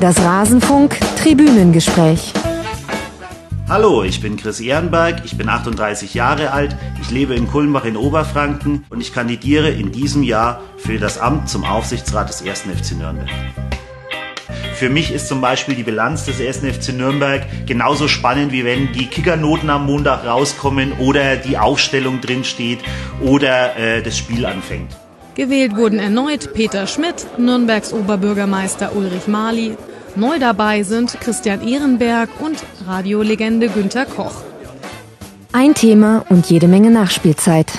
Das Rasenfunk Tribünengespräch. Hallo, ich bin Chris Ehrenberg, ich bin 38 Jahre alt, ich lebe in Kulmbach in Oberfranken und ich kandidiere in diesem Jahr für das Amt zum Aufsichtsrat des 1. FC Nürnberg. Für mich ist zum Beispiel die Bilanz des 1. FC Nürnberg genauso spannend, wie wenn die Kickernoten am Montag rauskommen oder die Aufstellung drin steht oder äh, das Spiel anfängt. Gewählt wurden erneut Peter Schmidt, Nürnbergs Oberbürgermeister Ulrich Mali, Neu dabei sind Christian Ehrenberg und Radiolegende Günter Koch. Ein Thema und jede Menge Nachspielzeit.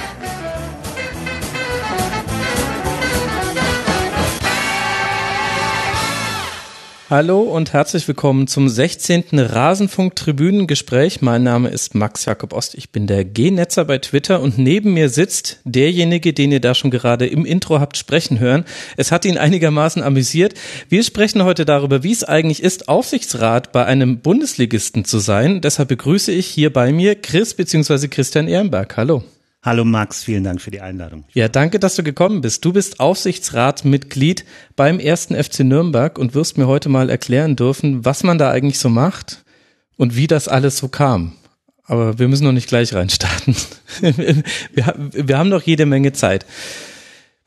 Hallo und herzlich willkommen zum 16. Rasenfunk-Tribünengespräch. Mein Name ist Max Jakob Ost. Ich bin der G-Netzer bei Twitter und neben mir sitzt derjenige, den ihr da schon gerade im Intro habt sprechen hören. Es hat ihn einigermaßen amüsiert. Wir sprechen heute darüber, wie es eigentlich ist, Aufsichtsrat bei einem Bundesligisten zu sein. Deshalb begrüße ich hier bei mir Chris bzw. Christian Ehrenberg. Hallo. Hallo Max, vielen Dank für die Einladung. Ja, danke, dass du gekommen bist. Du bist Aufsichtsratmitglied beim ersten FC Nürnberg und wirst mir heute mal erklären dürfen, was man da eigentlich so macht und wie das alles so kam. Aber wir müssen noch nicht gleich reinstarten. wir, wir haben noch jede Menge Zeit.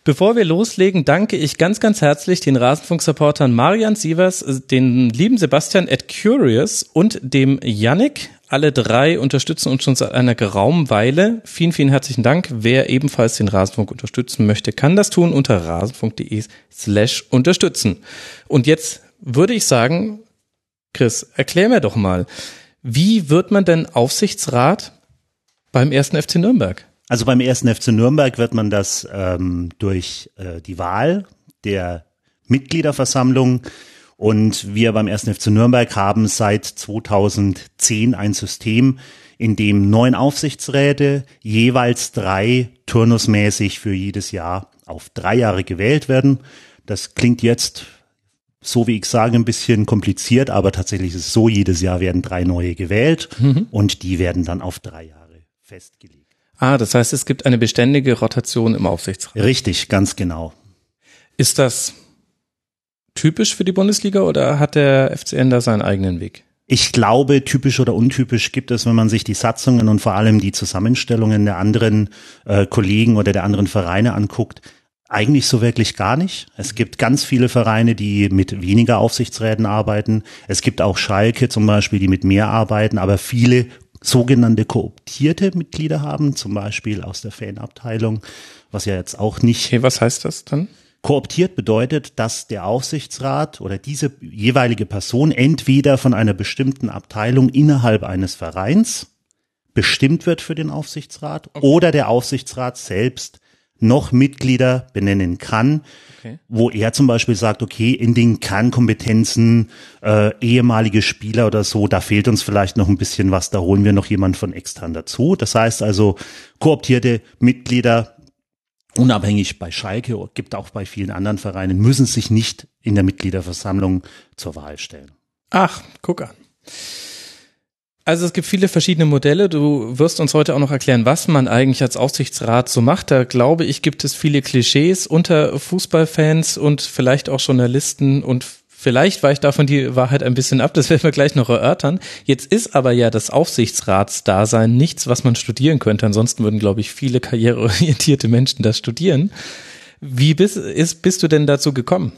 Bevor wir loslegen, danke ich ganz, ganz herzlich den Rasenfunk-Supportern Marian Sievers, den lieben Sebastian at Curious und dem Yannick alle drei unterstützen uns schon seit einer geraumen Weile. Vielen, vielen herzlichen Dank. Wer ebenfalls den Rasenfunk unterstützen möchte, kann das tun unter rasenfunk.de slash unterstützen. Und jetzt würde ich sagen, Chris, erklär mir doch mal, wie wird man denn Aufsichtsrat beim ersten FC Nürnberg? Also beim ersten FC Nürnberg wird man das ähm, durch äh, die Wahl der Mitgliederversammlung und wir beim 1. FC Nürnberg haben seit 2010 ein System, in dem neun Aufsichtsräte jeweils drei turnusmäßig für jedes Jahr auf drei Jahre gewählt werden. Das klingt jetzt, so wie ich sage, ein bisschen kompliziert, aber tatsächlich ist es so, jedes Jahr werden drei neue gewählt mhm. und die werden dann auf drei Jahre festgelegt. Ah, das heißt, es gibt eine beständige Rotation im Aufsichtsrat. Richtig, ganz genau. Ist das typisch für die Bundesliga oder hat der FCN da seinen eigenen Weg? Ich glaube, typisch oder untypisch gibt es, wenn man sich die Satzungen und vor allem die Zusammenstellungen der anderen äh, Kollegen oder der anderen Vereine anguckt, eigentlich so wirklich gar nicht. Es gibt ganz viele Vereine, die mit weniger Aufsichtsräten arbeiten. Es gibt auch Schalke zum Beispiel, die mit mehr arbeiten, aber viele sogenannte kooptierte Mitglieder haben, zum Beispiel aus der Fanabteilung, was ja jetzt auch nicht. Okay, was heißt das dann? Kooptiert bedeutet, dass der Aufsichtsrat oder diese jeweilige Person entweder von einer bestimmten Abteilung innerhalb eines Vereins bestimmt wird für den Aufsichtsrat okay. oder der Aufsichtsrat selbst noch Mitglieder benennen kann, okay. wo er zum Beispiel sagt, okay, in den Kernkompetenzen äh, ehemalige Spieler oder so, da fehlt uns vielleicht noch ein bisschen was, da holen wir noch jemand von extern dazu. Das heißt also, kooptierte Mitglieder unabhängig bei Schalke, gibt auch bei vielen anderen Vereinen, müssen sich nicht in der Mitgliederversammlung zur Wahl stellen. Ach, guck an. Also es gibt viele verschiedene Modelle. Du wirst uns heute auch noch erklären, was man eigentlich als Aufsichtsrat so macht. Da glaube ich, gibt es viele Klischees unter Fußballfans und vielleicht auch Journalisten und Vielleicht weicht davon die Wahrheit ein bisschen ab, das werden wir gleich noch erörtern. Jetzt ist aber ja das Aufsichtsratsdasein nichts, was man studieren könnte. Ansonsten würden, glaube ich, viele karriereorientierte Menschen das studieren. Wie bist, ist, bist du denn dazu gekommen?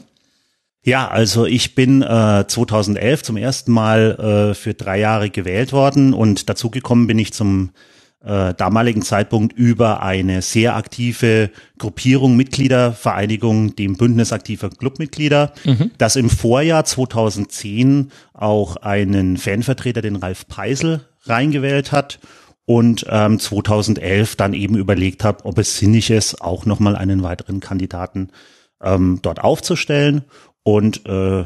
Ja, also ich bin äh, 2011 zum ersten Mal äh, für drei Jahre gewählt worden und dazu gekommen bin ich zum äh, damaligen Zeitpunkt über eine sehr aktive Gruppierung, Mitgliedervereinigung, dem Bündnis aktiver Clubmitglieder, mhm. das im Vorjahr 2010 auch einen Fanvertreter, den Ralf Peisel, reingewählt hat und ähm, 2011 dann eben überlegt habe, ob es sinnig ist, auch nochmal einen weiteren Kandidaten ähm, dort aufzustellen. Und äh,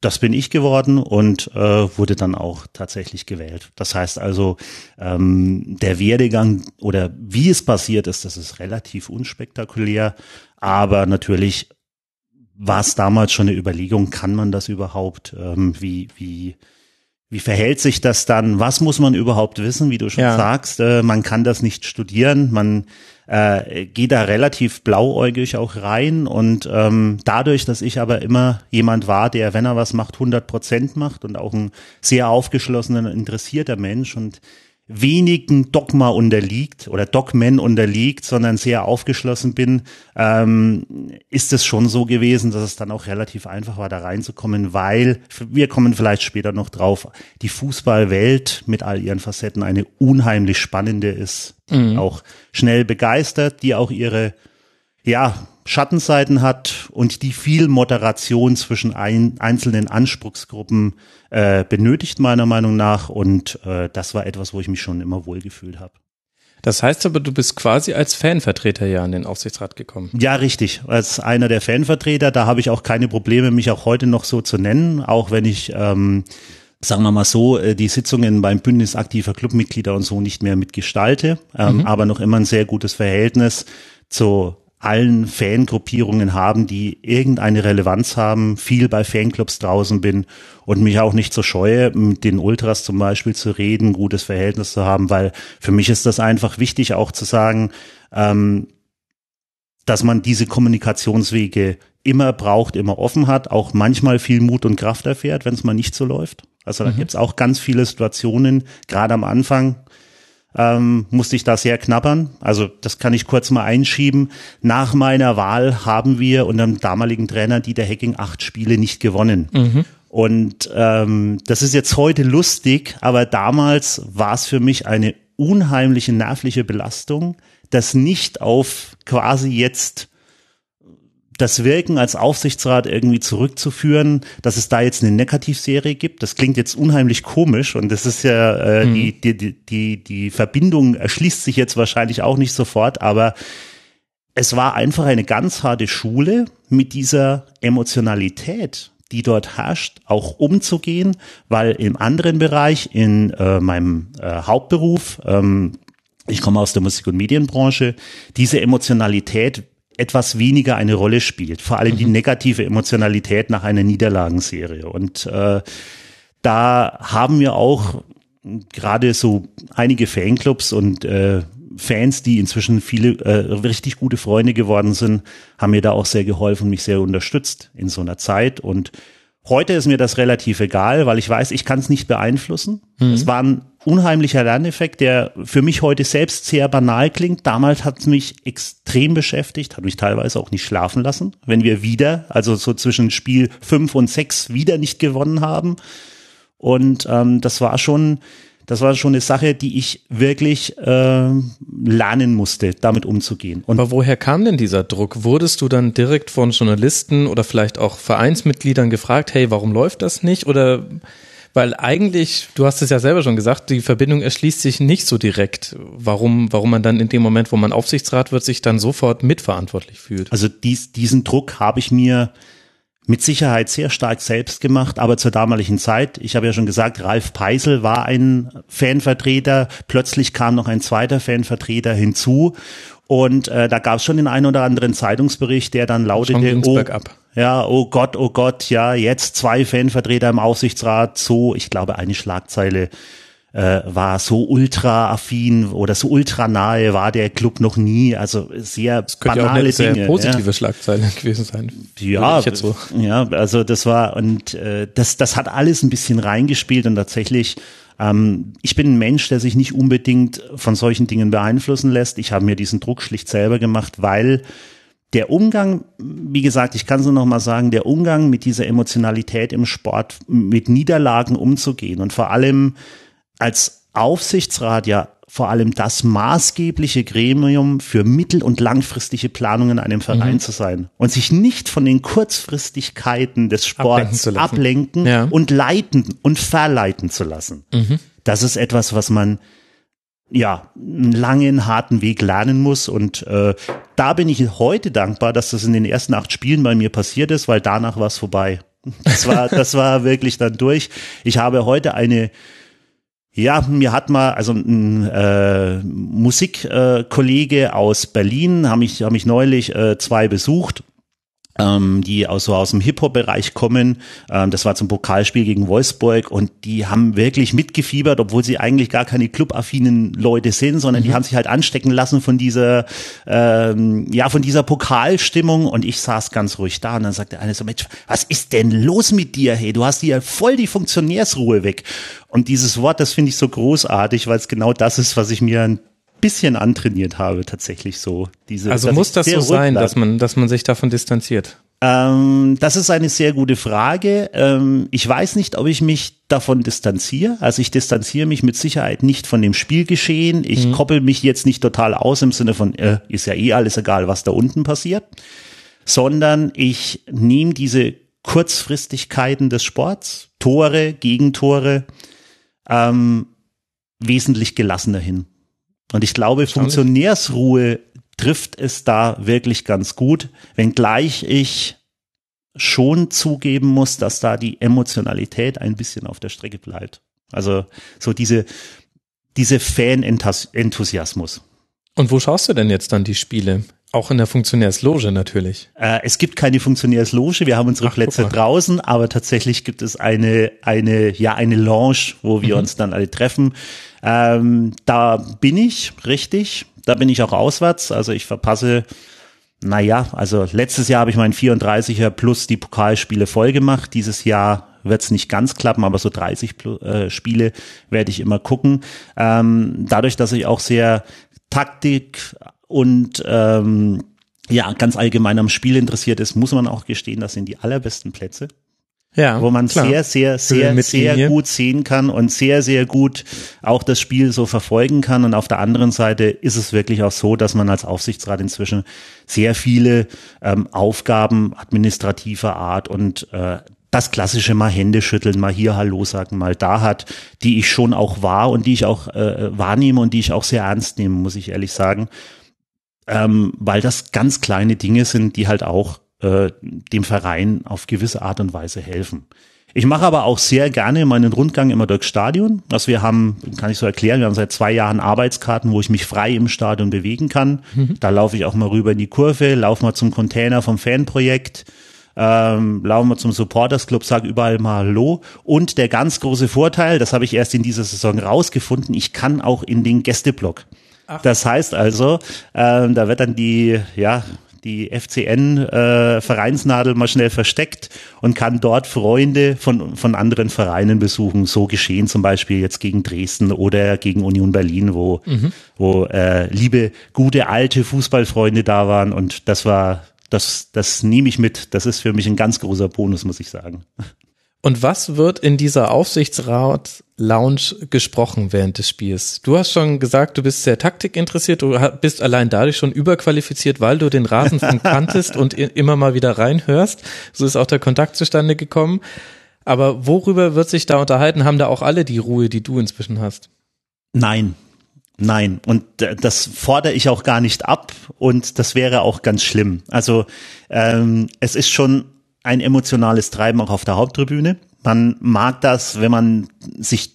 das bin ich geworden und äh, wurde dann auch tatsächlich gewählt. Das heißt also, ähm, der Werdegang oder wie es passiert ist, das ist relativ unspektakulär, aber natürlich war es damals schon eine Überlegung, kann man das überhaupt, ähm, wie, wie, wie verhält sich das dann? Was muss man überhaupt wissen, wie du schon ja. sagst? Äh, man kann das nicht studieren, man äh, gehe da relativ blauäugig auch rein und ähm, dadurch, dass ich aber immer jemand war, der, wenn er was macht, 100 Prozent macht und auch ein sehr aufgeschlossener, interessierter Mensch und wenigen Dogma unterliegt oder Dogmen unterliegt, sondern sehr aufgeschlossen bin, ähm, ist es schon so gewesen, dass es dann auch relativ einfach war, da reinzukommen, weil wir kommen vielleicht später noch drauf, die Fußballwelt mit all ihren Facetten eine unheimlich spannende ist, mhm. auch schnell begeistert, die auch ihre ja, Schattenseiten hat und die viel Moderation zwischen ein, einzelnen Anspruchsgruppen äh, benötigt, meiner Meinung nach. Und äh, das war etwas, wo ich mich schon immer wohlgefühlt habe. Das heißt aber, du bist quasi als Fanvertreter ja in den Aufsichtsrat gekommen. Ja, richtig. Als einer der Fanvertreter, da habe ich auch keine Probleme, mich auch heute noch so zu nennen, auch wenn ich ähm, sagen wir mal so, äh, die Sitzungen beim Bündnis aktiver Clubmitglieder und so nicht mehr mitgestalte, ähm, mhm. aber noch immer ein sehr gutes Verhältnis zu allen Fangruppierungen haben, die irgendeine Relevanz haben, viel bei Fanclubs draußen bin und mich auch nicht so scheue, mit den Ultras zum Beispiel zu reden, gutes Verhältnis zu haben, weil für mich ist das einfach wichtig, auch zu sagen, ähm, dass man diese Kommunikationswege immer braucht, immer offen hat, auch manchmal viel Mut und Kraft erfährt, wenn es mal nicht so läuft. Also da mhm. gibt es auch ganz viele Situationen, gerade am Anfang, ähm, musste ich da sehr knabbern. Also das kann ich kurz mal einschieben. Nach meiner Wahl haben wir unter dem damaligen Trainer Dieter Hecking acht Spiele nicht gewonnen. Mhm. Und ähm, das ist jetzt heute lustig, aber damals war es für mich eine unheimliche nervliche Belastung, das nicht auf quasi jetzt das Wirken als Aufsichtsrat irgendwie zurückzuführen, dass es da jetzt eine Negativserie gibt. Das klingt jetzt unheimlich komisch und das ist ja äh, mhm. die, die, die, die Verbindung erschließt sich jetzt wahrscheinlich auch nicht sofort, aber es war einfach eine ganz harte Schule mit dieser Emotionalität, die dort herrscht, auch umzugehen, weil im anderen Bereich, in äh, meinem äh, Hauptberuf, ähm, ich komme aus der Musik- und Medienbranche, diese Emotionalität etwas weniger eine Rolle spielt. Vor allem mhm. die negative Emotionalität nach einer Niederlagenserie. Und äh, da haben wir auch gerade so einige Fanclubs und äh, Fans, die inzwischen viele äh, richtig gute Freunde geworden sind, haben mir da auch sehr geholfen und mich sehr unterstützt in so einer Zeit. Und Heute ist mir das relativ egal, weil ich weiß, ich kann es nicht beeinflussen. Mhm. Es war ein unheimlicher Lerneffekt, der für mich heute selbst sehr banal klingt. Damals hat es mich extrem beschäftigt, hat mich teilweise auch nicht schlafen lassen, wenn wir wieder, also so zwischen Spiel fünf und sechs wieder nicht gewonnen haben. Und ähm, das war schon das war schon eine Sache, die ich wirklich äh, lernen musste, damit umzugehen. Und Aber woher kam denn dieser Druck? Wurdest du dann direkt von Journalisten oder vielleicht auch Vereinsmitgliedern gefragt, hey, warum läuft das nicht? Oder weil eigentlich, du hast es ja selber schon gesagt, die Verbindung erschließt sich nicht so direkt. Warum, warum man dann in dem Moment, wo man Aufsichtsrat wird, sich dann sofort mitverantwortlich fühlt? Also dies, diesen Druck habe ich mir mit Sicherheit sehr stark selbst gemacht, aber zur damaligen Zeit, ich habe ja schon gesagt, Ralf Peisel war ein Fanvertreter, plötzlich kam noch ein zweiter Fanvertreter hinzu und äh, da gab es schon den einen oder anderen Zeitungsbericht, der dann lautete, oh, ja, oh Gott, oh Gott, ja, jetzt zwei Fanvertreter im Aufsichtsrat, so, ich glaube, eine Schlagzeile äh, war so ultra affin oder so ultra nahe war der Club noch nie. Also sehr das könnte banale ja auch eine sehr Dinge, positive ja. Schlagzeile gewesen sein. Ja, so. ja, also das war und äh, das das hat alles ein bisschen reingespielt und tatsächlich ähm, ich bin ein Mensch, der sich nicht unbedingt von solchen Dingen beeinflussen lässt. Ich habe mir diesen Druck schlicht selber gemacht, weil der Umgang, wie gesagt, ich kann es nur noch mal sagen, der Umgang mit dieser Emotionalität im Sport, mit Niederlagen umzugehen und vor allem als Aufsichtsrat ja vor allem das maßgebliche Gremium für mittel- und langfristige Planungen in einem Verein mhm. zu sein und sich nicht von den Kurzfristigkeiten des Sports ablenken, ablenken ja. und leiten und verleiten zu lassen. Mhm. Das ist etwas, was man ja einen langen, harten Weg lernen muss und äh, da bin ich heute dankbar, dass das in den ersten acht Spielen bei mir passiert ist, weil danach war es vorbei. Das war, das war wirklich dann durch. Ich habe heute eine ja, mir hat mal, also ein äh, Musikkollege äh, aus Berlin, haben mich, haben mich neulich äh, zwei besucht ähm, die aus, so aus dem Hip-Hop-Bereich kommen. Ähm, das war zum Pokalspiel gegen Wolfsburg und die haben wirklich mitgefiebert, obwohl sie eigentlich gar keine clubaffinen Leute sind, sondern mhm. die haben sich halt anstecken lassen von dieser, ähm, ja, von dieser Pokalstimmung und ich saß ganz ruhig da und dann sagte einer so, Mensch, was ist denn los mit dir? Hey, du hast hier voll die Funktionärsruhe weg. Und dieses Wort, das finde ich so großartig, weil es genau das ist, was ich mir ein bisschen antrainiert habe, tatsächlich so. Diese, also muss das so sein, dass man, dass man sich davon distanziert? Ähm, das ist eine sehr gute Frage. Ähm, ich weiß nicht, ob ich mich davon distanziere. Also ich distanziere mich mit Sicherheit nicht von dem Spielgeschehen. Ich mhm. koppel mich jetzt nicht total aus im Sinne von, äh, ist ja eh alles egal, was da unten passiert, sondern ich nehme diese Kurzfristigkeiten des Sports, Tore, Gegentore, ähm, wesentlich gelassener hin. Und ich glaube, Funktionärsruhe trifft es da wirklich ganz gut, wenngleich ich schon zugeben muss, dass da die Emotionalität ein bisschen auf der Strecke bleibt. Also so diese, diese Fan-Enthusiasmus. Und wo schaust du denn jetzt dann die Spiele? Auch in der Funktionärsloge natürlich. Äh, es gibt keine Funktionärsloge, wir haben unsere Ach, Plätze draußen, aber tatsächlich gibt es eine, eine, ja, eine Lounge, wo wir mhm. uns dann alle treffen. Ähm, da bin ich, richtig. Da bin ich auch auswärts. Also ich verpasse, naja, also letztes Jahr habe ich meinen 34er plus die Pokalspiele voll gemacht. Dieses Jahr wird es nicht ganz klappen, aber so 30 äh, Spiele werde ich immer gucken. Ähm, dadurch, dass ich auch sehr Taktik und ähm, ja, ganz allgemein am Spiel interessiert ist, muss man auch gestehen, das sind die allerbesten Plätze ja, wo man klar. sehr, sehr, sehr, sehr gut sehen kann und sehr, sehr gut auch das Spiel so verfolgen kann. Und auf der anderen Seite ist es wirklich auch so, dass man als Aufsichtsrat inzwischen sehr viele ähm, Aufgaben administrativer Art und äh, das klassische mal Hände schütteln, mal hier Hallo sagen, mal da hat, die ich schon auch wahr und die ich auch äh, wahrnehme und die ich auch sehr ernst nehme, muss ich ehrlich sagen. Ähm, weil das ganz kleine Dinge sind, die halt auch äh, dem Verein auf gewisse Art und Weise helfen. Ich mache aber auch sehr gerne meinen Rundgang immer durchs Stadion. Also wir haben, kann ich so erklären, wir haben seit zwei Jahren Arbeitskarten, wo ich mich frei im Stadion bewegen kann. Mhm. Da laufe ich auch mal rüber in die Kurve, laufe mal zum Container vom Fanprojekt, ähm, laufen wir zum Supporters Club, sag überall mal Hallo. Und der ganz große Vorteil, das habe ich erst in dieser Saison rausgefunden, ich kann auch in den Gästeblock. Ach. Das heißt also, ähm, da wird dann die, ja, die FCN-Vereinsnadel äh, mal schnell versteckt und kann dort Freunde von, von anderen Vereinen besuchen. So geschehen zum Beispiel jetzt gegen Dresden oder gegen Union Berlin, wo, mhm. wo äh, liebe, gute, alte Fußballfreunde da waren. Und das war, das, das nehme ich mit. Das ist für mich ein ganz großer Bonus, muss ich sagen. Und was wird in dieser Aufsichtsrat-Lounge gesprochen während des Spiels? Du hast schon gesagt, du bist sehr taktikinteressiert, du bist allein dadurch schon überqualifiziert, weil du den Rasenfunk kanntest und immer mal wieder reinhörst. So ist auch der Kontakt zustande gekommen. Aber worüber wird sich da unterhalten? Haben da auch alle die Ruhe, die du inzwischen hast? Nein, Nein, und das fordere ich auch gar nicht ab und das wäre auch ganz schlimm. Also ähm, es ist schon ein emotionales Treiben auch auf der Haupttribüne. Man mag das, wenn man sich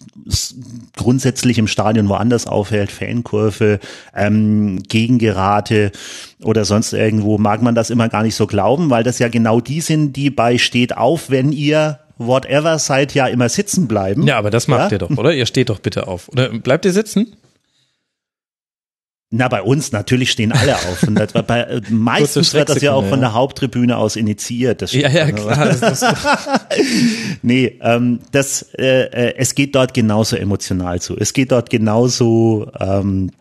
grundsätzlich im Stadion woanders aufhält, Fankurve, ähm, Gegengerate oder sonst irgendwo, mag man das immer gar nicht so glauben, weil das ja genau die sind, die bei steht auf, wenn ihr whatever seid, ja immer sitzen bleiben. Ja, aber das macht ja? ihr doch, oder? Ihr steht doch bitte auf. Oder bleibt ihr sitzen? Na, bei uns natürlich stehen alle auf. Und das, bei, äh, meistens wird das ja auch von der Haupttribüne aus initiiert. Das ja, ja, klar. nee, ähm, das, äh, äh, es geht dort genauso emotional zu. Es geht dort genauso ähm,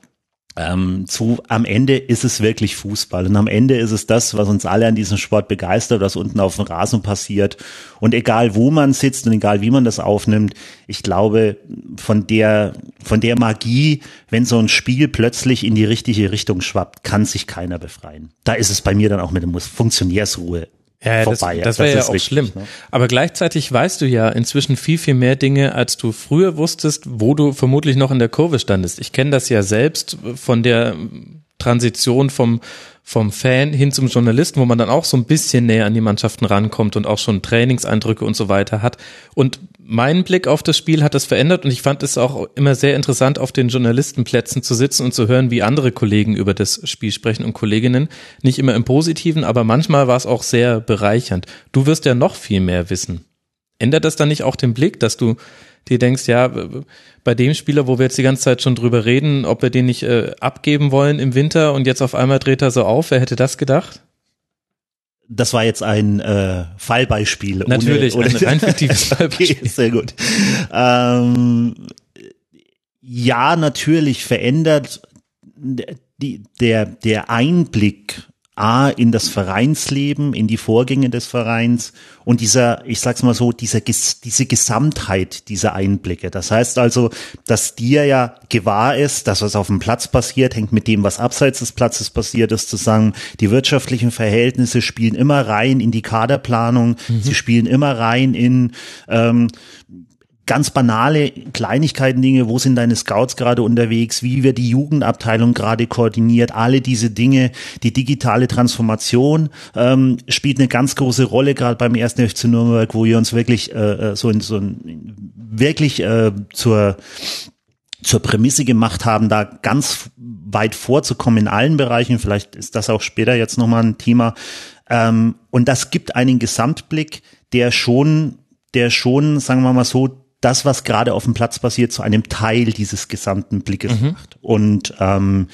ähm, zu, am Ende ist es wirklich Fußball und am Ende ist es das, was uns alle an diesem Sport begeistert, was unten auf dem Rasen passiert. Und egal wo man sitzt und egal wie man das aufnimmt, ich glaube, von der, von der Magie, wenn so ein Spiel plötzlich in die richtige Richtung schwappt, kann sich keiner befreien. Da ist es bei mir dann auch mit der Funktionärsruhe ja, vorbei. Das, das wäre ja auch richtig, schlimm. Ne? Aber gleichzeitig weißt du ja inzwischen viel, viel mehr Dinge, als du früher wusstest, wo du vermutlich noch in der Kurve standest. Ich kenne das ja selbst von der Transition vom, vom Fan hin zum Journalisten, wo man dann auch so ein bisschen näher an die Mannschaften rankommt und auch schon Trainingseindrücke und so weiter hat. Und mein Blick auf das Spiel hat das verändert und ich fand es auch immer sehr interessant, auf den Journalistenplätzen zu sitzen und zu hören, wie andere Kollegen über das Spiel sprechen und Kolleginnen. Nicht immer im Positiven, aber manchmal war es auch sehr bereichernd. Du wirst ja noch viel mehr wissen. Ändert das dann nicht auch den Blick, dass du dir denkst, ja, bei dem Spieler, wo wir jetzt die ganze Zeit schon drüber reden, ob wir den nicht äh, abgeben wollen im Winter und jetzt auf einmal dreht er so auf, wer hätte das gedacht? Das war jetzt ein äh, Fallbeispiel. Natürlich, ohne, ohne ein rein fiktives Fallbeispiel. Okay, sehr gut. Ähm, ja, natürlich verändert die, der, der Einblick A in das Vereinsleben, in die Vorgänge des Vereins und dieser, ich sag's mal so, dieser, diese Gesamtheit dieser Einblicke. Das heißt also, dass dir ja gewahr ist, dass was auf dem Platz passiert, hängt mit dem, was abseits des Platzes passiert ist, zusammen. Die wirtschaftlichen Verhältnisse spielen immer rein in die Kaderplanung, mhm. sie spielen immer rein in ähm, ganz banale Kleinigkeiten, Dinge, wo sind deine Scouts gerade unterwegs, wie wird die Jugendabteilung gerade koordiniert, alle diese Dinge, die digitale Transformation ähm, spielt eine ganz große Rolle, gerade beim ersten FC Nürnberg, wo wir uns wirklich äh, äh so in so ein, wirklich äh, zur zur Prämisse gemacht haben, da ganz weit vorzukommen in allen Bereichen. Vielleicht ist das auch später jetzt nochmal ein Thema. Ähm, und das gibt einen Gesamtblick, der schon, der schon, sagen wir mal so, das, was gerade auf dem Platz passiert, zu einem Teil dieses gesamten Blickes mhm. macht. Und ähm,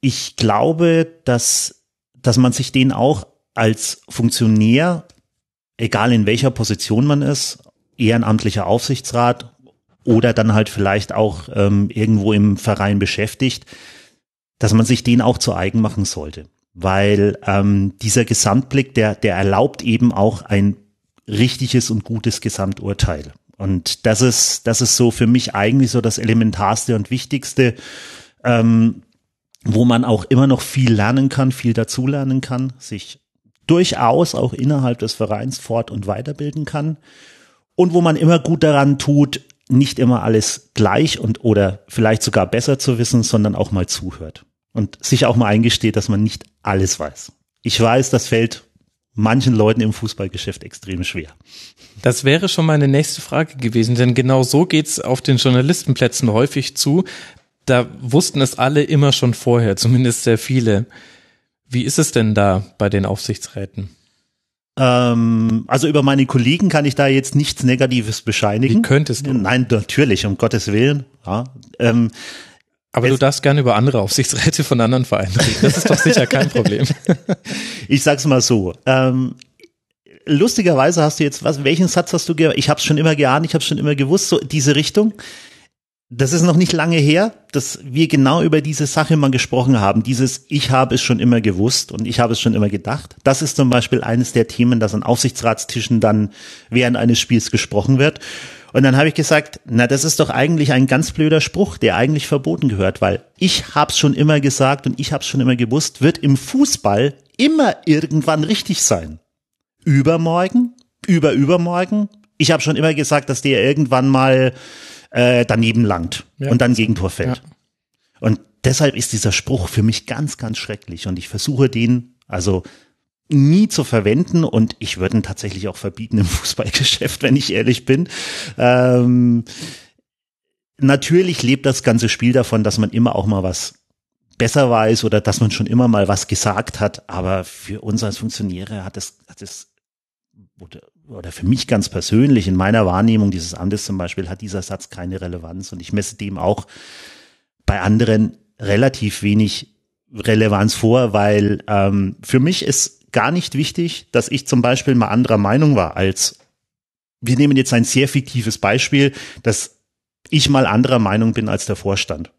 ich glaube, dass, dass man sich den auch als Funktionär, egal in welcher Position man ist, ehrenamtlicher Aufsichtsrat oder dann halt vielleicht auch ähm, irgendwo im Verein beschäftigt, dass man sich den auch zu eigen machen sollte. Weil ähm, dieser Gesamtblick, der, der erlaubt eben auch ein richtiges und gutes Gesamturteil. Und das ist, das ist so für mich eigentlich so das Elementarste und Wichtigste, ähm, wo man auch immer noch viel lernen kann, viel dazulernen kann, sich durchaus auch innerhalb des Vereins fort- und weiterbilden kann und wo man immer gut daran tut, nicht immer alles gleich und oder vielleicht sogar besser zu wissen, sondern auch mal zuhört und sich auch mal eingesteht, dass man nicht alles weiß. Ich weiß, das fällt manchen Leuten im Fußballgeschäft extrem schwer. Das wäre schon meine nächste Frage gewesen, denn genau so geht's auf den Journalistenplätzen häufig zu. Da wussten es alle immer schon vorher, zumindest sehr viele. Wie ist es denn da bei den Aufsichtsräten? Ähm, also über meine Kollegen kann ich da jetzt nichts Negatives bescheinigen. Wie könntest du? Nein, natürlich, um Gottes Willen. Ja, ähm, aber du darfst gerne über andere Aufsichtsräte von anderen Vereinen reden. Das ist doch sicher kein Problem. ich sag's mal so. Ähm, lustigerweise hast du jetzt was, welchen Satz hast du? Ich habe schon immer geahnt, ich habe schon immer gewusst, so diese Richtung. Das ist noch nicht lange her, dass wir genau über diese Sache mal gesprochen haben. Dieses Ich habe es schon immer gewusst und ich habe es schon immer gedacht. Das ist zum Beispiel eines der Themen, das an Aufsichtsratstischen dann während eines Spiels gesprochen wird. Und dann habe ich gesagt, na, das ist doch eigentlich ein ganz blöder Spruch, der eigentlich verboten gehört, weil ich hab's schon immer gesagt und ich hab's schon immer gewusst, wird im Fußball immer irgendwann richtig sein. Übermorgen, über übermorgen. Ich habe schon immer gesagt, dass der irgendwann mal äh, daneben langt ja. und dann Gegentor fällt. Ja. Und deshalb ist dieser Spruch für mich ganz, ganz schrecklich und ich versuche den, also nie zu verwenden und ich würde ihn tatsächlich auch verbieten im Fußballgeschäft, wenn ich ehrlich bin. Ähm, natürlich lebt das ganze Spiel davon, dass man immer auch mal was besser weiß oder dass man schon immer mal was gesagt hat, aber für uns als Funktionäre hat es, hat es oder, für mich ganz persönlich in meiner Wahrnehmung dieses Amtes zum Beispiel hat dieser Satz keine Relevanz und ich messe dem auch bei anderen relativ wenig Relevanz vor, weil ähm, für mich ist gar nicht wichtig, dass ich zum Beispiel mal anderer Meinung war als, wir nehmen jetzt ein sehr fiktives Beispiel, dass ich mal anderer Meinung bin als der Vorstand.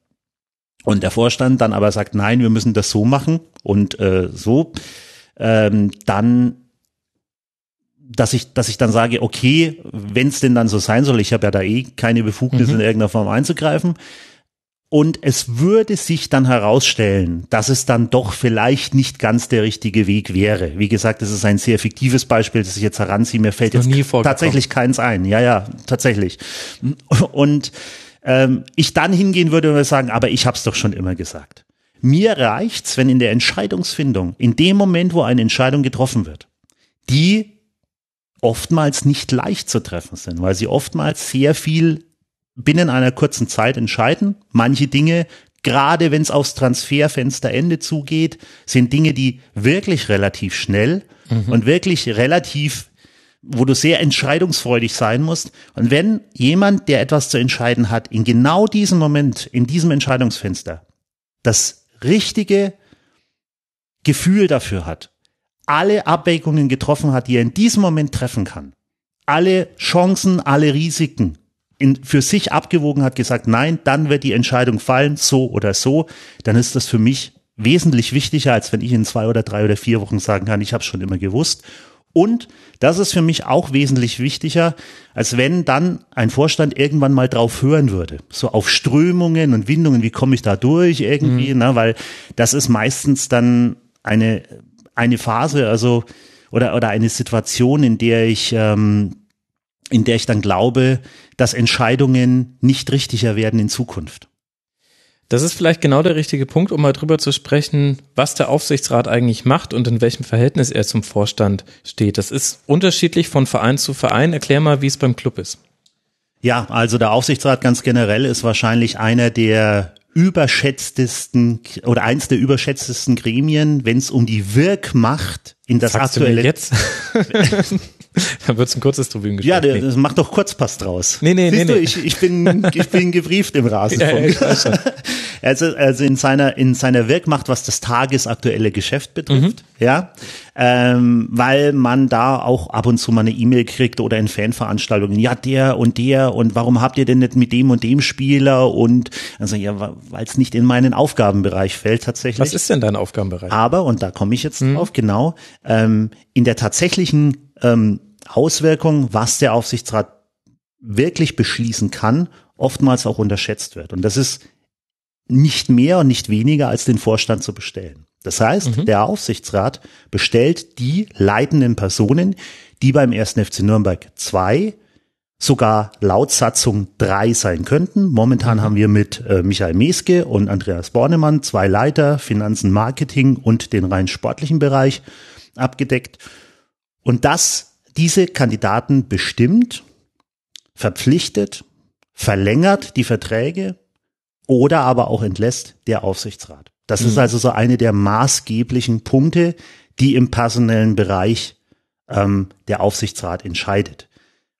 Und der Vorstand dann aber sagt, nein, wir müssen das so machen und äh, so, ähm, dann dass ich, dass ich dann sage, okay, wenn es denn dann so sein soll, ich habe ja da eh keine Befugnis mhm. in irgendeiner Form einzugreifen, und es würde sich dann herausstellen, dass es dann doch vielleicht nicht ganz der richtige Weg wäre. Wie gesagt, das ist ein sehr fiktives Beispiel, das ich jetzt heranziehe. Mir fällt jetzt tatsächlich keins ein. Ja, ja, tatsächlich. Und ähm, ich dann hingehen würde und sagen, aber ich habe es doch schon immer gesagt. Mir reicht's, wenn in der Entscheidungsfindung, in dem Moment, wo eine Entscheidung getroffen wird, die oftmals nicht leicht zu treffen sind, weil sie oftmals sehr viel binnen einer kurzen Zeit entscheiden. Manche Dinge, gerade wenn es aufs Transferfensterende zugeht, sind Dinge, die wirklich relativ schnell mhm. und wirklich relativ wo du sehr entscheidungsfreudig sein musst. Und wenn jemand, der etwas zu entscheiden hat, in genau diesem Moment, in diesem Entscheidungsfenster, das richtige Gefühl dafür hat, alle Abwägungen getroffen hat, die er in diesem Moment treffen kann, alle Chancen, alle Risiken in, für sich abgewogen hat, gesagt, nein, dann wird die Entscheidung fallen, so oder so, dann ist das für mich wesentlich wichtiger, als wenn ich in zwei oder drei oder vier Wochen sagen kann, ich habe schon immer gewusst. Und das ist für mich auch wesentlich wichtiger, als wenn dann ein Vorstand irgendwann mal drauf hören würde. So auf Strömungen und Windungen, wie komme ich da durch irgendwie, mhm. ne, weil das ist meistens dann eine, eine Phase, also oder, oder eine Situation, in der ich ähm, in der ich dann glaube, dass Entscheidungen nicht richtiger werden in Zukunft. Das ist vielleicht genau der richtige Punkt, um mal drüber zu sprechen, was der Aufsichtsrat eigentlich macht und in welchem Verhältnis er zum Vorstand steht. Das ist unterschiedlich von Verein zu Verein. Erklär mal, wie es beim Club ist. Ja, also der Aufsichtsrat ganz generell ist wahrscheinlich einer der überschätztesten oder eins der überschätztesten Gremien, wenn es um die Wirkmacht in das Sagst aktuelle. jetzt? Dann wird's ein kurzes Tribünengespräch. Ja, der, das macht doch Kurzpass draus. Nee, nee, Siehst nee, du, nee. Ich, ich bin, ich bin gebrieft im Rasenfunk. Ja, ja, also, also in seiner, in seiner Wirkmacht, was das tagesaktuelle Geschäft betrifft, mhm. ja, ähm, weil man da auch ab und zu mal eine E-Mail kriegt oder in Fanveranstaltungen, ja, der und der und warum habt ihr denn nicht mit dem und dem Spieler und, also ja, weil es nicht in meinen Aufgabenbereich fällt tatsächlich. Was ist denn dein Aufgabenbereich? Aber, und da komme ich jetzt mhm. drauf, genau, ähm, in der tatsächlichen ähm, Auswirkung, was der Aufsichtsrat wirklich beschließen kann, oftmals auch unterschätzt wird. Und das ist nicht mehr und nicht weniger als den Vorstand zu bestellen. Das heißt, mhm. der Aufsichtsrat bestellt die leitenden Personen, die beim 1. FC Nürnberg 2 sogar laut Satzung drei sein könnten. Momentan mhm. haben wir mit äh, Michael Meske und Andreas Bornemann zwei Leiter, Finanzen, Marketing und den rein sportlichen Bereich abgedeckt. Und das, diese Kandidaten bestimmt, verpflichtet, verlängert die Verträge oder aber auch entlässt der Aufsichtsrat. Das mhm. ist also so eine der maßgeblichen Punkte, die im personellen Bereich ähm, der Aufsichtsrat entscheidet.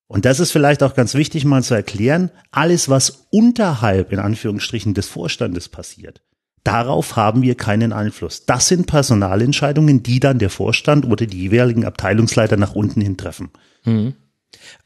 Und das ist vielleicht auch ganz wichtig mal zu erklären, alles was unterhalb in Anführungsstrichen des Vorstandes passiert, Darauf haben wir keinen Einfluss. Das sind Personalentscheidungen, die dann der Vorstand oder die jeweiligen Abteilungsleiter nach unten hin treffen. Mhm.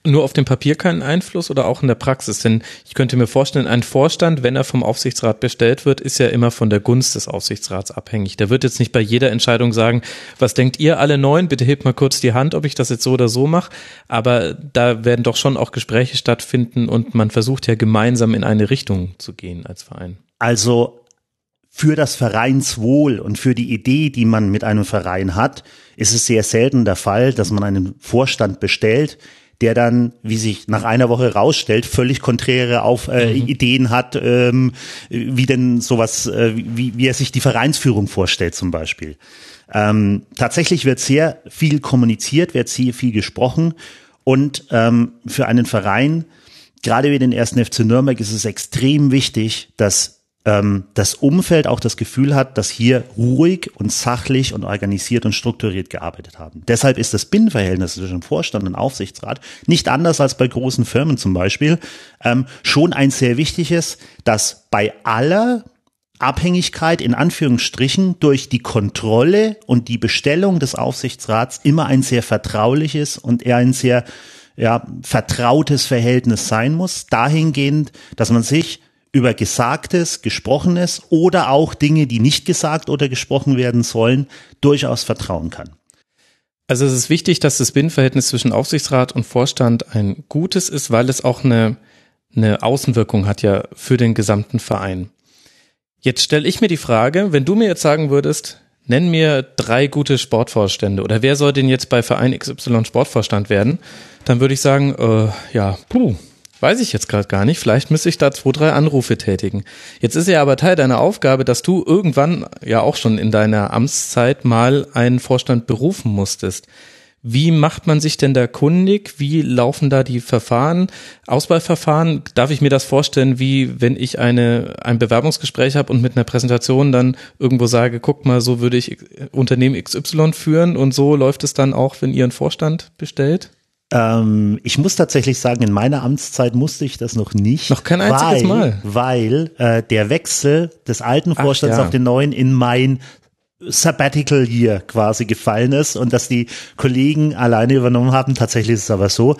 Nur auf dem Papier keinen Einfluss oder auch in der Praxis? Denn ich könnte mir vorstellen, ein Vorstand, wenn er vom Aufsichtsrat bestellt wird, ist ja immer von der Gunst des Aufsichtsrats abhängig. Der wird jetzt nicht bei jeder Entscheidung sagen, was denkt ihr alle neun? Bitte hebt mal kurz die Hand, ob ich das jetzt so oder so mache. Aber da werden doch schon auch Gespräche stattfinden und man versucht ja gemeinsam in eine Richtung zu gehen als Verein. Also für das Vereinswohl und für die Idee, die man mit einem Verein hat, ist es sehr selten der Fall, dass man einen Vorstand bestellt, der dann, wie sich nach einer Woche rausstellt, völlig konträre auf äh, mhm. Ideen hat, ähm, wie denn sowas, äh, wie, wie er sich die Vereinsführung vorstellt zum Beispiel. Ähm, tatsächlich wird sehr viel kommuniziert, wird sehr viel gesprochen und ähm, für einen Verein, gerade wie den ersten FC Nürnberg, ist es extrem wichtig, dass ähm, das Umfeld auch das Gefühl hat, dass hier ruhig und sachlich und organisiert und strukturiert gearbeitet haben. Deshalb ist das Binnenverhältnis zwischen Vorstand und Aufsichtsrat nicht anders als bei großen Firmen zum Beispiel, ähm, schon ein sehr wichtiges, dass bei aller Abhängigkeit in Anführungsstrichen durch die Kontrolle und die Bestellung des Aufsichtsrats immer ein sehr vertrauliches und eher ein sehr ja, vertrautes Verhältnis sein muss, dahingehend, dass man sich über Gesagtes, Gesprochenes oder auch Dinge, die nicht gesagt oder gesprochen werden sollen, durchaus vertrauen kann. Also es ist wichtig, dass das Binnenverhältnis zwischen Aufsichtsrat und Vorstand ein gutes ist, weil es auch eine, eine Außenwirkung hat ja für den gesamten Verein. Jetzt stelle ich mir die Frage, wenn du mir jetzt sagen würdest, nenn mir drei gute Sportvorstände oder wer soll denn jetzt bei Verein XY Sportvorstand werden, dann würde ich sagen, äh, ja, puh, Weiß ich jetzt gerade gar nicht. Vielleicht müsste ich da zwei, drei Anrufe tätigen. Jetzt ist ja aber Teil deiner Aufgabe, dass du irgendwann ja auch schon in deiner Amtszeit mal einen Vorstand berufen musstest. Wie macht man sich denn da kundig? Wie laufen da die Verfahren, Auswahlverfahren? Darf ich mir das vorstellen, wie wenn ich eine, ein Bewerbungsgespräch habe und mit einer Präsentation dann irgendwo sage, guck mal, so würde ich Unternehmen XY führen und so läuft es dann auch, wenn ihr einen Vorstand bestellt? Ähm, ich muss tatsächlich sagen, in meiner Amtszeit musste ich das noch nicht. Noch kein einziges weil, Mal. Weil äh, der Wechsel des alten Ach, Vorstands ja. auf den neuen in mein Sabbatical Year quasi gefallen ist und dass die Kollegen alleine übernommen haben. Tatsächlich ist es aber so.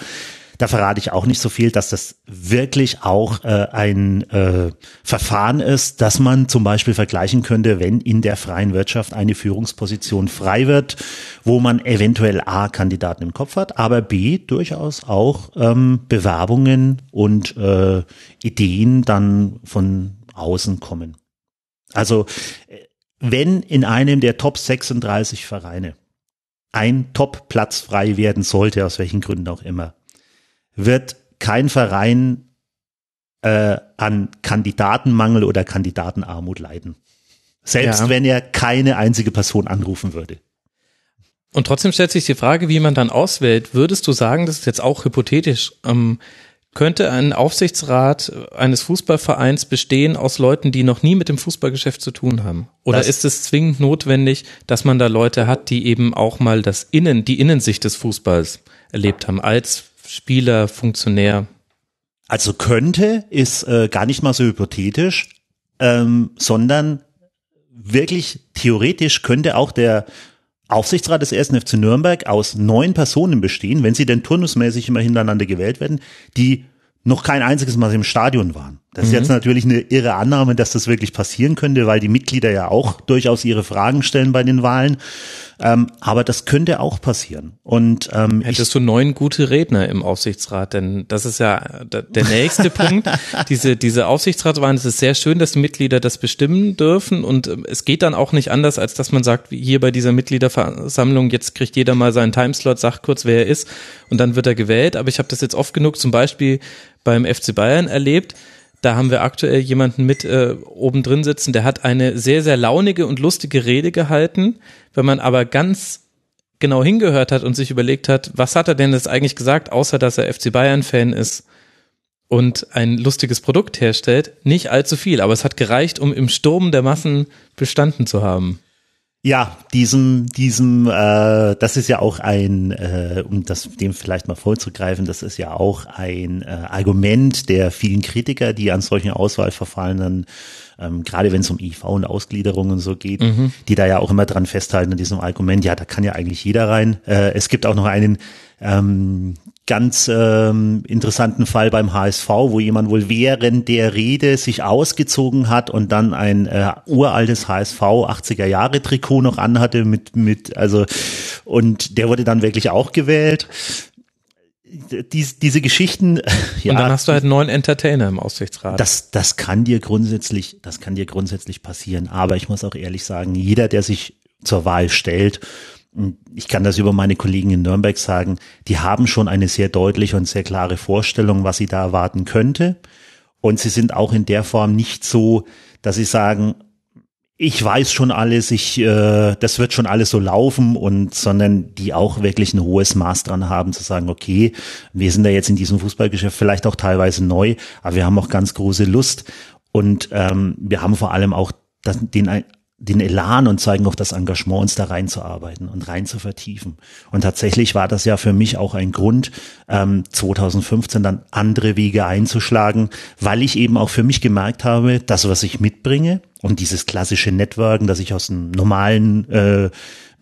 Da verrate ich auch nicht so viel, dass das wirklich auch äh, ein äh, Verfahren ist, dass man zum Beispiel vergleichen könnte, wenn in der freien Wirtschaft eine Führungsposition frei wird, wo man eventuell A Kandidaten im Kopf hat, aber B durchaus auch ähm, Bewerbungen und äh, Ideen dann von außen kommen. Also äh, wenn in einem der Top 36 Vereine ein Top-Platz frei werden sollte, aus welchen Gründen auch immer, wird kein Verein äh, an Kandidatenmangel oder Kandidatenarmut leiden. Selbst Ja. wenn er keine einzige Person anrufen würde. Und trotzdem stellt sich die Frage, wie man dann auswählt. Würdest du sagen, das ist jetzt auch hypothetisch, ähm, könnte ein Aufsichtsrat eines Fußballvereins bestehen aus Leuten, die noch nie mit dem Fußballgeschäft zu tun haben? Oder Das- ist es zwingend notwendig, dass man da Leute hat, die eben auch mal das Innen, die Innensicht des Fußballs erlebt haben, als Spieler, Funktionär? Also könnte ist äh, gar nicht mal so hypothetisch, ähm, sondern wirklich theoretisch könnte auch der Aufsichtsrat des 1. FC Nürnberg aus neun Personen bestehen, wenn sie denn turnusmäßig immer hintereinander gewählt werden, die noch kein einziges Mal im Stadion waren. Das ist jetzt natürlich eine irre Annahme, dass das wirklich passieren könnte, weil die Mitglieder ja auch durchaus ihre Fragen stellen bei den Wahlen. Ähm, aber das könnte auch passieren. Und ähm, ich, Hättest du neun gute Redner im Aufsichtsrat, denn das ist ja der nächste Punkt. Diese, diese Aufsichtsratswahlen, es ist sehr schön, dass die Mitglieder das bestimmen dürfen und ähm, es geht dann auch nicht anders, als dass man sagt, hier bei dieser Mitgliederversammlung, jetzt kriegt jeder mal seinen Timeslot, sagt kurz, wer er ist und dann wird er gewählt. Aber ich habe das jetzt oft genug zum Beispiel beim FC Bayern erlebt. Da haben wir aktuell jemanden mit äh, oben drin sitzen, der hat eine sehr, sehr launige und lustige Rede gehalten. Wenn man aber ganz genau hingehört hat und sich überlegt hat, was hat er denn jetzt eigentlich gesagt, außer dass er FC Bayern-Fan ist und ein lustiges Produkt herstellt, nicht allzu viel. Aber es hat gereicht, um im Sturm der Massen bestanden zu haben. Ja, diesem, diesem, äh, das ist ja auch ein, äh, um das dem vielleicht mal vorzugreifen, das ist ja auch ein äh, Argument der vielen Kritiker, die an solchen Auswahlverfahren dann, ähm, gerade wenn es um IV und Ausgliederung und so geht, die da ja auch immer dran festhalten an diesem Argument, ja, da kann ja eigentlich jeder rein. Äh, es gibt auch noch einen ähm, ganz ähm, interessanten Fall beim HSV, wo jemand wohl während der Rede sich ausgezogen hat und dann ein äh, uraltes HSV 80er Jahre Trikot noch anhatte mit mit also und der wurde dann wirklich auch gewählt. Dies, diese Geschichten, ja, und dann hast du halt neuen Entertainer im Aufsichtsrat. das, das kann dir grundsätzlich, das kann dir grundsätzlich passieren. Aber ich muss auch ehrlich sagen, jeder, der sich zur Wahl stellt, ich kann das über meine Kollegen in Nürnberg sagen, die haben schon eine sehr deutliche und sehr klare Vorstellung, was sie da erwarten könnte. Und sie sind auch in der Form nicht so, dass sie sagen, ich weiß schon alles, ich, äh, das wird schon alles so laufen und, sondern die auch wirklich ein hohes Maß dran haben zu sagen, okay, wir sind da jetzt in diesem Fußballgeschäft vielleicht auch teilweise neu, aber wir haben auch ganz große Lust und ähm, wir haben vor allem auch das, den, den Elan und zeigen auch das Engagement, uns da reinzuarbeiten und rein zu vertiefen. Und tatsächlich war das ja für mich auch ein Grund, ähm, 2015 dann andere Wege einzuschlagen, weil ich eben auch für mich gemerkt habe, das, was ich mitbringe und dieses klassische Networken, das ich aus dem normalen äh,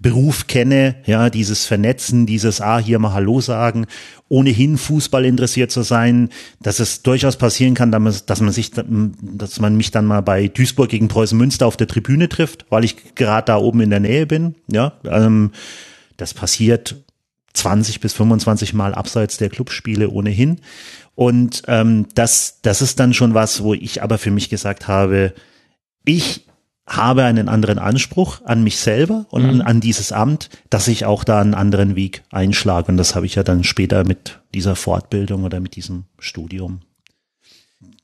Beruf kenne, ja, dieses Vernetzen, dieses, ah, hier mal Hallo sagen, ohnehin Fußball interessiert zu sein, dass es durchaus passieren kann, dass man, sich, dass man mich dann mal bei Duisburg gegen Preußen Münster auf der Tribüne trifft, weil ich gerade da oben in der Nähe bin, ja, ähm, das passiert 20 bis 25 Mal abseits der Clubspiele ohnehin. Und ähm, das, das ist dann schon was, wo ich aber für mich gesagt habe, ich habe einen anderen Anspruch an mich selber und an, an dieses Amt, dass ich auch da einen anderen Weg einschlage. Und das habe ich ja dann später mit dieser Fortbildung oder mit diesem Studium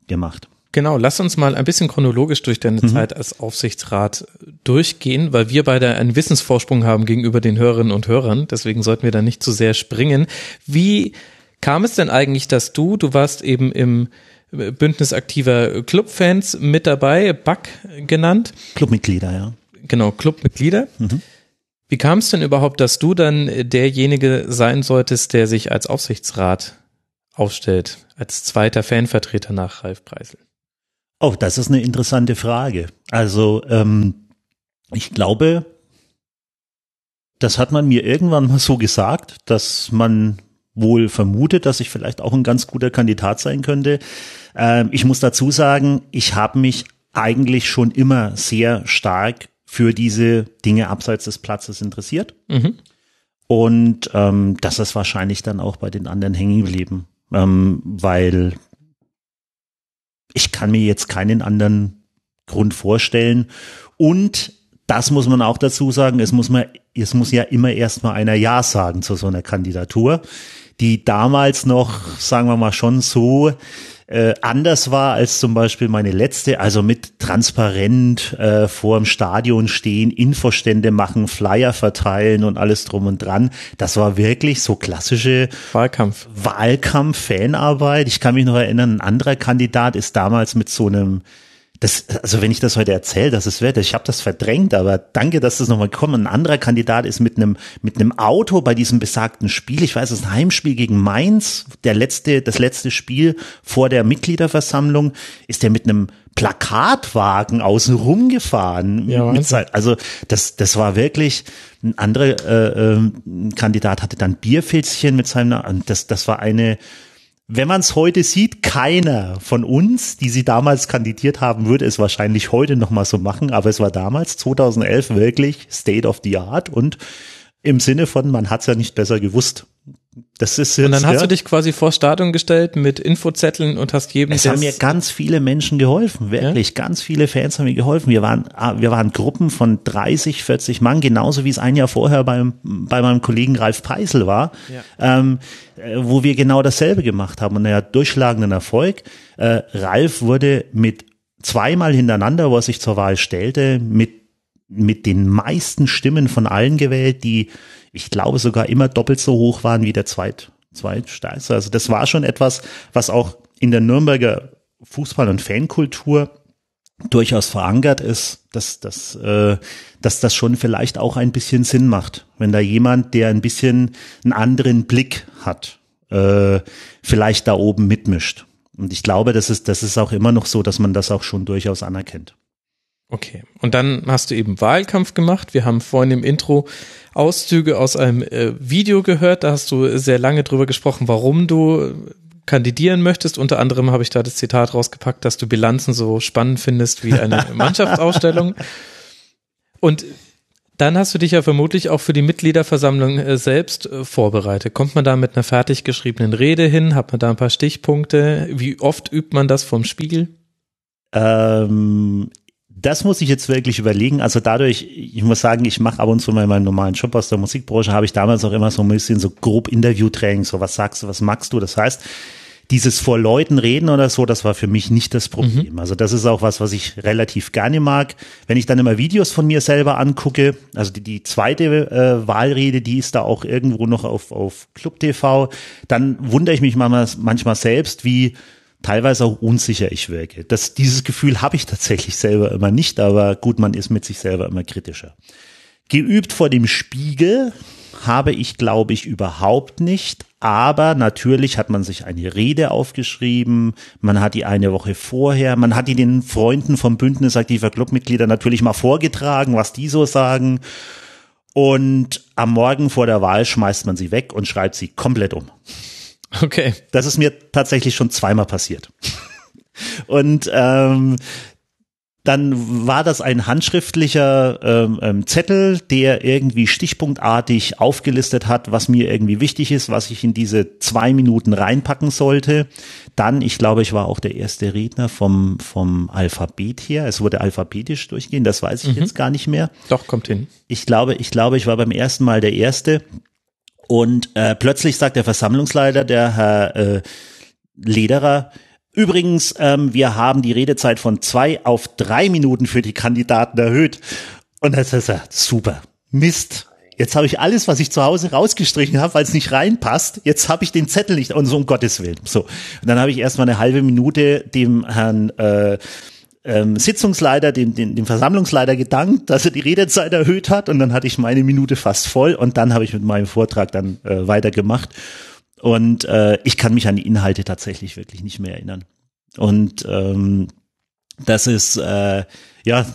gemacht. Genau, lass uns mal ein bisschen chronologisch durch deine mhm. Zeit als Aufsichtsrat durchgehen, weil wir beide einen Wissensvorsprung haben gegenüber den Hörerinnen und Hörern. Deswegen sollten wir da nicht zu sehr springen. Wie kam es denn eigentlich, dass du, du warst eben im Bündnis aktiver Clubfans mit dabei, BAC genannt? Clubmitglieder, ja. Genau, Clubmitglieder. Mhm. Wie kam es denn überhaupt, dass du dann derjenige sein solltest, der sich als Aufsichtsrat aufstellt, als zweiter Fanvertreter nach Ralf Preisel? Oh, das ist eine interessante Frage. Also ähm, ich glaube, das hat man mir irgendwann mal so gesagt, dass man wohl vermutet, dass ich vielleicht auch ein ganz guter Kandidat sein könnte. Ähm, ich muss dazu sagen, ich habe mich eigentlich schon immer sehr stark für diese Dinge abseits des Platzes interessiert. Mhm. Und ähm, das ist wahrscheinlich dann auch bei den anderen hängen geblieben, ähm, weil ich kann mir jetzt keinen anderen Grund vorstellen. Und das muss man auch dazu sagen, es muss man, es muss ja immer erstmal einer Ja sagen zu so einer Kandidatur, die damals noch, sagen wir mal, schon so äh, anders war als zum Beispiel meine letzte, also mit transparent äh, vor dem Stadion stehen, Infostände machen, Flyer verteilen und alles drum und dran. Das war wirklich so klassische Wahlkampf. Wahlkampf-Fanarbeit. Ich kann mich noch erinnern, ein anderer Kandidat ist damals mit so einem das, also wenn ich das heute erzähle, das ist wert. Ich habe das verdrängt, aber danke, dass das nochmal gekommen. Ein anderer Kandidat ist mit einem mit einem Auto bei diesem besagten Spiel. Ich weiß, es ist ein Heimspiel gegen Mainz. Der letzte, das letzte Spiel vor der Mitgliederversammlung ist der mit einem Plakatwagen außen rumgefahren. Ja, also das, das war wirklich ein anderer äh, äh, Kandidat hatte dann Bierfilzchen mit seinem. Das, das war eine wenn man es heute sieht, keiner von uns, die sie damals kandidiert haben, würde es wahrscheinlich heute nochmal so machen, aber es war damals 2011 wirklich State of the Art und im Sinne von, man hat es ja nicht besser gewusst. Das ist jetzt, und dann hast ja, du dich quasi vor Stadion gestellt mit Infozetteln und hast jedem. Es haben mir ganz viele Menschen geholfen, wirklich. Ja? Ganz viele Fans haben mir geholfen. Wir waren, ah, wir waren Gruppen von 30, 40 Mann, genauso wie es ein Jahr vorher beim, bei meinem Kollegen Ralf Peisel war, ja. ähm, äh, wo wir genau dasselbe gemacht haben und er hat durchschlagenden Erfolg. Äh, Ralf wurde mit zweimal hintereinander, wo er sich zur Wahl stellte, mit mit den meisten Stimmen von allen gewählt, die ich glaube sogar immer doppelt so hoch waren wie der zweit, zweitstärkste. Also das war schon etwas, was auch in der Nürnberger Fußball- und Fankultur durchaus verankert ist, dass, dass, äh, dass das schon vielleicht auch ein bisschen Sinn macht, wenn da jemand, der ein bisschen einen anderen Blick hat, äh, vielleicht da oben mitmischt. Und ich glaube, das ist, das ist auch immer noch so, dass man das auch schon durchaus anerkennt. Okay. Und dann hast du eben Wahlkampf gemacht. Wir haben vorhin im Intro Auszüge aus einem äh, Video gehört. Da hast du sehr lange drüber gesprochen, warum du kandidieren möchtest. Unter anderem habe ich da das Zitat rausgepackt, dass du Bilanzen so spannend findest wie eine Mannschaftsausstellung. Und dann hast du dich ja vermutlich auch für die Mitgliederversammlung äh, selbst äh, vorbereitet. Kommt man da mit einer fertig geschriebenen Rede hin? Hat man da ein paar Stichpunkte? Wie oft übt man das vom Spiegel? Ähm, das muss ich jetzt wirklich überlegen. Also dadurch, ich muss sagen, ich mache ab und zu mal meinen normalen Job aus der Musikbranche, habe ich damals auch immer so ein bisschen so grob Interviewtraining, so was sagst du, was magst du. Das heißt, dieses vor Leuten reden oder so, das war für mich nicht das Problem. Mhm. Also das ist auch was, was ich relativ gerne mag. Wenn ich dann immer Videos von mir selber angucke, also die, die zweite äh, Wahlrede, die ist da auch irgendwo noch auf, auf Club TV, dann wundere ich mich manchmal, manchmal selbst, wie teilweise auch unsicher ich wirke. Das, dieses Gefühl habe ich tatsächlich selber immer nicht, aber gut, man ist mit sich selber immer kritischer. Geübt vor dem Spiegel habe ich, glaube ich, überhaupt nicht. Aber natürlich hat man sich eine Rede aufgeschrieben, man hat die eine Woche vorher, man hat die den Freunden vom Bündnis aktiver Clubmitglieder natürlich mal vorgetragen, was die so sagen. Und am Morgen vor der Wahl schmeißt man sie weg und schreibt sie komplett um. Okay. Das ist mir tatsächlich schon zweimal passiert. Und ähm, dann war das ein handschriftlicher ähm, ähm, Zettel, der irgendwie stichpunktartig aufgelistet hat, was mir irgendwie wichtig ist, was ich in diese zwei Minuten reinpacken sollte. Dann, ich glaube, ich war auch der erste Redner vom, vom Alphabet her. Es wurde alphabetisch durchgehen, das weiß ich mhm. jetzt gar nicht mehr. Doch, kommt hin. Ich glaube, ich glaube, ich war beim ersten Mal der Erste. Und äh, plötzlich sagt der Versammlungsleiter, der Herr äh, Lederer, Übrigens, ähm, wir haben die Redezeit von zwei auf drei Minuten für die Kandidaten erhöht. Und das ist ja super. Mist. Jetzt habe ich alles, was ich zu Hause rausgestrichen habe, weil es nicht reinpasst. Jetzt habe ich den Zettel nicht und so um Gottes Willen. So. Und dann habe ich erstmal eine halbe Minute dem Herrn äh, ähm, Sitzungsleiter, dem, dem, dem Versammlungsleiter gedankt, dass er die Redezeit erhöht hat und dann hatte ich meine Minute fast voll und dann habe ich mit meinem Vortrag dann äh, weitergemacht. Und äh, ich kann mich an die Inhalte tatsächlich wirklich nicht mehr erinnern. Und ähm, das ist äh, ja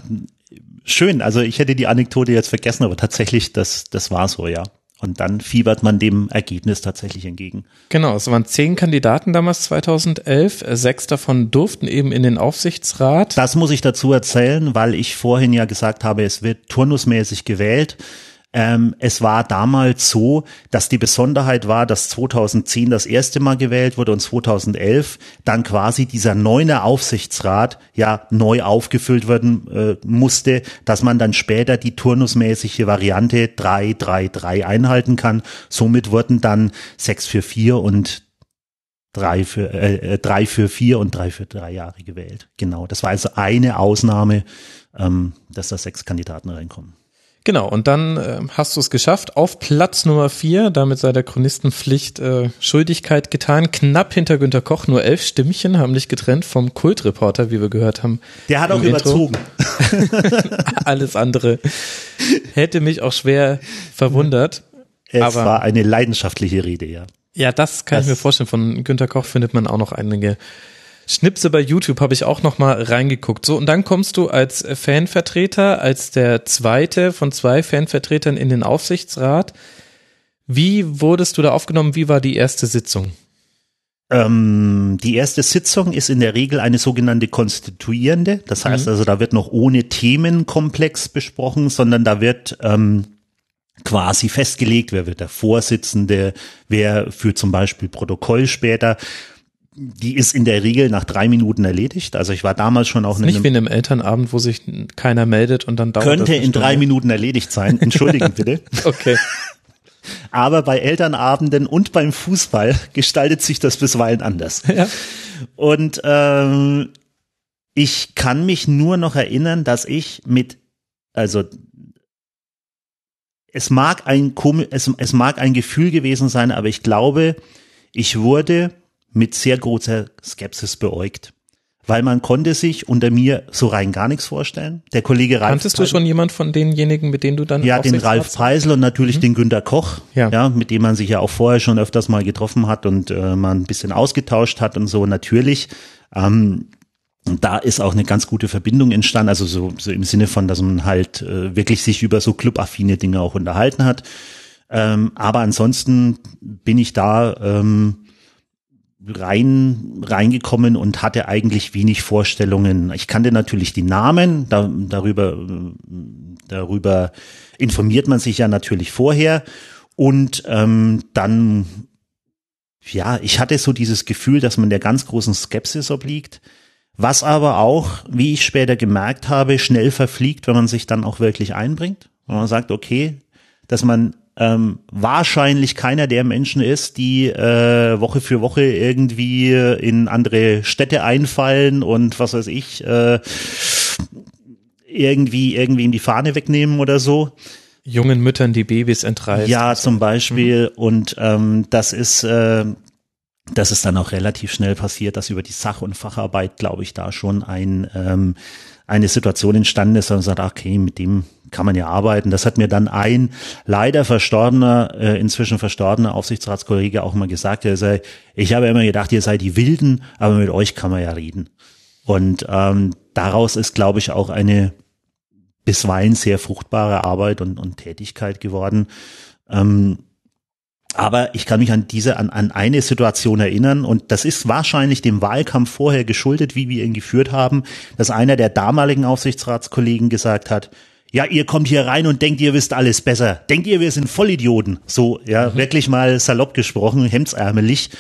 schön. Also ich hätte die Anekdote jetzt vergessen, aber tatsächlich, das, das war so, ja. Und dann fiebert man dem Ergebnis tatsächlich entgegen. Genau, es waren zehn Kandidaten damals 2011. Sechs davon durften eben in den Aufsichtsrat. Das muss ich dazu erzählen, weil ich vorhin ja gesagt habe, es wird turnusmäßig gewählt. Ähm, es war damals so, dass die Besonderheit war, dass 2010 das erste Mal gewählt wurde und 2011 dann quasi dieser neue Aufsichtsrat ja neu aufgefüllt werden äh, musste, dass man dann später die turnusmäßige Variante 3-3-3 einhalten kann. Somit wurden dann 6 für 4 und drei für äh, äh, drei für vier und drei für drei Jahre gewählt. Genau, das war also eine Ausnahme, ähm, dass da sechs Kandidaten reinkommen. Genau, und dann äh, hast du es geschafft. Auf Platz Nummer vier, damit sei der Chronistenpflicht äh, Schuldigkeit getan. Knapp hinter Günter Koch, nur elf Stimmchen haben dich getrennt vom Kultreporter, wie wir gehört haben. Der hat auch überzogen. Alles andere hätte mich auch schwer verwundert. Es aber, war eine leidenschaftliche Rede, ja. Ja, das kann das ich mir vorstellen. Von Günter Koch findet man auch noch einige Schnipse bei YouTube habe ich auch noch mal reingeguckt. So und dann kommst du als Fanvertreter, als der zweite von zwei Fanvertretern in den Aufsichtsrat. Wie wurdest du da aufgenommen? Wie war die erste Sitzung? Ähm, die erste Sitzung ist in der Regel eine sogenannte konstituierende. Das heißt mhm. also, da wird noch ohne Themenkomplex besprochen, sondern da wird ähm, quasi festgelegt, wer wird der Vorsitzende, wer führt zum Beispiel Protokoll später die ist in der Regel nach drei Minuten erledigt. Also ich war damals schon auch nicht wie in einem Elternabend, wo sich keiner meldet und dann dauert könnte in drei Minuten erledigt sein. Entschuldigen bitte. okay. Aber bei Elternabenden und beim Fußball gestaltet sich das bisweilen anders. Ja. Und ähm, ich kann mich nur noch erinnern, dass ich mit, also es mag ein es, es mag ein Gefühl gewesen sein, aber ich glaube, ich wurde mit sehr großer Skepsis beäugt. Weil man konnte sich unter mir so rein gar nichts vorstellen. Der Kollege Ralf. Kanntest du schon jemand von denjenigen, mit denen du dann Ja, den Ralf Preisel und natürlich mhm. den Günter Koch, ja. ja, mit dem man sich ja auch vorher schon öfters mal getroffen hat und äh, man ein bisschen ausgetauscht hat und so natürlich. Ähm, da ist auch eine ganz gute Verbindung entstanden, also so, so im Sinne von, dass man halt äh, wirklich sich über so clubaffine Dinge auch unterhalten hat. Ähm, aber ansonsten bin ich da ähm, rein reingekommen und hatte eigentlich wenig Vorstellungen. Ich kannte natürlich die Namen, da, darüber darüber informiert man sich ja natürlich vorher und ähm, dann ja, ich hatte so dieses Gefühl, dass man der ganz großen Skepsis obliegt, was aber auch, wie ich später gemerkt habe, schnell verfliegt, wenn man sich dann auch wirklich einbringt. Wenn man sagt, okay, dass man ähm, wahrscheinlich keiner der Menschen ist, die äh, Woche für Woche irgendwie in andere Städte einfallen und was weiß ich, äh, irgendwie irgendwie in die Fahne wegnehmen oder so. Jungen Müttern die Babys entreißen. Ja, zum Beispiel. Mhm. Und ähm, das ist äh, das ist dann auch relativ schnell passiert, dass über die Sach- und Facharbeit, glaube ich, da schon ein ähm, eine Situation entstanden ist, man sagt, okay, mit dem kann man ja arbeiten. Das hat mir dann ein leider verstorbener, äh, inzwischen verstorbener Aufsichtsratskollege auch mal gesagt. Er sei, ich habe immer gedacht, ihr seid die Wilden, aber mit euch kann man ja reden. Und ähm, daraus ist, glaube ich, auch eine bisweilen sehr fruchtbare Arbeit und, und Tätigkeit geworden. Ähm, aber ich kann mich an diese, an, an eine Situation erinnern und das ist wahrscheinlich dem Wahlkampf vorher geschuldet, wie wir ihn geführt haben, dass einer der damaligen Aufsichtsratskollegen gesagt hat, ja, ihr kommt hier rein und denkt, ihr wisst alles besser. Denkt ihr, wir sind Vollidioten. So, ja, mhm. wirklich mal salopp gesprochen, hemdsärmelig.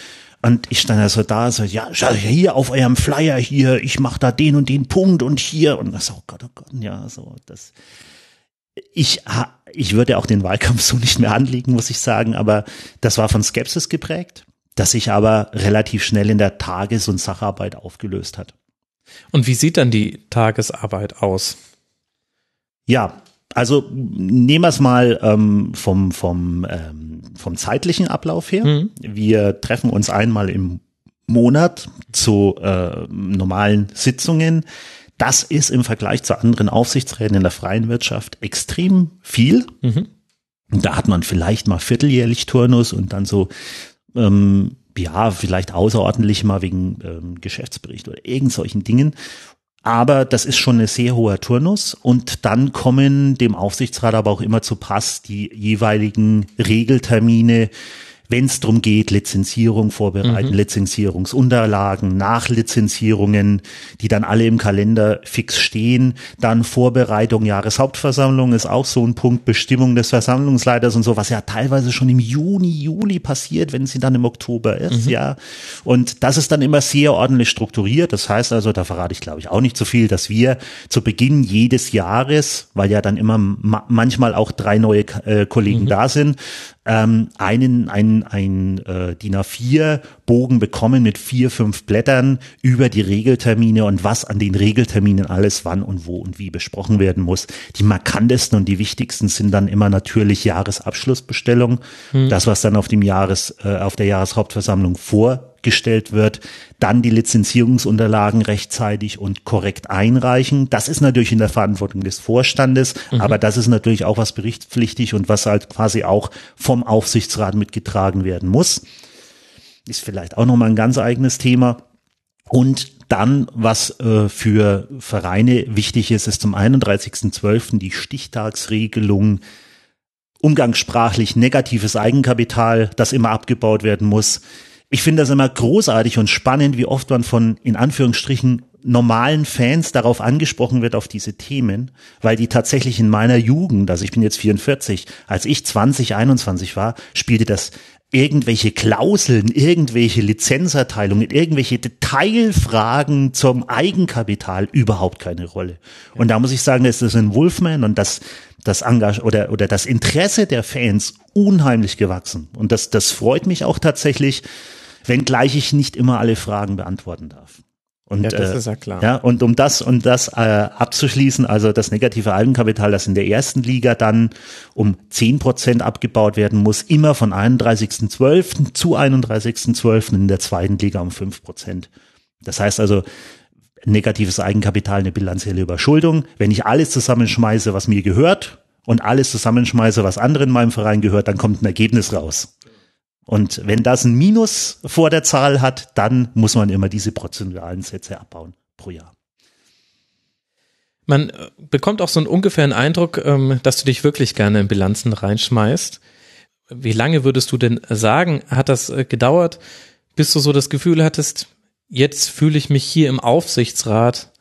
Und ich stand also da, so, ja, hier auf eurem Flyer hier, ich mach da den und den Punkt und hier. Und das, oh Gott, oh Gott, ja, so, das, ich, ich würde auch den Wahlkampf so nicht mehr anlegen, muss ich sagen, aber das war von Skepsis geprägt. das sich aber relativ schnell in der Tages- und Sacharbeit aufgelöst hat. Und wie sieht dann die Tagesarbeit aus? Ja, also nehmen wir es mal ähm, vom, vom, ähm, vom zeitlichen Ablauf her. Mhm. Wir treffen uns einmal im Monat zu äh, normalen Sitzungen. Das ist im Vergleich zu anderen Aufsichtsräten in der freien Wirtschaft extrem viel. Mhm. Da hat man vielleicht mal vierteljährlich Turnus und dann so, ähm, ja, vielleicht außerordentlich mal wegen ähm, Geschäftsbericht oder irgend solchen Dingen. Aber das ist schon ein sehr hoher Turnus und dann kommen dem Aufsichtsrat aber auch immer zu Pass die jeweiligen Regeltermine, wenn es darum geht, Lizenzierung vorbereiten, mhm. Lizenzierungsunterlagen, Nachlizenzierungen, die dann alle im Kalender fix stehen, dann Vorbereitung Jahreshauptversammlung ist auch so ein Punkt, Bestimmung des Versammlungsleiters und so, was ja teilweise schon im Juni, Juli passiert, wenn sie dann im Oktober ist, mhm. ja. Und das ist dann immer sehr ordentlich strukturiert. Das heißt also, da verrate ich glaube ich auch nicht so viel, dass wir zu Beginn jedes Jahres, weil ja dann immer ma manchmal auch drei neue äh, Kollegen mhm. da sind, ähm, einen, ein, ein äh, DIN A4 Bogen bekommen mit vier, fünf Blättern über die Regeltermine und was an den Regelterminen alles wann und wo und wie besprochen werden muss. Die markantesten und die wichtigsten sind dann immer natürlich Jahresabschlussbestellung. Hm. Das, was dann auf dem Jahres, äh, auf der Jahreshauptversammlung vor gestellt wird, dann die Lizenzierungsunterlagen rechtzeitig und korrekt einreichen. Das ist natürlich in der Verantwortung des Vorstandes, mhm. aber das ist natürlich auch was berichtspflichtig und was halt quasi auch vom Aufsichtsrat mitgetragen werden muss. Ist vielleicht auch nochmal ein ganz eigenes Thema. Und dann, was äh, für Vereine wichtig ist, ist zum 31.12. die Stichtagsregelung umgangssprachlich negatives Eigenkapital, das immer abgebaut werden muss ich finde das immer großartig und spannend, wie oft man von, in Anführungsstrichen, normalen Fans darauf angesprochen wird, auf diese Themen, weil die tatsächlich in meiner Jugend, also ich bin jetzt 44, als ich 20, 21 war, spielte das irgendwelche Klauseln, irgendwelche Lizenzerteilungen, irgendwelche Detailfragen zum Eigenkapital überhaupt keine Rolle. Und da muss ich sagen, das ist ein Wolfman und das, das Engage oder, oder das Interesse der Fans unheimlich gewachsen. Und das, das freut mich auch tatsächlich, wenngleich ich nicht immer alle Fragen beantworten darf. Und, ja, das äh, ist ja klar. Ja, und um das und das äh, abzuschließen, also das negative Eigenkapital, das in der ersten Liga dann um zehn Prozent abgebaut werden muss, immer von 31.12. zu 31.12. in der zweiten Liga um fünf Prozent. Das heißt also, negatives Eigenkapital, eine bilanzielle Überschuldung. Wenn ich alles zusammenschmeiße, was mir gehört und alles zusammenschmeiße, was anderen in meinem Verein gehört, dann kommt ein Ergebnis raus. Und wenn das ein Minus vor der Zahl hat, dann muss man immer diese prozentualen Sätze abbauen pro Jahr. Man äh, bekommt auch so einen ungefähren Eindruck, ähm, dass du dich wirklich gerne in Bilanzen reinschmeißt. Wie lange würdest du denn sagen, hat das äh, gedauert, bis du so das Gefühl hattest, jetzt fühle ich mich hier im Aufsichtsrat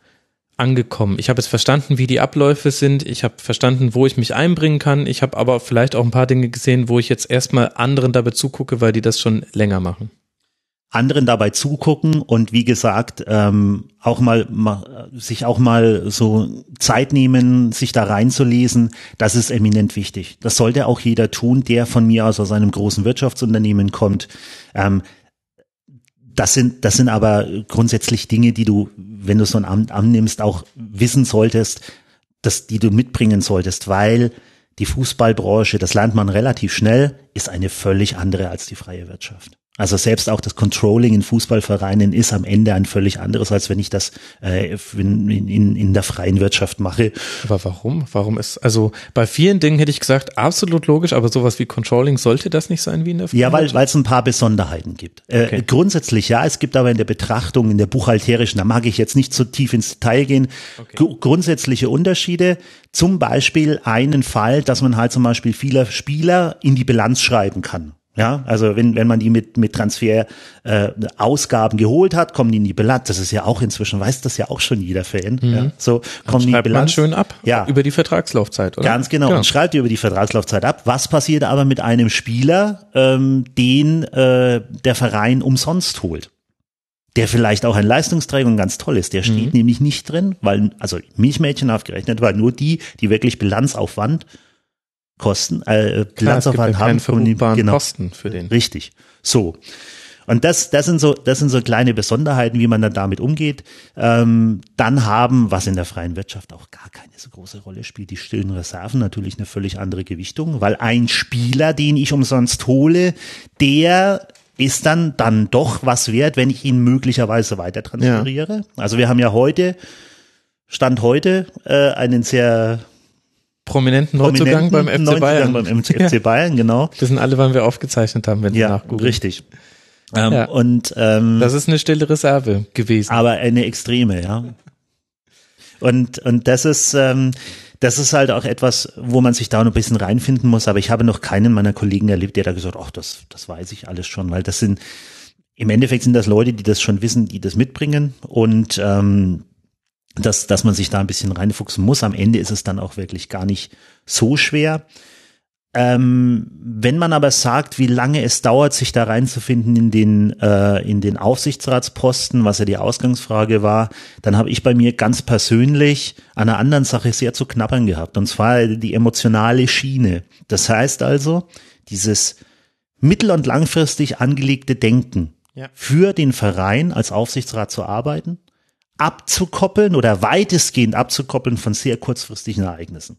angekommen. Ich habe jetzt verstanden, wie die Abläufe sind. Ich habe verstanden, wo ich mich einbringen kann. Ich habe aber vielleicht auch ein paar Dinge gesehen, wo ich jetzt erstmal anderen dabei zugucke, weil die das schon länger machen. Anderen dabei zugucken und wie gesagt ähm, auch mal, mal sich auch mal so Zeit nehmen, sich da reinzulesen, das ist eminent wichtig. Das sollte auch jeder tun, der von mir aus aus einem großen Wirtschaftsunternehmen kommt. Ähm, das sind, das sind aber grundsätzlich Dinge, die du, wenn du so ein Amt annimmst, auch wissen solltest, dass die du mitbringen solltest, weil die Fußballbranche, das lernt man relativ schnell, ist eine völlig andere als die freie Wirtschaft. Also selbst auch das Controlling in Fußballvereinen ist am Ende ein völlig anderes, als wenn ich das äh, in, in, in der freien Wirtschaft mache. Aber warum? Warum ist, also bei vielen Dingen hätte ich gesagt, absolut logisch, aber sowas wie Controlling sollte das nicht sein wie in der freien Ja, weil weil es ein paar Besonderheiten gibt. Äh, okay. Grundsätzlich ja, es gibt aber in der Betrachtung, in der buchhalterischen, da mag ich jetzt nicht so tief ins Detail gehen, okay. grundsätzliche Unterschiede. Zum Beispiel einen Fall, dass man halt zum Beispiel vieler Spieler in die Bilanz schreiben kann. Ja, also wenn, wenn man die mit, mit Transfer äh, Ausgaben geholt hat, kommen die in die Bilanz. Das ist ja auch inzwischen, weiß das ja auch schon jeder Fan. Mhm. Ja, so kommen die in die Bilanz. Man schön ab. Ja. Über die Vertragslaufzeit, oder? Ganz genau. genau. Und schreibt über die Vertragslaufzeit ab. Was passiert aber mit einem Spieler, ähm, den äh, der Verein umsonst holt? Der vielleicht auch ein Leistungsträger und ganz toll ist. Der steht mhm. nämlich nicht drin, weil, also Milchmädchen aufgerechnet, weil nur die, die wirklich Bilanzaufwand Kosten, äh, Bilanzaufwand haben. Keine genau, Kosten für den. Richtig. So. Und das, das sind so, das sind so kleine Besonderheiten, wie man dann damit umgeht. Ähm, dann haben, was in der freien Wirtschaft auch gar keine so große Rolle spielt, die stillen Reserven natürlich eine völlig andere Gewichtung, weil ein Spieler, den ich umsonst hole, der ist dann dann doch was wert, wenn ich ihn möglicherweise weiter transferiere. Ja. Also wir haben ja heute, Stand heute, äh, einen sehr prominenten Neuzugang beim FC Neuzugang Bayern. beim FC Bayern, genau. Wissen alle, wann wir aufgezeichnet haben, wenn ja, Sie nachgucken. richtig. Ähm, ja. Und ähm, das ist eine stille Reserve gewesen. Aber eine extreme, ja. Und und das ist ähm, das ist halt auch etwas, wo man sich da noch ein bisschen reinfinden muss. Aber ich habe noch keinen meiner Kollegen erlebt, der da gesagt, ach, das das weiß ich alles schon, weil das sind im Endeffekt sind das Leute, die das schon wissen, die das mitbringen und ähm, dass, dass man sich da ein bisschen reinfuchsen muss. Am Ende ist es dann auch wirklich gar nicht so schwer. Ähm, wenn man aber sagt, wie lange es dauert, sich da reinzufinden in den, äh, in den Aufsichtsratsposten, was ja die Ausgangsfrage war, dann habe ich bei mir ganz persönlich an einer anderen Sache sehr zu knabbern gehabt, und zwar die emotionale Schiene. Das heißt also, dieses mittel- und langfristig angelegte Denken, ja. für den Verein als Aufsichtsrat zu arbeiten, abzukoppeln oder weitestgehend abzukoppeln von sehr kurzfristigen Ereignissen.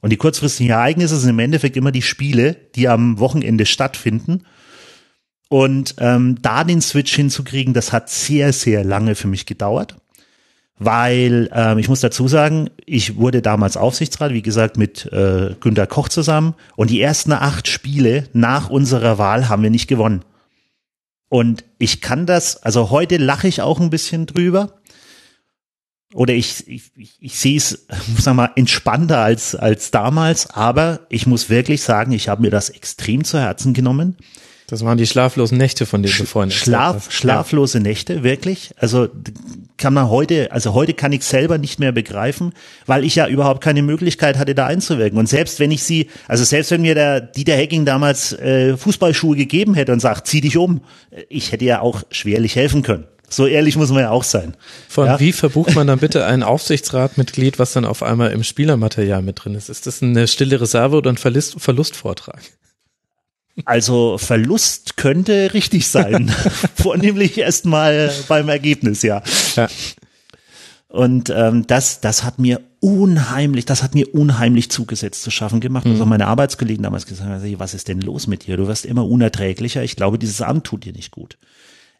Und die kurzfristigen Ereignisse sind im Endeffekt immer die Spiele, die am Wochenende stattfinden. Und ähm, da den Switch hinzukriegen, das hat sehr, sehr lange für mich gedauert. Weil ähm, ich muss dazu sagen, ich wurde damals Aufsichtsrat, wie gesagt, mit äh, Günter Koch zusammen. Und die ersten acht Spiele nach unserer Wahl haben wir nicht gewonnen. Und ich kann das, also heute lache ich auch ein bisschen drüber, oder ich, ich, ich sehe es, sag mal, entspannter als, als damals, aber ich muss wirklich sagen, ich habe mir das extrem zu Herzen genommen. Das waren die schlaflosen Nächte, von denen du vorhin Schlaf. Schlaflose. Nächte, wirklich. Also kann man heute, also heute kann ich selber nicht mehr begreifen, weil ich ja überhaupt keine Möglichkeit hatte, da einzuwirken. Und selbst wenn ich sie, also selbst wenn mir der Dieter Hecking damals äh, Fußballschuhe gegeben hätte und sagt, zieh dich um, ich hätte ja auch schwerlich helfen können. So ehrlich muss man ja auch sein. Von ja? wie verbucht man dann bitte ein Aufsichtsratmitglied, was dann auf einmal im Spielermaterial mit drin ist? Ist das eine stille Reserve oder ein Verlust, Verlustvortrag? Also Verlust könnte richtig sein. Vornehmlich erstmal beim Ergebnis, ja. ja. Und ähm, das, das hat mir unheimlich, das hat mir unheimlich zugesetzt zu schaffen gemacht. Mhm. Also meine Arbeitskollegen damals gesagt haben, was ist denn los mit dir? Du wirst immer unerträglicher. Ich glaube, dieses Amt tut dir nicht gut.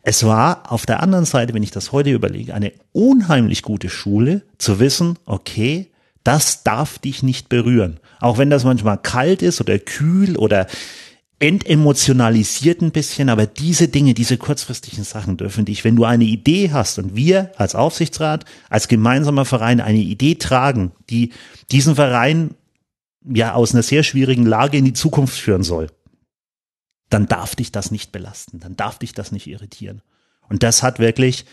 Es war auf der anderen Seite, wenn ich das heute überlege, eine unheimlich gute Schule zu wissen, okay, das darf dich nicht berühren. Auch wenn das manchmal kalt ist oder kühl oder entemotionalisiert ein bisschen, aber diese Dinge, diese kurzfristigen Sachen dürfen dich, wenn du eine Idee hast und wir als Aufsichtsrat, als gemeinsamer Verein eine Idee tragen, die diesen Verein ja aus einer sehr schwierigen Lage in die Zukunft führen soll, dann darf dich das nicht belasten, dann darf dich das nicht irritieren. Und das hat wirklich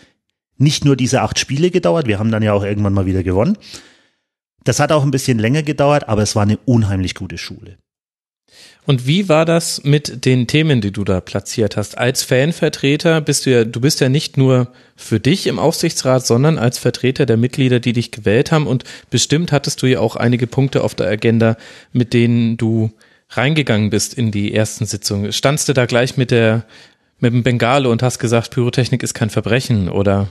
nicht nur diese acht Spiele gedauert, wir haben dann ja auch irgendwann mal wieder gewonnen. Das hat auch ein bisschen länger gedauert, aber es war eine unheimlich gute Schule. Und wie war das mit den Themen, die du da platziert hast? Als Fanvertreter bist du ja, du bist ja nicht nur für dich im Aufsichtsrat, sondern als Vertreter der Mitglieder, die dich gewählt haben. Und bestimmt hattest du ja auch einige Punkte auf der Agenda, mit denen du reingegangen bist in die ersten Sitzungen, standst du da gleich mit der mit dem Bengalo und hast gesagt, Pyrotechnik ist kein Verbrechen oder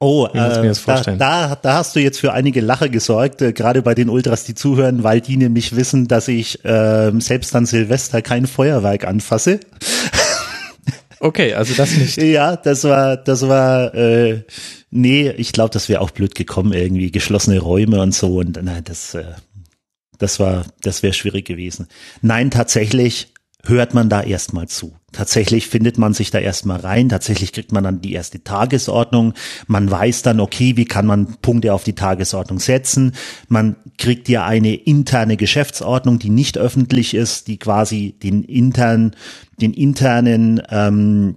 Oh, äh, da, da, da hast du jetzt für einige Lache gesorgt, äh, gerade bei den Ultras, die zuhören, weil die nämlich wissen, dass ich äh, selbst an Silvester kein Feuerwerk anfasse. Okay, also das nicht. ja, das war, das war, äh, nee, ich glaube, das wäre auch blöd gekommen, irgendwie geschlossene Räume und so und nein, das, äh, das war, das wäre schwierig gewesen. Nein, tatsächlich hört man da erstmal zu. Tatsächlich findet man sich da erstmal rein. Tatsächlich kriegt man dann die erste Tagesordnung. Man weiß dann, okay, wie kann man Punkte auf die Tagesordnung setzen. Man kriegt ja eine interne Geschäftsordnung, die nicht öffentlich ist, die quasi den internen, den internen ähm,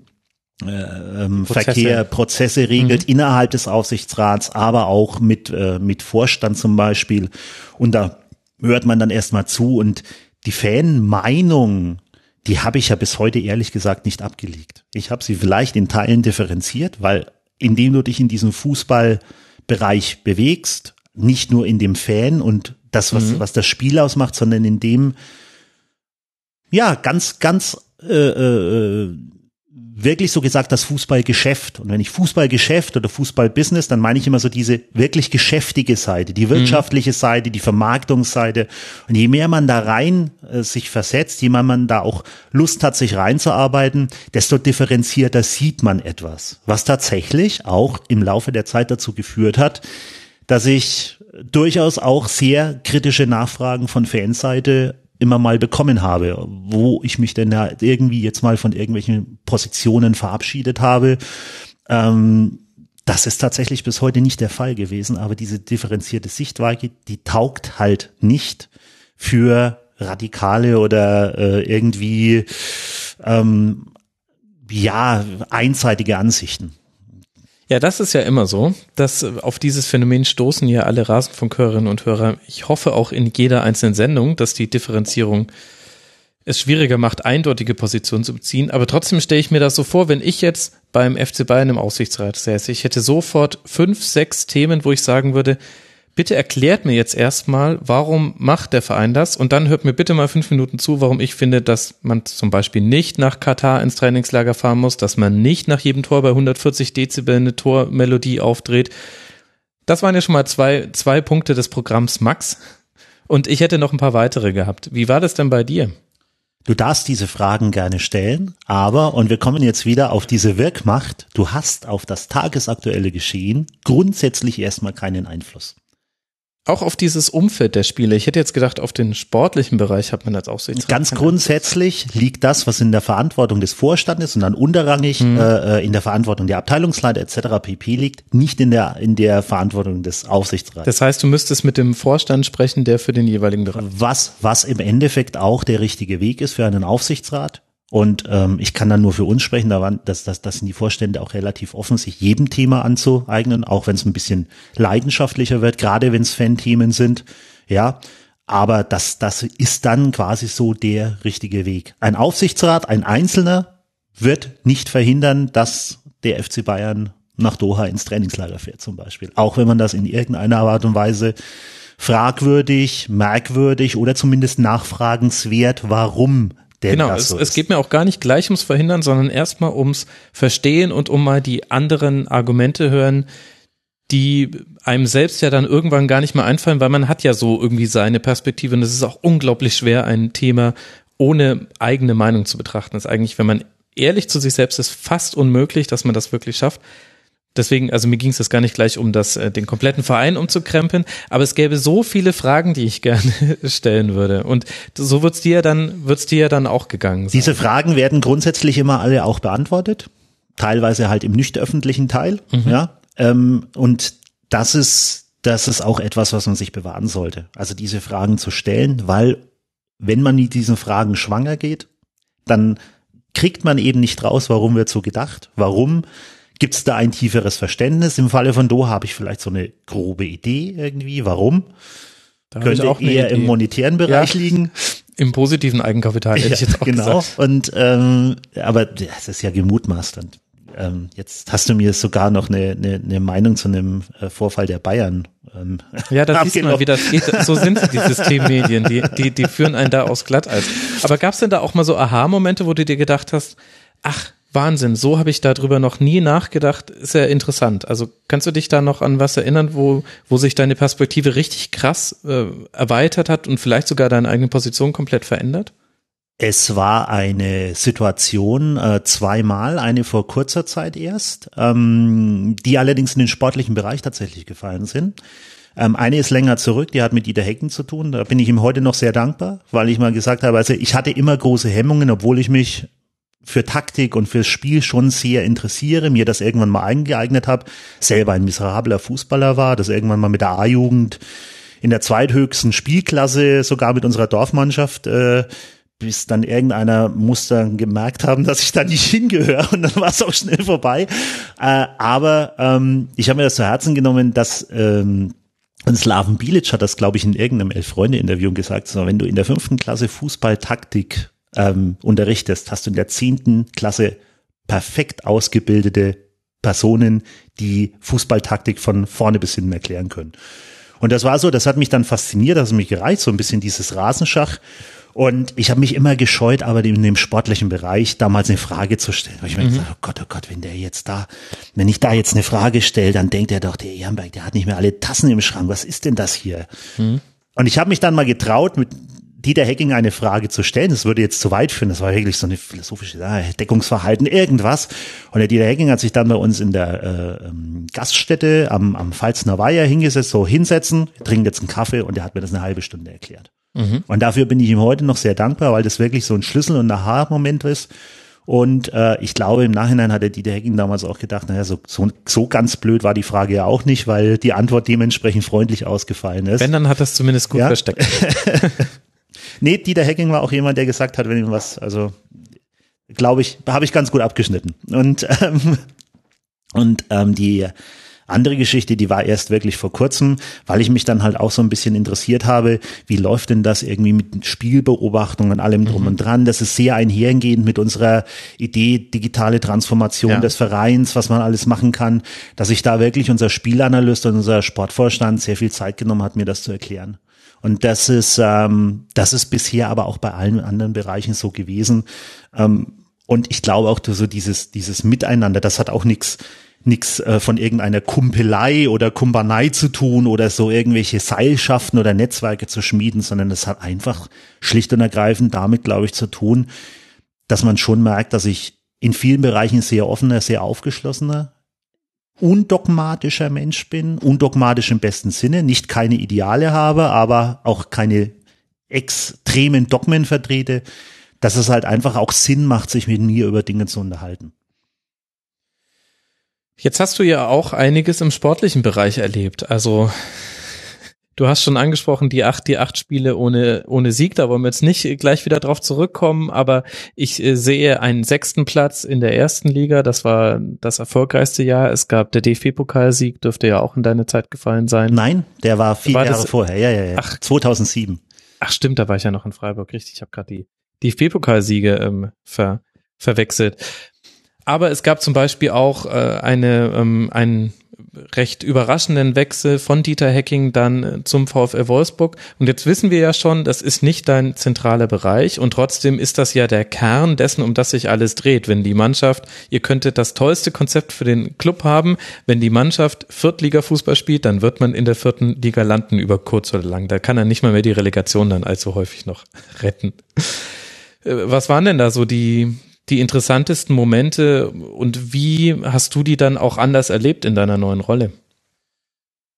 äh, ähm, Prozesse. Verkehr, Prozesse regelt mhm. innerhalb des Aufsichtsrats, aber auch mit, äh, mit Vorstand zum Beispiel. Und da hört man dann erstmal zu und die Fanmeinung, die habe ich ja bis heute ehrlich gesagt nicht abgelegt. Ich habe sie vielleicht in Teilen differenziert, weil indem du dich in diesem Fußballbereich bewegst, nicht nur in dem Fan und das, was, mhm. was das Spiel ausmacht, sondern in dem, ja, ganz, ganz äh, äh, wirklich so gesagt das Fußballgeschäft. Und wenn ich Fußballgeschäft oder Fußballbusiness, dann meine ich immer so diese wirklich geschäftige Seite, die wirtschaftliche mhm. Seite, die Vermarktungsseite. Und je mehr man da rein äh, sich versetzt, je mehr man da auch Lust hat, sich reinzuarbeiten, desto differenzierter sieht man etwas. Was tatsächlich auch im Laufe der Zeit dazu geführt hat, dass ich durchaus auch sehr kritische Nachfragen von Fanseite immer mal bekommen habe, wo ich mich denn da irgendwie jetzt mal von irgendwelchen Positionen verabschiedet habe. Ähm, das ist tatsächlich bis heute nicht der Fall gewesen, aber diese differenzierte Sichtweise, die taugt halt nicht für radikale oder äh, irgendwie ähm, ja einseitige Ansichten. Ja, das ist ja immer so, dass äh, auf dieses Phänomen stoßen ja alle Rasenfunkhörerinnen und Hörer. Ich hoffe auch in jeder einzelnen Sendung, dass die Differenzierung es schwieriger macht, eindeutige Positionen zu beziehen. Aber trotzdem stelle ich mir das so vor, wenn ich jetzt beim FC Bayern im Aussichtsrat säße, ich hätte sofort fünf, sechs Themen, wo ich sagen würde, bitte erklärt mir jetzt erstmal, warum macht der Verein das? Und dann hört mir bitte mal fünf Minuten zu, warum ich finde, dass man zum Beispiel nicht nach Katar ins Trainingslager fahren muss, dass man nicht nach jedem Tor bei 140 Dezibel eine Tormelodie aufdreht. Das waren ja schon mal zwei, zwei Punkte des Programms Max. Und ich hätte noch ein paar weitere gehabt. Wie war das denn bei dir? Du darfst diese Fragen gerne stellen, aber, und wir kommen jetzt wieder auf diese Wirkmacht, du hast auf das tagesaktuelle Geschehen grundsätzlich erstmal keinen Einfluss. Auch auf dieses Umfeld der Spiele. Ich hätte jetzt gedacht, auf den sportlichen Bereich hat man das auch so. Ganz grundsätzlich liegt das, was in der Verantwortung des Vorstandes und dann unterrangig mhm. äh, in der Verantwortung der Abteilungsleiter etc. pp. liegt, nicht in der in der Verantwortung des Aufsichtsrats. Das heißt, du müsstest mit dem Vorstand sprechen, der für den jeweiligen Bereich. Was was im Endeffekt auch der richtige Weg ist für einen Aufsichtsrat. Und ähm, ich kann dann nur für uns sprechen, da waren, dass, dass, dass sind die Vorstände auch relativ offen, sich jedem Thema anzueignen, auch wenn es ein bisschen leidenschaftlicher wird, gerade wenn es Fan-Themen sind. Ja, aber das, das ist dann quasi so der richtige Weg. Ein Aufsichtsrat, ein Einzelner wird nicht verhindern, dass der FC Bayern nach Doha ins Trainingslager fährt zum Beispiel. Auch wenn man das in irgendeiner Art und Weise fragwürdig, merkwürdig oder zumindest nachfragenswert, warum denn genau, es, so es geht mir auch gar nicht gleich ums Verhindern, sondern erstmal ums Verstehen und um mal die anderen Argumente hören, die einem selbst ja dann irgendwann gar nicht mehr einfallen, weil man hat ja so irgendwie seine Perspektive und es ist auch unglaublich schwer, ein Thema ohne eigene Meinung zu betrachten. Das ist eigentlich, wenn man ehrlich zu sich selbst ist, fast unmöglich, dass man das wirklich schafft. Deswegen, also mir ging es jetzt gar nicht gleich um das, äh, den kompletten Verein umzukrempeln, aber es gäbe so viele Fragen, die ich gerne stellen würde. Und so wird's dir dann, wird's dir dann auch gegangen sein. Diese Fragen werden grundsätzlich immer alle auch beantwortet. Teilweise halt im nicht öffentlichen Teil, mhm. ja. Ähm, und das ist, das ist auch etwas, was man sich bewahren sollte. Also diese Fragen zu stellen, weil wenn man mit diesen Fragen schwanger geht, dann kriegt man eben nicht raus, warum wird so gedacht, warum Gibt es da ein tieferes Verständnis? Im Falle von Do habe ich vielleicht so eine grobe Idee irgendwie. Warum? Da Könnte auch eher Idee. im monetären Bereich ja. liegen. Im positiven Eigenkapital hätte ja, ich jetzt auch genau. gesagt. Und ähm, aber das ist ja gemutmaßt. Und ähm, jetzt hast du mir sogar noch eine, eine, eine Meinung zu einem äh, Vorfall der Bayern. Ähm, ja, da siehst du mal, wie das geht. So sind die Systemmedien, die, die, die führen einen da aus Glatteis. Aber gab es denn da auch mal so Aha-Momente, wo du dir gedacht hast, ach, Wahnsinn, so habe ich darüber noch nie nachgedacht. Ja interessant. Also kannst du dich da noch an was erinnern, wo, wo sich deine Perspektive richtig krass äh, erweitert hat und vielleicht sogar deine eigene Position komplett verändert? Es war eine Situation äh, zweimal, eine vor kurzer Zeit erst, ähm, die allerdings in den sportlichen Bereich tatsächlich gefallen sind. Ähm, eine ist länger zurück, die hat mit Dieter Hecken zu tun. Da bin ich ihm heute noch sehr dankbar, weil ich mal gesagt habe, also ich hatte immer große Hemmungen, obwohl ich mich für Taktik und fürs Spiel schon sehr interessiere, mir das irgendwann mal eingeeignet habe, selber ein miserabler Fußballer war, das irgendwann mal mit der A-Jugend in der zweithöchsten Spielklasse sogar mit unserer Dorfmannschaft äh, bis dann irgendeiner muss dann gemerkt haben, dass ich da nicht hingehöre und dann war es auch schnell vorbei. Äh, aber ähm, ich habe mir das zu Herzen genommen, dass ähm, und Slaven Bilic hat das, glaube ich, in irgendeinem Elf-Freunde-Interview gesagt, so, wenn du in der fünften Klasse Fußball-Taktik ähm, unterrichtest, hast du in der zehnten Klasse perfekt ausgebildete Personen, die Fußballtaktik von vorne bis hinten erklären können. Und das war so, das hat mich dann fasziniert, das hat mich gereizt, so ein bisschen dieses Rasenschach. Und ich habe mich immer gescheut, aber in dem sportlichen Bereich damals eine Frage zu stellen. Weil ich mir gesagt, oh Gott, oh Gott, wenn der jetzt da, wenn ich da jetzt eine Frage stelle, dann denkt er doch, der Ehrenberg, der hat nicht mehr alle Tassen im Schrank. Was ist denn das hier? Und ich habe mich dann mal getraut, mit Dieter Hecking eine Frage zu stellen. Das würde jetzt zu weit führen. Das war wirklich so eine philosophische Deckungsverhalten, irgendwas. Und der Dieter Hecking hat sich dann bei uns in der äh, ähm, Gaststätte am, am Pfalzner Weiher hingesetzt, so hinsetzen, trinken jetzt einen Kaffee und er hat mir das eine halbe Stunde erklärt. Mhm. Und dafür bin ich ihm heute noch sehr dankbar, weil das wirklich so ein Schlüssel- und Aha-Moment ist. Und äh, ich glaube, im Nachhinein hat der Dieter Hecking damals auch gedacht, naja, so, so, so ganz blöd war die Frage ja auch nicht, weil die Antwort dementsprechend freundlich ausgefallen ist. Wenn, dann hat das zumindest gut ja? versteckt. nee, Dieter Hecking war auch jemand, der gesagt hat, wenn ihm was, also glaube ich, habe ich ganz gut abgeschnitten. Und, ähm, und ähm, die andere Geschichte, die war erst wirklich vor kurzem, weil ich mich dann halt auch so ein bisschen interessiert habe, wie läuft denn das irgendwie mit Spielbeobachtung und allem drum mhm. und dran. Das ist sehr einhergehend mit unserer Idee digitale Transformation ja. des Vereins, was man alles machen kann, dass sich da wirklich unser Spielanalyst und unser Sportvorstand sehr viel Zeit genommen hat, mir das zu erklären. Und das ist, ähm, das ist bisher aber auch bei allen anderen Bereichen so gewesen. Ähm, und ich glaube auch so dieses, dieses Miteinander, das hat auch nichts nichts äh, von irgendeiner Kumpelei oder Kumpanei zu tun oder so irgendwelche Seilschaften oder Netzwerke zu schmieden, sondern es hat einfach schlicht und ergreifend damit, glaube ich, zu tun, dass man schon merkt, dass ich in vielen Bereichen sehr offener, sehr aufgeschlossener, undogmatischer Mensch bin, undogmatisch im besten Sinne, nicht keine Ideale habe, aber auch keine extremen Dogmen vertrete, dass es halt einfach auch Sinn macht, sich mit mir über Dinge zu unterhalten. Jetzt hast du ja auch einiges im sportlichen Bereich erlebt. Also du hast schon angesprochen, die acht, die acht Spiele ohne, ohne Sieg. Da wollen wir jetzt nicht gleich wieder drauf zurückkommen, aber ich äh, sehe einen sechsten Platz in der ersten Liga. Das war das erfolgreichste Jahr. Es gab der DFB-Pokalsieg, dürfte ja auch in deine Zeit gefallen sein. Nein, der war vier war Jahre das, vorher. Ja, ja, ja. Ach, 2007. Ach stimmt, da war ich ja noch in Freiburg. Richtig, ich habe gerade die DFB-Pokalsiege ähm, ver, verwechselt. Aber es gab zum Beispiel auch äh, eine, ähm, einen recht überraschenden Wechsel von Dieter Hecking dann äh, zum VfL Wolfsburg. Und jetzt wissen wir ja schon, das ist nicht dein zentraler Bereich und trotzdem ist das ja der Kern dessen, um das sich alles dreht. Wenn die Mannschaft, ihr könntet das tollste Konzept für den Club haben, wenn die Mannschaft Viertliga-Fußball spielt, dann wird man in der vierten Liga landen über kurz oder lang. Da kann er nicht mal mehr die Relegation dann allzu häufig noch retten. Äh, was waren denn da so die, die interessantesten Momente und wie hast du die dann auch anders erlebt in deiner neuen Rolle?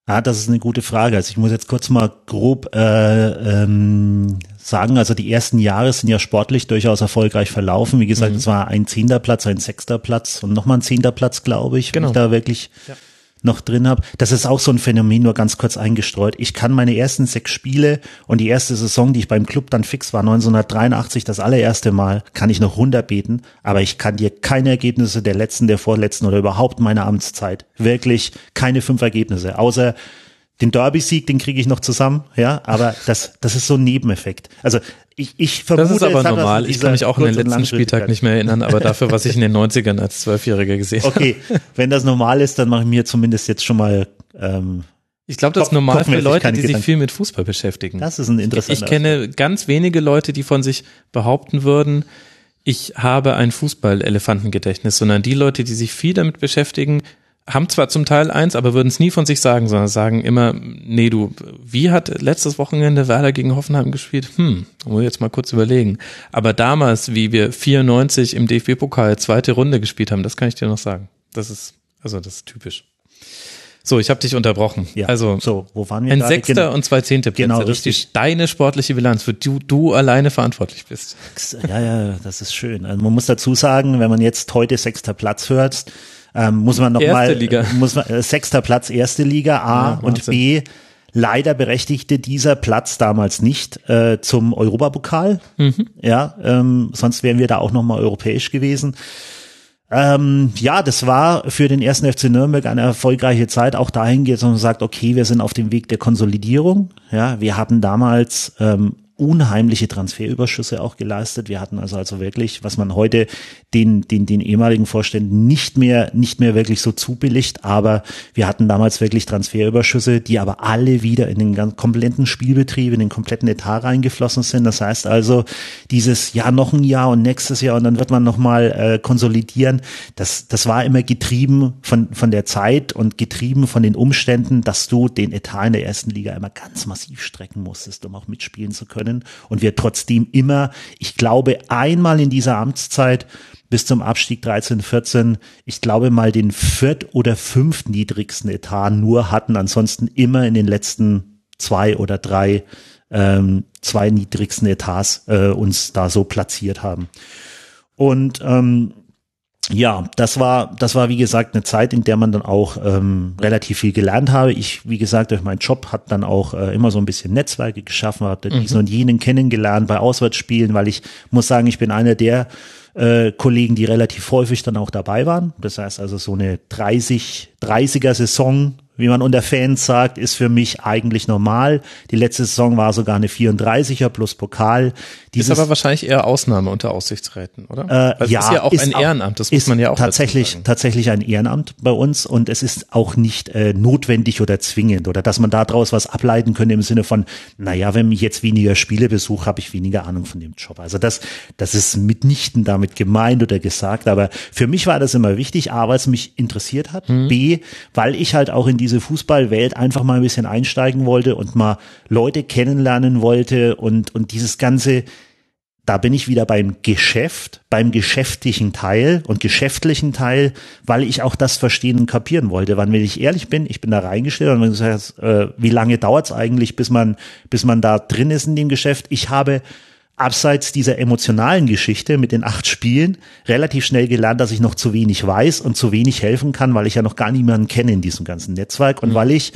Ah, das ist eine gute Frage. Also ich muss jetzt kurz mal grob äh, ähm, sagen, also die ersten Jahre sind ja sportlich durchaus erfolgreich verlaufen. Wie gesagt, mhm. es war ein zehnter Platz, ein sechster Platz und nochmal ein zehnter Platz, glaube ich, genau. wenn ich da wirklich ja noch drin habe. Das ist auch so ein Phänomen, nur ganz kurz eingestreut. Ich kann meine ersten sechs Spiele und die erste Saison, die ich beim Club dann fix war, 1983, das allererste Mal, kann ich noch runterbeten, aber ich kann dir keine Ergebnisse der letzten, der vorletzten oder überhaupt meiner Amtszeit, wirklich keine fünf Ergebnisse, außer den Derby-Sieg, den kriege ich noch zusammen, ja, aber das, das ist so ein Nebeneffekt. Also ich, ich vermute, das ist aber normal. Ich kann mich auch an den letzten Spieltag nicht mehr erinnern, aber dafür, was ich in den 90ern als Zwölfjähriger gesehen habe. Okay, wenn das normal ist, dann mache ich mir zumindest jetzt schon mal. Ähm, ich glaube, das ist normal für Leute, die sich viel mit Fußball beschäftigen. Das ist ein interessanter. Ich kenne ganz wenige Leute, die von sich behaupten würden, ich habe ein Fußball-Elefantengedächtnis, sondern die Leute, die sich viel damit beschäftigen, haben zwar zum Teil eins, aber würden es nie von sich sagen, sondern sagen immer, nee, du, wie hat letztes Wochenende Werder gegen Hoffenheim gespielt? Hm, muss ich jetzt mal kurz überlegen. Aber damals, wie wir 94 im DFB-Pokal zweite Runde gespielt haben, das kann ich dir noch sagen. Das ist, also das ist typisch. So, ich habe dich unterbrochen. Ja, also so, wo waren wir ein? Sechster genau. und zwei Zehnte Plätze. Genau, das ist deine sportliche Bilanz, für die du alleine verantwortlich bist. Ja, ja, das ist schön. Also man muss dazu sagen, wenn man jetzt heute sechster Platz hört, ähm, muss man noch erste mal, Liga. muss man, äh, sechster Platz erste Liga A ja, und B. Leider berechtigte dieser Platz damals nicht äh, zum Europapokal. Mhm. Ja, ähm, sonst wären wir da auch noch mal europäisch gewesen. Ähm, ja, das war für den ersten FC Nürnberg eine erfolgreiche Zeit. Auch dahin geht, dass man sagt, okay, wir sind auf dem Weg der Konsolidierung. Ja, wir hatten damals ähm, unheimliche Transferüberschüsse auch geleistet. Wir hatten also also wirklich, was man heute den, den, den ehemaligen Vorständen nicht mehr, nicht mehr wirklich so zubilligt, aber wir hatten damals wirklich Transferüberschüsse, die aber alle wieder in den ganz kompletten Spielbetrieb, in den kompletten Etat reingeflossen sind. Das heißt also, dieses Jahr noch ein Jahr und nächstes Jahr und dann wird man nochmal äh, konsolidieren. Das, das war immer getrieben von, von der Zeit und getrieben von den Umständen, dass du den Etat in der ersten Liga immer ganz massiv strecken musstest, um auch mitspielen zu können können und wir trotzdem immer, ich glaube, einmal in dieser Amtszeit bis zum Abstieg 13, 14, ich glaube mal den viert- oder fünft niedrigsten Etat nur hatten, ansonsten immer in den letzten zwei oder drei ähm, zwei niedrigsten Etats äh, uns da so platziert haben. Und ähm, ja, das war, das war wie gesagt eine Zeit, in der man dann auch ähm, relativ viel gelernt habe. Ich, wie gesagt, durch meinen Job hat dann auch äh, immer so ein bisschen Netzwerke geschaffen, habe mhm. diesen und jenen kennengelernt bei Auswärtsspielen, weil ich muss sagen, ich bin einer der äh, Kollegen, die relativ häufig dann auch dabei waren. Das heißt also so eine 30, 30er Saison wie man unter Fans sagt, ist für mich eigentlich normal. Die letzte Saison war sogar eine 34er plus Pokal. Dieses, ist aber wahrscheinlich eher Ausnahme unter Aussichtsräten, oder? Äh, ja, ist ja auch ein Ehrenamt, das muss man ja auch tatsächlich tatsächlich ein Ehrenamt bei uns und es ist auch nicht äh, notwendig oder zwingend oder dass man daraus was ableiten könnte im Sinne von, naja, wenn ich jetzt weniger Spiele besuche, habe ich weniger Ahnung von dem Job. Also das das ist mitnichten damit gemeint oder gesagt, aber für mich war das immer wichtig, a, weil es mich interessiert hat, mhm. b, weil ich halt auch in diese Fußballwelt einfach mal ein bisschen einsteigen wollte und mal Leute kennenlernen wollte und, und dieses ganze, da bin ich wieder beim Geschäft, beim geschäftlichen Teil und geschäftlichen Teil, weil ich auch das verstehen und kapieren wollte. Wann, wenn ich ehrlich bin, ich bin da reingestellt und gesagt, äh, wie lange dauert es eigentlich, bis man, bis man da drin ist in dem Geschäft? Ich habe abseits dieser emotionalen Geschichte mit den acht Spielen relativ schnell gelernt, dass ich noch zu wenig weiß und zu wenig helfen kann, weil ich ja noch gar niemanden kenne in diesem ganzen Netzwerk und mhm. weil ich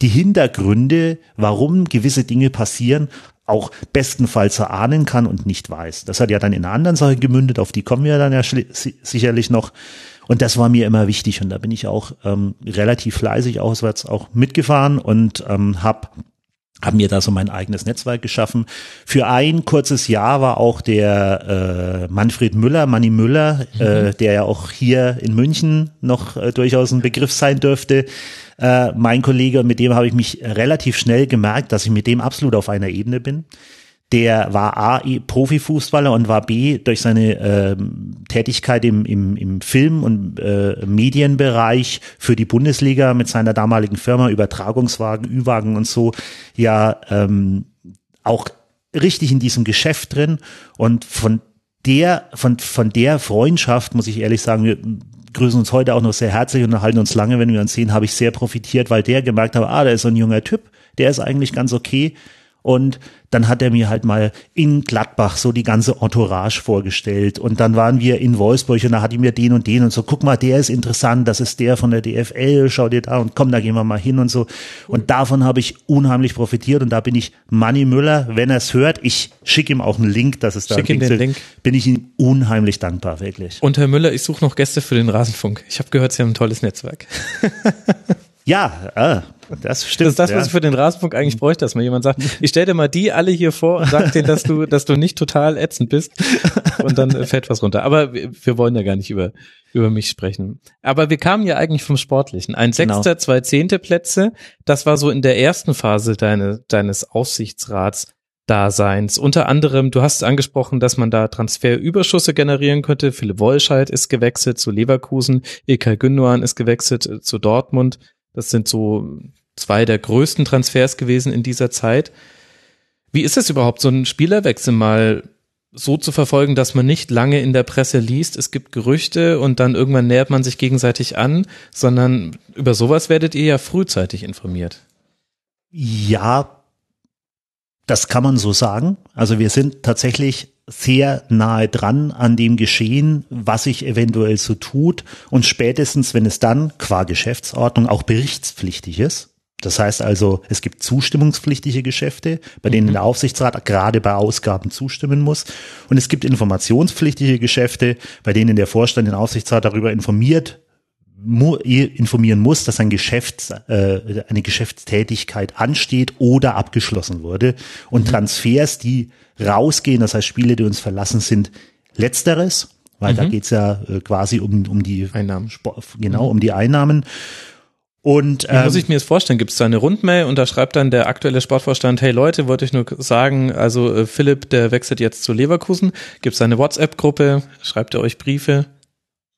die Hintergründe, warum gewisse Dinge passieren, auch bestenfalls erahnen kann und nicht weiß. Das hat ja dann in einer anderen Sache gemündet, auf die kommen wir dann ja sicherlich noch. Und das war mir immer wichtig und da bin ich auch ähm, relativ fleißig auswärts auch mitgefahren und ähm, habe haben mir da so mein eigenes Netzwerk geschaffen. Für ein kurzes Jahr war auch der äh, Manfred Müller, Manni Müller, äh, mhm. äh, der ja auch hier in München noch äh, durchaus ein Begriff sein dürfte, äh, mein Kollege, mit dem habe ich mich relativ schnell gemerkt, dass ich mit dem absolut auf einer Ebene bin der war A, Profifußballer und war B, durch seine äh, Tätigkeit im, im, im Film- und äh, Medienbereich für die Bundesliga mit seiner damaligen Firma, Übertragungswagen, Ü-Wagen und so, ja ähm, auch richtig in diesem Geschäft drin. Und von der, von, von der Freundschaft, muss ich ehrlich sagen, wir grüßen uns heute auch noch sehr herzlich und halten uns lange, wenn wir uns sehen, habe ich sehr profitiert, weil der gemerkt hat, ah, der ist so ein junger Typ, der ist eigentlich ganz okay und dann hat er mir halt mal in Gladbach so die ganze Entourage vorgestellt. Und dann waren wir in Wolfsburg und da hat er mir den und den und so, guck mal, der ist interessant, das ist der von der DFL, schau dir da und komm, da gehen wir mal hin und so. Und davon habe ich unheimlich profitiert und da bin ich Manny Müller, wenn er es hört, ich schicke ihm auch einen Link, dass es da Schick ihm den Link. bin ich ihm unheimlich dankbar, wirklich. Und Herr Müller, ich suche noch Gäste für den Rasenfunk. Ich habe gehört, Sie haben ein tolles Netzwerk. Ja, äh, das stimmt. Das ist das, was ja. ich für den Rasenfunk eigentlich bräuchte, dass mir jemand sagt, ich stell dir mal die alle hier vor und sag denen, dass du, dass du nicht total ätzend bist und dann fällt was runter. Aber wir, wir wollen ja gar nicht über, über mich sprechen. Aber wir kamen ja eigentlich vom Sportlichen. Ein genau. Sechster, genau. zwei Zehnte Plätze, das war so in der ersten Phase deine, deines Aussichtsrats. Daseins. Unter anderem, du hast angesprochen, dass man da Transferüberschüsse generieren könnte. Philipp Wolscheid ist gewechselt zu Leverkusen, Ilkay Gündogan ist gewechselt äh, zu Dortmund. Das sind so zwei der größten Transfers gewesen in dieser Zeit. Wie ist es überhaupt, so einen Spielerwechsel mal so zu verfolgen, dass man nicht lange in der Presse liest, es gibt Gerüchte und dann irgendwann nähert man sich gegenseitig an, sondern über sowas werdet ihr ja frühzeitig informiert. Ja, das kann man so sagen. Also wir sind tatsächlich sehr nahe dran an dem Geschehen, was sich eventuell so tut und spätestens, wenn es dann qua Geschäftsordnung auch berichtspflichtig ist. Das heißt also, es gibt zustimmungspflichtige Geschäfte, bei denen mhm. der Aufsichtsrat gerade bei Ausgaben zustimmen muss. Und es gibt informationspflichtige Geschäfte, bei denen der Vorstand den Aufsichtsrat darüber informiert, mu informieren muss, dass ein Geschäfts, äh, eine Geschäftstätigkeit ansteht oder abgeschlossen wurde. Und Transfers, die rausgehen, das heißt Spiele, die uns verlassen, sind letzteres, weil Mhm. da geht's ja äh, quasi um, um die Einnahmen. Sport, genau, um die Einnahmen. Und Wie muss ähm, ich mir das vorstellen? Gibt es da eine Rundmail und da schreibt dann der aktuelle Sportvorstand, hey Leute, wollte ich nur sagen, also äh, Philipp, der wechselt jetzt zu Leverkusen. Gibt es eine WhatsApp-Gruppe? Schreibt er euch Briefe?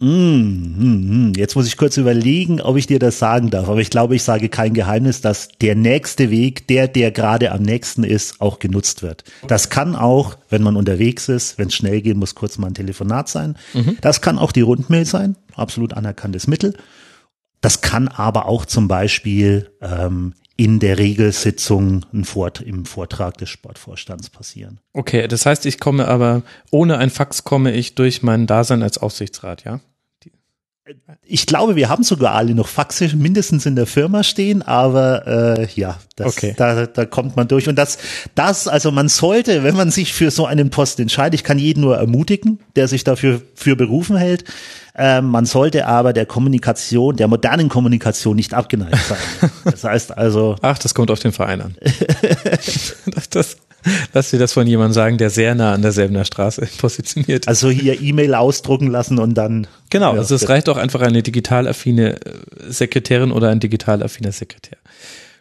Mm, mm, mm. Jetzt muss ich kurz überlegen, ob ich dir das sagen darf. Aber ich glaube, ich sage kein Geheimnis, dass der nächste Weg, der, der gerade am nächsten ist, auch genutzt wird. Das kann auch, wenn man unterwegs ist, wenn es schnell gehen muss, kurz mal ein Telefonat sein. Das kann auch die Rundmail sein, absolut anerkanntes Mittel. Das kann aber auch zum Beispiel ähm, in der Regelsitzung im Vortrag des Sportvorstands passieren. Okay, das heißt, ich komme aber, ohne ein Fax komme ich durch mein Dasein als Aufsichtsrat, ja? Ich glaube, wir haben sogar alle noch Faxe mindestens in der Firma stehen, aber äh, ja, das, Okay. da, da kommt man durch. Und das, das, also man sollte, wenn man sich für so einen Post entscheidet, ich kann jeden nur ermutigen, der sich dafür für berufen hält, äh, man sollte aber der Kommunikation, der modernen Kommunikation nicht abgeneigt sein. Das heißt also, Ach, das kommt auf den Verein an. das, das, lass dir das von jemandem sagen, der sehr nah an derselben Straße positioniert ist. also hier E-Mail ausdrucken lassen und dann. Genau, Ja, also es reicht auch einfach eine digital affine äh, Sekretärin oder ein digital affiner Sekretär.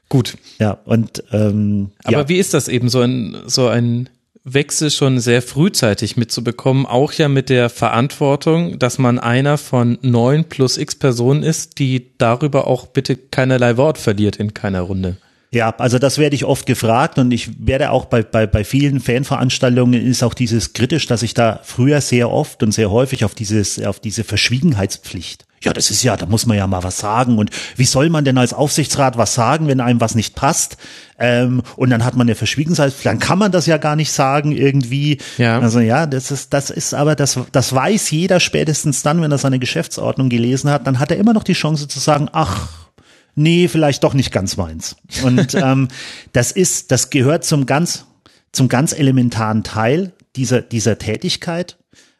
Gut, Ja, und ähm, aber ja. wie ist das eben, so ein, so ein Wechsel schon sehr frühzeitig mitzubekommen, auch ja mit der Verantwortung, dass man einer von neun plus x Personen ist, die darüber auch bitte keinerlei Wort verliert in keiner Runde. Ja, also das werde ich oft gefragt und ich werde auch bei, bei, bei vielen Fanveranstaltungen ist auch dieses kritisch, dass ich da früher sehr oft und sehr häufig auf dieses, auf diese Verschwiegenheitspflicht. Ja, das ist ja, da muss man ja mal was sagen. Und wie soll man denn als Aufsichtsrat was sagen, wenn einem was nicht passt? Ähm, und dann hat man eine Verschwiegenheitspflicht, dann kann man das ja gar nicht sagen irgendwie. Ja. Also ja, das ist, das ist aber, das, das weiß jeder spätestens dann, wenn er seine Geschäftsordnung gelesen hat, dann hat er immer noch die Chance zu sagen, ach, nee, vielleicht doch nicht ganz meins. Und ähm, das ist, das gehört zum ganz, zum ganz elementaren Teil dieser, dieser Tätigkeit.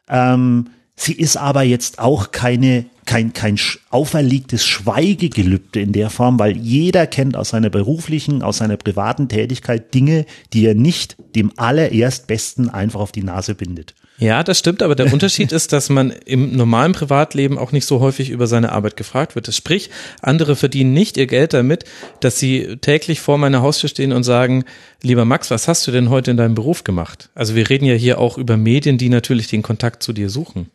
Ähm, sie ist aber jetzt auch keine, kein, kein auferlegtes Schweigegelübde in der Form, weil jeder kennt aus seiner beruflichen, aus seiner privaten Tätigkeit Dinge, die er nicht dem allererst Besten einfach auf die Nase bindet. Ja, das stimmt, aber der Unterschied ist, dass man im normalen Privatleben auch nicht so häufig über seine Arbeit gefragt wird. Sprich, andere verdienen nicht ihr Geld damit, dass sie täglich vor meiner Haustür stehen und sagen, lieber Max, was hast du denn heute in deinem Beruf gemacht? Also wir reden ja hier auch über Medien, die natürlich den Kontakt zu dir suchen.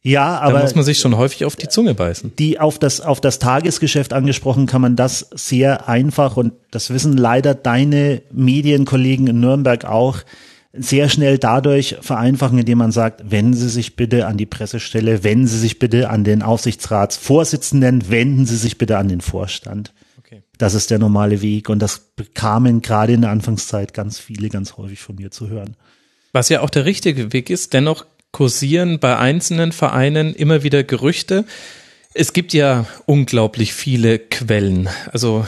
Ja, Da aber muss man sich schon häufig auf die Zunge beißen. die auf das, auf das Tagesgeschäft angesprochen, kann man das sehr einfach und das wissen leider deine Medienkollegen in Nürnberg auch sehr schnell dadurch vereinfachen, indem man sagt, wenden Sie sich bitte an die Pressestelle, wenden Sie sich bitte an den Aufsichtsratsvorsitzenden, wenden Sie sich bitte an den Vorstand. Okay. Das ist der normale Weg und das bekamen gerade in der Anfangszeit ganz viele ganz häufig von mir zu hören. Was ja auch der richtige Weg ist, dennoch kursieren bei einzelnen Vereinen immer wieder Gerüchte. Es gibt ja unglaublich viele Quellen, also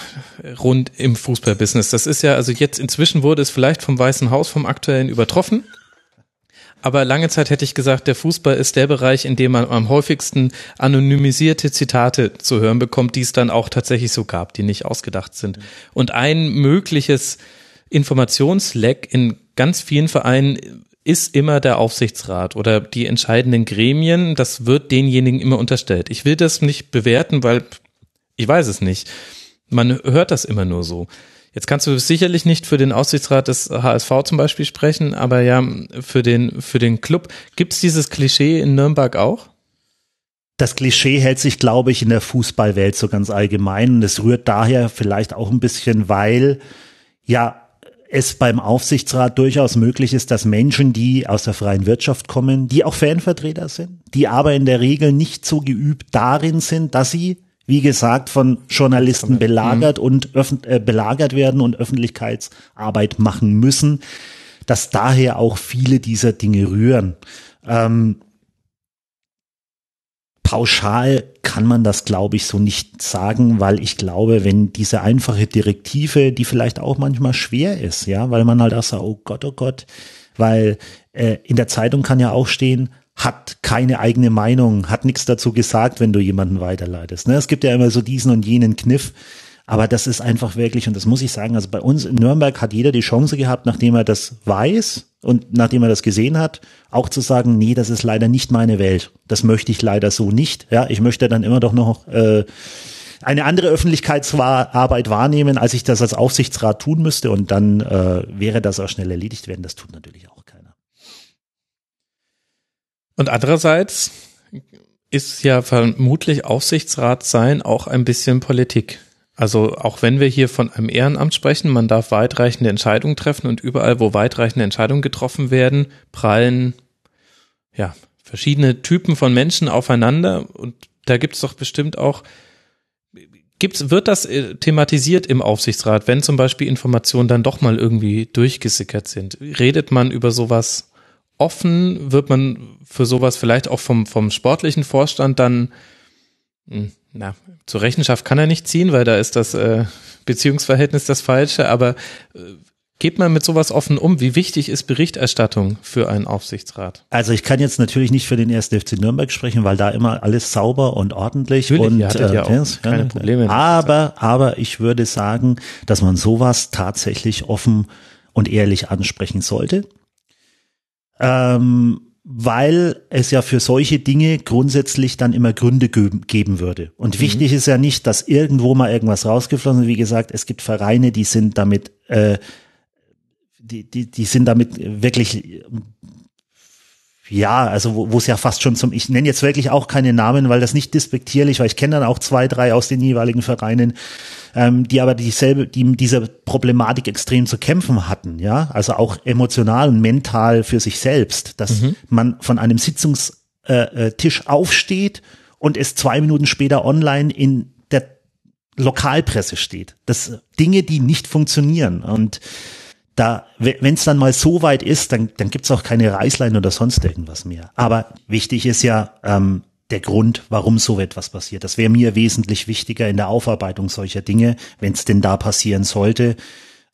rund im Fußballbusiness. Das ist ja, also jetzt inzwischen wurde es vielleicht vom Weißen Haus vom aktuellen übertroffen. Aber lange Zeit hätte ich gesagt, der Fußball ist der Bereich, in dem man am häufigsten anonymisierte Zitate zu hören bekommt, die es dann auch tatsächlich so gab, die nicht ausgedacht sind. Und ein mögliches Informationsleck in ganz vielen Vereinen ist immer der Aufsichtsrat oder die entscheidenden Gremien. Das wird denjenigen immer unterstellt. Ich will das nicht bewerten, weil ich weiß es nicht. Man hört das immer nur so. Jetzt kannst du sicherlich nicht für den Aufsichtsrat des HSV zum Beispiel sprechen, aber ja, für den, für den Club. Gibt es dieses Klischee in Nürnberg auch? Das Klischee hält sich, glaube ich, in der Fußballwelt so ganz allgemein. Und es rührt daher vielleicht auch ein bisschen, weil ja es beim Aufsichtsrat durchaus möglich ist, dass Menschen, die aus der freien Wirtschaft kommen, die auch Fanvertreter sind, die aber in der Regel nicht so geübt darin sind, dass sie, wie gesagt, von Journalisten belagert und öffn- äh, belagert werden und Öffentlichkeitsarbeit machen müssen, dass daher auch viele dieser Dinge rühren. Ähm, pauschal kann man das, glaube ich, so nicht sagen, weil ich glaube, wenn diese einfache Direktive, die vielleicht auch manchmal schwer ist, ja, weil man halt auch sagt, oh Gott, oh Gott, weil äh, in der Zeitung kann ja auch stehen, hat keine eigene Meinung, hat nichts dazu gesagt, wenn du jemanden weiterleitest. Ne? Es gibt ja immer so diesen und jenen Kniff. Aber das ist einfach wirklich, und das muss ich sagen, also bei uns in Nürnberg hat jeder die Chance gehabt, nachdem er das weiß und nachdem er das gesehen hat, auch zu sagen, nee, das ist leider nicht meine Welt. Das möchte ich leider so nicht. Ja, ich möchte dann immer doch noch äh, eine andere Öffentlichkeitsarbeit wahrnehmen, als ich das als Aufsichtsrat tun müsste. Und dann äh, wäre das auch schnell erledigt werden. Das tut natürlich auch keiner. Und andererseits ist ja vermutlich Aufsichtsrat sein auch ein bisschen Politik. Also auch wenn wir hier von einem Ehrenamt sprechen, man darf weitreichende Entscheidungen treffen und überall, wo weitreichende Entscheidungen getroffen werden, prallen ja verschiedene Typen von Menschen aufeinander und da gibt es doch bestimmt auch Gibt's, wird das äh, thematisiert im Aufsichtsrat, wenn zum Beispiel Informationen dann doch mal irgendwie durchgesickert sind? Redet man über sowas offen? Wird man für sowas vielleicht auch vom, vom sportlichen Vorstand dann hm, na, zur Rechenschaft kann er nicht ziehen, weil da ist das äh, Beziehungsverhältnis das falsche, aber äh, geht man mit sowas offen um? Wie wichtig ist Berichterstattung für einen Aufsichtsrat? Also ich kann jetzt natürlich nicht für den 1. FC Nürnberg sprechen, weil da immer alles sauber und ordentlich natürlich, und hattet ja äh, auch keine Probleme. Aber, aber ich würde sagen, dass man sowas tatsächlich offen und ehrlich ansprechen sollte. Ähm, weil es ja für solche Dinge grundsätzlich dann immer Gründe geben würde. Und mhm. wichtig ist ja nicht, dass irgendwo mal irgendwas rausgeflossen ist. Wie gesagt, es gibt Vereine, die sind damit, äh, die, die, die sind damit wirklich ja, also wo es ja fast schon zum, ich nenne jetzt wirklich auch keine Namen, weil das nicht despektierlich, weil ich kenne dann auch zwei, drei aus den jeweiligen Vereinen, ähm, die aber dieselbe, die mit dieser Problematik extrem zu kämpfen hatten, ja, also auch emotional und mental für sich selbst, dass mhm. man von einem Sitzungstisch äh, äh aufsteht und es zwei Minuten später online in der Lokalpresse steht. Das Dinge, die nicht funktionieren und da, wenn es dann mal so weit ist, dann, dann gibt's auch keine Reißlein oder sonst irgendwas mehr. Aber wichtig ist ja ähm, der Grund, warum so etwas passiert. Das wäre mir wesentlich wichtiger in der Aufarbeitung solcher Dinge, wenn es denn da passieren sollte,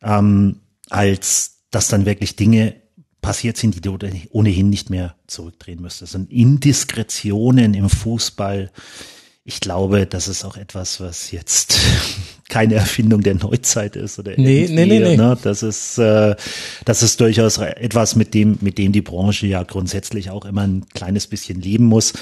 ähm, als dass dann wirklich Dinge passiert sind, die du ohnehin nicht mehr zurückdrehen müsstest. Und Indiskretionen im Fußball, ich glaube, das ist auch etwas, was jetzt keine Erfindung der Neuzeit ist oder nee, nee, nee, nee. Ne? Das ist äh, das ist durchaus etwas, mit dem mit dem die Branche ja grundsätzlich auch immer ein kleines bisschen leben muss.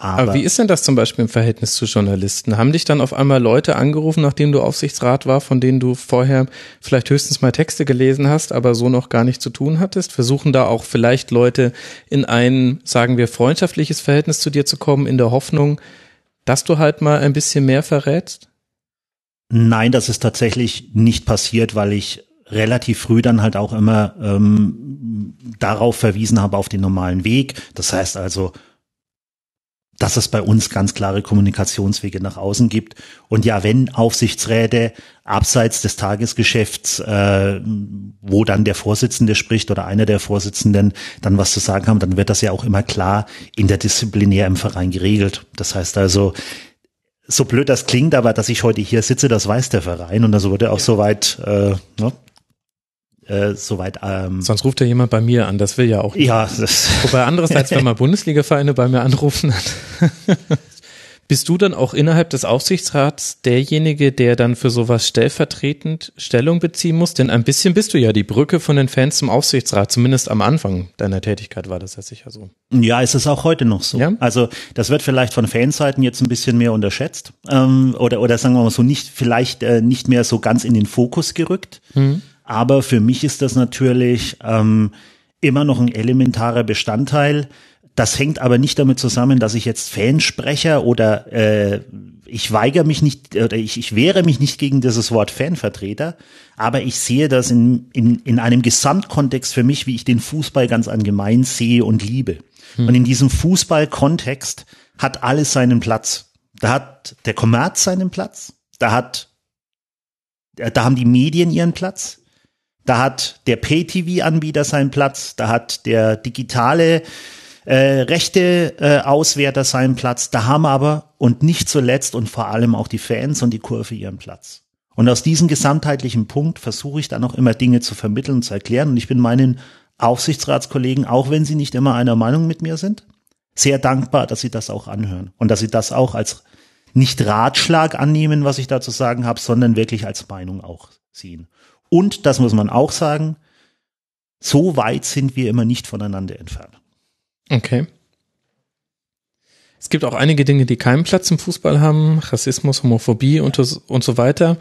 Aber, Aber, wie ist denn das zum Beispiel im Verhältnis zu Journalisten? Haben dich dann auf einmal Leute angerufen, nachdem du Aufsichtsrat war, von denen du vorher vielleicht höchstens mal Texte gelesen hast, aber so noch gar nicht zu tun hattest? Versuchen da auch vielleicht Leute in ein, sagen wir, freundschaftliches Verhältnis zu dir zu kommen, in der Hoffnung, dass du halt mal ein bisschen mehr verrätst? Nein, das ist tatsächlich nicht passiert, weil ich relativ früh dann halt auch immer ähm, darauf verwiesen habe, auf den normalen Weg. Das heißt also, dass es bei uns ganz klare Kommunikationswege nach außen gibt. Und ja, wenn Aufsichtsräte abseits des Tagesgeschäfts, äh, wo dann der Vorsitzende spricht oder einer der Vorsitzenden dann was zu sagen haben, dann wird das ja auch immer klar interdisziplinär im Verein geregelt. Das heißt also, so blöd das klingt, aber dass ich heute hier sitze, das weiß der Verein und das wurde auch ja. soweit, äh, ne, äh, soweit. Ähm, Sonst ruft ja jemand bei mir an, das will ja auch. Nicht. Ja, das Wobei andererseits, wenn mal Bundesliga-Vereine bei mir anrufen, Bist du dann auch innerhalb des Aufsichtsrats derjenige, der dann für sowas stellvertretend Stellung beziehen muss? Denn ein bisschen bist du ja die Brücke von den Fans zum Aufsichtsrat. Zumindest am Anfang deiner Tätigkeit war das ja sicher so. Ja, ist es auch heute noch so. Ja? Also das wird vielleicht von Fanseiten jetzt ein bisschen mehr unterschätzt ähm, oder oder sagen wir mal so nicht vielleicht äh, nicht mehr so ganz in den Fokus gerückt. Mhm. Aber für mich ist das natürlich ähm, immer noch ein elementarer Bestandteil das hängt aber nicht damit zusammen, dass ich jetzt Fansprecher oder äh, ich weigere mich nicht oder ich, ich wehre mich nicht gegen dieses Wort Fanvertreter, aber ich sehe das in, in, in einem Gesamtkontext für mich, wie ich den Fußball ganz allgemein sehe und liebe. Hm. Und in diesem Fußballkontext hat alles seinen Platz. Da hat der Kommerz seinen Platz, da hat da haben die Medien ihren Platz, da hat der Pay-TV-Anbieter seinen Platz, da hat der digitale äh, rechte äh, Auswerter seinen Platz, da haben aber und nicht zuletzt und vor allem auch die Fans und die Kurve ihren Platz. Und aus diesem gesamtheitlichen Punkt versuche ich dann auch immer Dinge zu vermitteln und zu erklären. Und ich bin meinen Aufsichtsratskollegen, auch wenn sie nicht immer einer Meinung mit mir sind, sehr dankbar, dass sie das auch anhören und dass sie das auch als nicht Ratschlag annehmen, was ich da zu sagen habe, sondern wirklich als Meinung auch sehen. Und, das muss man auch sagen, so weit sind wir immer nicht voneinander entfernt. Okay. Es gibt auch einige Dinge, die keinen Platz im Fußball haben, Rassismus, Homophobie und, und so weiter.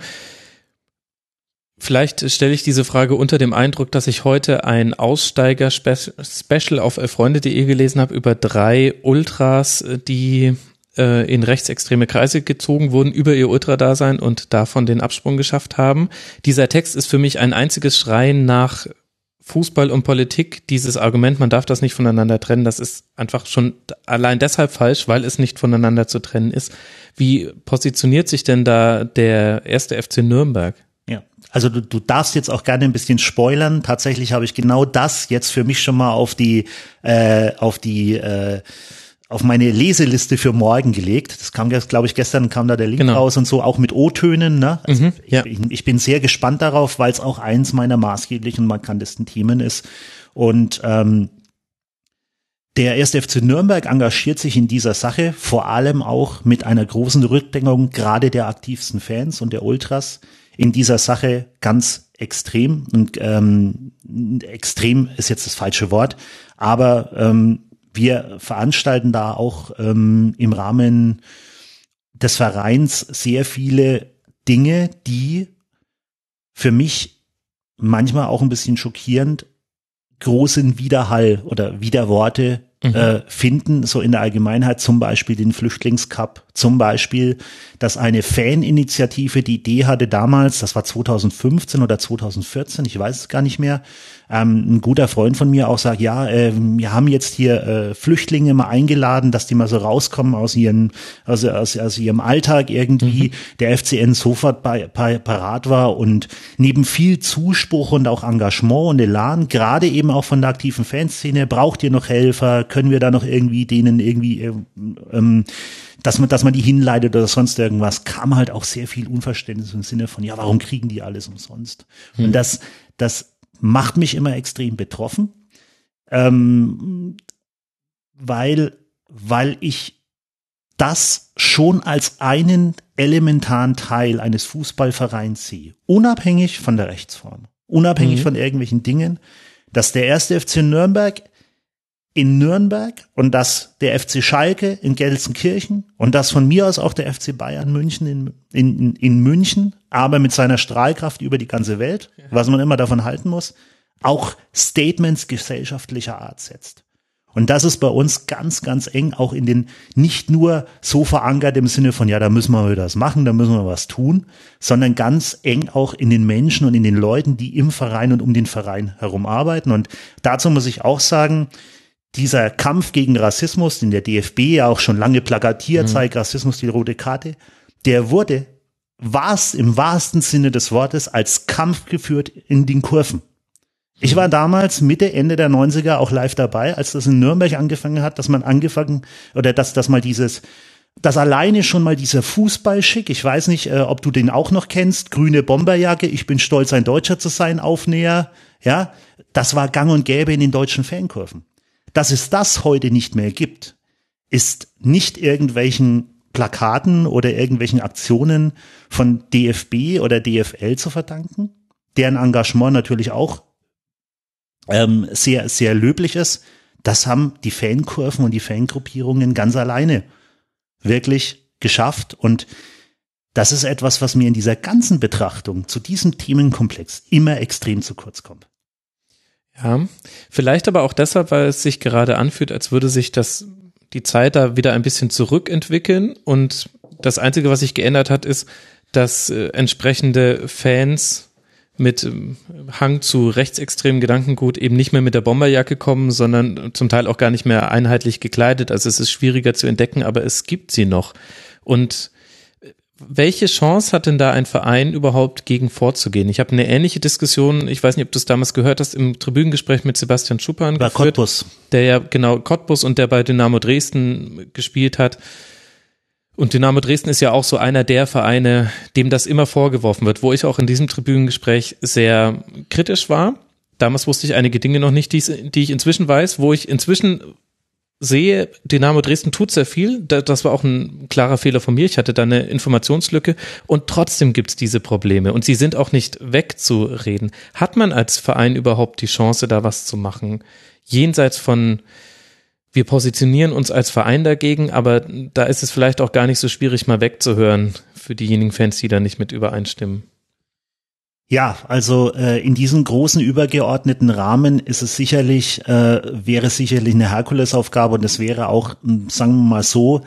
Vielleicht stelle ich diese Frage unter dem Eindruck, dass ich heute ein Aussteiger-Special auf elfreunde.de gelesen habe über drei Ultras, die äh, in rechtsextreme Kreise gezogen wurden über ihr Ultradasein und davon den Absprung geschafft haben. Dieser Text ist für mich ein einziges Schreien nach Fußball und Politik. Dieses Argument, man darf das nicht voneinander trennen, das ist einfach schon allein deshalb falsch, weil es nicht voneinander zu trennen ist. Wie positioniert sich denn da der erste FC Nürnberg? Ja, also du, du darfst jetzt auch gerne ein bisschen spoilern. Tatsächlich habe ich genau das jetzt für mich schon mal auf die äh, auf die äh, auf meine Leseliste für morgen gelegt. Das kam glaube ich, gestern kam da der Link genau. raus und so, auch mit O-Tönen. Ne? Also mhm, ja. ich, ich, bin sehr gespannt darauf, weil es auch eins meiner maßgeblichen markantesten Themen ist. Und ähm, der erste FC Nürnberg engagiert sich in dieser Sache vor allem auch mit einer großen Rückdenkung gerade der aktivsten Fans und der Ultras in dieser Sache ganz extrem und ähm, extrem ist jetzt das falsche Wort, aber ähm, wir veranstalten da auch ähm, im Rahmen des Vereins sehr viele Dinge, die für mich manchmal auch ein bisschen schockierend großen Widerhall oder Widerworte mhm. äh, finden, so in der Allgemeinheit, zum Beispiel den Flüchtlingscup, zum Beispiel, dass eine Faninitiative die Idee hatte damals, das war 2015 oder 2014, ich weiß es gar nicht mehr, ähm, ein guter Freund von mir auch sagt, ja, äh, wir haben jetzt hier äh, Flüchtlinge mal eingeladen, dass die mal so rauskommen aus ihren, also aus, aus ihrem Alltag irgendwie, mhm. der FCN sofort bei, bei, parat war und neben viel Zuspruch und auch Engagement und Elan, gerade eben auch von der aktiven Fanszene, braucht ihr noch Helfer, können wir da noch irgendwie denen irgendwie äh, ähm, dass man, dass man die hinleitet oder sonst irgendwas, kam halt auch sehr viel Unverständnis im Sinne von, ja, warum kriegen die alles umsonst? Hm. Und das, das macht mich immer extrem betroffen, ähm, weil, weil ich das schon als einen elementaren Teil eines Fußballvereins sehe, unabhängig von der Rechtsform, unabhängig mhm. von irgendwelchen Dingen, dass der erste FC Nürnberg in Nürnberg und dass der FC Schalke in Gelsenkirchen und das von mir aus auch der FC Bayern München in, in, in München, aber mit seiner Strahlkraft über die ganze Welt, was man immer davon halten muss, auch Statements gesellschaftlicher Art setzt. Und das ist bei uns ganz, ganz eng auch in den, nicht nur so verankert im Sinne von, ja, da müssen wir was machen, da müssen wir was tun, sondern ganz eng auch in den Menschen und in den Leuten, die im Verein und um den Verein herum arbeiten. Und dazu muss ich auch sagen, dieser Kampf gegen Rassismus, den der DFB ja auch schon lange plakatiert mhm. zeigt, Rassismus die rote Karte, der wurde was im wahrsten Sinne des Wortes als Kampf geführt in den Kurven. Ich war damals Mitte, Ende der 90er auch live dabei, als das in Nürnberg angefangen hat, dass man angefangen, oder dass, dass mal dieses, dass alleine schon mal dieser Fußballschick, ich weiß nicht, äh, ob du den auch noch kennst, grüne Bomberjacke, ich bin stolz, ein Deutscher zu sein, Aufnäher, ja, das war gang und gäbe in den deutschen Fankurven. Dass es das heute nicht mehr gibt, ist nicht irgendwelchen Plakaten oder irgendwelchen Aktionen von DFB oder DFL zu verdanken, deren Engagement natürlich auch ähm, sehr, sehr löblich ist. Das haben die Fankurven und die Fangruppierungen ganz alleine wirklich geschafft und das ist etwas, was mir in dieser ganzen Betrachtung zu diesem Themenkomplex immer extrem zu kurz kommt. Ja, vielleicht aber auch deshalb, weil es sich gerade anfühlt, als würde sich das, die Zeit da wieder ein bisschen zurückentwickeln und das Einzige, was sich geändert hat, ist, dass äh, entsprechende Fans mit ähm, Hang zu rechtsextremen Gedankengut eben nicht mehr mit der Bomberjacke kommen, sondern zum Teil auch gar nicht mehr einheitlich gekleidet. Also es ist schwieriger zu entdecken, aber es gibt sie noch. Und welche Chance hat denn da ein Verein überhaupt gegen vorzugehen? Ich habe eine ähnliche Diskussion, ich weiß nicht, ob du es damals gehört hast, im Tribünengespräch mit Sebastian Schuppan bei geführt, Cottbus. der ja genau Cottbus und der bei Dynamo Dresden gespielt hat. Und Dynamo Dresden ist ja auch so einer der Vereine, dem das immer vorgeworfen wird, wo ich auch in diesem Tribünengespräch sehr kritisch war, damals wusste ich einige Dinge noch nicht, die, die ich inzwischen weiß, wo ich inzwischen sehe, Dynamo Dresden tut sehr viel. Das war auch ein klarer Fehler von mir. Ich hatte da eine Informationslücke und trotzdem gibt's diese Probleme und sie sind auch nicht wegzureden. Hat man als Verein überhaupt die Chance, da was zu machen? Jenseits von, wir positionieren uns als Verein dagegen, aber da ist es vielleicht auch gar nicht so schwierig, mal wegzuhören für diejenigen Fans, die da nicht mit übereinstimmen. Ja, also äh, in diesem großen übergeordneten Rahmen ist es sicherlich, äh, wäre sicherlich eine Herkulesaufgabe und es wäre auch, sagen wir mal so,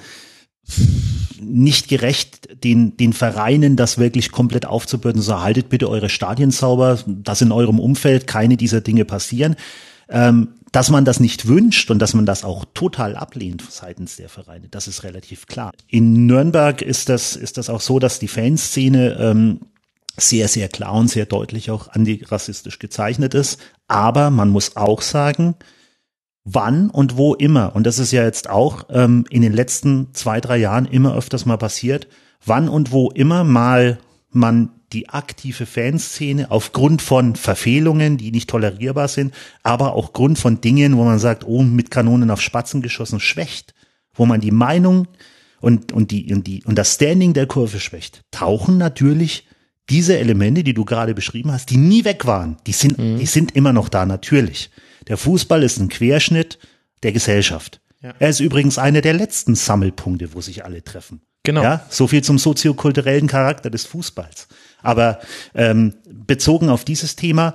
nicht gerecht, den, den Vereinen das wirklich komplett aufzubürden. So haltet bitte eure Stadien sauber, dass in eurem Umfeld keine dieser Dinge passieren. Ähm, dass man das nicht wünscht und dass man das auch total ablehnt seitens der Vereine, das ist relativ klar. In Nürnberg ist das, ist das auch so, dass die Fanszene ähm, sehr, sehr klar und sehr deutlich auch antirassistisch gezeichnet ist. Aber man muss auch sagen, wann und wo immer, und das ist ja jetzt auch ähm, in den letzten zwei, drei Jahren immer öfters mal passiert, wann und wo immer mal man die aktive Fanszene aufgrund von Verfehlungen, die nicht tolerierbar sind, aber auch Grund von Dingen, wo man sagt, oh, mit Kanonen auf Spatzen geschossen, schwächt, wo man die Meinung und, und die, und die, und das Standing der Kurve schwächt, tauchen natürlich diese Elemente, die du gerade beschrieben hast, die nie weg waren, die sind, mhm. die sind immer noch da, natürlich. Der Fußball ist ein Querschnitt der Gesellschaft. Ja. Er ist übrigens einer der letzten Sammelpunkte, wo sich alle treffen. Genau. Ja, so viel zum soziokulturellen Charakter des Fußballs. Aber ähm, bezogen auf dieses Thema,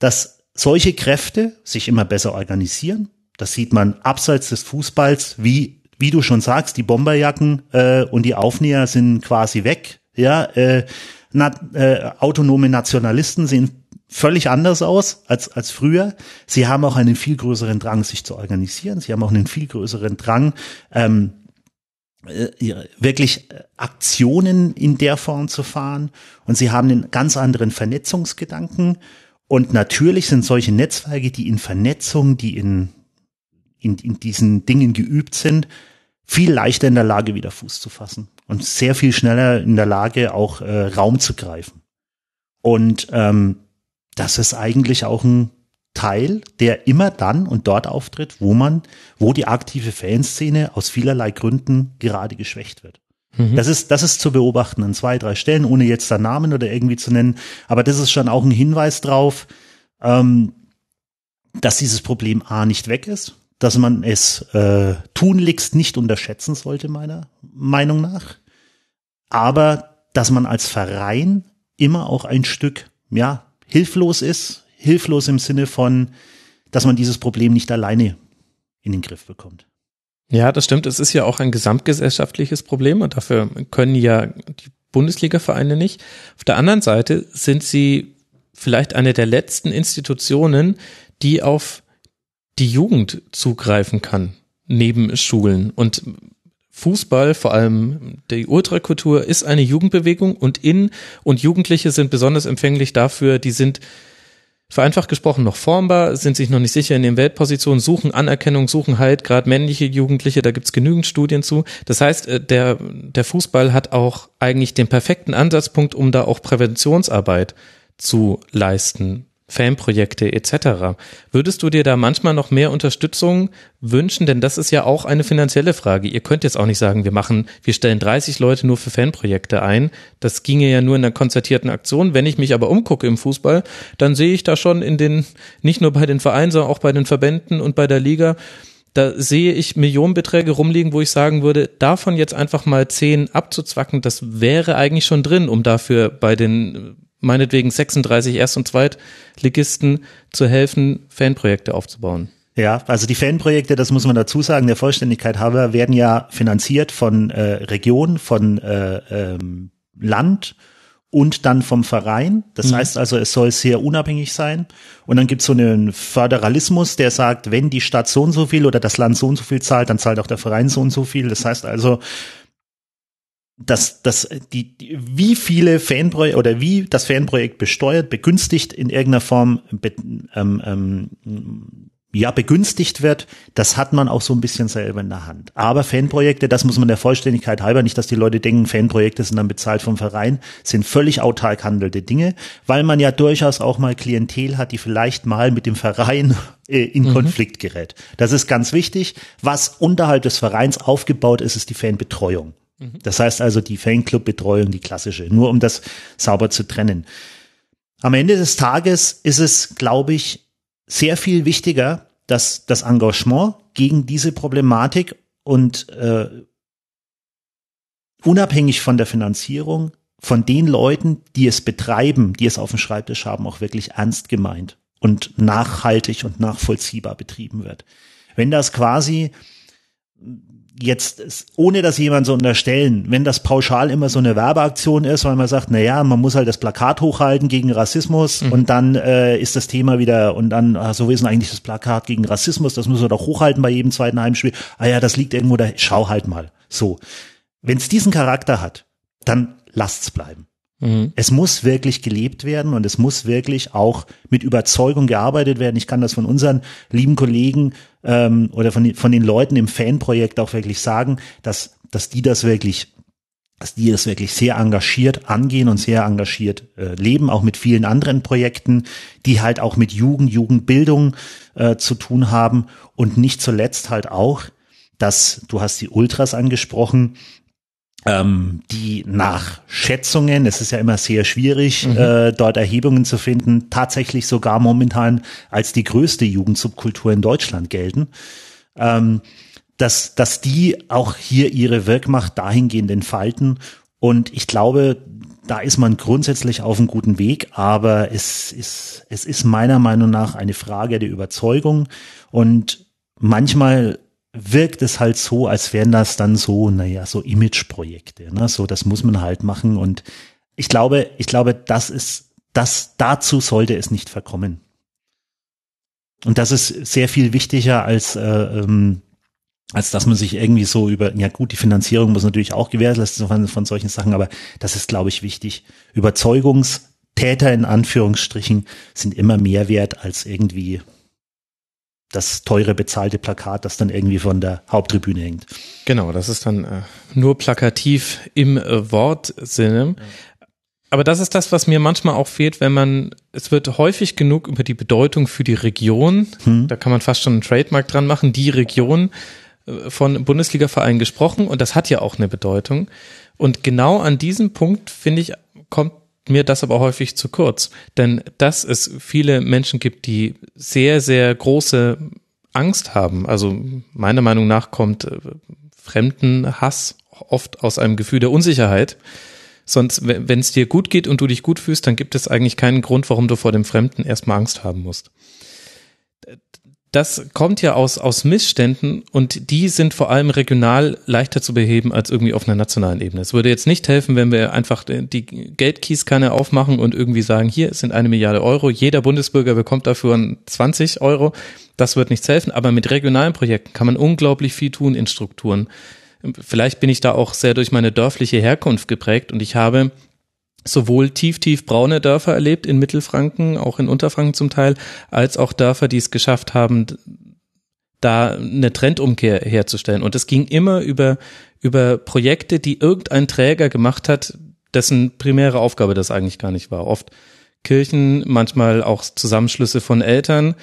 dass solche Kräfte sich immer besser organisieren, das sieht man abseits des Fußballs, wie wie du schon sagst, die Bomberjacken äh, und die Aufnäher sind quasi weg. Ja, äh, na, äh, autonome Nationalisten sehen völlig anders aus als, als früher. Sie haben auch einen viel größeren Drang, sich zu organisieren. Sie haben auch einen viel größeren Drang, ähm, äh, wirklich Aktionen in der Form zu fahren. Und sie haben einen ganz anderen Vernetzungsgedanken. Und natürlich sind solche Netzwerke, die in Vernetzung, die in, in, in diesen Dingen geübt sind, viel leichter in der Lage, wieder Fuß zu fassen und sehr viel schneller in der Lage, auch äh, Raum zu greifen. Und ähm, das ist eigentlich auch ein Teil, der immer dann und dort auftritt, wo man, wo die aktive Fanszene aus vielerlei Gründen gerade geschwächt wird. Mhm. Das ist, das ist zu beobachten an zwei, drei Stellen, ohne jetzt da Namen oder irgendwie zu nennen. Aber das ist schon auch ein Hinweis drauf, ähm, dass dieses Problem A nicht weg ist, dass man es äh, tunlichst nicht unterschätzen sollte, meiner Meinung nach. Aber dass man als Verein immer auch ein Stück, ja, hilflos ist, hilflos im Sinne von, dass man dieses Problem nicht alleine in den Griff bekommt. Ja, das stimmt. Es ist ja auch ein gesamtgesellschaftliches Problem und dafür können ja die Bundesliga-Vereine nicht. Auf der anderen Seite sind sie vielleicht eine der letzten Institutionen, die auf die Jugend zugreifen kann, neben Schulen. Und Fußball, vor allem die Ultrakultur, ist eine Jugendbewegung und in und Jugendliche sind besonders empfänglich dafür, die sind vereinfacht gesprochen noch formbar, sind sich noch nicht sicher in den Weltpositionen, suchen Anerkennung, suchen Halt, gerade männliche Jugendliche, da gibt's genügend Studien zu. Das heißt, äh, der, der Fußball hat auch eigentlich den perfekten Ansatzpunkt, um da auch Präventionsarbeit zu leisten. Fanprojekte etc. Würdest du dir da manchmal noch mehr Unterstützung wünschen? Denn das ist ja auch eine finanzielle Frage. Ihr könnt jetzt auch nicht sagen, wir machen, wir stellen 30 Leute nur für Fanprojekte ein. Das ginge ja nur in einer konzertierten Aktion. Wenn ich mich aber umgucke im Fußball, dann sehe ich da schon in den, nicht nur bei den Vereinen, sondern auch bei den Verbänden und bei der Liga, da sehe ich Millionenbeträge rumliegen, wo ich sagen würde, davon jetzt einfach mal zehn abzuzwacken, das wäre eigentlich schon drin, um dafür bei den meinetwegen 36 Erst- und Zweitligisten zu helfen, Fanprojekte aufzubauen. Ja, also die Fanprojekte, das muss man dazu sagen, der Vollständigkeit halber, werden ja finanziert von äh, Region, von äh, ähm, Land und dann vom Verein. Das mhm. heißt also, es soll sehr unabhängig sein. Und dann gibt es so einen Föderalismus, der sagt, wenn die Stadt so und so viel oder das Land so und so viel zahlt, dann zahlt auch der Verein so und so viel. Das heißt also, dass, dass die, die, wie viele Fanprojekte oder wie das Fanprojekt besteuert, begünstigt in irgendeiner Form be, ähm, ähm, ja, begünstigt wird, das hat man auch so ein bisschen selber in der Hand. Aber Fanprojekte, das muss man der Vollständigkeit halber, nicht, dass die Leute denken, Fanprojekte sind dann bezahlt vom Verein, sind völlig autark handelte Dinge, weil man ja durchaus auch mal Klientel hat, die vielleicht mal mit dem Verein äh, in mhm. Konflikt gerät. Das ist ganz wichtig. Was unterhalb des Vereins aufgebaut ist, ist die Fanbetreuung. Mhm. Das heißt also die Fanclubbetreuung, die klassische, nur um das sauber zu trennen. Am Ende des Tages ist es, glaube ich, sehr viel wichtiger, dass das Engagement gegen diese Problematik und äh, unabhängig von der Finanzierung von den Leuten, die es betreiben, die es auf dem Schreibtisch haben, auch wirklich ernst gemeint und nachhaltig und nachvollziehbar betrieben wird. Wenn das quasi jetzt, ohne dass jemand so unterstellen, wenn das pauschal immer so eine Werbeaktion ist, weil man sagt, na ja, man muss halt das Plakat hochhalten gegen Rassismus mhm. und dann äh, ist das Thema wieder und dann, ach, so ist eigentlich das Plakat gegen Rassismus, das müssen wir doch hochhalten bei jedem zweiten Heimspiel. Ah ja, das liegt irgendwo da, schau halt mal. So. Wenn es diesen Charakter hat, dann lasst's bleiben. Mhm. Es muss wirklich gelebt werden und es muss wirklich auch mit Überzeugung gearbeitet werden. Ich kann das von unseren lieben Kollegen ähm, oder von, von den Leuten im Fanprojekt auch wirklich sagen, dass, dass die das wirklich dass die das wirklich sehr engagiert angehen und sehr engagiert äh, leben, auch mit vielen anderen Projekten, die halt auch mit Jugend, Jugendbildung äh, zu tun haben und nicht zuletzt halt auch, dass du hast die Ultras angesprochen, ähm, die nach Schätzungen, es ist ja immer sehr schwierig, mhm. äh, dort Erhebungen zu finden, tatsächlich sogar momentan als die größte Jugendsubkultur in Deutschland gelten. Ähm, dass, dass die auch hier ihre Wirkmacht dahingehend entfalten. Und ich glaube, da ist man grundsätzlich auf einem guten Weg, aber es ist, es ist meiner Meinung nach eine Frage der Überzeugung. Und manchmal wirkt es halt so, als wären das dann so, naja, so Imageprojekte. Ne? So, das muss man halt machen. Und ich glaube, ich glaube, das ist, das, dazu sollte es nicht verkommen. Und das ist sehr viel wichtiger als, äh, ähm, als dass man sich irgendwie so über, ja gut, die Finanzierung muss natürlich auch gewährleistet von, von solchen Sachen, aber das ist, glaube ich, wichtig. Überzeugungstäter in Anführungsstrichen sind immer mehr wert als irgendwie das teure bezahlte Plakat, das dann irgendwie von der Haupttribüne hängt. Genau, das ist dann äh, nur plakativ im äh, Wortsinne. Ja. Aber das ist das, was mir manchmal auch fehlt, wenn man, es wird häufig genug über die Bedeutung für die Region, hm. da kann man fast schon einen Trademark dran machen, die Region äh, von Bundesliga-Vereinen gesprochen und das hat ja auch eine Bedeutung. Und genau an diesem Punkt, finde ich, kommt mir das aber häufig zu kurz. Denn dass es viele Menschen gibt, die sehr, sehr große Angst haben. Also meiner Meinung nach kommt äh, Fremdenhass oft aus einem Gefühl der Unsicherheit. Sonst, wenn es dir gut geht und du dich gut fühlst, dann gibt es eigentlich keinen Grund, warum du vor dem Fremden erstmal Angst haben musst das kommt ja aus, aus Missständen und die sind vor allem regional leichter zu beheben als irgendwie auf einer nationalen Ebene. Es würde jetzt nicht helfen, wenn wir einfach die Geldkieskanne aufmachen und irgendwie sagen, hier sind eine Milliarde Euro, jeder Bundesbürger bekommt dafür 20 Euro. Das wird nichts helfen, aber mit regionalen Projekten kann man unglaublich viel tun in Strukturen. Vielleicht bin ich da auch sehr durch meine dörfliche Herkunft geprägt und ich habe sowohl tief, tief braune Dörfer erlebt in Mittelfranken, auch in Unterfranken zum Teil, als auch Dörfer, die es geschafft haben, da eine Trendumkehr herzustellen. Und es ging immer über, über Projekte, die irgendein Träger gemacht hat, dessen primäre Aufgabe das eigentlich gar nicht war. Oft Kirchen, manchmal auch Zusammenschlüsse von Eltern.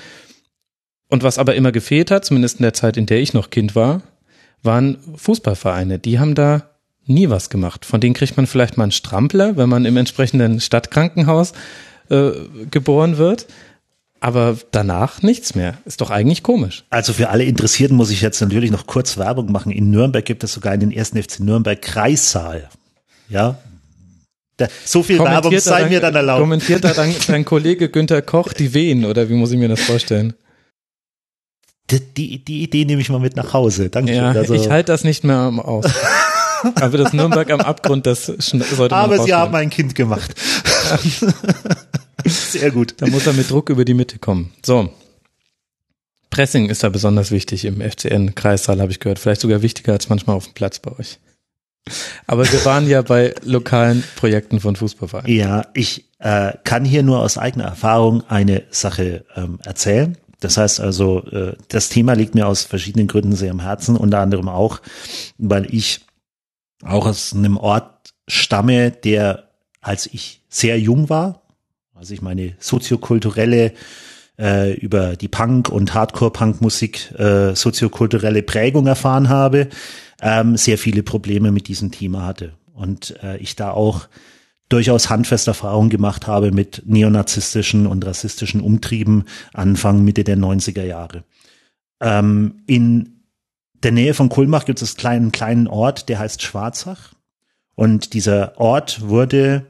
Und was aber immer gefehlt hat, zumindest in der Zeit, in der ich noch Kind war, waren Fußballvereine. Die haben da nie was gemacht. Von denen kriegt man vielleicht mal einen Strampler, wenn man im entsprechenden Stadtkrankenhaus äh, geboren wird. Aber danach nichts mehr. Ist doch eigentlich komisch. Also für alle Interessierten muss ich jetzt natürlich noch kurz Werbung machen. In Nürnberg gibt es sogar in den ersten FC Nürnberg Kreissaal. Ja, da, so viel Werbung sei dann, mir dann erlaubt. Kommentiert da dann dein Kollege Günther Koch die Wehen oder wie muss ich mir das vorstellen? Die, die, die Idee nehme ich mal mit nach Hause. Danke. Ja, also. ich halte das nicht mehr aus. Aber das Nürnberg am Abgrund, das sollte man Aber sie haben ein Kind gemacht. Sehr gut. Da muss er mit Druck über die Mitte kommen. So. Pressing ist da besonders wichtig im FCN-Kreissaal, habe ich gehört. Vielleicht sogar wichtiger als manchmal auf dem Platz bei euch. Aber wir waren ja bei lokalen Projekten von Fußballvereinen. Ja, ich äh, kann hier nur aus eigener Erfahrung eine Sache ähm, erzählen. das heißt also, äh, das Thema liegt mir aus verschiedenen Gründen sehr am Herzen, unter anderem auch, weil ich auch aus einem Ort stamme, der, als ich sehr jung war, als ich meine soziokulturelle äh, über die Punk- und Hardcore-Punk-Musik äh, soziokulturelle Prägung erfahren habe, ähm, sehr viele Probleme mit diesem Thema hatte. Und äh, ich da auch durchaus handfeste Erfahrungen gemacht habe mit neonazistischen und rassistischen Umtrieben Anfang, Mitte der 90er Jahre. Ähm, in der Nähe von Kulmach gibt es einen kleinen Ort, der heißt Schwarzach. Und dieser Ort wurde,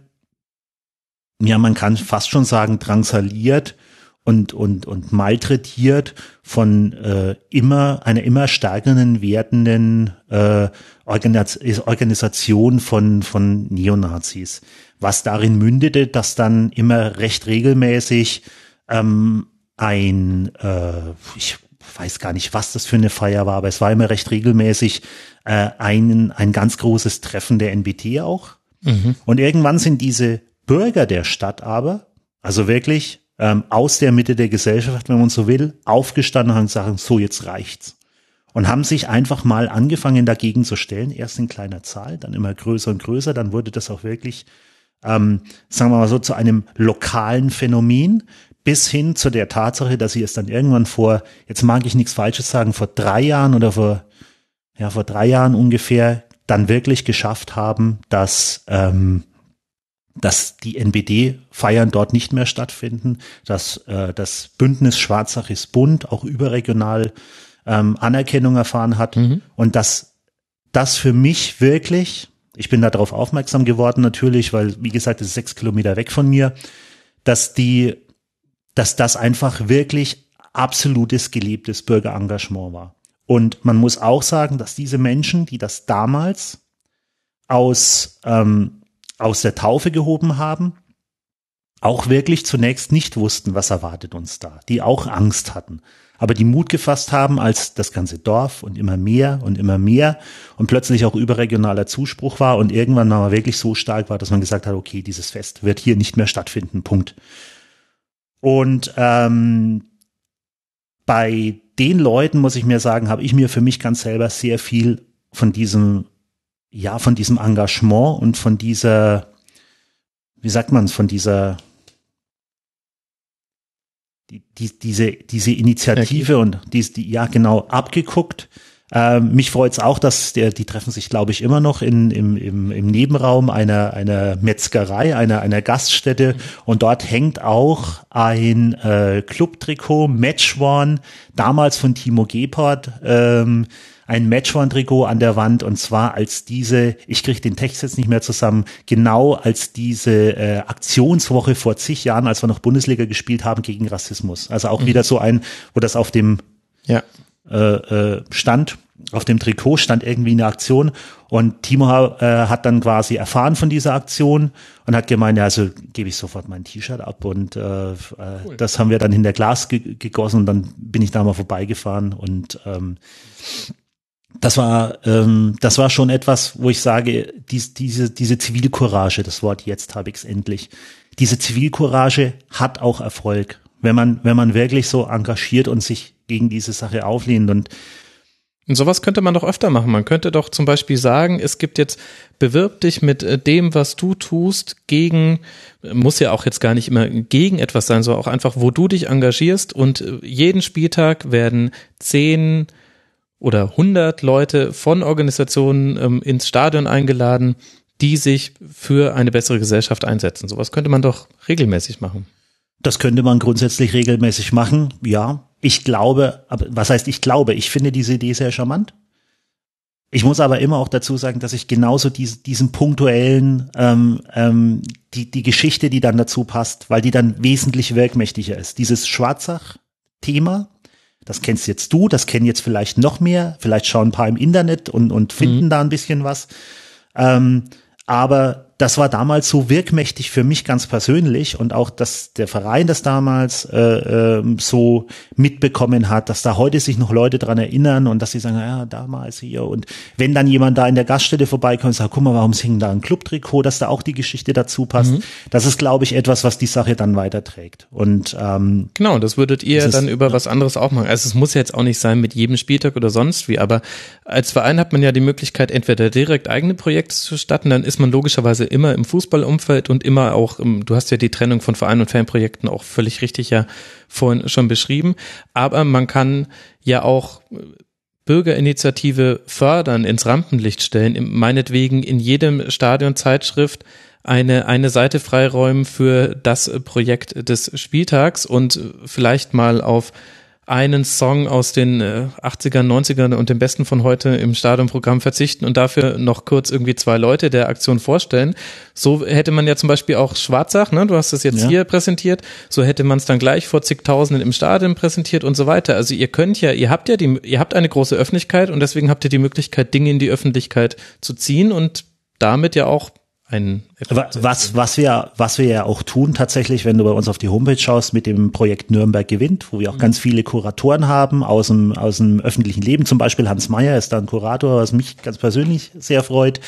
ja, man kann fast schon sagen, drangsaliert und, und, und malträtiert von äh, immer einer immer stärkeren werdenden äh, Organis Organisation von, von Neonazis. Was darin mündete, dass dann immer recht regelmäßig ähm, ein, äh, ich weiß gar nicht, was das für eine Feier war, aber es war immer recht regelmäßig äh, ein, ein ganz großes Treffen der NBT auch. Mhm. Und irgendwann sind diese Bürger der Stadt aber, also wirklich ähm, aus der Mitte der Gesellschaft, wenn man so will, aufgestanden und haben gesagt, so jetzt reicht's. Und haben sich einfach mal angefangen dagegen zu stellen, erst in kleiner Zahl, dann immer größer und größer, dann wurde das auch wirklich, ähm, sagen wir mal so, zu einem lokalen Phänomen, bis hin zu der Tatsache, dass sie es dann irgendwann vor, jetzt mag ich nichts Falsches sagen, vor drei Jahren oder vor, ja, vor drei Jahren ungefähr, dann wirklich geschafft haben, dass ähm, dass die NBD-Feiern dort nicht mehr stattfinden, dass äh, das Bündnis Schwarzach ist bunt auch überregional ähm, Anerkennung erfahren hat mhm. und dass das für mich wirklich, ich bin darauf aufmerksam geworden natürlich, weil wie gesagt, es ist sechs Kilometer weg von mir, dass die, dass das einfach wirklich absolutes gelebtes Bürgerengagement war. Und man muss auch sagen, dass diese Menschen, die das damals aus ähm, aus der Taufe gehoben haben, auch wirklich zunächst nicht wussten, was erwartet uns da, die auch Angst hatten, aber die Mut gefasst haben, als das ganze Dorf und immer mehr und immer mehr und plötzlich auch überregionaler Zuspruch war und irgendwann mal wirklich so stark war, dass man gesagt hat, okay, dieses Fest wird hier nicht mehr stattfinden, Punkt. Und ähm, bei den Leuten, muss ich mir sagen, habe ich mir für mich ganz selber sehr viel von diesem ja, von diesem Engagement und von dieser, wie sagt man es, von dieser, die, die, diese, diese Initiative okay. und die, die, ja, genau, abgeguckt. Ähm, mich freut es auch, dass der, die treffen sich, glaube ich, immer noch in, im, im, im Nebenraum einer, einer Metzgerei, einer, einer Gaststätte. Mhm. Und dort hängt auch ein äh, Clubtrikot, Match One, damals von Timo Gebhardt, ähm, ein Matchone-Trikot an der Wand und zwar als diese, ich kriege den Text jetzt nicht mehr zusammen, genau als diese äh, Aktionswoche vor zig Jahren, als wir noch Bundesliga gespielt haben gegen Rassismus. Also auch mhm. wieder so ein, wo das auf dem ja. äh, äh, stand, auf dem Trikot stand irgendwie eine Aktion und Timo äh, hat dann quasi erfahren von dieser Aktion und hat gemeint, ja, also gebe ich sofort mein T-Shirt ab und äh, äh, cool. das haben wir dann hinter Glas ge gegossen und dann bin ich da mal vorbeigefahren und ähm, das war, ähm, das war schon etwas, wo ich sage, dies, diese, diese Zivilcourage, das Wort jetzt habe ich es endlich. Diese Zivilcourage hat auch Erfolg, wenn man, wenn man wirklich so engagiert und sich gegen diese Sache auflehnt und und sowas könnte man doch öfter machen. Man könnte doch zum Beispiel sagen, es gibt jetzt, bewirb dich mit äh, dem, was du tust, gegen, muss ja auch jetzt gar nicht immer gegen etwas sein, sondern auch einfach, wo du dich engagierst und äh, jeden Spieltag werden zehn oder 100 Leute von Organisationen ähm, ins Stadion eingeladen, die sich für eine bessere Gesellschaft einsetzen. Sowas könnte man doch regelmäßig machen. Das könnte man grundsätzlich regelmäßig machen, ja. Ich glaube, aber was heißt ich glaube? Ich finde diese Idee sehr charmant. Ich muss aber immer auch dazu sagen, dass ich genauso diesen, diesen punktuellen, ähm, ähm, die, die Geschichte, die dann dazu passt, weil die dann wesentlich wirkmächtiger ist. Dieses Schwarzach-Thema, das kennst jetzt du, das kennen jetzt vielleicht noch mehr, vielleicht schauen ein paar im Internet und, und finden mhm. da ein bisschen was. Ähm, aber das war damals so wirkmächtig für mich ganz persönlich und auch, dass der Verein das damals äh, äh, so mitbekommen hat, dass da heute sich noch Leute dran erinnern und dass sie sagen, ja, damals hier und wenn dann jemand da in der Gaststätte vorbeikommt und sagt, guck mal, warum hängen da ein Clubtrikot, dass da auch die Geschichte dazu passt. Mhm. Das ist, glaube ich, etwas, was die Sache dann weiterträgt. Und ähm, genau, das würdet ihr das dann ist, über ja. was anderes auch machen. Also es muss jetzt auch nicht sein mit jedem Spieltag oder sonst wie, aber als Verein hat man ja die Möglichkeit, entweder direkt eigene Projekte zu starten, dann ist man logischerweise immer im Fußballumfeld und immer auch, du hast ja die Trennung von Verein und Fanprojekten auch völlig richtig ja vorhin schon beschrieben, aber man kann ja auch Bürgerinitiative fördern, ins Rampenlicht stellen, meinetwegen in jedem Stadionzeitschrift eine, eine Seite freiräumen für das Projekt des Spieltags und vielleicht mal auf einen Song aus den 80ern, äh, 90ern und dem besten von heute im Stadionprogramm verzichten und dafür noch kurz irgendwie zwei Leute der Aktion vorstellen. So hätte man ja zum Beispiel auch Schwarzach, ne, du hast das jetzt ja. hier präsentiert, so hätte man es dann gleich vor zigtausenden im Stadion präsentiert und so weiter. Also ihr könnt ja, ihr habt ja die, ihr habt eine große Öffentlichkeit und deswegen habt ihr die Möglichkeit, Dinge in die Öffentlichkeit zu ziehen und damit ja auch ein was was wir was wir ja auch tun tatsächlich, wenn du bei uns auf die Homepage schaust mit dem Projekt Nürnberg gewinnt, wo wir auch mhm. ganz viele Kuratoren haben aus dem aus dem öffentlichen Leben, zum Beispiel Hans Meyer ist da ein Kurator, was mich ganz persönlich sehr freut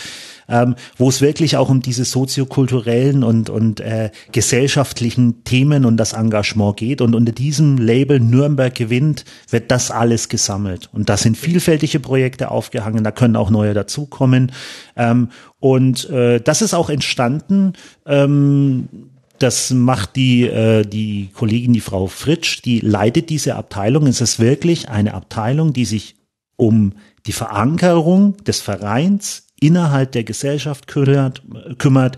ähm, wo es wirklich auch um diese soziokulturellen und, und äh, gesellschaftlichen Themen und das Engagement geht. Und unter diesem Label Nürnberg gewinnt, wird das alles gesammelt. Und da sind vielfältige Projekte aufgehangen, da können auch neue dazukommen. Ähm, und äh, das ist auch entstanden. Ähm, das macht die, äh, die Kollegin, die Frau Fritsch, die leitet diese Abteilung. Es ist wirklich eine Abteilung, die sich um die Verankerung des Vereins innerhalb der Gesellschaft kümmert, kümmert.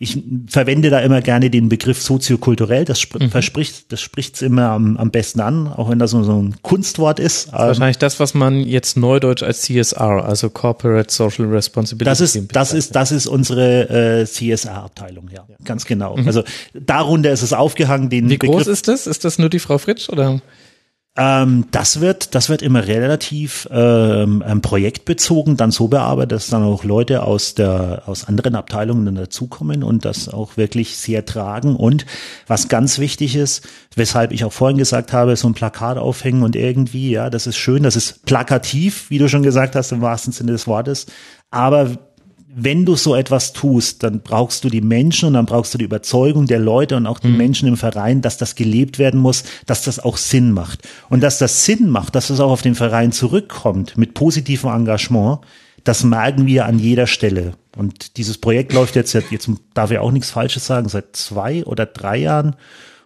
Ich verwende da immer gerne den Begriff soziokulturell. Das mhm. verspricht, das spricht's immer am, am besten an, auch wenn das so, so ein Kunstwort ist. Das ist wahrscheinlich das, was man jetzt neudeutsch als CSR, also Corporate Social Responsibility. Das ist, das ist, das ist unsere äh, CSR-Abteilung, ja, ja, ganz genau. Mhm. Also darunter ist es aufgehangen. Den Wie groß ist das? Ist das nur die Frau Fritsch oder? Ähm, das wird, das wird immer relativ ähm, ähm, projektbezogen dann so bearbeitet, dass dann auch Leute aus der, aus anderen Abteilungen dann dazukommen und das auch wirklich sehr tragen. Und was ganz wichtig ist, weshalb ich auch vorhin gesagt habe, so ein Plakat aufhängen und irgendwie, ja, das ist schön, das ist plakativ, wie du schon gesagt hast, im wahrsten Sinne des Wortes. Aber wenn du so etwas tust, dann brauchst du die Menschen und dann brauchst du die Überzeugung der Leute und auch die mhm. Menschen im Verein, dass das gelebt werden muss, dass das auch Sinn macht. Und dass das Sinn macht, dass es auch auf den Verein zurückkommt mit positivem Engagement, das merken wir an jeder Stelle. Und dieses Projekt läuft jetzt, jetzt darf ich auch nichts Falsches sagen, seit zwei oder drei Jahren.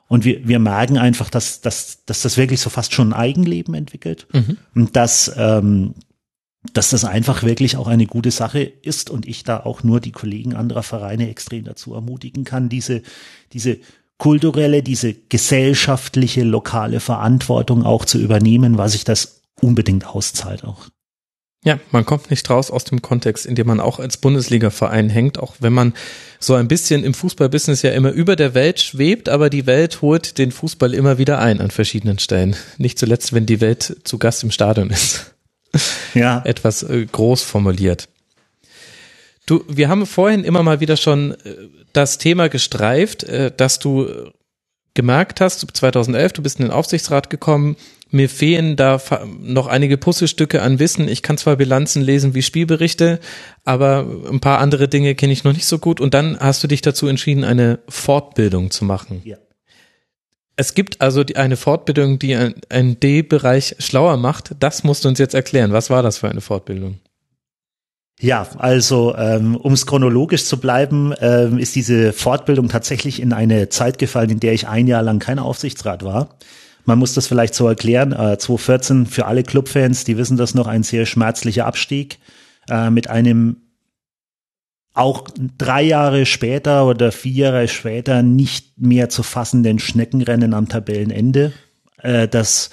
Und wir, wir merken einfach, dass, dass, dass das wirklich so fast schon ein Eigenleben entwickelt. Mhm. Und dass, ähm, dass das einfach wirklich auch eine gute Sache ist und ich da auch nur die Kollegen anderer Vereine extrem dazu ermutigen kann, diese, diese kulturelle, diese gesellschaftliche, lokale Verantwortung auch zu übernehmen, was sich das unbedingt auszahlt auch. Ja, man kommt nicht raus aus dem Kontext, in dem man auch als Bundesliga-Verein hängt, auch wenn man so ein bisschen im Fußballbusiness ja immer über der Welt schwebt, aber die Welt holt den Fußball immer wieder ein an verschiedenen Stellen. Nicht zuletzt, wenn die Welt zu Gast im Stadion ist ja. etwas äh, groß formuliert. Du, wir haben vorhin immer mal wieder schon äh, das Thema gestreift, äh, dass du gemerkt hast, 2011, du bist in den Aufsichtsrat gekommen, mir fehlen da noch einige Puzzlestücke an Wissen. Ich kann zwar Bilanzen lesen wie Spielberichte, aber ein paar andere Dinge kenne ich noch nicht so gut. Und dann hast du dich dazu entschieden, eine Fortbildung zu machen. Ja. Es gibt also die, eine Fortbildung, die einen D-Bereich schlauer macht. Das musst du uns jetzt erklären. Was war das für eine Fortbildung? Ja, also ähm, um es chronologisch zu bleiben, ähm, ist diese Fortbildung tatsächlich in eine Zeit gefallen, in der ich ein Jahr lang kein Aufsichtsrat war. Man muss das vielleicht so erklären. Äh, 2014 für alle Clubfans, die wissen das noch, ein sehr schmerzlicher Abstieg äh, mit einem auch drei Jahre später oder vier Jahre später nicht mehr zu fassenden Schneckenrennen am Tabellenende, äh, das,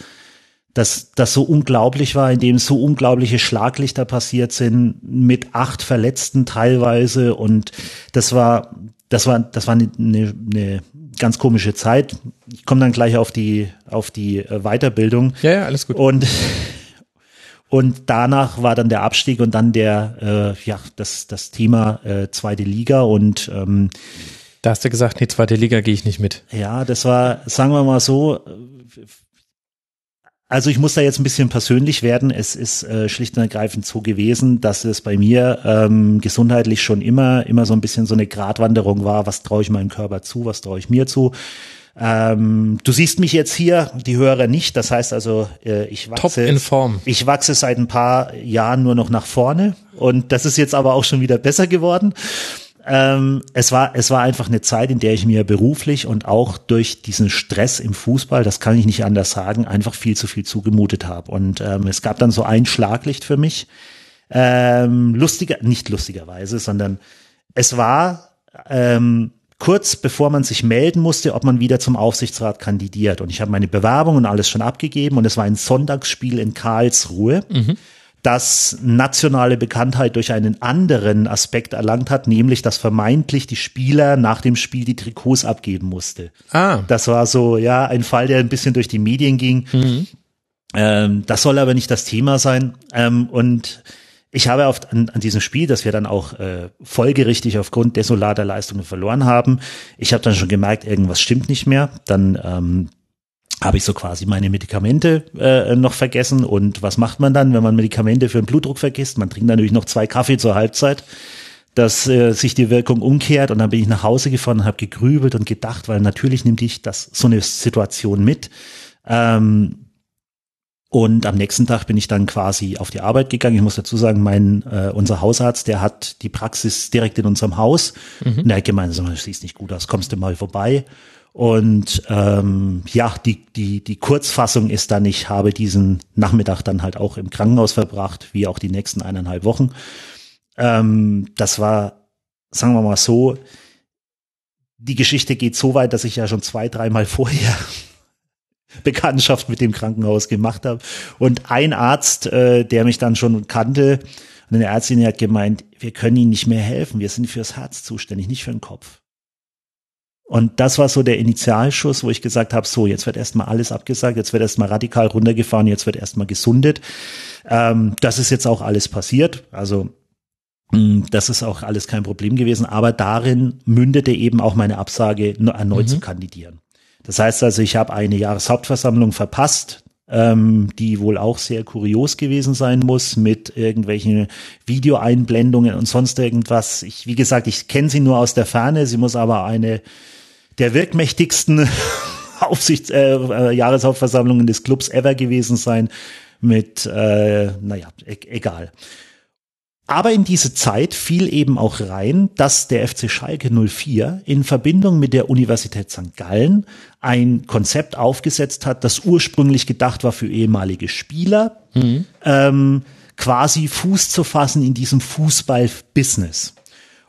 das, das so unglaublich war, in dem so unglaubliche Schlaglichter passiert sind, mit acht Verletzten teilweise und das war, das war, das war eine, eine ganz komische Zeit. Ich komme dann gleich auf die, auf die äh, Weiterbildung. Ja, ja, alles gut. Und Und danach war dann der Abstieg und dann der, äh, ja, das, das Thema äh, zweite Liga und ähm, da hast du gesagt, nee, zweite Liga gehe ich nicht mit. Ja, das war, sagen wir mal so, also ich muss da jetzt ein bisschen persönlich werden. Es ist äh, schlicht und ergreifend so gewesen, dass es bei mir ähm, gesundheitlich schon immer, immer so ein bisschen so eine Gratwanderung war. Was traue ich meinem Körper zu? Was traue ich mir zu? Ähm, du siehst mich jetzt hier, die Hörer nicht. Das heißt also, äh, ich wachse. Top in Form. Ich wachse seit ein paar Jahren nur noch nach vorne und das ist jetzt aber auch schon wieder besser geworden. Ähm, es war, es war einfach eine Zeit, in der ich mir beruflich und auch durch diesen Stress im Fußball, das kann ich nicht anders sagen, einfach viel zu viel zugemutet habe. Und ähm, es gab dann so ein Schlaglicht für mich. Ähm, lustiger, nicht lustigerweise, sondern es war ähm, kurz bevor man sich melden musste, ob man wieder zum Aufsichtsrat kandidiert. Und ich habe meine Bewerbung und alles schon abgegeben und es war ein Sonntagsspiel in Karlsruhe. Mhm das nationale Bekanntheit durch einen anderen Aspekt erlangt hat, nämlich dass vermeintlich die Spieler nach dem Spiel die Trikots abgeben musste. Ah. Das war so, ja, ein Fall, der ein bisschen durch die Medien ging. Mhm. Ähm, das soll aber nicht das Thema sein. Ähm, und ich habe oft an, an diesem Spiel, das wir dann auch äh, folgerichtig aufgrund desolater Leistungen verloren haben, ich habe dann schon gemerkt, irgendwas stimmt nicht mehr. Dann ähm, habe ich so quasi meine Medikamente äh, noch vergessen. Und was macht man dann, wenn man Medikamente für den Blutdruck vergisst? Man trinkt natürlich noch zwei Kaffee zur Halbzeit, dass äh, sich die Wirkung umkehrt. Und dann bin ich nach Hause gefahren und habe gegrübelt und gedacht, weil natürlich nimmt dich das so eine Situation mit. Ähm, und am nächsten Tag bin ich dann quasi auf die Arbeit gegangen. Ich muss dazu sagen, mein äh, unser Hausarzt, der hat die Praxis direkt in unserem Haus. Mhm. Und er hat gemeint, du siehst nicht gut aus, kommst du mal vorbei. Und ähm, ja, die, die, die Kurzfassung ist dann, ich habe diesen Nachmittag dann halt auch im Krankenhaus verbracht, wie auch die nächsten eineinhalb Wochen. Ähm, das war, sagen wir mal so, die Geschichte geht so weit, dass ich ja schon zwei, dreimal vorher Bekanntschaft mit dem Krankenhaus gemacht habe. Und ein Arzt, äh, der mich dann schon kannte, und eine Ärztin hat gemeint, wir können Ihnen nicht mehr helfen, wir sind fürs Herz zuständig, nicht für den Kopf. Und das war so der Initialschuss, wo ich gesagt habe, so, jetzt wird erstmal alles abgesagt, jetzt wird erstmal radikal runtergefahren, jetzt wird erstmal gesundet. Ähm, das ist jetzt auch alles passiert. Also mm, das ist auch alles kein Problem gewesen, aber darin mündete eben auch meine Absage, erneut mhm. zu kandidieren. Das heißt also, ich habe eine Jahreshauptversammlung verpasst, ähm, die wohl auch sehr kurios gewesen sein muss mit irgendwelchen Videoeinblendungen und sonst irgendwas. Ich, wie gesagt, ich kenne sie nur aus der Ferne. Sie muss aber eine der wirkmächtigsten Aufsichts äh, äh, Jahreshauptversammlungen des Clubs ever gewesen sein mit, äh, naja, e egal. Aber in diese Zeit fiel eben auch rein, dass der FC Schalke 04 in Verbindung mit der Universität St. Gallen ein Konzept aufgesetzt hat, das ursprünglich gedacht war für ehemalige Spieler, mhm. ähm, quasi Fuß zu fassen in diesem Fußball-Business.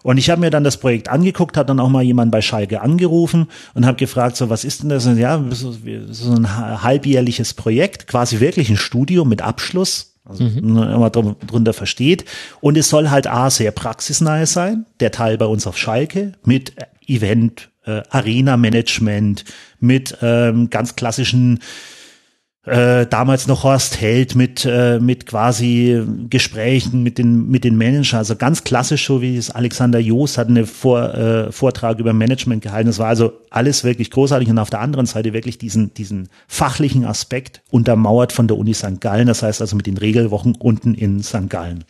Und ich habe mir dann das Projekt angeguckt, habe dann auch mal jemand bei Schalke angerufen und habe gefragt, so was ist denn das? Ja, so ein halbjährliches Projekt, quasi wirklich ein Studium mit Abschluss, also mhm. man drunter versteht. Und es soll halt A, sehr praxisnahe sein, der Teil bei uns auf Schalke, mit Event, äh, Arena-Management, mit ähm, ganz klassischen äh, damals noch Horst Held mit äh, mit quasi Gesprächen mit den mit den Managern, also ganz klassisch so wie es Alexander Joos hat einen Vor, äh, Vortrag über Management gehalten. Das war also alles wirklich großartig und auf der anderen Seite wirklich diesen diesen fachlichen Aspekt untermauert von der Uni St. Gallen, das heißt also mit den Regelwochen unten in St. Gallen.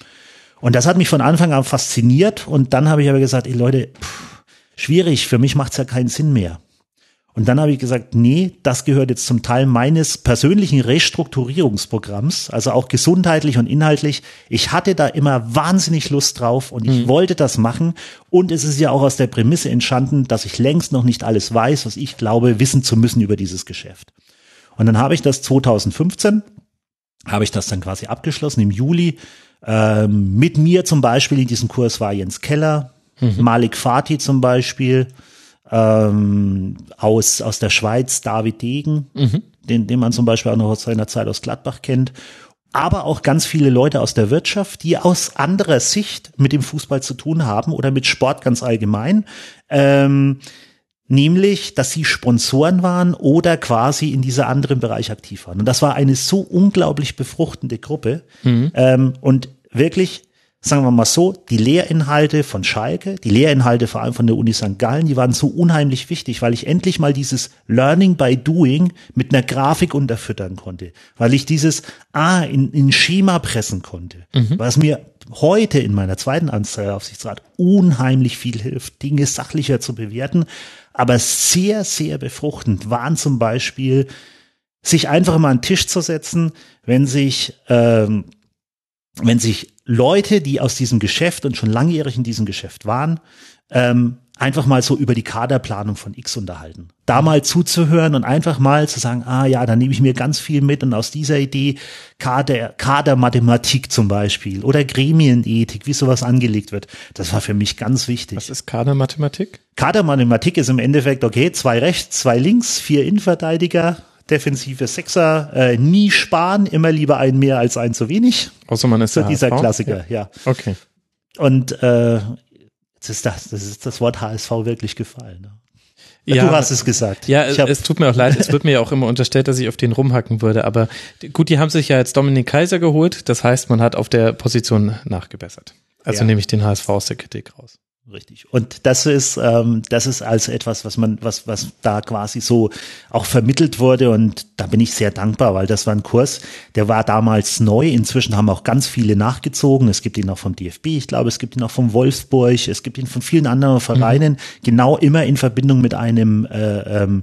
Und das hat mich von Anfang an fasziniert und dann habe ich aber gesagt, ey Leute, pff, schwierig, für mich macht's ja keinen Sinn mehr. Und dann habe ich gesagt, nee, das gehört jetzt zum Teil meines persönlichen Restrukturierungsprogramms, also auch gesundheitlich und inhaltlich. Ich hatte da immer wahnsinnig Lust drauf und ich mhm. wollte das machen. Und es ist ja auch aus der Prämisse entstanden, dass ich längst noch nicht alles weiß, was ich glaube, wissen zu müssen über dieses Geschäft. Und dann habe ich das 2015, habe ich das dann quasi abgeschlossen im Juli. Ähm, mit mir zum Beispiel in diesem Kurs war Jens Keller, mhm. Malik Fatih zum Beispiel, ähm, aus, aus der Schweiz David Degen, mhm. den, den man zum Beispiel auch noch aus seiner Zeit aus Gladbach kennt. Aber auch ganz viele Leute aus der Wirtschaft, die aus anderer Sicht mit dem Fußball zu tun haben oder mit Sport ganz allgemein. Ähm, nämlich, dass sie Sponsoren waren oder quasi in dieser anderen Bereich aktiv waren. Und das war eine so unglaublich befruchtende Gruppe mhm. ähm, und wirklich sagen wir mal so, die Lehrinhalte von Schalke, die Lehrinhalte vor allem von der Uni St. Gallen, die waren so unheimlich wichtig, weil ich endlich mal dieses Learning by Doing mit einer Grafik unterfüttern konnte, weil ich dieses A in, in Schema pressen konnte, mhm. was mir heute in meiner zweiten Anzeigeaufsichtsrat unheimlich viel hilft, Dinge sachlicher zu bewerten, aber sehr, sehr befruchtend waren zum Beispiel, sich einfach mal an den Tisch zu setzen, wenn sich ähm, wenn sich Leute, die aus diesem Geschäft und schon langjährig in diesem Geschäft waren, ähm, einfach mal so über die Kaderplanung von X unterhalten. Da mal zuzuhören und einfach mal zu sagen, ah ja, da nehme ich mir ganz viel mit und aus dieser Idee Kader, Kadermathematik zum Beispiel oder Gremienethik, wie sowas angelegt wird, das war für mich ganz wichtig. Was ist Kadermathematik? Kadermathematik ist im Endeffekt, okay, zwei rechts, zwei links, vier Innenverteidiger, defensive Sechser äh, nie sparen, immer lieber ein mehr als ein zu wenig. Außer man ist so dieser HSV? Klassiker, ja. ja. Okay. Und äh, jetzt ist das, das ist das Wort HSV wirklich gefallen. Ne? Ja, du hast es gesagt. Ja, es tut mir auch leid. Es wird mir ja auch immer unterstellt, dass ich auf den rumhacken würde. Aber gut, die haben sich ja jetzt Dominik Kaiser geholt. Das heißt, man hat auf der Position nachgebessert. Also ja. nehme ich den HSV aus der Kritik raus. Richtig. Und das ist, ähm, das ist also etwas, was man, was, was da quasi so auch vermittelt wurde. Und da bin ich sehr dankbar, weil das war ein Kurs, der war damals neu. Inzwischen haben auch ganz viele nachgezogen. Es gibt ihn auch vom DFB, ich glaube, es gibt ihn auch vom Wolfsburg, es gibt ihn von vielen anderen Vereinen, mhm. genau immer in Verbindung mit einem äh, ähm,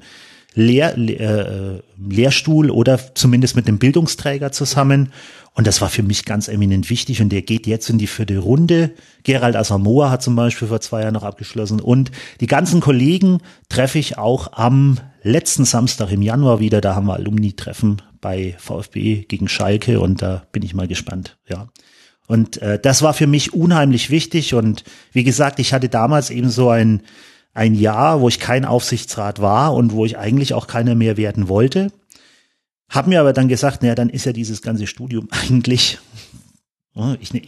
Lehr, äh, Lehrstuhl oder zumindest mit dem Bildungsträger zusammen. Und das war für mich ganz eminent wichtig. Und der geht jetzt in die vierte Runde. Gerald Asamoah hat zum Beispiel vor zwei Jahren noch abgeschlossen. Und die ganzen Kollegen treffe ich auch am letzten Samstag im Januar wieder. Da haben wir Alumni-Treffen bei VfB gegen Schalke. Und da bin ich mal gespannt. Ja. Und äh, das war für mich unheimlich wichtig. Und wie gesagt, ich hatte damals eben so ein, ein Jahr, wo ich kein Aufsichtsrat war und wo ich eigentlich auch keiner mehr werden wollte. Hab mir aber dann gesagt, naja, dann ist ja dieses ganze Studium eigentlich, ich, ne,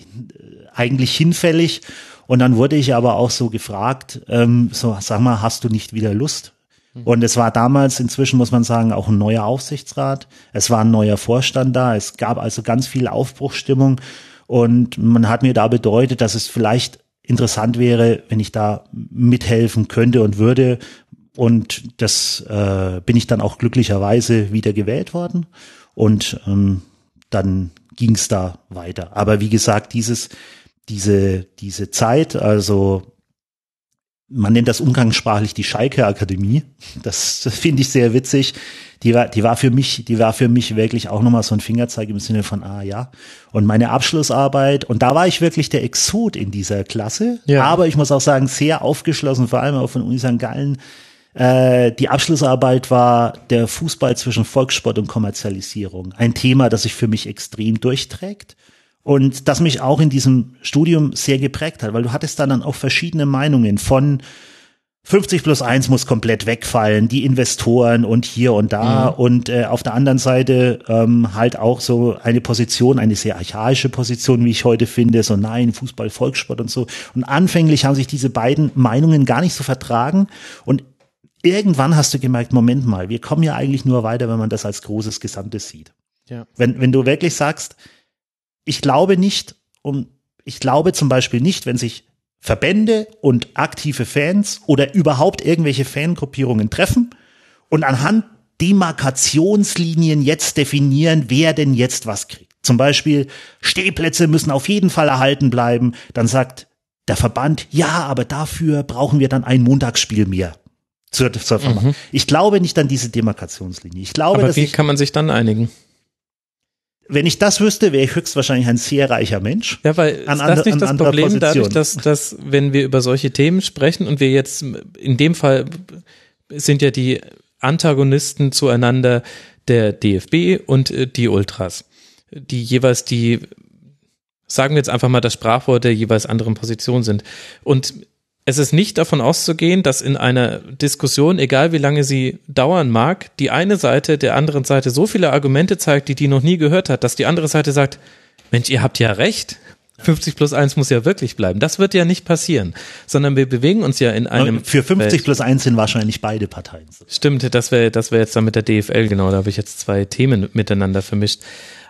eigentlich hinfällig. Und dann wurde ich aber auch so gefragt, ähm, so, sag mal, hast du nicht wieder Lust? Mhm. Und es war damals, inzwischen muss man sagen, auch ein neuer Aufsichtsrat. Es war ein neuer Vorstand da. Es gab also ganz viel Aufbruchstimmung. Und man hat mir da bedeutet, dass es vielleicht interessant wäre, wenn ich da mithelfen könnte und würde, und das äh, bin ich dann auch glücklicherweise wieder gewählt worden. Und ähm, dann ging es da weiter. Aber wie gesagt, dieses, diese, diese Zeit, also man nennt das umgangssprachlich die Schalke Akademie. Das, das finde ich sehr witzig. Die war, die war für mich, die war für mich wirklich auch nochmal so ein Fingerzeig im Sinne von, ah ja. Und meine Abschlussarbeit, und da war ich wirklich der Exot in dieser Klasse. Ja. Aber ich muss auch sagen, sehr aufgeschlossen, vor allem auch von Uni St. Gallen äh, die Abschlussarbeit war der Fußball zwischen Volkssport und Kommerzialisierung. Ein Thema, das sich für mich extrem durchträgt und das mich auch in diesem Studium sehr geprägt hat, weil du hattest dann, dann auch verschiedene Meinungen von 50 plus 1 muss komplett wegfallen, die Investoren und hier und da. Mhm. Und äh, auf der anderen Seite ähm, halt auch so eine Position, eine sehr archaische Position, wie ich heute finde, so nein, Fußball, Volkssport und so. Und anfänglich haben sich diese beiden Meinungen gar nicht so vertragen. Und irgendwann hast du gemerkt, Moment mal, wir kommen ja eigentlich nur weiter, wenn man das als großes Gesamtes sieht. Ja. Wenn, wenn du wirklich sagst, ich glaube nicht, und ich glaube zum Beispiel nicht, wenn sich Verbände und aktive Fans oder überhaupt irgendwelche Fangruppierungen treffen und anhand Demarkationslinien jetzt definieren, wer denn jetzt was kriegt. Zum Beispiel Stehplätze müssen auf jeden Fall erhalten bleiben. Dann sagt der Verband, ja, aber dafür brauchen wir dann ein Montagsspiel mehr zur, zur. Mhm. Ich glaube nicht an diese Demarkationslinie. Ich glaube, Aber wie ich, kann man sich dann einigen? Wenn ich das wüsste, wäre ich höchstwahrscheinlich ein sehr reicher Mensch. Ja, weil an ist das nicht das Problem Position. dadurch, dass, dass wenn wir über solche Themen sprechen und wir jetzt in dem Fall sind ja die Antagonisten zueinander der DFB und äh, die Ultras, die jeweils die sagen wir jetzt einfach mal das Sprachwort der jeweils anderen Position sind. Und es ist nicht davon auszugehen, dass in einer Diskussion, egal wie lange sie dauern mag, die eine Seite der anderen Seite so viele Argumente zeigt, die die noch nie gehört hat, dass die andere Seite sagt, Mensch, ihr habt ja recht. 50 plus 1 muss ja wirklich bleiben. Das wird ja nicht passieren, sondern wir bewegen uns ja in einem. Für 50 Welt. plus 1 sind wahrscheinlich beide Parteien. Stimmt, das wäre das wäre jetzt dann mit der DFL, genau, da habe ich jetzt zwei Themen miteinander vermischt.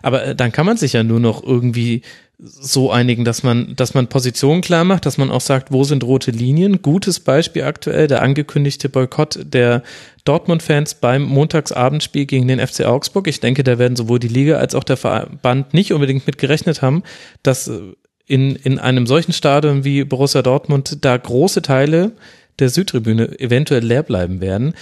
Aber äh, dann kann man sich ja nur noch irgendwie so einigen, dass man, dass man Positionen klar macht, dass man auch sagt, wo sind rote Linien. Gutes Beispiel aktuell, der angekündigte Boykott der Dortmund-Fans beim Montagsabendspiel gegen den FC Augsburg. Ich denke, da werden sowohl die Liga als auch der Verband nicht unbedingt mit gerechnet haben, dass äh, in, in einem solchen Stadion wie Borussia Dortmund da große Teile der Südtribüne eventuell leer bleiben werden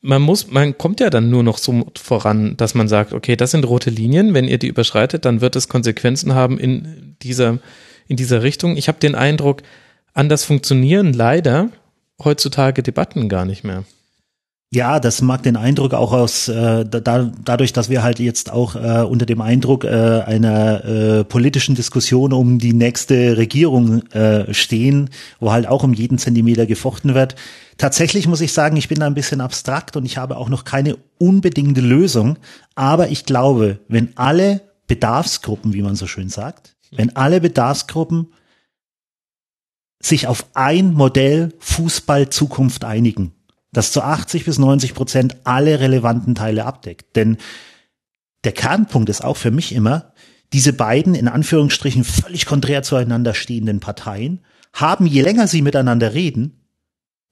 man muss, man kommt ja dann nur noch so voran, dass man sagt, okay, das sind rote Linien, wenn ihr die überschreitet, dann wird es Konsequenzen haben in dieser, in dieser Richtung. Ich habe den Eindruck, anders funktionieren leider heutzutage Debatten gar nicht mehr. Ja, das mag den Eindruck auch aus, äh, da, dadurch, dass wir halt jetzt auch äh, unter dem Eindruck äh, einer äh, politischen Diskussion um die nächste Regierung äh, stehen, wo halt auch um jeden Zentimeter gefochten wird. Tatsächlich muss ich sagen, ich bin da ein bisschen abstrakt und ich habe auch noch keine unbedingte Lösung. Aber ich glaube, wenn alle Bedarfsgruppen, wie man so schön sagt, wenn alle Bedarfsgruppen sich auf ein Modell Fußball Zukunft einigen, das zu 80 bis 90 Prozent alle relevanten Teile abdeckt. Denn der Kernpunkt ist auch für mich immer, diese beiden in Anführungsstrichen völlig konträr zueinander stehenden Parteien haben, je länger sie miteinander reden,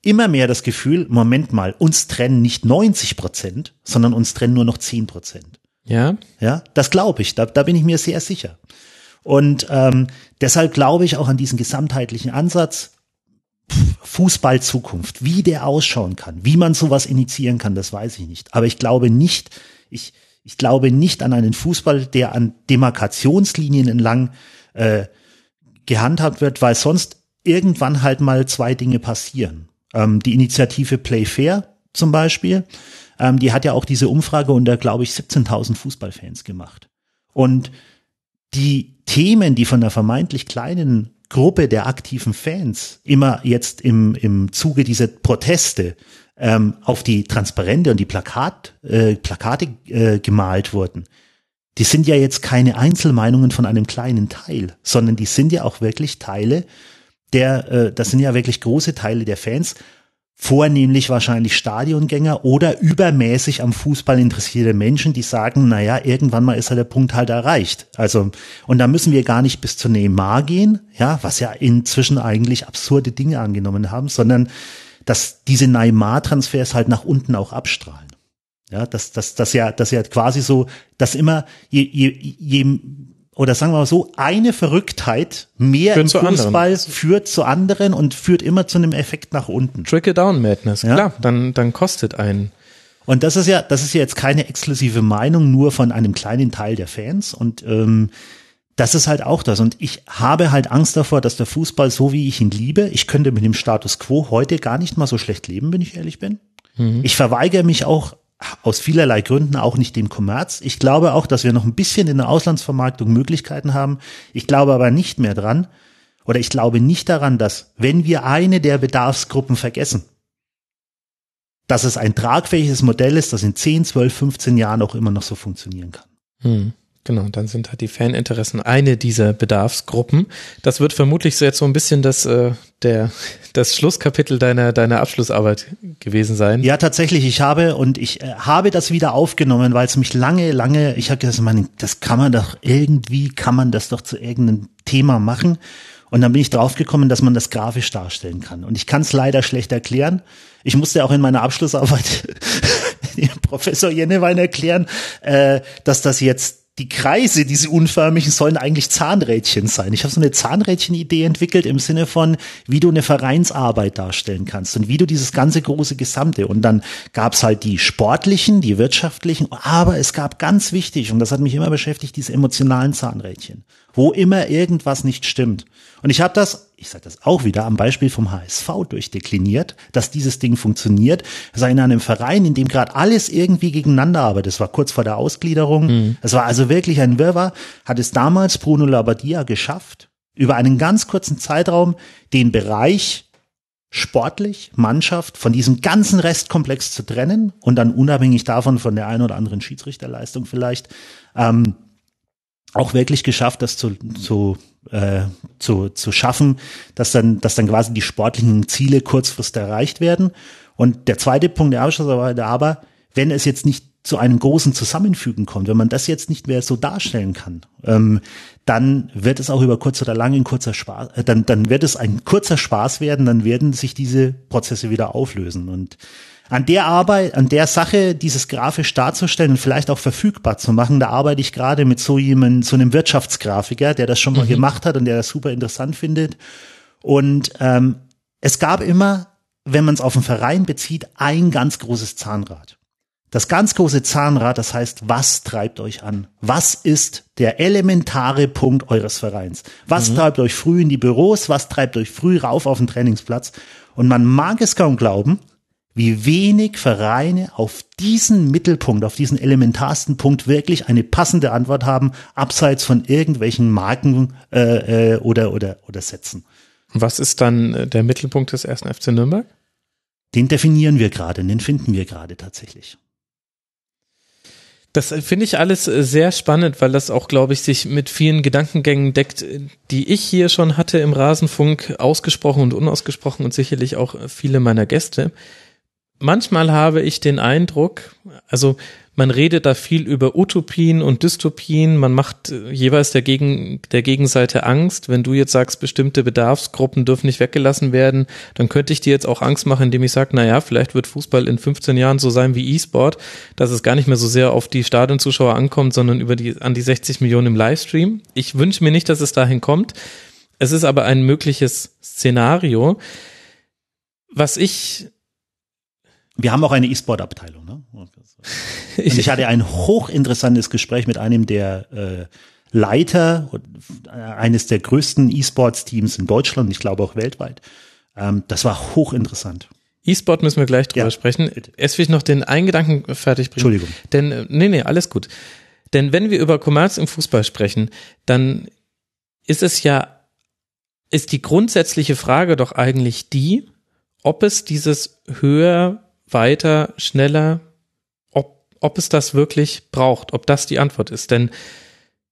immer mehr das Gefühl, Moment mal, uns trennen nicht 90 Prozent, sondern uns trennen nur noch 10 Prozent. Ja. Ja, das glaube ich, da, da bin ich mir sehr sicher. Und ähm, deshalb glaube ich auch an diesen gesamtheitlichen Ansatz, Fußball Zukunft, wie der ausschauen kann, wie man sowas initiieren kann, das weiß ich nicht. Aber ich glaube nicht, ich, ich glaube nicht an einen Fußball, der an Demarkationslinien entlang äh, gehandhabt wird, weil sonst irgendwann halt mal zwei Dinge passieren. Ähm, die Initiative Play Fair zum Beispiel, ähm, die hat ja auch diese Umfrage unter, glaube ich, 17.000 Fußballfans gemacht. Und die Themen, die von der vermeintlich kleinen Gruppe der aktiven Fans immer jetzt im, im Zuge dieser Proteste ähm, auf die Transparente und die Plakat, äh, Plakate äh, gemalt wurden, die sind ja jetzt keine Einzelmeinungen von einem kleinen Teil, sondern die sind ja auch wirklich Teile der, äh, das sind ja wirklich große Teile der Fans, vornehmlich wahrscheinlich Stadiongänger oder übermäßig am Fußball interessierte Menschen, die sagen, naja, irgendwann mal ist ja der Punkt halt erreicht. Also, und da müssen wir gar nicht bis zu Neymar gehen, ja, was ja inzwischen eigentlich absurde Dinge angenommen haben, sondern dass diese Neymar-Transfers halt nach unten auch abstrahlen. Ja, dass, dass, dass ja, dass ja quasi so, dass immer je, je, je oder sagen wir mal so, eine Verrücktheit mehr führt im Fußball anderen. führt zu anderen und führt immer zu einem Effekt nach unten. Trickle-down-Madness, ja? klar, dann, dann kostet einen. Und das ist ja, das ist ja jetzt keine exklusive Meinung nur von einem kleinen Teil der Fans und ähm, das ist halt auch das. Und ich habe halt Angst davor, dass der Fußball, so wie ich ihn liebe, ich könnte mit dem Status quo heute gar nicht mal so schlecht leben, wenn ich ehrlich bin. Mhm. Ich verweigere mich auch aus vielerlei Gründen auch nicht dem Kommerz. Ich glaube auch, dass wir noch ein bisschen in der Auslandsvermarktung Möglichkeiten haben. Ich glaube aber nicht mehr dran, oder ich glaube nicht daran, dass wenn wir eine der Bedarfsgruppen vergessen, dass es ein tragfähiges Modell ist, das in 10, 12, 15 Jahren auch immer noch so funktionieren kann. Hm. Genau, dann sind halt die Faninteressen eine dieser Bedarfsgruppen. Das wird vermutlich so jetzt so ein bisschen das, äh, der, das Schlusskapitel deiner, deiner Abschlussarbeit gewesen sein. Ja, tatsächlich. Ich habe und ich äh, habe das wieder aufgenommen, weil es mich lange, lange, ich habe gesagt, man, das kann man doch irgendwie, kann man das doch zu irgendeinem Thema machen. Und dann bin ich draufgekommen, dass man das grafisch darstellen kann. Und ich kann es leider schlecht erklären. Ich musste auch in meiner Abschlussarbeit Professor Jennewein erklären, äh, dass das jetzt die Kreise, diese unförmigen, sollen eigentlich Zahnrädchen sein. Ich habe so eine Zahnrädchen-Idee entwickelt im Sinne von, wie du eine Vereinsarbeit darstellen kannst und wie du dieses ganze große Gesamte. Und dann gab's halt die sportlichen, die wirtschaftlichen, aber es gab ganz wichtig, und das hat mich immer beschäftigt, diese emotionalen Zahnrädchen, wo immer irgendwas nicht stimmt. Und ich habe das, ich sage das auch wieder am Beispiel vom HSV durchdekliniert, dass dieses Ding funktioniert. War in einem Verein, in dem gerade alles irgendwie gegeneinander arbeitet. Das war kurz vor der Ausgliederung. Mhm. Es war also wirklich ein Wirrwarr. Hat es damals Bruno Labbadia geschafft, über einen ganz kurzen Zeitraum den Bereich sportlich, Mannschaft von diesem ganzen Restkomplex zu trennen und dann unabhängig davon von der einen oder anderen Schiedsrichterleistung vielleicht ähm, auch wirklich geschafft, das zu, zu, äh, zu, zu schaffen, dass dann, dass dann quasi die sportlichen Ziele kurzfristig erreicht werden. Und der zweite Punkt der Ausschussarbeit aber, wenn es jetzt nicht zu einem großen Zusammenfügen kommt, wenn man das jetzt nicht mehr so darstellen kann, ähm, dann wird es auch über kurz oder lang ein kurzer Spaß, äh, dann, dann wird es ein kurzer Spaß werden, dann werden sich diese Prozesse wieder auflösen. Und an der Arbeit, an der Sache, dieses grafisch darzustellen und vielleicht auch verfügbar zu machen, da arbeite ich gerade mit so jemandem, so einem Wirtschaftsgrafiker, der das schon mal mhm. gemacht hat und der das super interessant findet. Und ähm, es gab immer, wenn man es auf den Verein bezieht, ein ganz großes Zahnrad. Das ganz große Zahnrad, das heißt, was treibt euch an? Was ist der elementare Punkt eures Vereins? Was mhm. treibt euch früh in die Büros? Was treibt euch früh rauf auf den Trainingsplatz? Und man mag es kaum glauben, wie wenig Vereine auf diesen Mittelpunkt, auf diesen elementarsten Punkt wirklich eine passende Antwort haben, abseits von irgendwelchen Marken äh, äh, oder, oder, oder Sätzen. Was ist dann äh, der Mittelpunkt des ersten FC Nürnberg? Den definieren wir gerade, den finden wir gerade tatsächlich. Das finde ich alles äh, sehr spannend, weil das auch, glaube ich, sich mit vielen Gedankengängen deckt, die ich hier schon hatte im Rasenfunk, ausgesprochen und unausgesprochen und sicherlich auch viele meiner Gäste. Manchmal habe ich den Eindruck, also man redet da viel über Utopien und Dystopien, man macht äh, jeweils der, Gegen, der Gegenseite Angst. Wenn du jetzt sagst, bestimmte Bedarfsgruppen dürfen nicht weggelassen werden, dann könnte ich dir jetzt auch Angst machen, indem ich sage, na ja, vielleicht wird Fußball in 15 Jahren so sein wie E-Sport, dass es gar nicht mehr so sehr auf die Stadionzuschauer ankommt, sondern über die, an die 60 Millionen im Livestream. Ich wünsche mir nicht, dass es dahin kommt. Es ist aber ein mögliches Szenario. Was ich wir haben auch eine E-Sport-Abteilung. Ne? ich hatte ein hochinteressantes Gespräch mit einem der äh, Leiter äh, eines der größten E-Sports-Teams in Deutschland, ich glaube auch weltweit. Ähm, das war hochinteressant. E-Sport müssen wir gleich drüber ja, sprechen. Bitte. Erst will ich noch den einen Gedanken fertig bringen. Entschuldigung. Denn, äh, nee, nee, alles gut. Denn wenn wir über Commerce im Fußball sprechen, dann ist es ja, ist die grundsätzliche Frage doch eigentlich die, ob es dieses höher, weiter, schneller, ob es das wirklich braucht, ob das die Antwort ist. Denn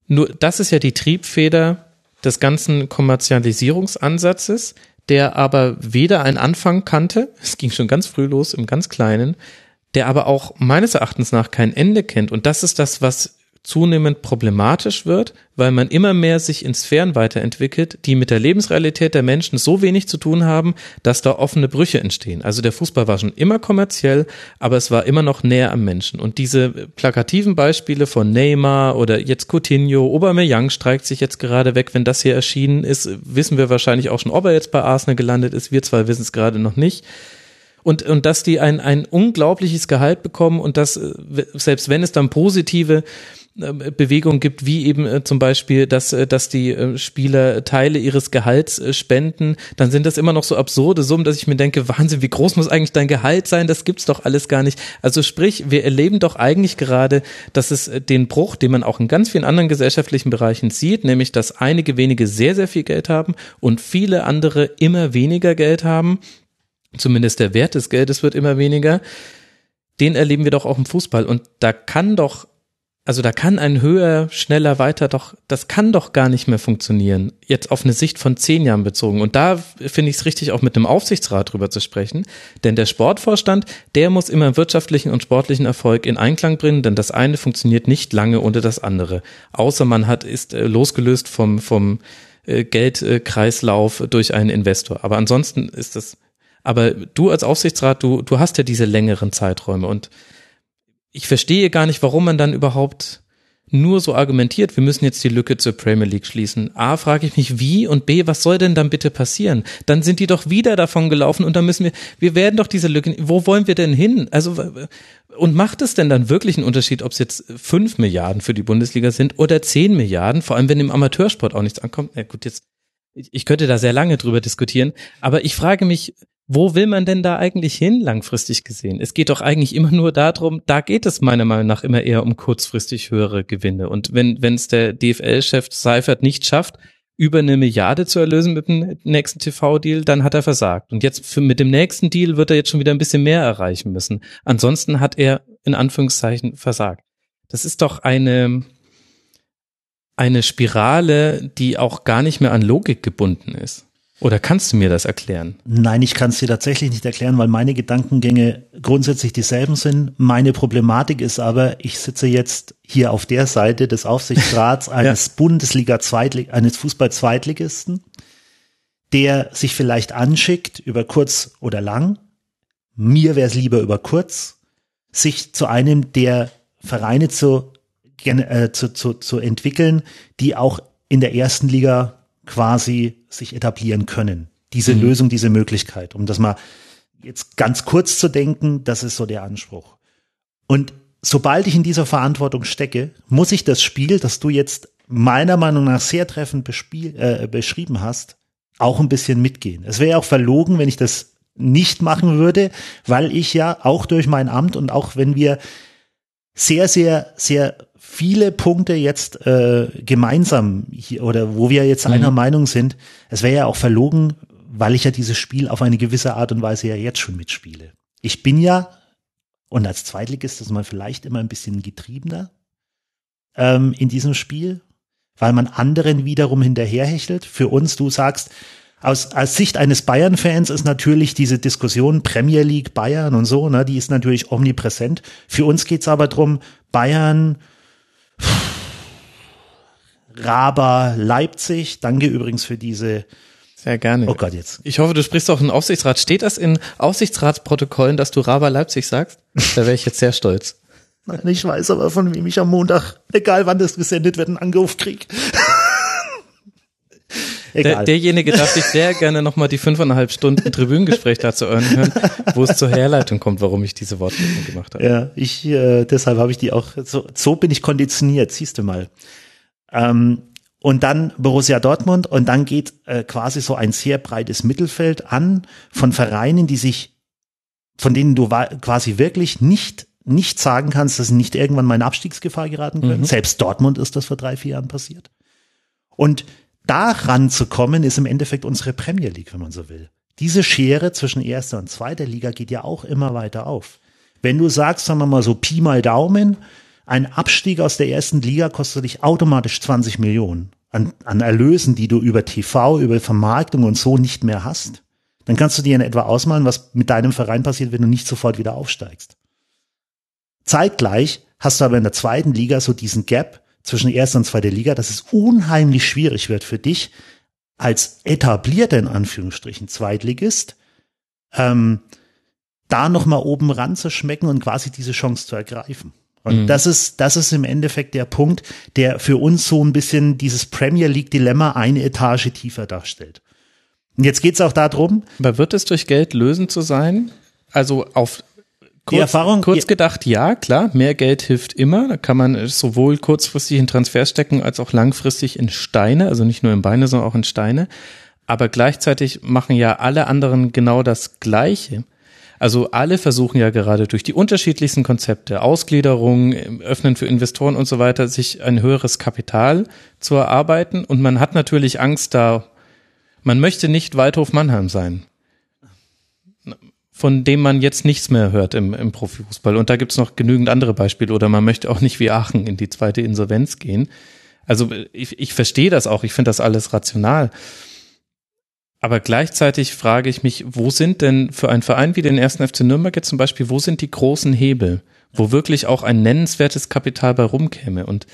nur das ist ja die Triebfeder des ganzen Kommerzialisierungsansatzes, der aber weder einen Anfang kannte, es ging schon ganz früh los im ganz Kleinen, der aber auch meines Erachtens nach kein Ende kennt. Und das ist das, was zunehmend problematisch wird, weil man immer mehr sich in Sphären weiterentwickelt, die mit der Lebensrealität der Menschen so wenig zu tun haben, dass da offene Brüche entstehen. Also der Fußball war schon immer kommerziell, aber es war immer noch näher am Menschen. Und diese plakativen Beispiele von Neymar oder jetzt Coutinho, Aubameyang streikt sich jetzt gerade weg. Wenn das hier erschienen ist, wissen wir wahrscheinlich auch schon, ob er jetzt bei Arsenal gelandet ist. Wir zwei wissen es gerade noch nicht und, und dass die ein, ein unglaubliches Gehalt bekommen und dass, äh, selbst wenn es dann positive Bewegung gibt, wie eben äh, zum Beispiel, dass, äh, dass die äh, Spieler Teile ihres Gehalts spenden, dann sind das immer noch so absurde Summen, dass ich mir denke, Wahnsinn, wie groß muss eigentlich dein Gehalt sein? Das gibt's doch alles gar nicht. Also sprich, wir erleben doch eigentlich gerade, dass es den Bruch, den man auch in ganz vielen anderen gesellschaftlichen Bereichen sieht, nämlich, dass einige wenige sehr, sehr viel Geld haben und viele andere immer weniger Geld haben. Zumindest der Wert des Geldes wird immer weniger. Den erleben wir doch auch im Fußball. Und da kann doch also da kann ein höher, schneller, weiter doch, das kann doch gar nicht mehr funktionieren. Jetzt auf eine Sicht von zehn Jahren bezogen. Und da finde ich es richtig, auch mit einem Aufsichtsrat drüber zu sprechen. Denn der Sportvorstand, der muss immer wirtschaftlichen und sportlichen Erfolg in Einklang bringen, denn das eine funktioniert nicht lange ohne das andere. Außer man hat, ist äh, losgelöst vom, vom äh, Geldkreislauf durch einen Investor. Aber ansonsten ist das, aber du als Aufsichtsrat, du, du hast ja diese längeren Zeiträume und ich verstehe gar nicht, warum man dann überhaupt nur so argumentiert, wir müssen jetzt die Lücke zur Premier League schließen. A, frage ich mich wie und B, was soll denn dann bitte passieren? Dann sind die doch wieder davon gelaufen und dann müssen wir, wir werden doch diese Lücke, wo wollen wir denn hin? Also, und macht es denn dann wirklich einen Unterschied, ob es jetzt fünf Milliarden für die Bundesliga sind oder zehn Milliarden, vor allem wenn im Amateursport auch nichts ankommt? Na gut, jetzt, ich könnte da sehr lange drüber diskutieren, aber ich frage mich, wo will man denn da eigentlich hin, langfristig gesehen? Es geht doch eigentlich immer nur darum, da geht es meiner Meinung nach immer eher um kurzfristig höhere Gewinne. Und wenn wenn es der DFL-Chef Seifert nicht schafft, über eine Milliarde zu erlösen mit dem nächsten TV-Deal, dann hat er versagt. Und jetzt für, mit dem nächsten Deal wird er jetzt schon wieder ein bisschen mehr erreichen müssen. Ansonsten hat er in Anführungszeichen versagt. Das ist doch eine, eine Spirale, die auch gar nicht mehr an Logik gebunden ist. Oder kannst du mir das erklären? Nein, ich kann es dir tatsächlich nicht erklären, weil meine Gedankengänge grundsätzlich dieselben sind. Meine Problematik ist aber, ich sitze jetzt hier auf der Seite des Aufsichtsrats eines ja. Bundesliga Zweitlig eines Fußball-Zweitligisten, der sich vielleicht anschickt über kurz oder lang. Mir wäre es lieber über kurz, sich zu einem der Vereine zu, äh, zu, zu, zu entwickeln, die auch in der ersten Liga quasi sich etablieren können. Diese mhm. Lösung, diese Möglichkeit, um das mal jetzt ganz kurz zu denken, das ist so der Anspruch. Und sobald ich in dieser Verantwortung stecke, muss ich das Spiel, das du jetzt meiner Meinung nach sehr treffend bespiel, äh, beschrieben hast, auch ein bisschen mitgehen. Es wäre auch verlogen, wenn ich das nicht machen würde, weil ich ja auch durch mein Amt und auch wenn wir sehr, sehr, sehr viele Punkte jetzt äh, gemeinsam hier, oder wo wir jetzt mhm. einer Meinung sind, es wäre ja auch verlogen, weil ich ja dieses Spiel auf eine gewisse Art und Weise ja jetzt schon mitspiele. Ich bin ja, und als Zweitligist ist man vielleicht immer ein bisschen getriebener ähm, in diesem Spiel, weil man anderen wiederum hinterherhechelt. Für uns, du sagst, aus, aus Sicht eines Bayern-Fans ist natürlich diese Diskussion Premier League Bayern und so, ne, die ist natürlich omnipräsent. Für uns geht's aber drum Bayern, Raber Leipzig. Danke übrigens für diese sehr gerne. Oh Gott, jetzt. Ich hoffe, du sprichst auch in Aufsichtsrat. Steht das in Aufsichtsratsprotokollen, dass du Raber Leipzig sagst? Da wäre ich jetzt sehr stolz. Nein, ich weiß aber, von wem ich am Montag, egal wann das gesendet wird, einen Anruf krieg. Der, derjenige darf sich sehr gerne nochmal die fünfeinhalb Stunden Tribünengespräch dazu hören, wo es zur Herleitung kommt, warum ich diese Wortmeldung gemacht habe. Ja, ich, äh, deshalb habe ich die auch, so, so bin ich konditioniert, siehst du mal. Ähm, und dann Borussia Dortmund und dann geht äh, quasi so ein sehr breites Mittelfeld an von Vereinen, die sich, von denen du quasi wirklich nicht nicht sagen kannst, dass sie nicht irgendwann mal in Abstiegsgefahr geraten können. Mhm. Selbst Dortmund ist das vor drei, vier Jahren passiert. Und daran zu kommen, ist im Endeffekt unsere Premier League, wenn man so will. Diese Schere zwischen erster und zweiter Liga geht ja auch immer weiter auf. Wenn du sagst, sagen wir mal so Pi mal Daumen, ein Abstieg aus der ersten Liga kostet dich automatisch 20 Millionen an, an Erlösen, die du über TV, über Vermarktung und so nicht mehr hast. Dann kannst du dir in etwa ausmalen, was mit deinem Verein passiert, wenn du nicht sofort wieder aufsteigst. Zeitgleich hast du aber in der zweiten Liga so diesen Gap zwischen erster und zweiter Liga, dass es unheimlich schwierig wird für dich als etablierter in Anführungsstrichen Zweitligist, ähm, da nochmal oben ran zu schmecken und quasi diese Chance zu ergreifen. Und mhm. das ist, das ist im Endeffekt der Punkt, der für uns so ein bisschen dieses Premier League Dilemma eine Etage tiefer darstellt. Und jetzt geht's auch darum. Aber wird es durch Geld lösen zu sein? Also auf kurz, Erfahrung, kurz gedacht, ja, klar, mehr Geld hilft immer. Da kann man sowohl kurzfristig in Transfers stecken als auch langfristig in Steine, also nicht nur in Beine, sondern auch in Steine. Aber gleichzeitig machen ja alle anderen genau das Gleiche. Also alle versuchen ja gerade durch die unterschiedlichsten Konzepte, Ausgliederung, Öffnen für Investoren und so weiter, sich ein höheres Kapital zu erarbeiten. Und man hat natürlich Angst da, man möchte nicht Waldhof Mannheim sein, von dem man jetzt nichts mehr hört im, im Profifußball. Und da gibt's noch genügend andere Beispiele. Oder man möchte auch nicht wie Aachen in die zweite Insolvenz gehen. Also ich, ich verstehe das auch, ich finde das alles rational. Aber gleichzeitig frage ich mich, wo sind denn für einen Verein wie den ersten FC Nürnberg jetzt zum Beispiel, wo sind die großen Hebel, wo wirklich auch ein nennenswertes Kapital bei rumkäme? Und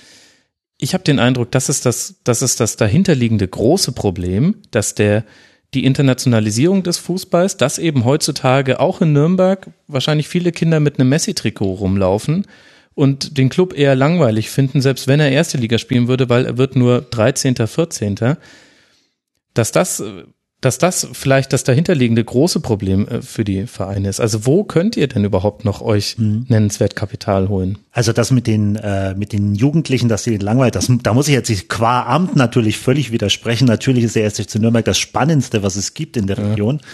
ich habe den Eindruck, das ist das, das ist das dahinterliegende große Problem, dass der die Internationalisierung des Fußballs, dass eben heutzutage auch in Nürnberg wahrscheinlich viele Kinder mit einem Messi-Trikot rumlaufen und den Club eher langweilig finden, selbst wenn er erste Liga spielen würde, weil er wird nur 13., 14. Dass das dass das vielleicht das dahinterliegende große Problem äh, für die Vereine ist. Also wo könnt ihr denn überhaupt noch euch mhm. nennenswert Kapital holen? Also das mit den äh, mit den Jugendlichen, dass sie den langweilig, das, da muss ich jetzt qua Amt natürlich völlig widersprechen. Natürlich ist der erste zu Nürnberg das Spannendste, was es gibt in der Region.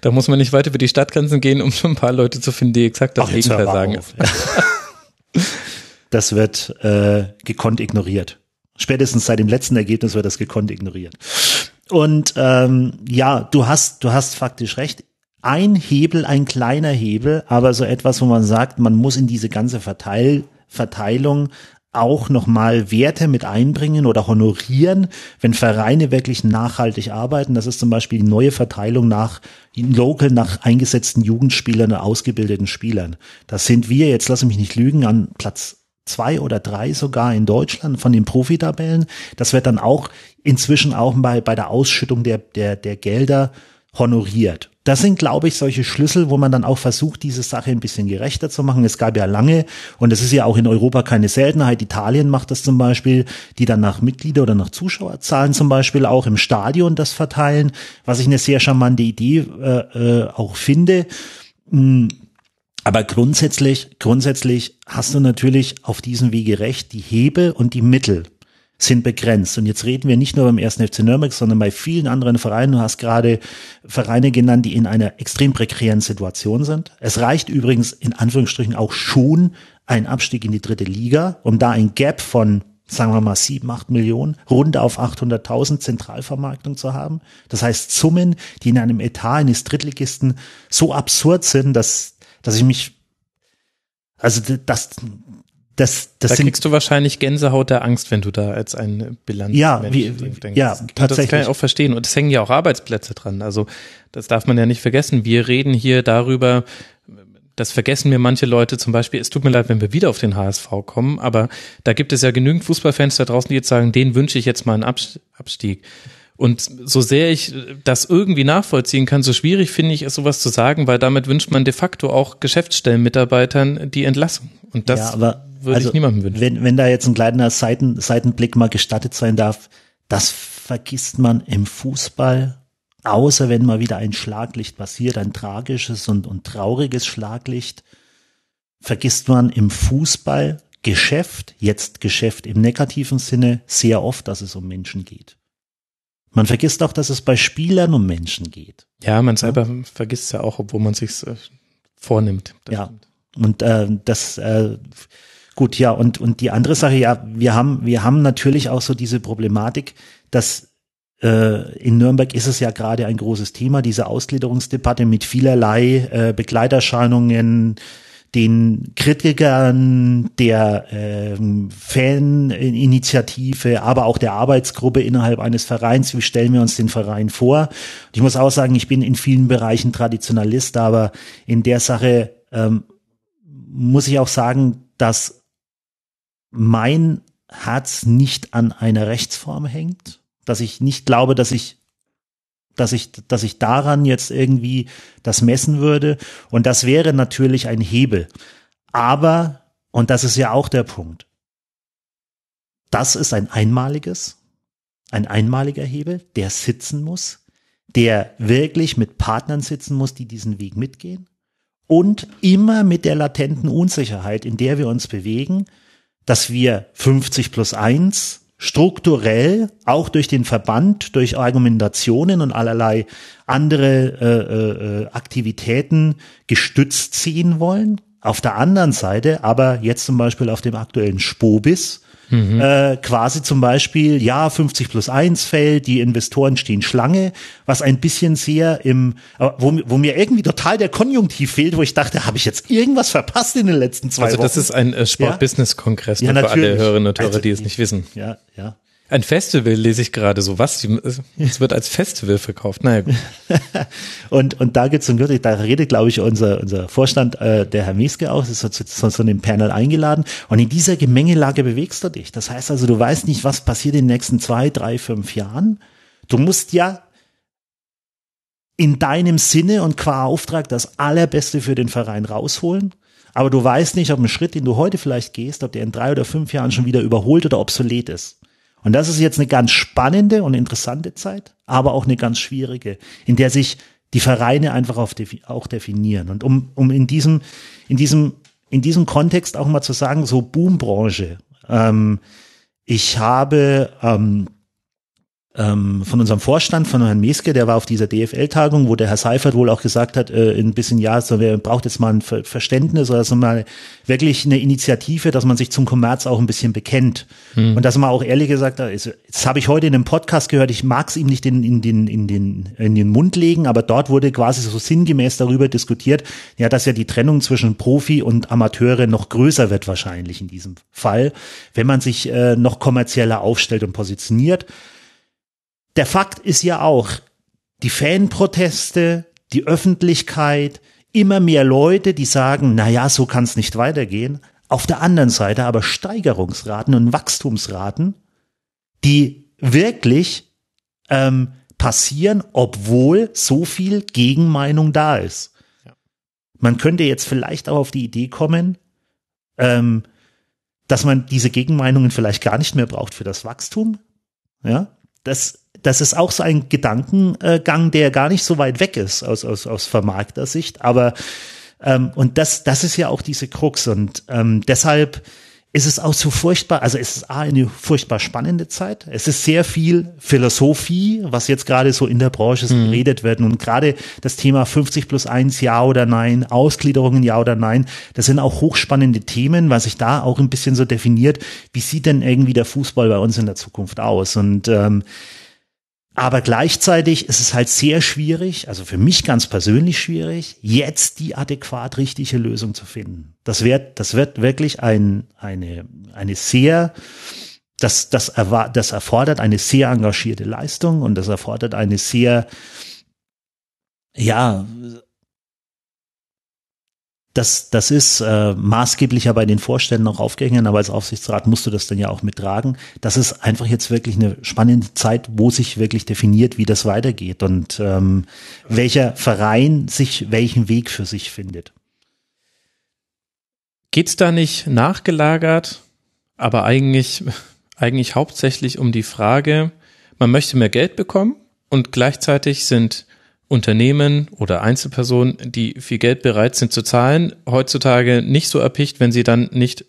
Da muss man nicht weiter über die Stadtgrenzen gehen, um schon ein paar Leute zu finden, die exakt das Gegenteil sagen. Auf, ja. das wird äh, gekonnt ignoriert. Spätestens seit dem letzten Ergebnis wird das gekonnt ignoriert. Und ähm, ja, du hast, du hast faktisch recht. Ein Hebel, ein kleiner Hebel, aber so etwas, wo man sagt, man muss in diese ganze Verteil, Verteilung auch nochmal Werte mit einbringen oder honorieren, wenn Vereine wirklich nachhaltig arbeiten. Das ist zum Beispiel die neue Verteilung nach Local, nach eingesetzten Jugendspielern und ausgebildeten Spielern. Das sind wir, jetzt lasse mich nicht lügen, an Platz zwei oder drei sogar in Deutschland von den Profitabellen. Das wird dann auch inzwischen auch bei, bei der Ausschüttung der, der, der Gelder honoriert. Das sind, glaube ich, solche Schlüssel, wo man dann auch versucht, diese Sache ein bisschen gerechter zu machen. Es gab ja lange, und es ist ja auch in Europa keine Seltenheit, Italien macht das zum Beispiel, die dann nach Mitglieder oder nach Zuschauerzahlen zum Beispiel auch im Stadion das verteilen, was ich eine sehr charmante Idee äh, äh, auch finde. Aber grundsätzlich, grundsätzlich hast du natürlich auf diesem Wege recht, die Hebel und die Mittel sind begrenzt. Und jetzt reden wir nicht nur beim ersten FC Nürnberg, sondern bei vielen anderen Vereinen. Du hast gerade Vereine genannt, die in einer extrem prekären Situation sind. Es reicht übrigens in Anführungsstrichen auch schon ein Abstieg in die dritte Liga, um da ein Gap von sagen wir mal sieben, acht Millionen, rund auf 800.000 Zentralvermarktung zu haben. Das heißt Summen, die in einem Etat eines Drittligisten so absurd sind, dass dass ich mich, also das, das, das da sind, kriegst du wahrscheinlich Gänsehaut der Angst, wenn du da als ein Bilanz ja, wie, denkst. ja, das, tatsächlich. Das kann ich auch verstehen. Und es hängen ja auch Arbeitsplätze dran. Also das darf man ja nicht vergessen. Wir reden hier darüber, das vergessen mir manche Leute zum Beispiel. Es tut mir leid, wenn wir wieder auf den HSV kommen, aber da gibt es ja genügend Fußballfans da draußen, die jetzt sagen, den wünsche ich jetzt mal einen Abstieg. Und so sehr ich das irgendwie nachvollziehen kann, so schwierig finde ich es, sowas zu sagen, weil damit wünscht man de facto auch Geschäftsstellenmitarbeitern die Entlassung. Und das ja, würde also, ich niemandem wünschen. Wenn, wenn da jetzt ein kleiner Seiten, Seitenblick mal gestattet sein darf, das vergisst man im Fußball, außer wenn mal wieder ein Schlaglicht passiert, ein tragisches und, und trauriges Schlaglicht, vergisst man im Fußball Geschäft, jetzt Geschäft im negativen Sinne, sehr oft, dass es um Menschen geht. Man vergisst auch, dass es bei Spielern um Menschen geht. Ja, man selber ja. vergisst es ja auch, obwohl man sich äh, vornimmt. Das ja. Stimmt. Und äh, das äh, gut, ja, und, und die andere Sache, ja, wir haben, wir haben natürlich auch so diese Problematik, dass äh, in Nürnberg ist es ja gerade ein großes Thema, diese Ausgliederungsdebatte mit vielerlei äh, Begleiterscheinungen, den Kritikern der ähm, Faninitiative, aber auch der Arbeitsgruppe innerhalb eines Vereins, wie stellen wir uns den Verein vor? Und ich muss auch sagen, ich bin in vielen Bereichen Traditionalist, aber in der Sache ähm, muss ich auch sagen, dass mein Herz nicht an einer Rechtsform hängt, dass ich nicht glaube, dass ich dass ich, dass ich daran jetzt irgendwie das messen würde. Und das wäre natürlich ein Hebel. Aber, und das ist ja auch der Punkt, das ist ein einmaliges, ein einmaliger Hebel, der sitzen muss, der wirklich mit Partnern sitzen muss, die diesen Weg mitgehen und immer mit der latenten Unsicherheit, in der wir uns bewegen, dass wir 50 plus 1 strukturell auch durch den Verband, durch Argumentationen und allerlei andere äh, äh, Aktivitäten gestützt ziehen wollen. Auf der anderen Seite, aber jetzt zum Beispiel auf dem aktuellen Spobis, Mhm. Äh, quasi zum Beispiel, ja, 50 plus 1 fällt, die Investoren stehen Schlange, was ein bisschen sehr im, wo, wo mir irgendwie total der Konjunktiv fehlt, wo ich dachte, habe ich jetzt irgendwas verpasst in den letzten zwei also Wochen? Also das ist ein äh, Sport-Business-Kongress ja, für alle Hörerinnen und Hörer, also, die es nicht wissen. Ja, ja. Ein Festival lese ich gerade so. Was? Es wird als Festival verkauft. Naja. Und, und da gibt's wirklich, da redet, glaube ich, unser, unser Vorstand, äh, der Herr Meske auch, zu, zu so einem Panel eingeladen. Und in dieser Gemengelage bewegst du dich. Das heißt also, du weißt nicht, was passiert in den nächsten zwei, drei, fünf Jahren. Du musst ja in deinem Sinne und qua Auftrag das Allerbeste für den Verein rausholen. Aber du weißt nicht, ob ein Schritt, den du heute vielleicht gehst, ob der in drei oder fünf Jahren schon wieder überholt oder obsolet ist. Und das ist jetzt eine ganz spannende und interessante Zeit, aber auch eine ganz schwierige, in der sich die Vereine einfach auch definieren. Und um, um in diesem, in diesem, in diesem Kontext auch mal zu sagen, so Boombranche. Ähm, ich habe ähm, ähm, von unserem Vorstand, von Herrn Meske, der war auf dieser DFL-Tagung, wo der Herr Seifert wohl auch gesagt hat, äh, ein bisschen, ja, so, wer braucht jetzt mal ein Ver Verständnis oder so mal wirklich eine Initiative, dass man sich zum Kommerz auch ein bisschen bekennt. Hm. Und dass man auch ehrlich gesagt, also, jetzt habe ich heute in einem Podcast gehört, ich mag es ihm nicht in, in, den, in, den, in den Mund legen, aber dort wurde quasi so sinngemäß darüber diskutiert, ja, dass ja die Trennung zwischen Profi und Amateure noch größer wird wahrscheinlich in diesem Fall, wenn man sich äh, noch kommerzieller aufstellt und positioniert der Fakt ist ja auch, die Fanproteste, die Öffentlichkeit, immer mehr Leute, die sagen, na ja, so kann es nicht weitergehen. Auf der anderen Seite aber Steigerungsraten und Wachstumsraten, die wirklich ähm, passieren, obwohl so viel Gegenmeinung da ist. Ja. Man könnte jetzt vielleicht auch auf die Idee kommen, ähm, dass man diese Gegenmeinungen vielleicht gar nicht mehr braucht für das Wachstum. Ja, das das ist auch so ein Gedankengang, der gar nicht so weit weg ist aus, aus, aus vermarkter Sicht. Aber ähm, und das, das ist ja auch diese Krux. Und ähm, deshalb ist es auch so furchtbar, also es ist A, eine furchtbar spannende Zeit. Es ist sehr viel Philosophie, was jetzt gerade so in der Branche mhm. geredet wird. Und gerade das Thema 50 plus 1, ja oder nein, Ausgliederungen, ja oder nein, das sind auch hochspannende Themen, was sich da auch ein bisschen so definiert, wie sieht denn irgendwie der Fußball bei uns in der Zukunft aus? Und ähm, aber gleichzeitig ist es halt sehr schwierig, also für mich ganz persönlich schwierig, jetzt die adäquat richtige Lösung zu finden. Das wird, das wird wirklich ein, eine, eine sehr, das, das, das erfordert eine sehr engagierte Leistung und das erfordert eine sehr, ja, das, das ist äh, maßgeblich ja bei den Vorständen auch aufgehängt, aber als Aufsichtsrat musst du das dann ja auch mittragen. Das ist einfach jetzt wirklich eine spannende Zeit, wo sich wirklich definiert, wie das weitergeht und ähm, welcher Verein sich welchen Weg für sich findet. Geht's da nicht nachgelagert, aber eigentlich, eigentlich hauptsächlich um die Frage, man möchte mehr Geld bekommen und gleichzeitig sind Unternehmen oder Einzelpersonen, die viel Geld bereit sind zu zahlen, heutzutage nicht so erpicht, wenn sie dann nicht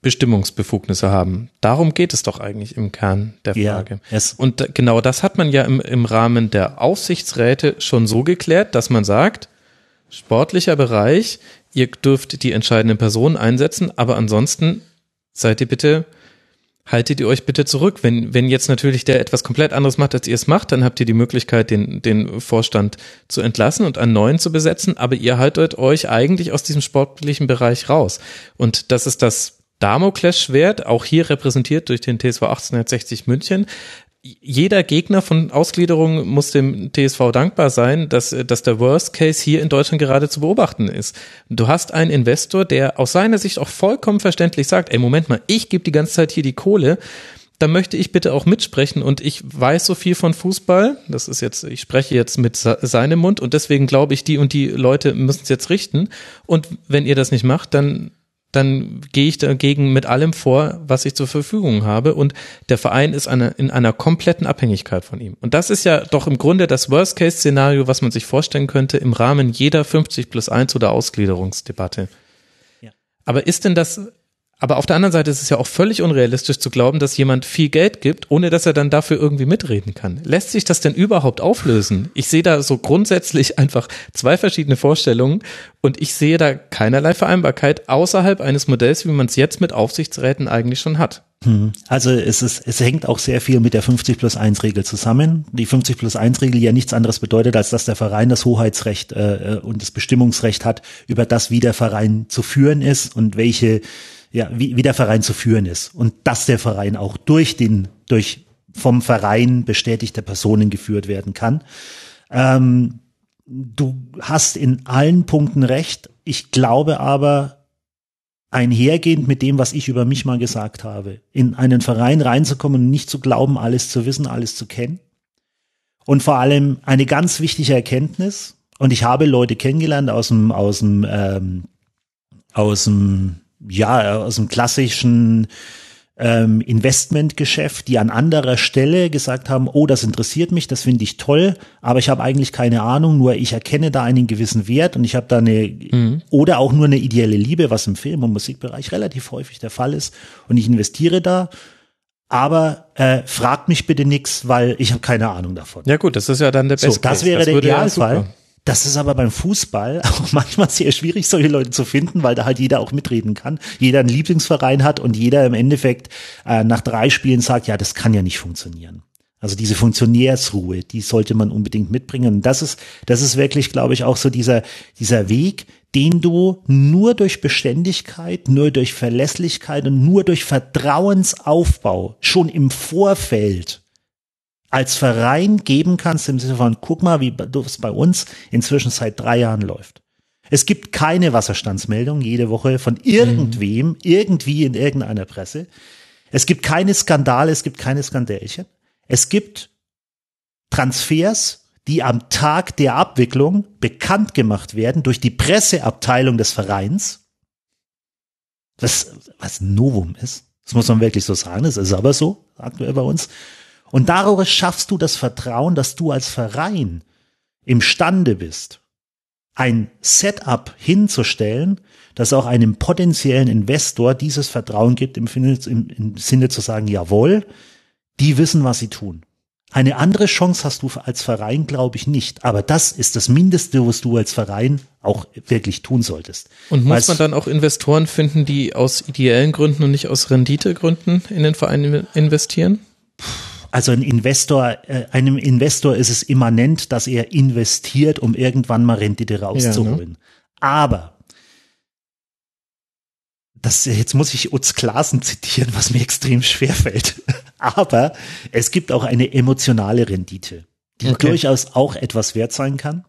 Bestimmungsbefugnisse haben. Darum geht es doch eigentlich im Kern der Frage. Ja, Und genau das hat man ja im, im Rahmen der Aufsichtsräte schon so geklärt, dass man sagt, sportlicher Bereich, ihr dürft die entscheidenden Personen einsetzen, aber ansonsten seid ihr bitte haltet ihr euch bitte zurück. Wenn, wenn jetzt natürlich der etwas komplett anderes macht, als ihr es macht, dann habt ihr die Möglichkeit, den, den Vorstand zu entlassen und einen neuen zu besetzen, aber ihr haltet euch eigentlich aus diesem sportlichen Bereich raus. Und das ist das Damoklesschwert, auch hier repräsentiert durch den TSV 1860 München, jeder Gegner von Ausgliederung muss dem TSV dankbar sein, dass, dass der Worst Case hier in Deutschland gerade zu beobachten ist. Du hast einen Investor, der aus seiner Sicht auch vollkommen verständlich sagt, ey, Moment mal, ich gebe die ganze Zeit hier die Kohle, da möchte ich bitte auch mitsprechen und ich weiß so viel von Fußball, das ist jetzt, ich spreche jetzt mit seinem Mund und deswegen glaube ich, die und die Leute müssen es jetzt richten und wenn ihr das nicht macht, dann dann gehe ich dagegen mit allem vor, was ich zur Verfügung habe. Und der Verein ist eine, in einer kompletten Abhängigkeit von ihm. Und das ist ja doch im Grunde das Worst-Case-Szenario, was man sich vorstellen könnte im Rahmen jeder 50 plus 1 oder Ausgliederungsdebatte. Ja. Aber ist denn das aber auf der anderen Seite ist es ja auch völlig unrealistisch zu glauben, dass jemand viel Geld gibt, ohne dass er dann dafür irgendwie mitreden kann. Lässt sich das denn überhaupt auflösen? Ich sehe da so grundsätzlich einfach zwei verschiedene Vorstellungen und ich sehe da keinerlei Vereinbarkeit außerhalb eines Modells, wie man es jetzt mit Aufsichtsräten eigentlich schon hat. Hm. Also es ist, es hängt auch sehr viel mit der 50 plus 1 Regel zusammen. Die 50 plus 1 Regel ja nichts anderes bedeutet, als dass der Verein das Hoheitsrecht äh, und das Bestimmungsrecht hat über das, wie der Verein zu führen ist und welche ja, wie, wie der Verein zu führen ist und dass der Verein auch durch den, durch vom Verein bestätigte Personen geführt werden kann. Ähm, du hast in allen Punkten recht. Ich glaube aber, einhergehend mit dem, was ich über mich mal gesagt habe, in einen Verein reinzukommen und nicht zu glauben, alles zu wissen, alles zu kennen. Und vor allem eine ganz wichtige Erkenntnis, und ich habe Leute kennengelernt aus dem, aus dem, ähm, aus dem ja, aus dem klassischen ähm, Investmentgeschäft, die an anderer Stelle gesagt haben, oh, das interessiert mich, das finde ich toll, aber ich habe eigentlich keine Ahnung, nur ich erkenne da einen gewissen Wert und ich habe da eine mhm. oder auch nur eine ideelle Liebe, was im Film- und Musikbereich relativ häufig der Fall ist und ich investiere da, aber äh, fragt mich bitte nix, weil ich habe keine Ahnung davon. Ja gut, das ist ja dann der beste. So, das wäre der Idealfall. Ja das ist aber beim Fußball auch manchmal sehr schwierig, solche Leute zu finden, weil da halt jeder auch mitreden kann, jeder einen Lieblingsverein hat und jeder im Endeffekt äh, nach drei Spielen sagt, ja, das kann ja nicht funktionieren. Also diese Funktionärsruhe, die sollte man unbedingt mitbringen. Und das ist, das ist wirklich, glaube ich, auch so dieser, dieser Weg, den du nur durch Beständigkeit, nur durch Verlässlichkeit und nur durch Vertrauensaufbau schon im Vorfeld als Verein geben kannst, im Sinne von, guck mal, wie es bei uns inzwischen seit drei Jahren läuft. Es gibt keine Wasserstandsmeldung jede Woche von irgendwem, mhm. irgendwie in irgendeiner Presse. Es gibt keine Skandale, es gibt keine Skandälchen. Es gibt Transfers, die am Tag der Abwicklung bekannt gemacht werden durch die Presseabteilung des Vereins. Das, was Novum ist. Das muss man wirklich so sagen. Das ist aber so aktuell bei uns. Und darüber schaffst du das Vertrauen, dass du als Verein imstande bist, ein Setup hinzustellen, das auch einem potenziellen Investor dieses Vertrauen gibt, im, im, im Sinne zu sagen, jawohl, die wissen, was sie tun. Eine andere Chance hast du als Verein, glaube ich, nicht. Aber das ist das Mindeste, was du als Verein auch wirklich tun solltest. Und muss man dann auch Investoren finden, die aus ideellen Gründen und nicht aus Renditegründen in den Verein investieren? Also ein Investor, äh, einem Investor ist es immanent, dass er investiert, um irgendwann mal Rendite rauszuholen. Ja, ne? Aber das, jetzt muss ich Utz Klassen zitieren, was mir extrem schwer fällt. Aber es gibt auch eine emotionale Rendite, die okay. durchaus auch etwas wert sein kann.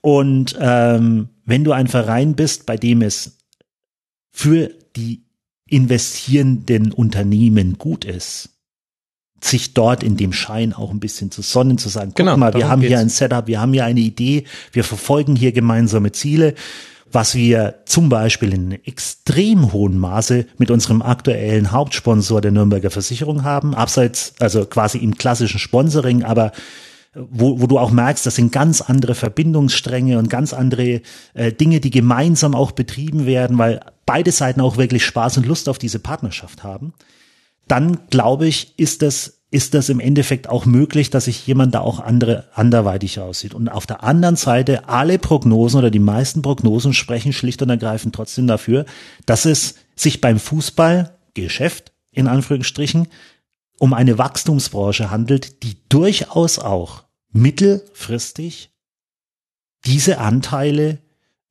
Und ähm, wenn du ein Verein bist, bei dem es für die investierenden Unternehmen gut ist, sich dort in dem Schein auch ein bisschen zu sonnen, zu sagen, guck genau, mal, wir haben geht's. hier ein Setup, wir haben hier eine Idee, wir verfolgen hier gemeinsame Ziele was wir zum Beispiel in extrem hohem Maße mit unserem aktuellen Hauptsponsor der Nürnberger Versicherung haben, abseits, also quasi im klassischen Sponsoring, aber wo, wo du auch merkst, das sind ganz andere Verbindungsstränge und ganz andere äh, Dinge, die gemeinsam auch betrieben werden, weil beide Seiten auch wirklich Spaß und Lust auf diese Partnerschaft haben. Dann glaube ich, ist das ist das im Endeffekt auch möglich, dass sich jemand da auch andere, anderweitig aussieht. Und auf der anderen Seite, alle Prognosen oder die meisten Prognosen sprechen schlicht und ergreifend trotzdem dafür, dass es sich beim Fußballgeschäft, in Anführungsstrichen, um eine Wachstumsbranche handelt, die durchaus auch mittelfristig diese Anteile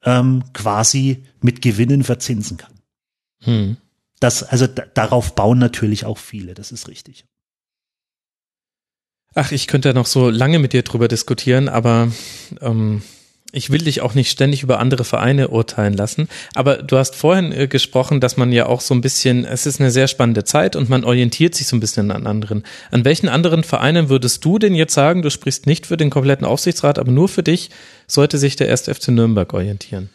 ähm, quasi mit Gewinnen verzinsen kann. Hm. Das, also darauf bauen natürlich auch viele, das ist richtig. Ach, ich könnte ja noch so lange mit dir drüber diskutieren, aber ähm, ich will dich auch nicht ständig über andere Vereine urteilen lassen. Aber du hast vorhin äh, gesprochen, dass man ja auch so ein bisschen, es ist eine sehr spannende Zeit und man orientiert sich so ein bisschen an anderen. An welchen anderen Vereinen würdest du denn jetzt sagen, du sprichst nicht für den kompletten Aufsichtsrat, aber nur für dich, sollte sich der 1. FC Nürnberg orientieren?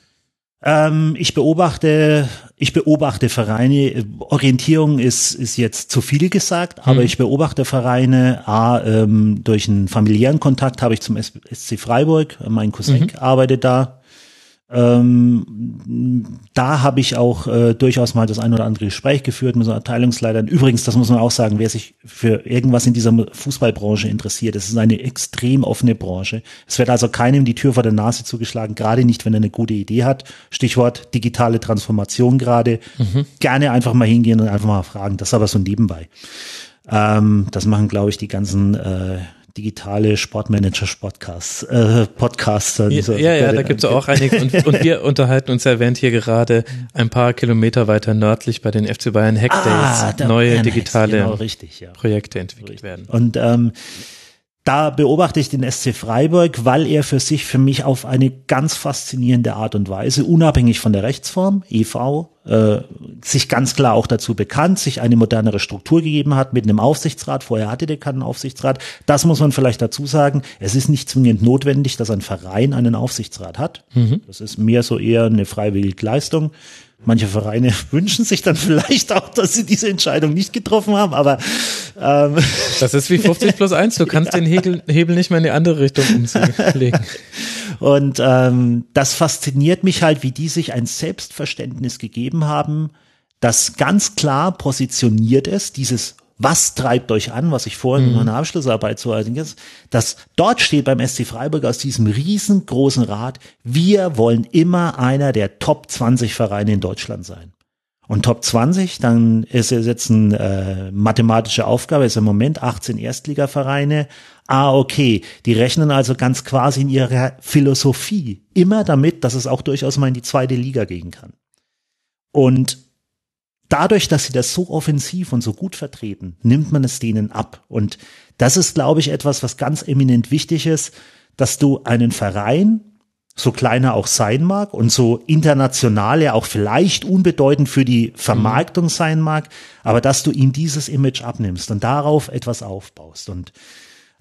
Ähm, ich beobachte, ich beobachte Vereine. Orientierung ist ist jetzt zu viel gesagt, aber mhm. ich beobachte Vereine. A, ähm, durch einen familiären Kontakt habe ich zum SC Freiburg. Mein Cousin mhm. arbeitet da. Ähm, da habe ich auch äh, durchaus mal das ein oder andere Gespräch geführt mit so Abteilungsleitern. Übrigens, das muss man auch sagen, wer sich für irgendwas in dieser Fußballbranche interessiert, es ist eine extrem offene Branche. Es wird also keinem die Tür vor der Nase zugeschlagen, gerade nicht, wenn er eine gute Idee hat. Stichwort digitale Transformation gerade. Mhm. Gerne einfach mal hingehen und einfach mal fragen. Das ist aber so nebenbei. Ähm, das machen, glaube ich, die ganzen äh, digitale Sportmanager-Podcasts, äh, Podcaster. Ja, so, ja, ja, da gibt es auch einige. Und, und, wir unterhalten uns erwähnt hier gerade ein paar Kilometer weiter nördlich bei den FC Bayern Hackdays ah, neue digitale genau, richtig, ja. Projekte entwickelt richtig. werden. Und ähm, da beobachte ich den SC Freiburg, weil er für sich für mich auf eine ganz faszinierende Art und Weise, unabhängig von der Rechtsform, EV, äh, sich ganz klar auch dazu bekannt, sich eine modernere Struktur gegeben hat mit einem Aufsichtsrat. Vorher hatte der keinen Aufsichtsrat. Das muss man vielleicht dazu sagen. Es ist nicht zwingend notwendig, dass ein Verein einen Aufsichtsrat hat. Mhm. Das ist mehr so eher eine freiwillige Leistung. Manche Vereine wünschen sich dann vielleicht auch, dass sie diese Entscheidung nicht getroffen haben, aber ähm, das ist wie 50 plus 1. Du kannst ja. den Hebel, Hebel nicht mehr in die andere Richtung umlegen. Und ähm, das fasziniert mich halt, wie die sich ein Selbstverständnis gegeben haben, das ganz klar positioniert ist, dieses was treibt euch an, was ich vorhin in meiner Abschlussarbeit so allerdings, dass dort steht beim SC Freiburg aus diesem riesengroßen Rat, wir wollen immer einer der Top 20 Vereine in Deutschland sein. Und Top 20, dann ist es jetzt eine äh, mathematische Aufgabe, ist im Moment 18 Erstligavereine. Ah, okay. Die rechnen also ganz quasi in ihrer Philosophie immer damit, dass es auch durchaus mal in die zweite Liga gehen kann. Und dadurch, dass sie das so offensiv und so gut vertreten, nimmt man es denen ab. Und das ist, glaube ich, etwas, was ganz eminent wichtig ist, dass du einen Verein so kleiner auch sein mag und so international ja auch vielleicht unbedeutend für die Vermarktung sein mag, aber dass du ihm dieses Image abnimmst und darauf etwas aufbaust. Und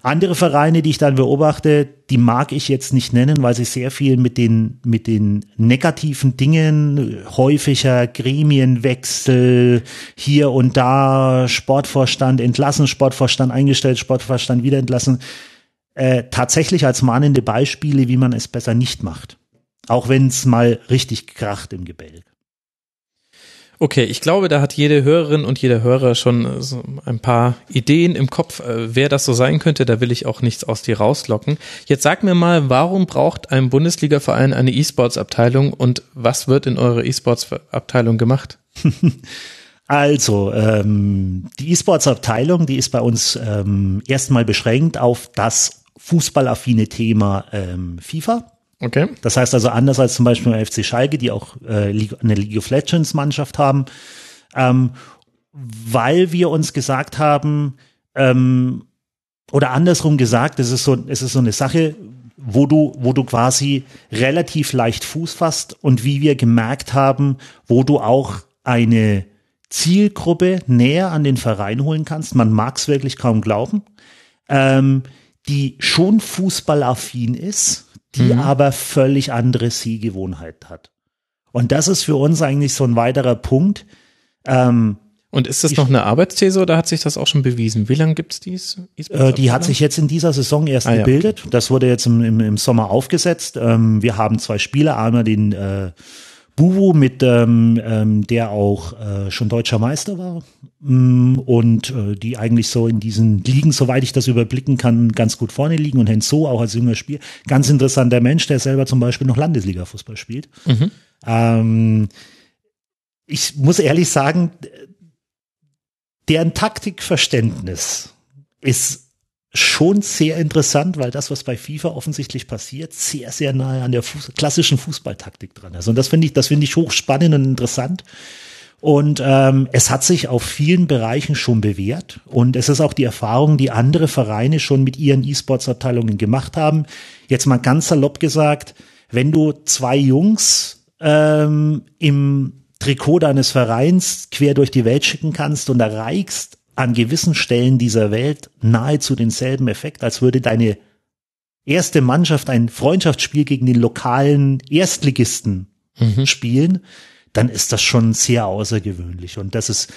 andere Vereine, die ich dann beobachte, die mag ich jetzt nicht nennen, weil sie sehr viel mit den, mit den negativen Dingen, häufiger Gremienwechsel, hier und da Sportvorstand entlassen, Sportvorstand eingestellt, Sportvorstand wieder entlassen, äh, tatsächlich als mahnende Beispiele, wie man es besser nicht macht. Auch wenn es mal richtig kracht im Gebälk. Okay, ich glaube, da hat jede Hörerin und jeder Hörer schon äh, so ein paar Ideen im Kopf, äh, wer das so sein könnte. Da will ich auch nichts aus dir rauslocken. Jetzt sag mir mal, warum braucht ein Bundesliga-Verein eine E-Sports-Abteilung und was wird in eurer E-Sports-Abteilung gemacht? Also, ähm, die E-Sports-Abteilung, die ist bei uns ähm, erstmal beschränkt auf das fußballaffine Thema ähm, FIFA. Okay. Das heißt also anders als zum Beispiel FC Schalke, die auch äh, eine League of Legends Mannschaft haben, ähm, weil wir uns gesagt haben, ähm, oder andersrum gesagt, es ist so, es ist so eine Sache, wo du, wo du quasi relativ leicht Fuß fasst und wie wir gemerkt haben, wo du auch eine Zielgruppe näher an den Verein holen kannst. Man mag es wirklich kaum glauben. Ähm, die schon fußballaffin ist, die mhm. aber völlig andere Sehgewohnheit hat. Und das ist für uns eigentlich so ein weiterer Punkt. Ähm, und ist das noch eine Arbeitsthese oder hat sich das auch schon bewiesen? Wie lange gibt's dies? Äh, die hat sich jetzt in dieser Saison erst ah, gebildet. Ja. Das wurde jetzt im, im, im Sommer aufgesetzt. Ähm, wir haben zwei Spieler, einmal den äh, Bubu, mit ähm, ähm, der auch äh, schon deutscher Meister war mm, und äh, die eigentlich so in diesen Ligen, soweit ich das überblicken kann, ganz gut vorne liegen und Henzo auch als junger Spiel. Ganz interessanter Mensch, der selber zum Beispiel noch Landesliga-Fußball spielt. Mhm. Ähm, ich muss ehrlich sagen, deren Taktikverständnis ist schon sehr interessant, weil das, was bei FIFA offensichtlich passiert, sehr, sehr nahe an der Fuß klassischen Fußballtaktik dran ist. Und das finde ich, das finde ich hochspannend und interessant. Und ähm, es hat sich auf vielen Bereichen schon bewährt. Und es ist auch die Erfahrung, die andere Vereine schon mit ihren E-Sports-Abteilungen gemacht haben. Jetzt mal ganz salopp gesagt, wenn du zwei Jungs ähm, im Trikot deines Vereins quer durch die Welt schicken kannst und erreichst an gewissen Stellen dieser Welt nahezu denselben Effekt, als würde deine erste Mannschaft ein Freundschaftsspiel gegen den lokalen Erstligisten mhm. spielen, dann ist das schon sehr außergewöhnlich. Und das ist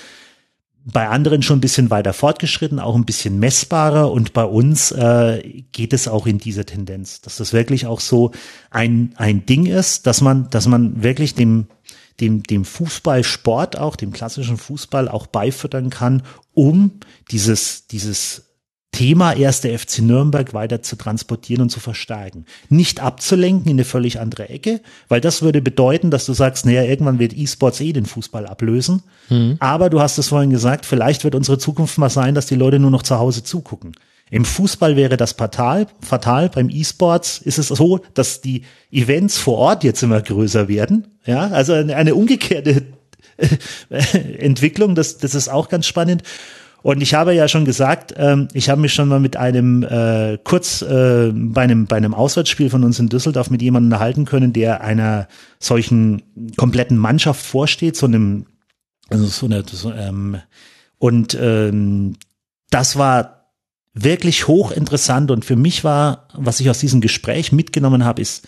bei anderen schon ein bisschen weiter fortgeschritten, auch ein bisschen messbarer. Und bei uns äh, geht es auch in diese Tendenz, dass das wirklich auch so ein, ein Ding ist, dass man, dass man wirklich dem, dem, dem Fußballsport auch, dem klassischen Fußball auch beifüttern kann, um dieses, dieses Thema erste FC Nürnberg weiter zu transportieren und zu verstärken. Nicht abzulenken in eine völlig andere Ecke, weil das würde bedeuten, dass du sagst, naja, irgendwann wird E-Sports eh den Fußball ablösen. Mhm. Aber du hast es vorhin gesagt, vielleicht wird unsere Zukunft mal sein, dass die Leute nur noch zu Hause zugucken. Im Fußball wäre das fatal, fatal. Beim E-Sports ist es so, dass die Events vor Ort jetzt immer größer werden. Ja, also eine, eine umgekehrte Entwicklung. Das, das ist auch ganz spannend. Und ich habe ja schon gesagt, ähm, ich habe mich schon mal mit einem äh, kurz äh, bei einem bei einem Auswärtsspiel von uns in Düsseldorf mit jemandem erhalten können, der einer solchen kompletten Mannschaft vorsteht, so einem also so eine so, ähm, und ähm, das war wirklich hochinteressant und für mich war, was ich aus diesem Gespräch mitgenommen habe, ist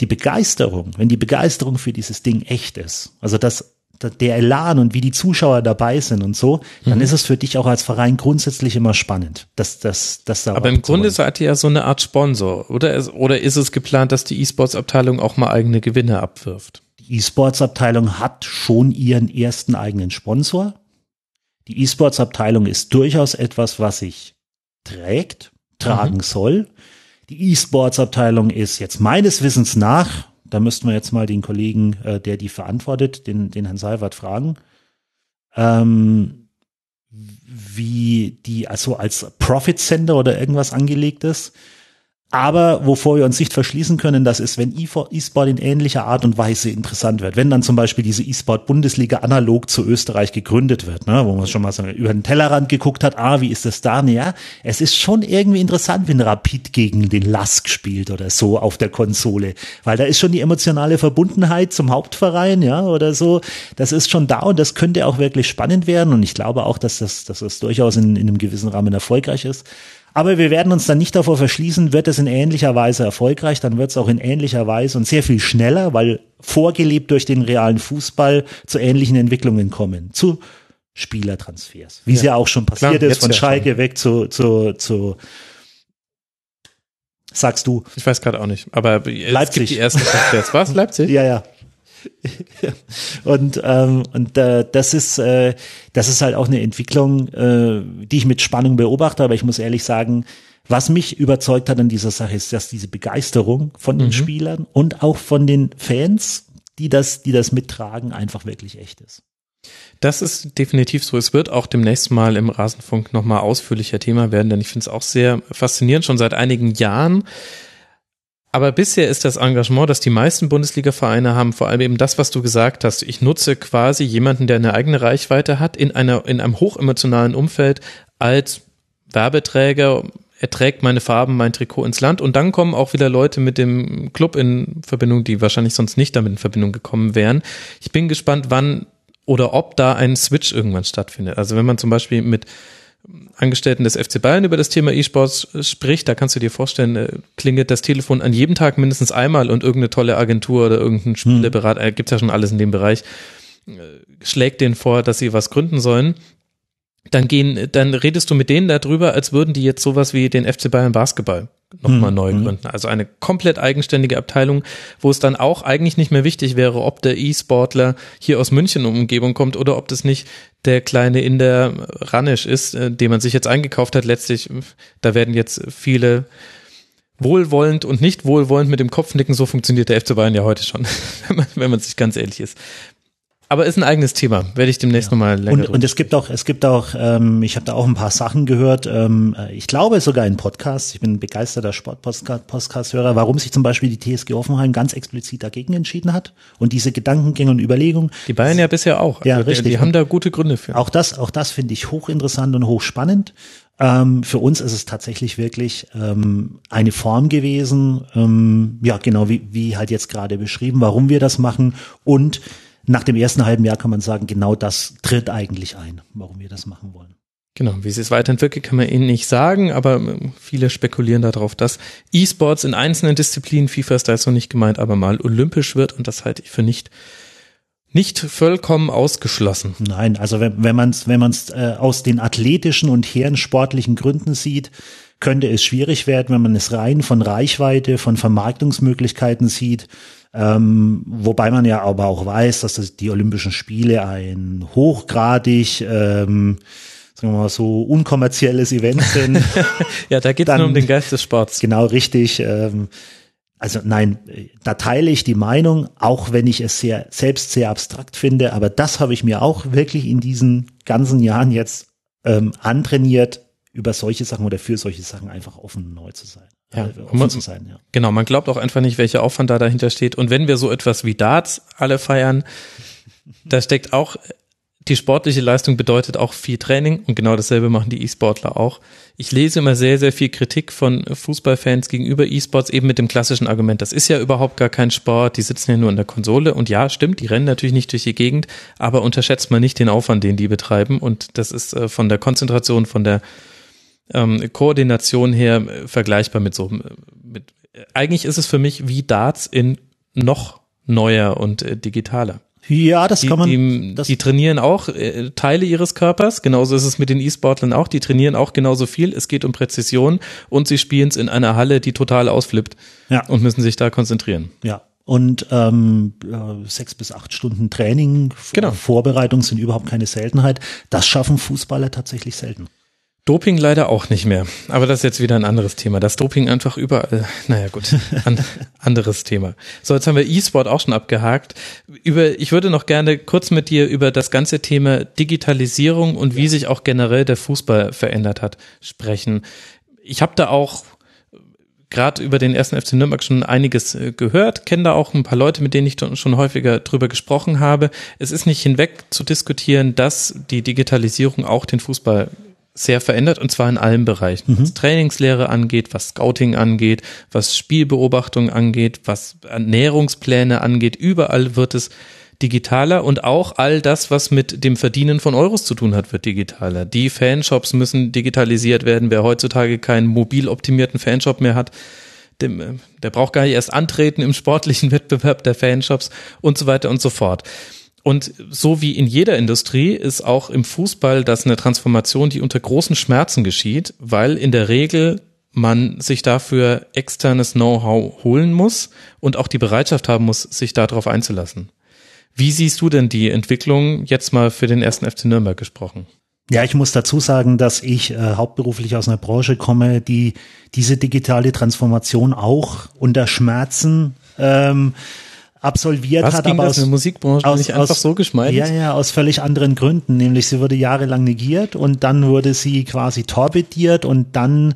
die Begeisterung, wenn die Begeisterung für dieses Ding echt ist. Also das der Elan und wie die Zuschauer dabei sind und so, dann mhm. ist es für dich auch als Verein grundsätzlich immer spannend. Dass, dass, dass da Aber im Grunde seid ihr ja so eine Art Sponsor, oder? Oder ist es geplant, dass die E-Sports-Abteilung auch mal eigene Gewinne abwirft? Die E-Sports-Abteilung hat schon ihren ersten eigenen Sponsor. Die E-Sports-Abteilung ist durchaus etwas, was sich trägt, tragen mhm. soll. Die E-Sports-Abteilung ist jetzt meines Wissens nach, da müssten wir jetzt mal den Kollegen, äh, der die verantwortet, den, den Herrn Seibert fragen, ähm, wie die also als Profit Center oder irgendwas angelegt ist. Aber wovor wir uns nicht verschließen können, das ist, wenn E-Sport in ähnlicher Art und Weise interessant wird. Wenn dann zum Beispiel diese E-Sport-Bundesliga analog zu Österreich gegründet wird, ne, wo man schon mal so über den Tellerrand geguckt hat, ah, wie ist das da? Ja, es ist schon irgendwie interessant, wenn Rapid gegen den Lask spielt oder so auf der Konsole. Weil da ist schon die emotionale Verbundenheit zum Hauptverein, ja, oder so. Das ist schon da und das könnte auch wirklich spannend werden. Und ich glaube auch, dass das, dass das durchaus in, in einem gewissen Rahmen erfolgreich ist. Aber wir werden uns dann nicht davor verschließen, wird es in ähnlicher Weise erfolgreich, dann wird es auch in ähnlicher Weise und sehr viel schneller, weil vorgelebt durch den realen Fußball zu ähnlichen Entwicklungen kommen. Zu Spielertransfers. Wie ja. es ja auch schon passiert Klar, ist, von Schalke schon. weg zu, zu, zu Sagst du? Ich weiß gerade auch nicht. Aber Leipzig. es gibt die ersten Transfers. Was? Leipzig? Ja, ja. und ähm, und äh, das ist äh, das ist halt auch eine Entwicklung, äh, die ich mit Spannung beobachte. Aber ich muss ehrlich sagen, was mich überzeugt hat an dieser Sache ist, dass diese Begeisterung von den mhm. Spielern und auch von den Fans, die das die das mittragen, einfach wirklich echt ist. Das ist definitiv so. Es wird auch demnächst mal im Rasenfunk nochmal ausführlicher Thema werden, denn ich finde es auch sehr faszinierend, schon seit einigen Jahren aber bisher ist das Engagement, das die meisten Bundesliga-Vereine haben, vor allem eben das, was du gesagt hast. Ich nutze quasi jemanden, der eine eigene Reichweite hat, in einer, in einem hochemotionalen Umfeld als Werbeträger. Er trägt meine Farben, mein Trikot ins Land und dann kommen auch wieder Leute mit dem Club in Verbindung, die wahrscheinlich sonst nicht damit in Verbindung gekommen wären. Ich bin gespannt, wann oder ob da ein Switch irgendwann stattfindet. Also wenn man zum Beispiel mit Angestellten des FC Bayern über das Thema E-Sports spricht, da kannst du dir vorstellen, äh, klingelt das Telefon an jedem Tag mindestens einmal und irgendeine tolle Agentur oder irgendein Spieleberater, äh, gibt's ja schon alles in dem Bereich, äh, schlägt denen vor, dass sie was gründen sollen dann gehen, dann redest du mit denen darüber, als würden die jetzt sowas wie den FC Bayern Basketball nochmal mhm. neu hm. gründen. Also eine komplett eigenständige Abteilung, wo es dann auch eigentlich nicht mehr wichtig wäre, ob der E-Sportler hier aus München um Umgebung kommt oder ob das nicht der kleine in der Ranisch ist, äh, den man sich jetzt eingekauft hat. Letztlich, da werden jetzt viele wohlwollend und nicht wohlwollend mit dem Kopf nicken. So funktioniert der FC Bayern ja heute schon, wenn man, wenn man sich ganz ehrlich ist. Aber ist ein eigenes Thema, werde ich demnächst ja. nochmal länger. Und, und es gibt auch, es gibt auch, ähm, ich habe da auch ein paar Sachen gehört. Ähm, ich glaube sogar in Podcasts. Ich bin ein begeisterter Sport-Podcast-Hörer, warum sich zum Beispiel die TSG Offenheim ganz explizit dagegen entschieden hat und diese Gedankengänge und Überlegungen. Die Bayern ja bisher auch. Ja, also richtig. Die, die haben da gute Gründe für. Auch das, auch das finde ich hochinteressant und hochspannend. Ähm, für uns ist es tatsächlich wirklich ähm, eine Form gewesen, ähm, ja genau wie, wie halt jetzt gerade beschrieben, warum wir das machen und nach dem ersten halben Jahr kann man sagen, genau das tritt eigentlich ein, warum wir das machen wollen. Genau, wie sie es weiterentwickelt, kann man Ihnen nicht sagen, aber ähm, viele spekulieren darauf, dass E-Sports in einzelnen Disziplinen, FIFA ist da jetzt noch nicht gemeint, aber mal olympisch wird und das halte ich für nicht nicht vollkommen ausgeschlossen. Nein, also wenn, wenn man es wenn man's, äh, aus den athletischen und herrensportlichen Gründen sieht, könnte es schwierig werden, wenn man es rein von Reichweite, von Vermarktungsmöglichkeiten sieht. Ähm, wobei man ja aber auch weiß, dass das die Olympischen Spiele ein hochgradig ähm, sagen wir mal so unkommerzielles Event sind. ja, da geht es nur um den Geist des Sports. Genau, richtig. Ähm, also nein, da teile ich die Meinung, auch wenn ich es sehr selbst sehr abstrakt finde, aber das habe ich mir auch wirklich in diesen ganzen Jahren jetzt ähm, antrainiert, über solche Sachen oder für solche Sachen einfach offen neu zu sein. Ja, äh, man, zu sein, ja. Genau, man glaubt auch einfach nicht, welcher Aufwand da dahinter steht. Und wenn wir so etwas wie Darts alle feiern, da steckt auch die sportliche Leistung bedeutet auch viel Training und genau dasselbe machen die E-Sportler auch. Ich lese immer sehr, sehr viel Kritik von Fußballfans gegenüber E-Sports eben mit dem klassischen Argument, das ist ja überhaupt gar kein Sport, die sitzen ja nur in der Konsole und ja, stimmt, die rennen natürlich nicht durch die Gegend, aber unterschätzt man nicht den Aufwand, den die betreiben und das ist äh, von der Konzentration, von der ähm, Koordination her äh, vergleichbar mit so, äh, mit, eigentlich ist es für mich wie Darts in noch neuer und äh, digitaler. Ja, das die, kann man. Die, das die trainieren auch äh, Teile ihres Körpers. Genauso ist es mit den E-Sportlern auch. Die trainieren auch genauso viel. Es geht um Präzision und sie spielen es in einer Halle, die total ausflippt. Ja. Und müssen sich da konzentrieren. Ja. und ähm, äh, sechs bis acht Stunden Training, Genau. Vorbereitung sind überhaupt keine Seltenheit. Das schaffen Fußballer tatsächlich selten. Doping leider auch nicht mehr. Aber das ist jetzt wieder ein anderes Thema. Das Doping einfach überall. Naja, gut. An, anderes Thema. So, jetzt haben wir E-Sport auch schon abgehakt. Über, ich würde noch gerne kurz mit dir über das ganze Thema Digitalisierung und wie sich auch generell der Fußball verändert hat sprechen. Ich habe da auch gerade über den ersten FC Nürnberg schon einiges äh, gehört, kenne da auch ein paar Leute, mit denen ich schon häufiger drüber gesprochen habe. Es ist nicht hinweg zu diskutieren, dass die Digitalisierung auch den Fußball sehr verändert und zwar in allen Bereichen. Was Trainingslehre angeht, was Scouting angeht, was Spielbeobachtung angeht, was Ernährungspläne angeht, überall wird es digitaler und auch all das, was mit dem Verdienen von Euros zu tun hat, wird digitaler. Die Fanshops müssen digitalisiert werden. Wer heutzutage keinen mobil optimierten Fanshop mehr hat, dem, äh, der braucht gar nicht erst antreten im sportlichen Wettbewerb der Fanshops und so weiter und so fort. Und so wie in jeder Industrie ist auch im Fußball das eine Transformation, die unter großen Schmerzen geschieht, weil in der Regel man sich dafür externes Know-how holen muss und auch die Bereitschaft haben muss, sich darauf einzulassen. Wie siehst du denn die Entwicklung jetzt mal für den ersten FC Nürnberg gesprochen? Ja, ich muss dazu sagen, dass ich äh, hauptberuflich aus einer Branche komme, die diese digitale Transformation auch unter Schmerzen ähm, absolviert Was hat, ging aber das aus, in der Musikbranche aus, nicht einfach aus, so geschmeidig? Ja, ja, aus völlig anderen Gründen. Nämlich sie wurde jahrelang negiert und dann wurde sie quasi torpediert und dann,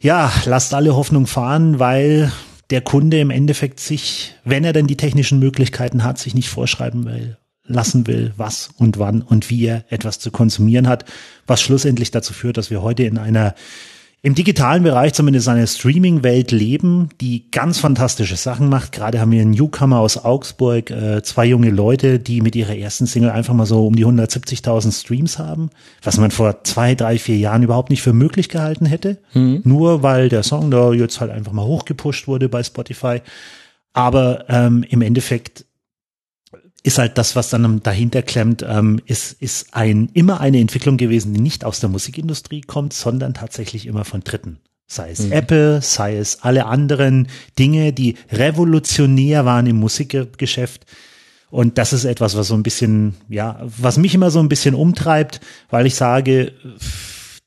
ja, lasst alle Hoffnung fahren, weil der Kunde im Endeffekt sich, wenn er denn die technischen Möglichkeiten hat, sich nicht vorschreiben will, lassen will, was und wann und wie er etwas zu konsumieren hat, was schlussendlich dazu führt, dass wir heute in einer im digitalen Bereich zumindest eine Streaming-Welt leben, die ganz fantastische Sachen macht. Gerade haben wir einen Newcomer aus Augsburg, äh, zwei junge Leute, die mit ihrer ersten Single einfach mal so um die 170.000 Streams haben, was man vor zwei, drei, vier Jahren überhaupt nicht für möglich gehalten hätte. Nur weil der Song da jetzt halt einfach mal hochgepusht wurde bei Spotify. Aber ähm, im Endeffekt ist halt das, was dann dahinter klemmt, ähm, ist, ist ein, immer eine Entwicklung gewesen, die nicht aus der Musikindustrie kommt, sondern tatsächlich immer von Dritten. Sei es Apple, sei es alle anderen Dinge, die revolutionär waren im Musikgeschäft. Und das ist etwas, was so ein bisschen, ja, was mich immer so ein bisschen umtreibt, weil ich sage,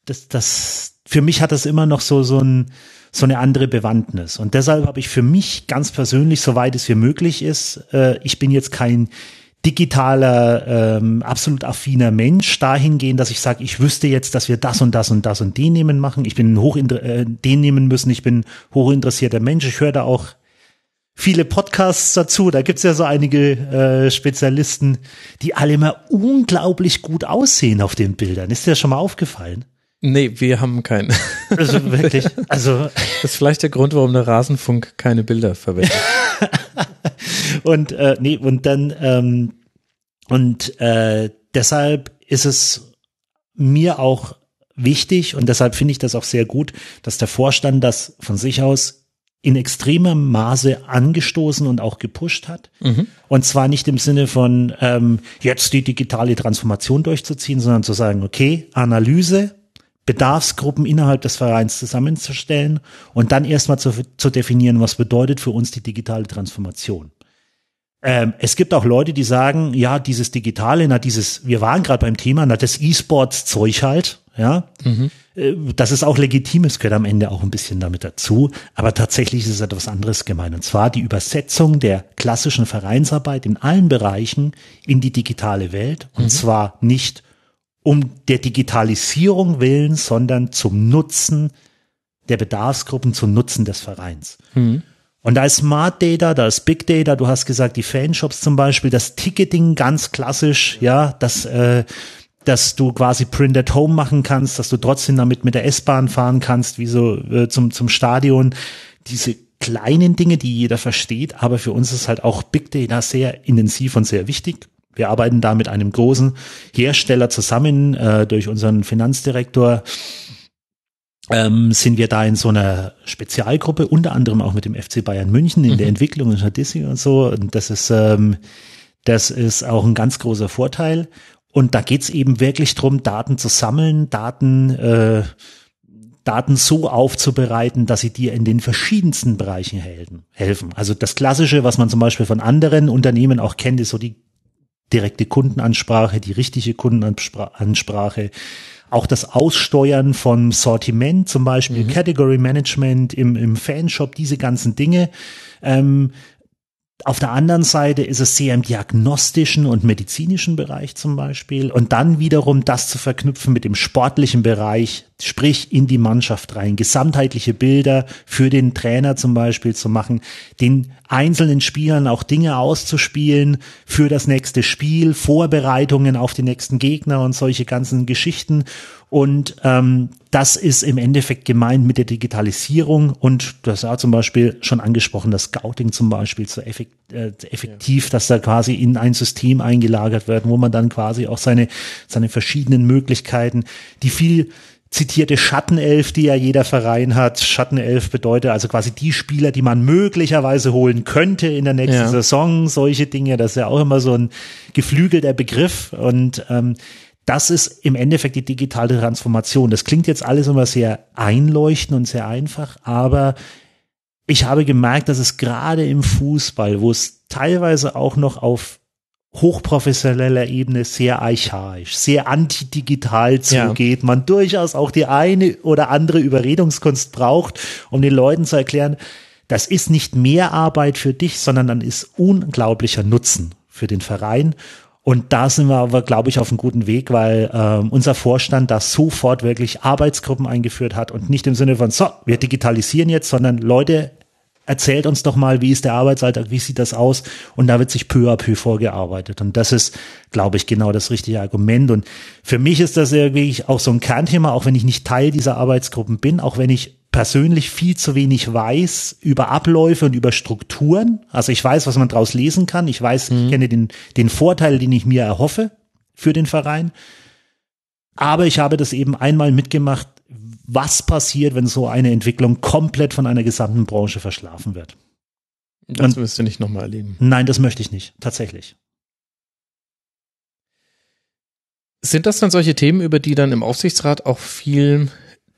das, das, für mich hat das immer noch so, so ein, so eine andere Bewandtnis. Und deshalb habe ich für mich ganz persönlich, soweit es mir möglich ist, äh, ich bin jetzt kein digitaler, ähm, absolut affiner Mensch dahingehend, dass ich sage, ich wüsste jetzt, dass wir das und das und das und den nehmen machen. Ich bin hoch äh, den nehmen müssen. Ich bin hochinteressierter Mensch. Ich höre da auch viele Podcasts dazu. Da gibt's ja so einige äh, Spezialisten, die alle immer unglaublich gut aussehen auf den Bildern. Ist dir das schon mal aufgefallen? Nee, wir haben keinen. Also wirklich, also Das ist vielleicht der Grund, warum der Rasenfunk keine Bilder verwendet. und äh, nee und dann ähm, und äh, deshalb ist es mir auch wichtig und deshalb finde ich das auch sehr gut, dass der Vorstand das von sich aus in extremem Maße angestoßen und auch gepusht hat. Und zwar nicht im Sinne von ähm, jetzt die digitale Transformation durchzuziehen, sondern zu sagen, okay, Analyse, Bedarfsgruppen innerhalb des Vereins zusammenzustellen und dann erstmal zu, zu definieren, was bedeutet für uns die digitale Transformation. Ähm, es gibt auch Leute, die sagen, ja, dieses Digitale, na, dieses, wir waren gerade beim Thema, na, das E-Sports-Zeug halt, ja. Äh, Das ist auch legitim, es gehört am Ende auch ein bisschen damit dazu. Aber tatsächlich ist es etwas anderes gemeint. Und zwar die Übersetzung der klassischen Vereinsarbeit in allen Bereichen in die digitale Welt. Und zwar nicht um der Digitalisierung willen, sondern zum Nutzen der Bedarfsgruppen, zum Nutzen des Vereins. Und da ist Smart Data, da ist Big Data, du hast gesagt, die Fanshops zum Beispiel, das Ticketing ganz klassisch, ja, das, äh, dass du quasi Print at Home machen kannst, dass du trotzdem damit mit der S-Bahn fahren kannst, wie so äh, zum, zum Stadion. Diese kleinen Dinge, die jeder versteht, aber für uns ist halt auch Big Data sehr intensiv und sehr wichtig. Wir arbeiten da mit einem großen Hersteller zusammen, äh, durch unseren Finanzdirektor ähm, sind wir da in so einer Spezialgruppe, unter anderem auch mit dem FC Bayern München in der Entwicklung und Statistik und so. Und das ist, ähm, das ist auch ein ganz großer Vorteil. Und da geht's eben wirklich drum, Daten zu sammeln, Daten äh, Daten so aufzubereiten, dass sie dir in den verschiedensten Bereichen helfen. Also das Klassische, was man zum Beispiel von anderen Unternehmen auch kennt, ist so die direkte Kundenansprache, die richtige Kundenansprache, auch das Aussteuern von Sortiment, zum Beispiel mhm. Category Management im, im Fanshop, diese ganzen Dinge. Ähm, auf der anderen Seite ist es sehr im diagnostischen und medizinischen Bereich zum Beispiel. Und dann wiederum das zu verknüpfen mit dem sportlichen Bereich, sprich in die Mannschaft rein, gesamtheitliche Bilder für den Trainer zum Beispiel zu machen, den einzelnen Spielern auch Dinge auszuspielen für das nächste Spiel, Vorbereitungen auf den nächsten Gegner und solche ganzen Geschichten. Und ähm, das ist im Endeffekt gemeint mit der Digitalisierung und das war zum Beispiel schon angesprochen, das Scouting zum Beispiel so effekt, äh, effektiv, ja. dass da quasi in ein System eingelagert wird, wo man dann quasi auch seine, seine verschiedenen Möglichkeiten, die viel zitierte Schattenelf, die ja jeder Verein hat. Schattenelf bedeutet also quasi die Spieler, die man möglicherweise holen könnte in der nächsten ja. Saison. Solche Dinge, das ist ja auch immer so ein geflügelter Begriff. Und ähm, das ist im Endeffekt die digitale Transformation. Das klingt jetzt alles immer sehr einleuchtend und sehr einfach, aber ich habe gemerkt, dass es gerade im Fußball, wo es teilweise auch noch auf hochprofessioneller Ebene sehr archaisch, sehr antidigital zugeht, ja. man durchaus auch die eine oder andere Überredungskunst braucht, um den Leuten zu erklären, das ist nicht mehr Arbeit für dich, sondern dann ist unglaublicher Nutzen für den Verein. Und da sind wir aber, glaube ich, auf einem guten Weg, weil ähm, unser Vorstand da sofort wirklich Arbeitsgruppen eingeführt hat und nicht im Sinne von, so, wir digitalisieren jetzt, sondern Leute, erzählt uns doch mal, wie ist der Arbeitsalltag, wie sieht das aus? Und da wird sich peu à peu vorgearbeitet. Und das ist, glaube ich, genau das richtige Argument. Und für mich ist das wirklich auch so ein Kernthema, auch wenn ich nicht Teil dieser Arbeitsgruppen bin, auch wenn ich persönlich viel zu wenig weiß über Abläufe und über Strukturen. Also ich weiß, was man daraus lesen kann. Ich weiß, mhm. ich kenne den, den Vorteil, den ich mir erhoffe für den Verein. Aber ich habe das eben einmal mitgemacht, was passiert, wenn so eine Entwicklung komplett von einer gesamten Branche verschlafen wird. Das wirst du nicht nochmal erleben. Nein, das möchte ich nicht, tatsächlich. Sind das dann solche Themen, über die dann im Aufsichtsrat auch viel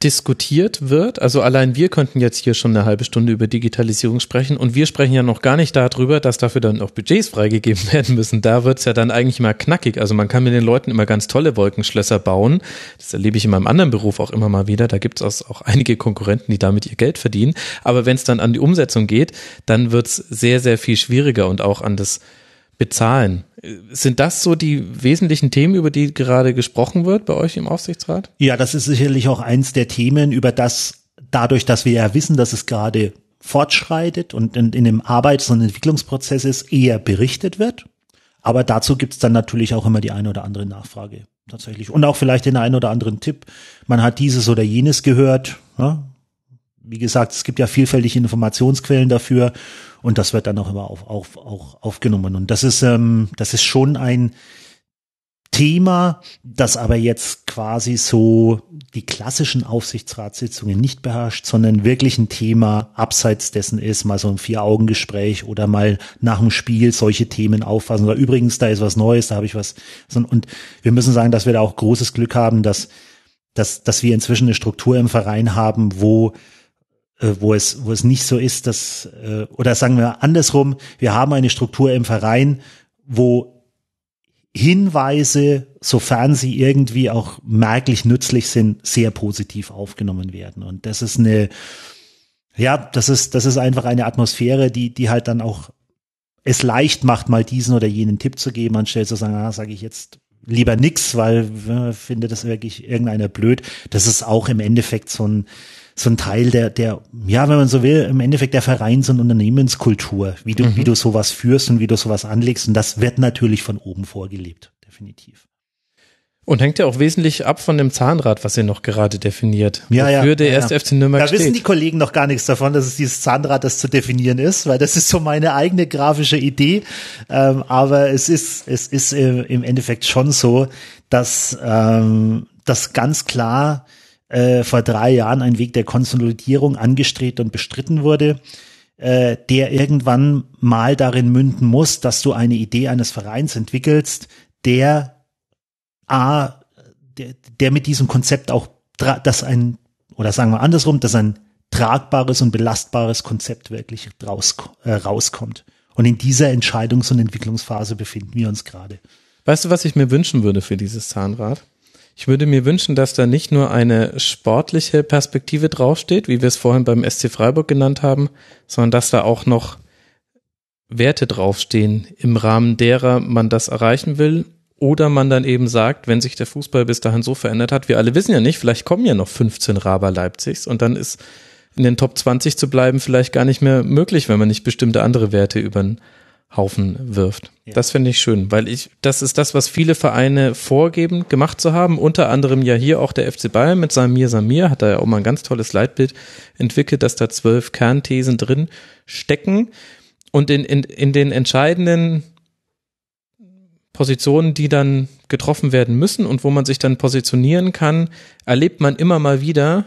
diskutiert wird. Also allein wir könnten jetzt hier schon eine halbe Stunde über Digitalisierung sprechen und wir sprechen ja noch gar nicht darüber, dass dafür dann auch Budgets freigegeben werden müssen. Da wird's ja dann eigentlich mal knackig. Also man kann mit den Leuten immer ganz tolle Wolkenschlösser bauen. Das erlebe ich in meinem anderen Beruf auch immer mal wieder. Da gibt's auch einige Konkurrenten, die damit ihr Geld verdienen. Aber wenn es dann an die Umsetzung geht, dann wird's sehr, sehr viel schwieriger und auch an das bezahlen. Sind das so die wesentlichen Themen, über die gerade gesprochen wird bei euch im Aufsichtsrat? Ja, das ist sicherlich auch eins der Themen, über das dadurch, dass wir ja wissen, dass es gerade fortschreitet und in, in dem Arbeits- und Entwicklungsprozess ist, eher berichtet wird. Aber dazu gibt's dann natürlich auch immer die eine oder andere Nachfrage tatsächlich. Und auch vielleicht den einen oder anderen Tipp. Man hat dieses oder jenes gehört. Ja? Wie gesagt, es gibt ja vielfältige Informationsquellen dafür. Und das wird dann auch immer auf, auf, auch aufgenommen. Und das ist, ähm, das ist schon ein Thema, das aber jetzt quasi so die klassischen Aufsichtsratssitzungen nicht beherrscht, sondern wirklich ein Thema abseits dessen ist, mal so ein Vier-Augen-Gespräch oder mal nach dem Spiel solche Themen auffassen. Oder übrigens, da ist was Neues, da habe ich was. Und wir müssen sagen, dass wir da auch großes Glück haben, dass, dass, dass wir inzwischen eine Struktur im Verein haben, wo wo es, wo es nicht so ist, dass, äh, oder sagen wir andersrum, wir haben eine Struktur im Verein, wo Hinweise, sofern sie irgendwie auch merklich nützlich sind, sehr positiv aufgenommen werden. Und das ist eine, ja, das ist, das ist einfach eine Atmosphäre, die, die halt dann auch es leicht macht, mal diesen oder jenen Tipp zu geben, anstelle zu sagen, ah, sage ich jetzt lieber nix, weil äh, finde das wirklich irgendeiner blöd. Das ist auch im Endeffekt so ein, so ein Teil der, der, ja, wenn man so will, im Endeffekt der Vereins- und Unternehmenskultur, wie du, mhm. wie du sowas führst und wie du sowas anlegst. Und das wird natürlich von oben vorgelebt, definitiv. Und hängt ja auch wesentlich ab von dem Zahnrad, was ihr noch gerade definiert. Ja, ja. Für der ja, erste FC Nürnberg Da wissen die Kollegen noch gar nichts davon, dass es dieses Zahnrad, das zu definieren ist, weil das ist so meine eigene grafische Idee. Ähm, aber es ist, es ist äh, im Endeffekt schon so, dass ähm, das ganz klar äh, vor drei Jahren ein Weg der Konsolidierung angestrebt und bestritten wurde, äh, der irgendwann mal darin münden muss, dass du eine Idee eines Vereins entwickelst, der A, der, der mit diesem Konzept auch, dass ein oder sagen wir andersrum, dass ein tragbares und belastbares Konzept wirklich raus, äh, rauskommt. Und in dieser Entscheidungs- und Entwicklungsphase befinden wir uns gerade. Weißt du, was ich mir wünschen würde für dieses Zahnrad? Ich würde mir wünschen, dass da nicht nur eine sportliche Perspektive draufsteht, wie wir es vorhin beim SC Freiburg genannt haben, sondern dass da auch noch Werte draufstehen, im Rahmen derer man das erreichen will. Oder man dann eben sagt, wenn sich der Fußball bis dahin so verändert hat, wir alle wissen ja nicht, vielleicht kommen ja noch 15 Raber Leipzigs und dann ist in den Top 20 zu bleiben vielleicht gar nicht mehr möglich, wenn man nicht bestimmte andere Werte über den Haufen wirft. Ja. Das finde ich schön, weil ich, das ist das, was viele Vereine vorgeben, gemacht zu haben. Unter anderem ja hier auch der FC Bayern mit Samir Samir hat da ja auch mal ein ganz tolles Leitbild entwickelt, dass da zwölf Kernthesen drin stecken. Und in, in, in den entscheidenden Positionen, die dann getroffen werden müssen und wo man sich dann positionieren kann, erlebt man immer mal wieder,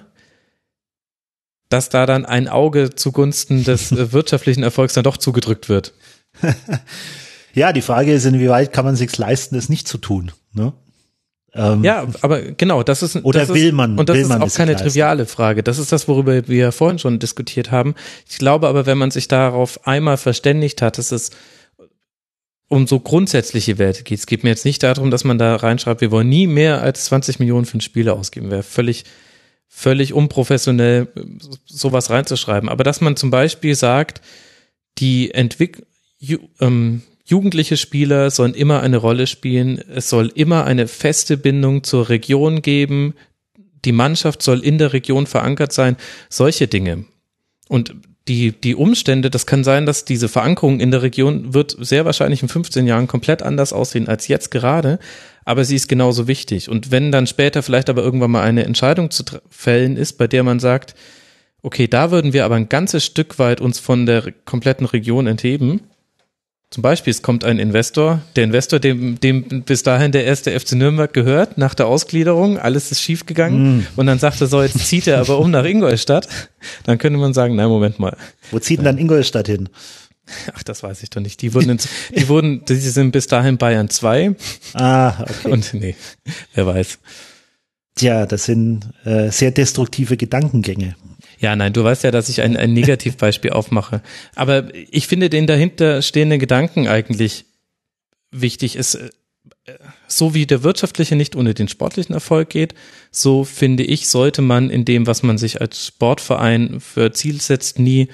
dass da dann ein Auge zugunsten des äh, wirtschaftlichen Erfolgs dann doch zugedrückt wird. ja, die Frage ist, inwieweit kann man sich leisten, es nicht zu tun? Ne? Ähm, ja, aber genau, das ist oder das will man und das will ist auch keine triviale Frage. Das ist das, worüber wir vorhin schon diskutiert haben. Ich glaube aber, wenn man sich darauf einmal verständigt hat, dass es um so grundsätzliche Werte geht. Es geht mir jetzt nicht darum, dass man da reinschreibt, wir wollen nie mehr als 20 Millionen für einen Spieler ausgeben. Wäre völlig völlig unprofessionell, sowas reinzuschreiben. Aber dass man zum Beispiel sagt, die Entwick Ju ähm, jugendliche Spieler sollen immer eine Rolle spielen, es soll immer eine feste Bindung zur Region geben, die Mannschaft soll in der Region verankert sein, solche Dinge. Und die, die Umstände, das kann sein, dass diese Verankerung in der Region wird sehr wahrscheinlich in 15 Jahren komplett anders aussehen als jetzt gerade, aber sie ist genauso wichtig. Und wenn dann später vielleicht aber irgendwann mal eine Entscheidung zu fällen ist, bei der man sagt, okay, da würden wir aber ein ganzes Stück weit uns von der kompletten Region entheben, zum Beispiel, es kommt ein Investor, der Investor, dem, dem bis dahin der erste FC Nürnberg gehört, nach der Ausgliederung, alles ist schiefgegangen mm. und dann sagt er so, jetzt zieht er aber um nach Ingolstadt, dann könnte man sagen, nein, Moment mal. Wo zieht denn dann Ingolstadt hin? Ach, das weiß ich doch nicht. Die wurden, ins, die wurden, die sind bis dahin Bayern 2. Ah, okay. Und nee, wer weiß. Tja, das sind äh, sehr destruktive Gedankengänge. Ja, nein, du weißt ja, dass ich ein, ein Negativbeispiel aufmache. Aber ich finde den dahinter stehenden Gedanken eigentlich wichtig. Es, äh, so wie der wirtschaftliche nicht ohne den sportlichen Erfolg geht, so finde ich, sollte man in dem, was man sich als Sportverein für Ziel setzt, nie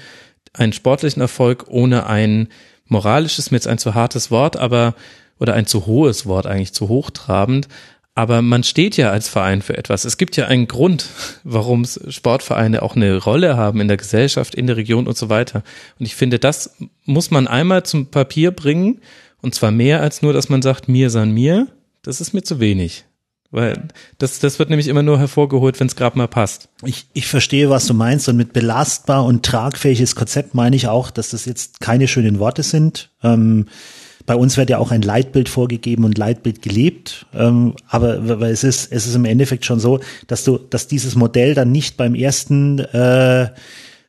einen sportlichen Erfolg ohne ein moralisches, mir jetzt ein zu hartes Wort, aber oder ein zu hohes Wort eigentlich zu hochtrabend, aber man steht ja als Verein für etwas. Es gibt ja einen Grund, warum Sportvereine auch eine Rolle haben in der Gesellschaft, in der Region und so weiter. Und ich finde, das muss man einmal zum Papier bringen. Und zwar mehr als nur, dass man sagt, mir san mir. Das ist mir zu wenig. Weil das, das wird nämlich immer nur hervorgeholt, wenn es gerade mal passt. Ich, ich verstehe, was du meinst. Und mit belastbar und tragfähiges Konzept meine ich auch, dass das jetzt keine schönen Worte sind. Ähm, bei uns wird ja auch ein Leitbild vorgegeben und Leitbild gelebt. Ähm, aber weil es ist, es ist im Endeffekt schon so, dass du, dass dieses Modell dann nicht beim ersten äh,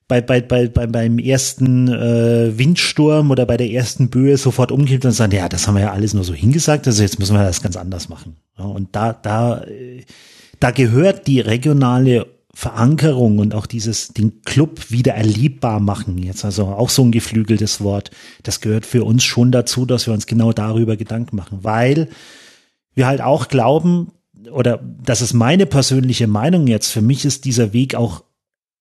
bei, bei, bei, bei, beim ersten äh, Windsturm oder bei der ersten Böe sofort umkippt und sagt, ja, das haben wir ja alles nur so hingesagt, also jetzt müssen wir das ganz anders machen. Ja, und da, da, äh, da gehört die regionale Verankerung und auch dieses, den Club wieder erlebbar machen, jetzt. Also auch so ein geflügeltes Wort, das gehört für uns schon dazu, dass wir uns genau darüber Gedanken machen, weil wir halt auch glauben, oder das ist meine persönliche Meinung jetzt, für mich ist dieser Weg auch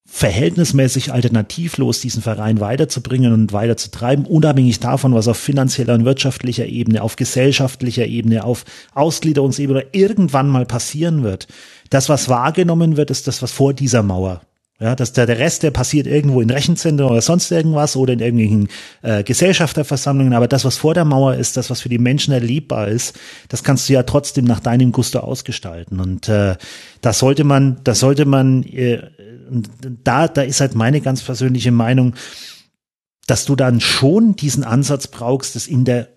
verhältnismäßig alternativlos, diesen Verein weiterzubringen und weiterzutreiben, unabhängig davon, was auf finanzieller und wirtschaftlicher Ebene, auf gesellschaftlicher Ebene, auf Ausgliederungsebene irgendwann mal passieren wird. Das, was wahrgenommen wird, ist das, was vor dieser Mauer ja, dass der, der Rest, der passiert irgendwo in Rechenzentren oder sonst irgendwas oder in irgendwelchen äh, Gesellschafterversammlungen. Aber das, was vor der Mauer ist, das, was für die Menschen erlebbar ist, das kannst du ja trotzdem nach deinem Gusto ausgestalten. Und äh, da sollte man, da sollte man, äh, da, da ist halt meine ganz persönliche Meinung, dass du dann schon diesen Ansatz brauchst, das in der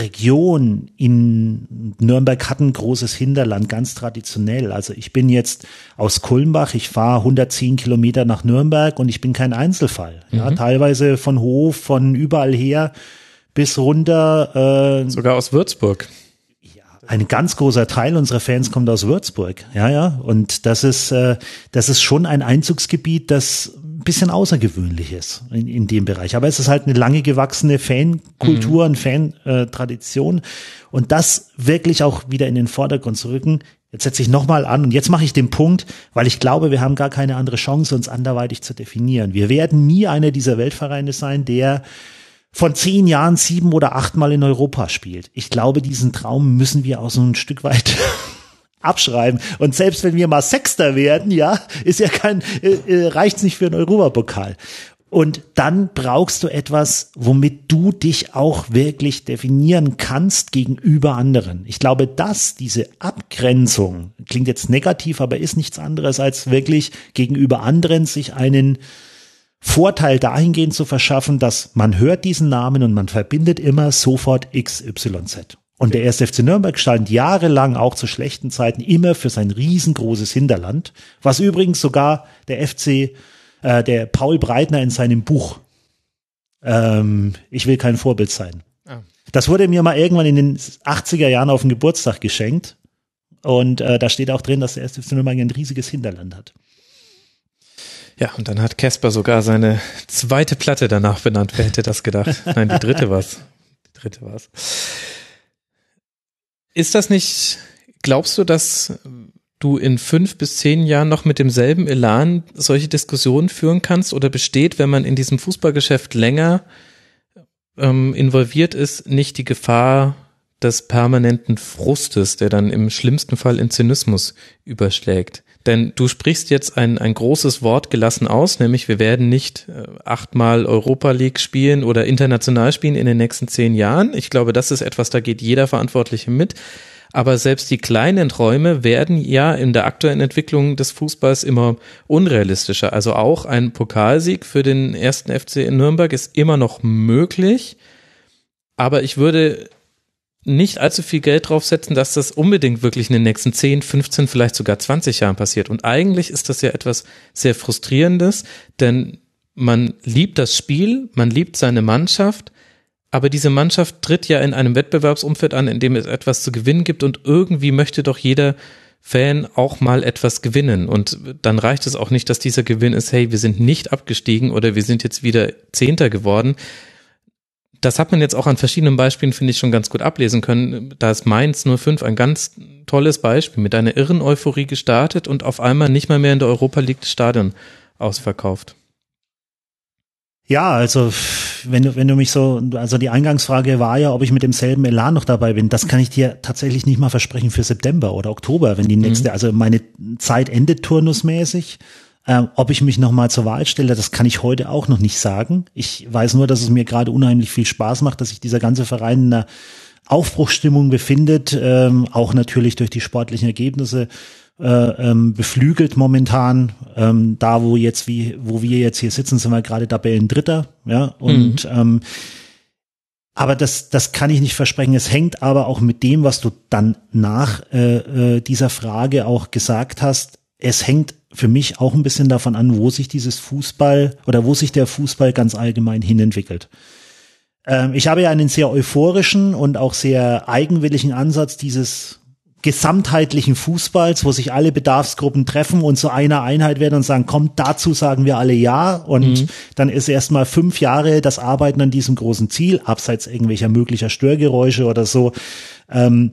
Region in Nürnberg hat ein großes Hinterland, ganz traditionell. Also ich bin jetzt aus Kulmbach, ich fahre 110 Kilometer nach Nürnberg und ich bin kein Einzelfall. Mhm. Ja, teilweise von Hof, von überall her bis runter. Äh, Sogar aus Würzburg. Ja, ein ganz großer Teil unserer Fans kommt aus Würzburg. Ja, ja. Und das ist, äh, das ist schon ein Einzugsgebiet, das bisschen außergewöhnlich ist in, in dem Bereich. Aber es ist halt eine lange gewachsene Fankultur mhm. und Fan-Tradition. Und das wirklich auch wieder in den Vordergrund zu rücken. Jetzt setze ich nochmal an und jetzt mache ich den Punkt, weil ich glaube, wir haben gar keine andere Chance, uns anderweitig zu definieren. Wir werden nie einer dieser Weltvereine sein, der von zehn Jahren sieben oder achtmal in Europa spielt. Ich glaube, diesen Traum müssen wir auch so ein Stück weit abschreiben. Und selbst wenn wir mal Sechster werden, ja, ist ja kein, äh, äh, reicht's nicht für einen Europapokal. Und dann brauchst du etwas, womit du dich auch wirklich definieren kannst gegenüber anderen. Ich glaube, dass diese Abgrenzung klingt jetzt negativ, aber ist nichts anderes als wirklich gegenüber anderen sich einen Vorteil dahingehend zu verschaffen, dass man hört diesen Namen und man verbindet immer sofort XYZ. Und der 1. FC Nürnberg stand jahrelang auch zu schlechten Zeiten immer für sein riesengroßes Hinterland, was übrigens sogar der FC, äh, der Paul Breitner in seinem Buch ähm, Ich will kein Vorbild sein. Ah. Das wurde mir mal irgendwann in den 80er Jahren auf den Geburtstag geschenkt. Und äh, da steht auch drin, dass der 1. FC Nürnberg ein riesiges Hinterland hat. Ja, und dann hat Casper sogar seine zweite Platte danach benannt. Wer hätte das gedacht? Nein, die dritte war's. Die dritte war's. Ist das nicht, glaubst du, dass du in fünf bis zehn Jahren noch mit demselben Elan solche Diskussionen führen kannst oder besteht, wenn man in diesem Fußballgeschäft länger ähm, involviert ist, nicht die Gefahr des permanenten Frustes, der dann im schlimmsten Fall in Zynismus überschlägt? Denn du sprichst jetzt ein, ein großes Wort gelassen aus, nämlich wir werden nicht äh, achtmal Europa League spielen oder international spielen in den nächsten zehn Jahren. Ich glaube, das ist etwas, da geht jeder Verantwortliche mit. Aber selbst die kleinen Träume werden ja in der aktuellen Entwicklung des Fußballs immer unrealistischer. Also auch ein Pokalsieg für den ersten FC in Nürnberg ist immer noch möglich. Aber ich würde nicht allzu viel Geld draufsetzen, dass das unbedingt wirklich in den nächsten 10, 15, vielleicht sogar 20 Jahren passiert. Und eigentlich ist das ja etwas sehr Frustrierendes, denn man liebt das Spiel, man liebt seine Mannschaft, aber diese Mannschaft tritt ja in einem Wettbewerbsumfeld an, in dem es etwas zu gewinnen gibt und irgendwie möchte doch jeder Fan auch mal etwas gewinnen. Und dann reicht es auch nicht, dass dieser Gewinn ist, hey, wir sind nicht abgestiegen oder wir sind jetzt wieder Zehnter geworden, das hat man jetzt auch an verschiedenen Beispielen, finde ich, schon ganz gut ablesen können. Da ist Mainz 05 ein ganz tolles Beispiel mit einer irren Euphorie gestartet und auf einmal nicht mal mehr in der Europa League das Stadion ausverkauft. Ja, also wenn du, wenn du mich so, also die Eingangsfrage war ja, ob ich mit demselben Elan noch dabei bin. Das kann ich dir tatsächlich nicht mal versprechen für September oder Oktober, wenn die nächste, mhm. also meine Zeit endet turnusmäßig. Ähm, ob ich mich nochmal zur Wahl stelle, das kann ich heute auch noch nicht sagen. Ich weiß nur, dass es mir gerade unheimlich viel Spaß macht, dass sich dieser ganze Verein in einer Aufbruchstimmung befindet, ähm, auch natürlich durch die sportlichen Ergebnisse äh, ähm, beflügelt momentan. Ähm, da, wo jetzt wie, wo wir jetzt hier sitzen, sind wir gerade Tabellen-Dritter, ja, und mhm. ähm, aber das, das kann ich nicht versprechen. Es hängt aber auch mit dem, was du dann nach äh, äh dieser Frage auch gesagt hast. Es hängt für mich auch ein bisschen davon an, wo sich dieses Fußball oder wo sich der Fußball ganz allgemein hinentwickelt. Ähm, ich habe ja einen sehr euphorischen und auch sehr eigenwilligen Ansatz dieses gesamtheitlichen Fußballs, wo sich alle Bedarfsgruppen treffen und zu einer Einheit werden und sagen, kommt dazu sagen wir alle ja und mhm. dann ist erstmal fünf Jahre das Arbeiten an diesem großen Ziel, abseits irgendwelcher möglicher Störgeräusche oder so. Ähm,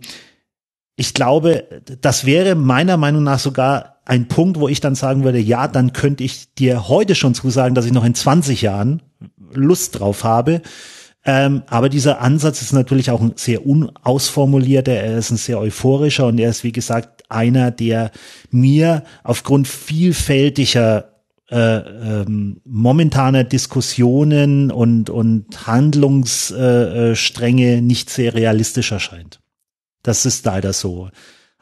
ich glaube, das wäre meiner Meinung nach sogar ein Punkt, wo ich dann sagen würde, ja, dann könnte ich dir heute schon zusagen, dass ich noch in 20 Jahren Lust drauf habe. Ähm, aber dieser Ansatz ist natürlich auch ein sehr unausformulierter, er ist ein sehr euphorischer und er ist, wie gesagt, einer, der mir aufgrund vielfältiger äh, ähm, momentaner Diskussionen und, und Handlungsstränge äh, nicht sehr realistisch erscheint. Das ist leider so.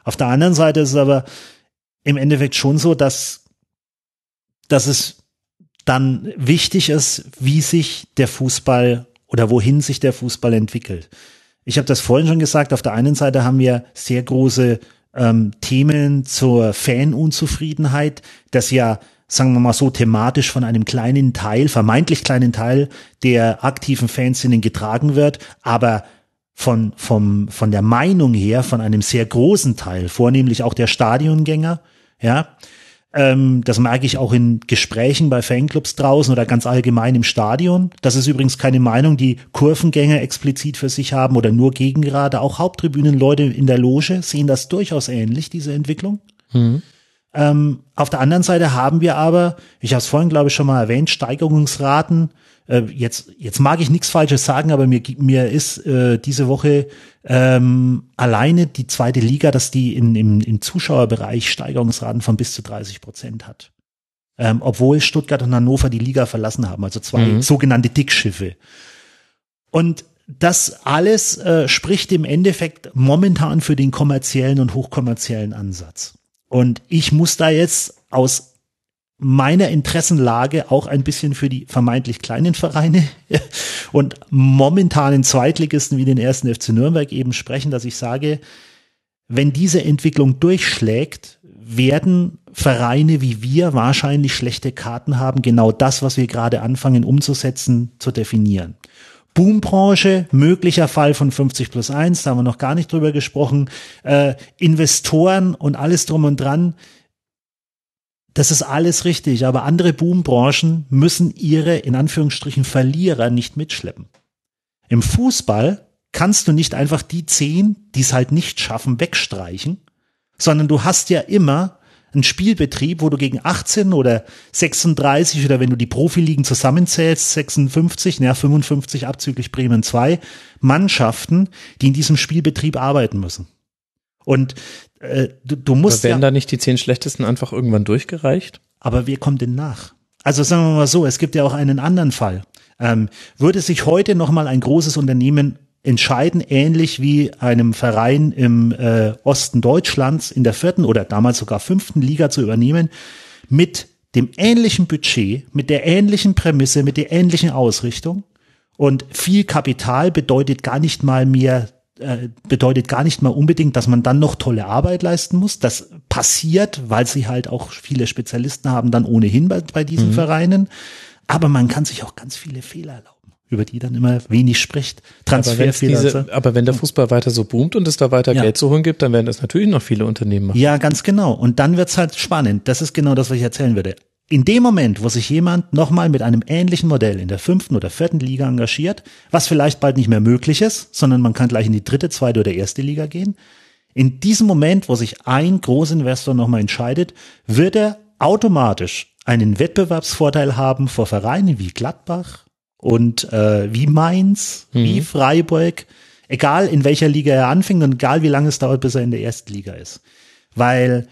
Auf der anderen Seite ist es aber im Endeffekt schon so, dass, dass es dann wichtig ist, wie sich der Fußball oder wohin sich der Fußball entwickelt. Ich habe das vorhin schon gesagt, auf der einen Seite haben wir sehr große ähm, Themen zur Fanunzufriedenheit, das ja, sagen wir mal so, thematisch von einem kleinen Teil, vermeintlich kleinen Teil der aktiven Fanszenen getragen wird, aber von, vom, von der Meinung her von einem sehr großen Teil, vornehmlich auch der Stadiongänger, ja, ähm, das merke ich auch in Gesprächen bei Fanclubs draußen oder ganz allgemein im Stadion. Das ist übrigens keine Meinung, die Kurvengänger explizit für sich haben oder nur Gegengerade. Auch Haupttribünenleute in der Loge sehen das durchaus ähnlich, diese Entwicklung. Mhm. Ähm, auf der anderen Seite haben wir aber, ich habe es vorhin glaube ich schon mal erwähnt, Steigerungsraten äh, jetzt, jetzt mag ich nichts Falsches sagen, aber mir, mir ist äh, diese Woche ähm, alleine die zweite Liga, dass die in, im, im Zuschauerbereich Steigerungsraten von bis zu 30 Prozent hat. Ähm, obwohl Stuttgart und Hannover die Liga verlassen haben, also zwei mhm. sogenannte Dickschiffe. Und das alles äh, spricht im Endeffekt momentan für den kommerziellen und hochkommerziellen Ansatz. Und ich muss da jetzt aus meiner Interessenlage auch ein bisschen für die vermeintlich kleinen Vereine und momentanen Zweitligisten wie den ersten FC Nürnberg eben sprechen, dass ich sage, wenn diese Entwicklung durchschlägt, werden Vereine wie wir wahrscheinlich schlechte Karten haben, genau das, was wir gerade anfangen umzusetzen, zu definieren. Boombranche, möglicher Fall von 50 plus 1, da haben wir noch gar nicht drüber gesprochen, äh, Investoren und alles drum und dran das ist alles richtig, aber andere Boombranchen müssen ihre, in Anführungsstrichen, Verlierer nicht mitschleppen. Im Fußball kannst du nicht einfach die zehn, die es halt nicht schaffen, wegstreichen, sondern du hast ja immer einen Spielbetrieb, wo du gegen 18 oder 36 oder wenn du die Profiligen zusammenzählst, 56, naja, 55 abzüglich Bremen 2, Mannschaften, die in diesem Spielbetrieb arbeiten müssen. Und äh, du, du musst. Aber werden ja, da nicht die zehn schlechtesten einfach irgendwann durchgereicht? Aber wer kommt denn nach? Also sagen wir mal so, es gibt ja auch einen anderen Fall. Ähm, würde sich heute nochmal ein großes Unternehmen entscheiden, ähnlich wie einem Verein im äh, Osten Deutschlands in der vierten oder damals sogar fünften Liga zu übernehmen, mit dem ähnlichen Budget, mit der ähnlichen Prämisse, mit der ähnlichen Ausrichtung. Und viel Kapital bedeutet gar nicht mal mehr äh, bedeutet gar nicht mal unbedingt, dass man dann noch tolle Arbeit leisten muss. Das passiert, weil sie halt auch viele Spezialisten haben, dann ohnehin bei, bei diesen mhm. Vereinen. Aber man kann sich auch ganz viele Fehler erlauben über die dann immer wenig spricht. Transferfehler. Aber, diese, aber wenn der Fußball weiter so boomt und es da weiter ja. Geld zu holen gibt, dann werden das natürlich noch viele Unternehmen machen. Ja, ganz genau. Und dann wird's halt spannend. Das ist genau das, was ich erzählen würde in dem Moment, wo sich jemand nochmal mit einem ähnlichen Modell in der fünften oder vierten Liga engagiert, was vielleicht bald nicht mehr möglich ist, sondern man kann gleich in die dritte, zweite oder erste Liga gehen, in diesem Moment, wo sich ein Großinvestor nochmal entscheidet, wird er automatisch einen Wettbewerbsvorteil haben vor Vereinen wie Gladbach und äh, wie Mainz, mhm. wie Freiburg, egal in welcher Liga er anfängt und egal wie lange es dauert, bis er in der ersten Liga ist. Weil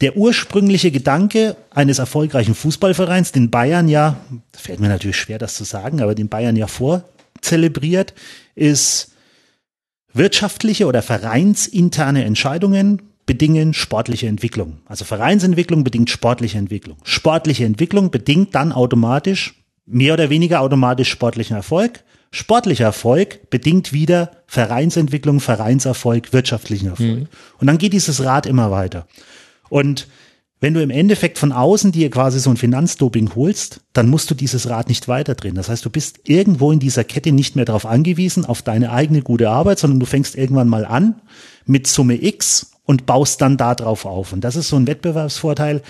der ursprüngliche Gedanke eines erfolgreichen Fußballvereins, den Bayern ja, fällt mir natürlich schwer, das zu sagen, aber den Bayern ja vorzelebriert, ist wirtschaftliche oder vereinsinterne Entscheidungen bedingen sportliche Entwicklung. Also Vereinsentwicklung bedingt sportliche Entwicklung. Sportliche Entwicklung bedingt dann automatisch, mehr oder weniger automatisch sportlichen Erfolg. Sportlicher Erfolg bedingt wieder Vereinsentwicklung, Vereinserfolg, wirtschaftlichen Erfolg. Mhm. Und dann geht dieses Rad immer weiter. Und wenn du im Endeffekt von außen dir quasi so ein Finanzdoping holst, dann musst du dieses Rad nicht weiterdrehen. Das heißt, du bist irgendwo in dieser Kette nicht mehr darauf angewiesen, auf deine eigene gute Arbeit, sondern du fängst irgendwann mal an mit Summe X und baust dann da drauf auf. Und das ist so ein Wettbewerbsvorteil.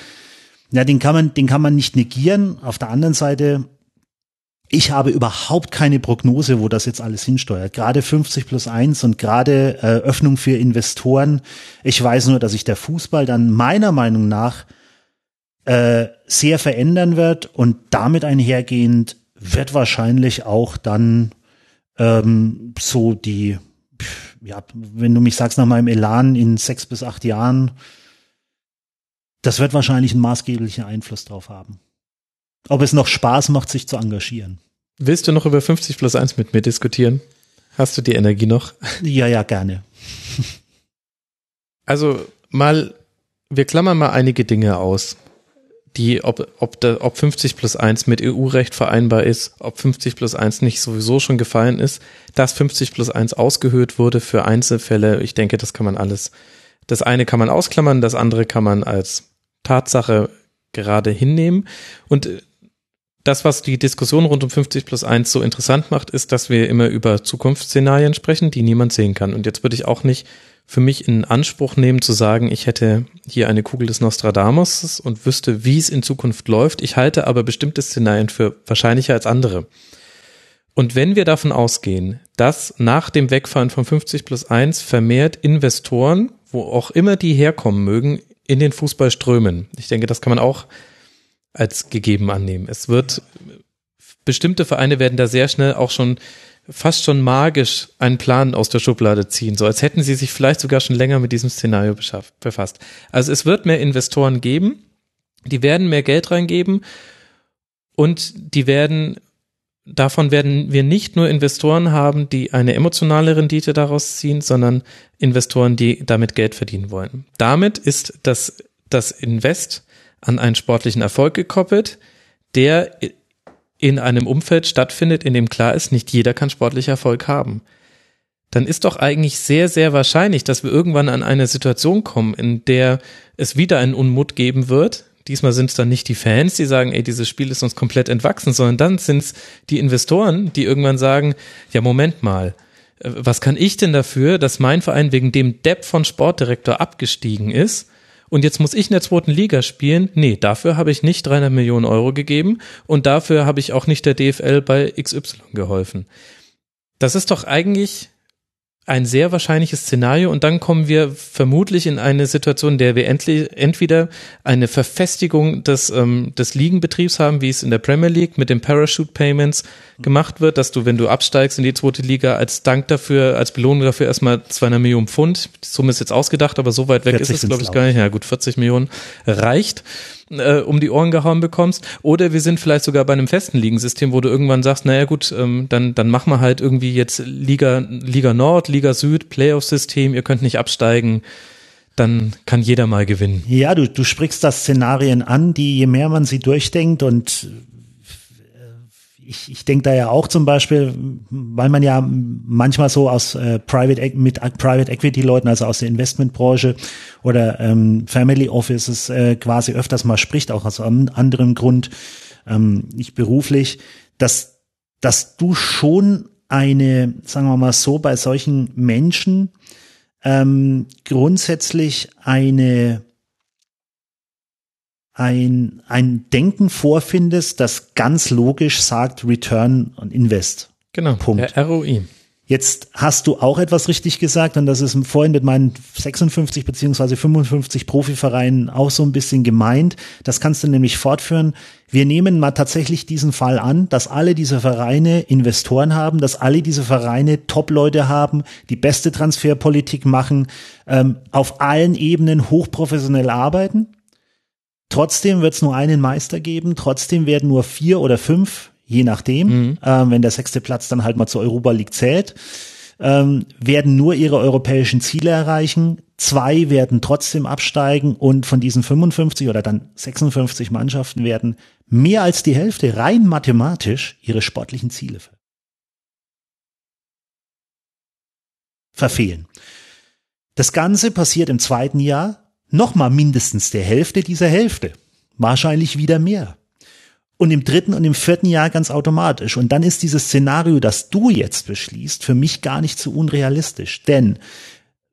Ja, den kann man, den kann man nicht negieren. Auf der anderen Seite ich habe überhaupt keine Prognose, wo das jetzt alles hinsteuert. Gerade 50 plus 1 und gerade äh, Öffnung für Investoren. Ich weiß nur, dass sich der Fußball dann meiner Meinung nach äh, sehr verändern wird und damit einhergehend wird wahrscheinlich auch dann ähm, so die, ja, wenn du mich sagst nach meinem Elan in sechs bis acht Jahren, das wird wahrscheinlich einen maßgeblichen Einfluss drauf haben ob es noch Spaß macht, sich zu engagieren. Willst du noch über 50 plus 1 mit mir diskutieren? Hast du die Energie noch? Ja, ja, gerne. Also mal, wir klammern mal einige Dinge aus, die, ob, ob, da, ob 50 plus 1 mit EU-Recht vereinbar ist, ob 50 plus 1 nicht sowieso schon gefallen ist, dass 50 plus 1 ausgehöhlt wurde für Einzelfälle. Ich denke, das kann man alles, das eine kann man ausklammern, das andere kann man als Tatsache gerade hinnehmen. Und das, was die Diskussion rund um 50 plus 1 so interessant macht, ist, dass wir immer über Zukunftsszenarien sprechen, die niemand sehen kann. Und jetzt würde ich auch nicht für mich in Anspruch nehmen zu sagen, ich hätte hier eine Kugel des Nostradamus und wüsste, wie es in Zukunft läuft. Ich halte aber bestimmte Szenarien für wahrscheinlicher als andere. Und wenn wir davon ausgehen, dass nach dem Wegfallen von 50 plus 1 vermehrt Investoren, wo auch immer die herkommen mögen, in den Fußball strömen. Ich denke, das kann man auch als gegeben annehmen. Es wird, bestimmte Vereine werden da sehr schnell auch schon fast schon magisch einen Plan aus der Schublade ziehen, so als hätten sie sich vielleicht sogar schon länger mit diesem Szenario befasst. Also es wird mehr Investoren geben, die werden mehr Geld reingeben und die werden, davon werden wir nicht nur Investoren haben, die eine emotionale Rendite daraus ziehen, sondern Investoren, die damit Geld verdienen wollen. Damit ist das, das Invest an einen sportlichen Erfolg gekoppelt, der in einem Umfeld stattfindet, in dem klar ist, nicht jeder kann sportlich Erfolg haben, dann ist doch eigentlich sehr, sehr wahrscheinlich, dass wir irgendwann an eine Situation kommen, in der es wieder einen Unmut geben wird. Diesmal sind es dann nicht die Fans, die sagen, ey, dieses Spiel ist uns komplett entwachsen, sondern dann sind es die Investoren, die irgendwann sagen, ja, Moment mal, äh, was kann ich denn dafür, dass mein Verein wegen dem Depp von Sportdirektor abgestiegen ist und jetzt muss ich in der zweiten Liga spielen. Nee, dafür habe ich nicht 300 Millionen Euro gegeben und dafür habe ich auch nicht der DFL bei XY geholfen. Das ist doch eigentlich ein sehr wahrscheinliches Szenario und dann kommen wir vermutlich in eine Situation, in der wir endlich, entweder eine Verfestigung des, ähm, des Ligenbetriebs haben, wie es in der Premier League mit den Parachute Payments gemacht wird, dass du, wenn du absteigst in die zweite Liga, als Dank dafür, als Belohnung dafür erstmal 200 Millionen Pfund, die Summe ist jetzt ausgedacht, aber so weit weg ist es, glaube ich, gar nicht. Ja gut, 40 Millionen reicht äh, um die Ohren gehauen bekommst. Oder wir sind vielleicht sogar bei einem festen Ligensystem, wo du irgendwann sagst, naja gut, ähm, dann, dann machen wir halt irgendwie jetzt Liga, Liga Nord, Liga Süd, Playoff-System, ihr könnt nicht absteigen dann kann jeder mal gewinnen. Ja, du, du sprichst das Szenarien an, die je mehr man sie durchdenkt und ich, ich denke da ja auch zum Beispiel, weil man ja manchmal so aus äh, Private mit Private Equity Leuten, also aus der Investmentbranche oder ähm, Family Offices äh, quasi öfters mal spricht, auch aus einem anderen Grund, ähm, nicht beruflich, dass dass du schon eine, sagen wir mal so, bei solchen Menschen ähm, grundsätzlich eine ein, ein Denken vorfindest, das ganz logisch sagt Return on Invest. Genau. Punkt. Der ROI. Jetzt hast du auch etwas richtig gesagt und das ist vorhin mit meinen 56 beziehungsweise 55 Profivereinen auch so ein bisschen gemeint. Das kannst du nämlich fortführen. Wir nehmen mal tatsächlich diesen Fall an, dass alle diese Vereine Investoren haben, dass alle diese Vereine Top-Leute haben, die beste Transferpolitik machen, ähm, auf allen Ebenen hochprofessionell arbeiten Trotzdem wird es nur einen Meister geben, trotzdem werden nur vier oder fünf, je nachdem, mhm. ähm, wenn der sechste Platz dann halt mal zur Europa League zählt, ähm, werden nur ihre europäischen Ziele erreichen. Zwei werden trotzdem absteigen und von diesen 55 oder dann 56 Mannschaften werden mehr als die Hälfte rein mathematisch ihre sportlichen Ziele verfehlen. Das Ganze passiert im zweiten Jahr nochmal mindestens der Hälfte dieser Hälfte. Wahrscheinlich wieder mehr. Und im dritten und im vierten Jahr ganz automatisch. Und dann ist dieses Szenario, das du jetzt beschließt, für mich gar nicht so unrealistisch. Denn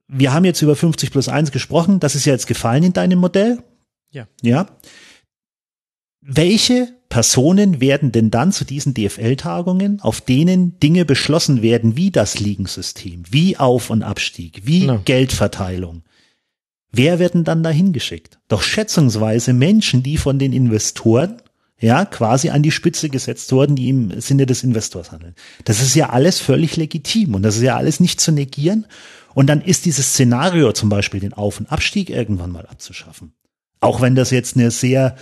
wir haben jetzt über 50 plus 1 gesprochen. Das ist ja jetzt gefallen in deinem Modell. Ja. Ja. Welche Personen werden denn dann zu diesen DFL-Tagungen, auf denen Dinge beschlossen werden, wie das Ligensystem, wie Auf- und Abstieg, wie no. Geldverteilung, Wer werden dann dahin geschickt? Doch schätzungsweise Menschen, die von den Investoren ja, quasi an die Spitze gesetzt wurden, die im Sinne des Investors handeln. Das ist ja alles völlig legitim und das ist ja alles nicht zu negieren. Und dann ist dieses Szenario zum Beispiel den Auf- und Abstieg irgendwann mal abzuschaffen. Auch wenn das jetzt eine sehr,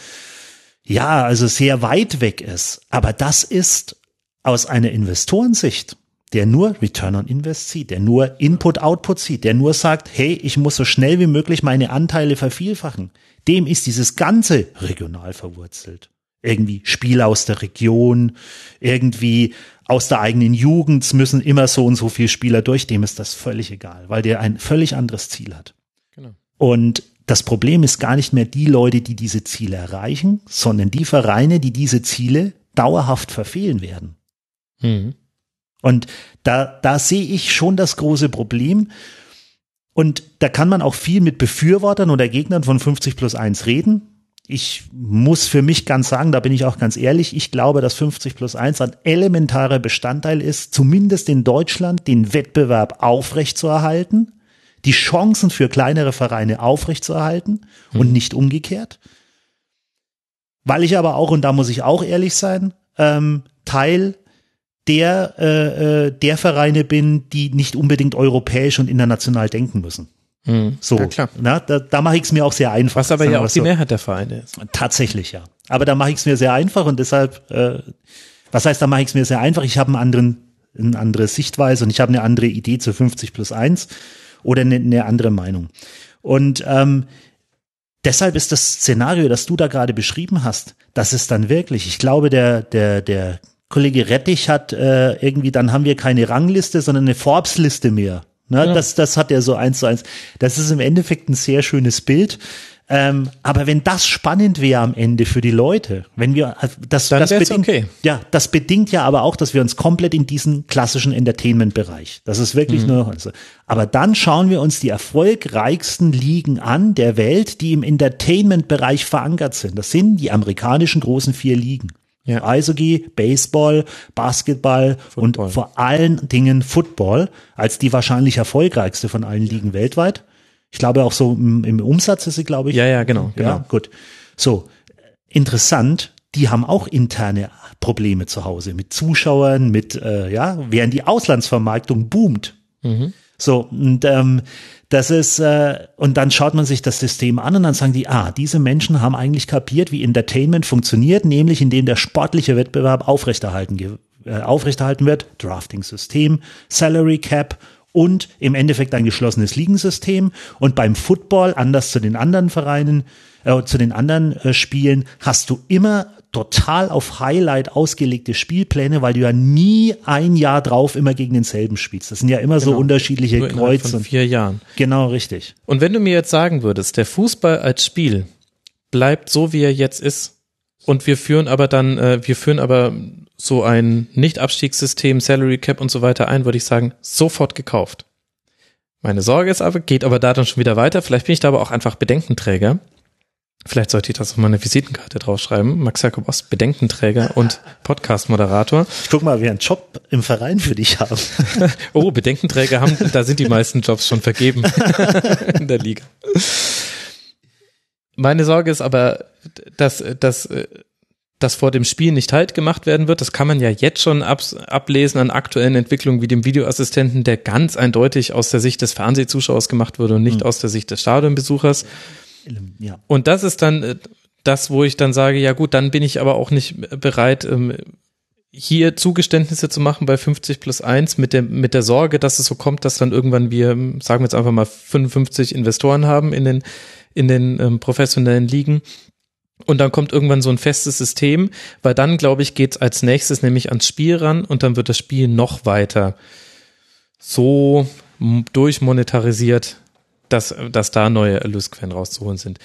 ja, also sehr weit weg ist. Aber das ist aus einer Investorensicht der nur Return on Invest sieht, der nur Input-Output sieht, der nur sagt, hey, ich muss so schnell wie möglich meine Anteile vervielfachen, dem ist dieses Ganze regional verwurzelt. Irgendwie Spiele aus der Region, irgendwie aus der eigenen Jugend müssen immer so und so viele Spieler durch, dem ist das völlig egal, weil der ein völlig anderes Ziel hat. Genau. Und das Problem ist gar nicht mehr die Leute, die diese Ziele erreichen, sondern die Vereine, die diese Ziele dauerhaft verfehlen werden. Mhm. Und da, da sehe ich schon das große Problem. Und da kann man auch viel mit Befürwortern oder Gegnern von 50 plus 1 reden. Ich muss für mich ganz sagen, da bin ich auch ganz ehrlich, ich glaube, dass 50 plus 1 ein elementarer Bestandteil ist, zumindest in Deutschland den Wettbewerb aufrechtzuerhalten, die Chancen für kleinere Vereine aufrechtzuerhalten mhm. und nicht umgekehrt. Weil ich aber auch, und da muss ich auch ehrlich sein, ähm, Teil der, äh, äh, der Vereine bin, die nicht unbedingt europäisch und international denken müssen. Hm. So, ja, klar. Na, da, da mache ich es mir auch sehr einfach. Was aber ja auch die so. Mehrheit der Vereine ist. Tatsächlich, ja. Aber da mache ich es mir sehr einfach und deshalb, äh, was heißt, da mache ich es mir sehr einfach? Ich habe einen anderen, eine andere Sichtweise und ich habe eine andere Idee zu 50 plus 1 oder eine, eine andere Meinung. Und ähm, deshalb ist das Szenario, das du da gerade beschrieben hast, das ist dann wirklich, ich glaube, der, der, der Kollege Rettich hat äh, irgendwie, dann haben wir keine Rangliste, sondern eine Forbes-Liste mehr. Ne? Ja. Das, das hat er so eins zu eins. Das ist im Endeffekt ein sehr schönes Bild. Ähm, aber wenn das spannend wäre am Ende für die Leute, wenn wir äh, das, Dann das bedingt, okay. ja, das bedingt ja aber auch, dass wir uns komplett in diesen klassischen Entertainment-Bereich. Das ist wirklich mhm. nur. Also, aber dann schauen wir uns die erfolgreichsten Ligen an der Welt, die im Entertainment-Bereich verankert sind. Das sind die amerikanischen großen vier Ligen. Ja. Eishockey, Baseball, Basketball Football. und vor allen Dingen Football als die wahrscheinlich erfolgreichste von allen Ligen weltweit. Ich glaube auch so im, im Umsatz ist sie, glaube ich. Ja, ja, genau, genau. Ja, gut. So, interessant, die haben auch interne Probleme zu Hause mit Zuschauern, mit, äh, ja, während die Auslandsvermarktung boomt. Mhm. So, und ähm, das ist, äh, und dann schaut man sich das System an und dann sagen die, ah, diese Menschen haben eigentlich kapiert, wie Entertainment funktioniert, nämlich indem der sportliche Wettbewerb aufrechterhalten, äh, aufrechterhalten wird, Drafting-System, Salary Cap und im Endeffekt ein geschlossenes Ligensystem. Und beim Football, anders zu den anderen Vereinen, äh, zu den anderen äh, Spielen, hast du immer total auf Highlight ausgelegte Spielpläne, weil du ja nie ein Jahr drauf immer gegen denselben spielst. Das sind ja immer genau. so unterschiedliche Nur Kreuze. Von vier Jahren. Genau, richtig. Und wenn du mir jetzt sagen würdest, der Fußball als Spiel bleibt so, wie er jetzt ist, und wir führen aber dann, äh, wir führen aber so ein Nicht-Abstiegssystem, Salary Cap und so weiter ein, würde ich sagen, sofort gekauft. Meine Sorge ist aber, geht aber da dann schon wieder weiter. Vielleicht bin ich da aber auch einfach Bedenkenträger. Vielleicht sollte ich das auf meine Visitenkarte draufschreiben. Max Jakob Ost, Bedenkenträger und Podcast-Moderator. Ich guck mal, wir einen Job im Verein für dich haben. oh, Bedenkenträger haben, da sind die meisten Jobs schon vergeben in der Liga. Meine Sorge ist aber, dass, dass, dass vor dem Spiel nicht halt gemacht werden wird. Das kann man ja jetzt schon ab, ablesen an aktuellen Entwicklungen wie dem Videoassistenten, der ganz eindeutig aus der Sicht des Fernsehzuschauers gemacht wurde und nicht mhm. aus der Sicht des Stadionbesuchers. Ja. Und das ist dann äh, das, wo ich dann sage, ja gut, dann bin ich aber auch nicht bereit, ähm, hier Zugeständnisse zu machen bei 50 plus 1 mit der, mit der Sorge, dass es so kommt, dass dann irgendwann wir, sagen wir jetzt einfach mal 55 Investoren haben in den, in den ähm, professionellen Ligen. Und dann kommt irgendwann so ein festes System, weil dann, glaube ich, geht's als nächstes nämlich ans Spiel ran und dann wird das Spiel noch weiter so durchmonetarisiert, dass, dass da neue Erlösquellen rauszuholen sind.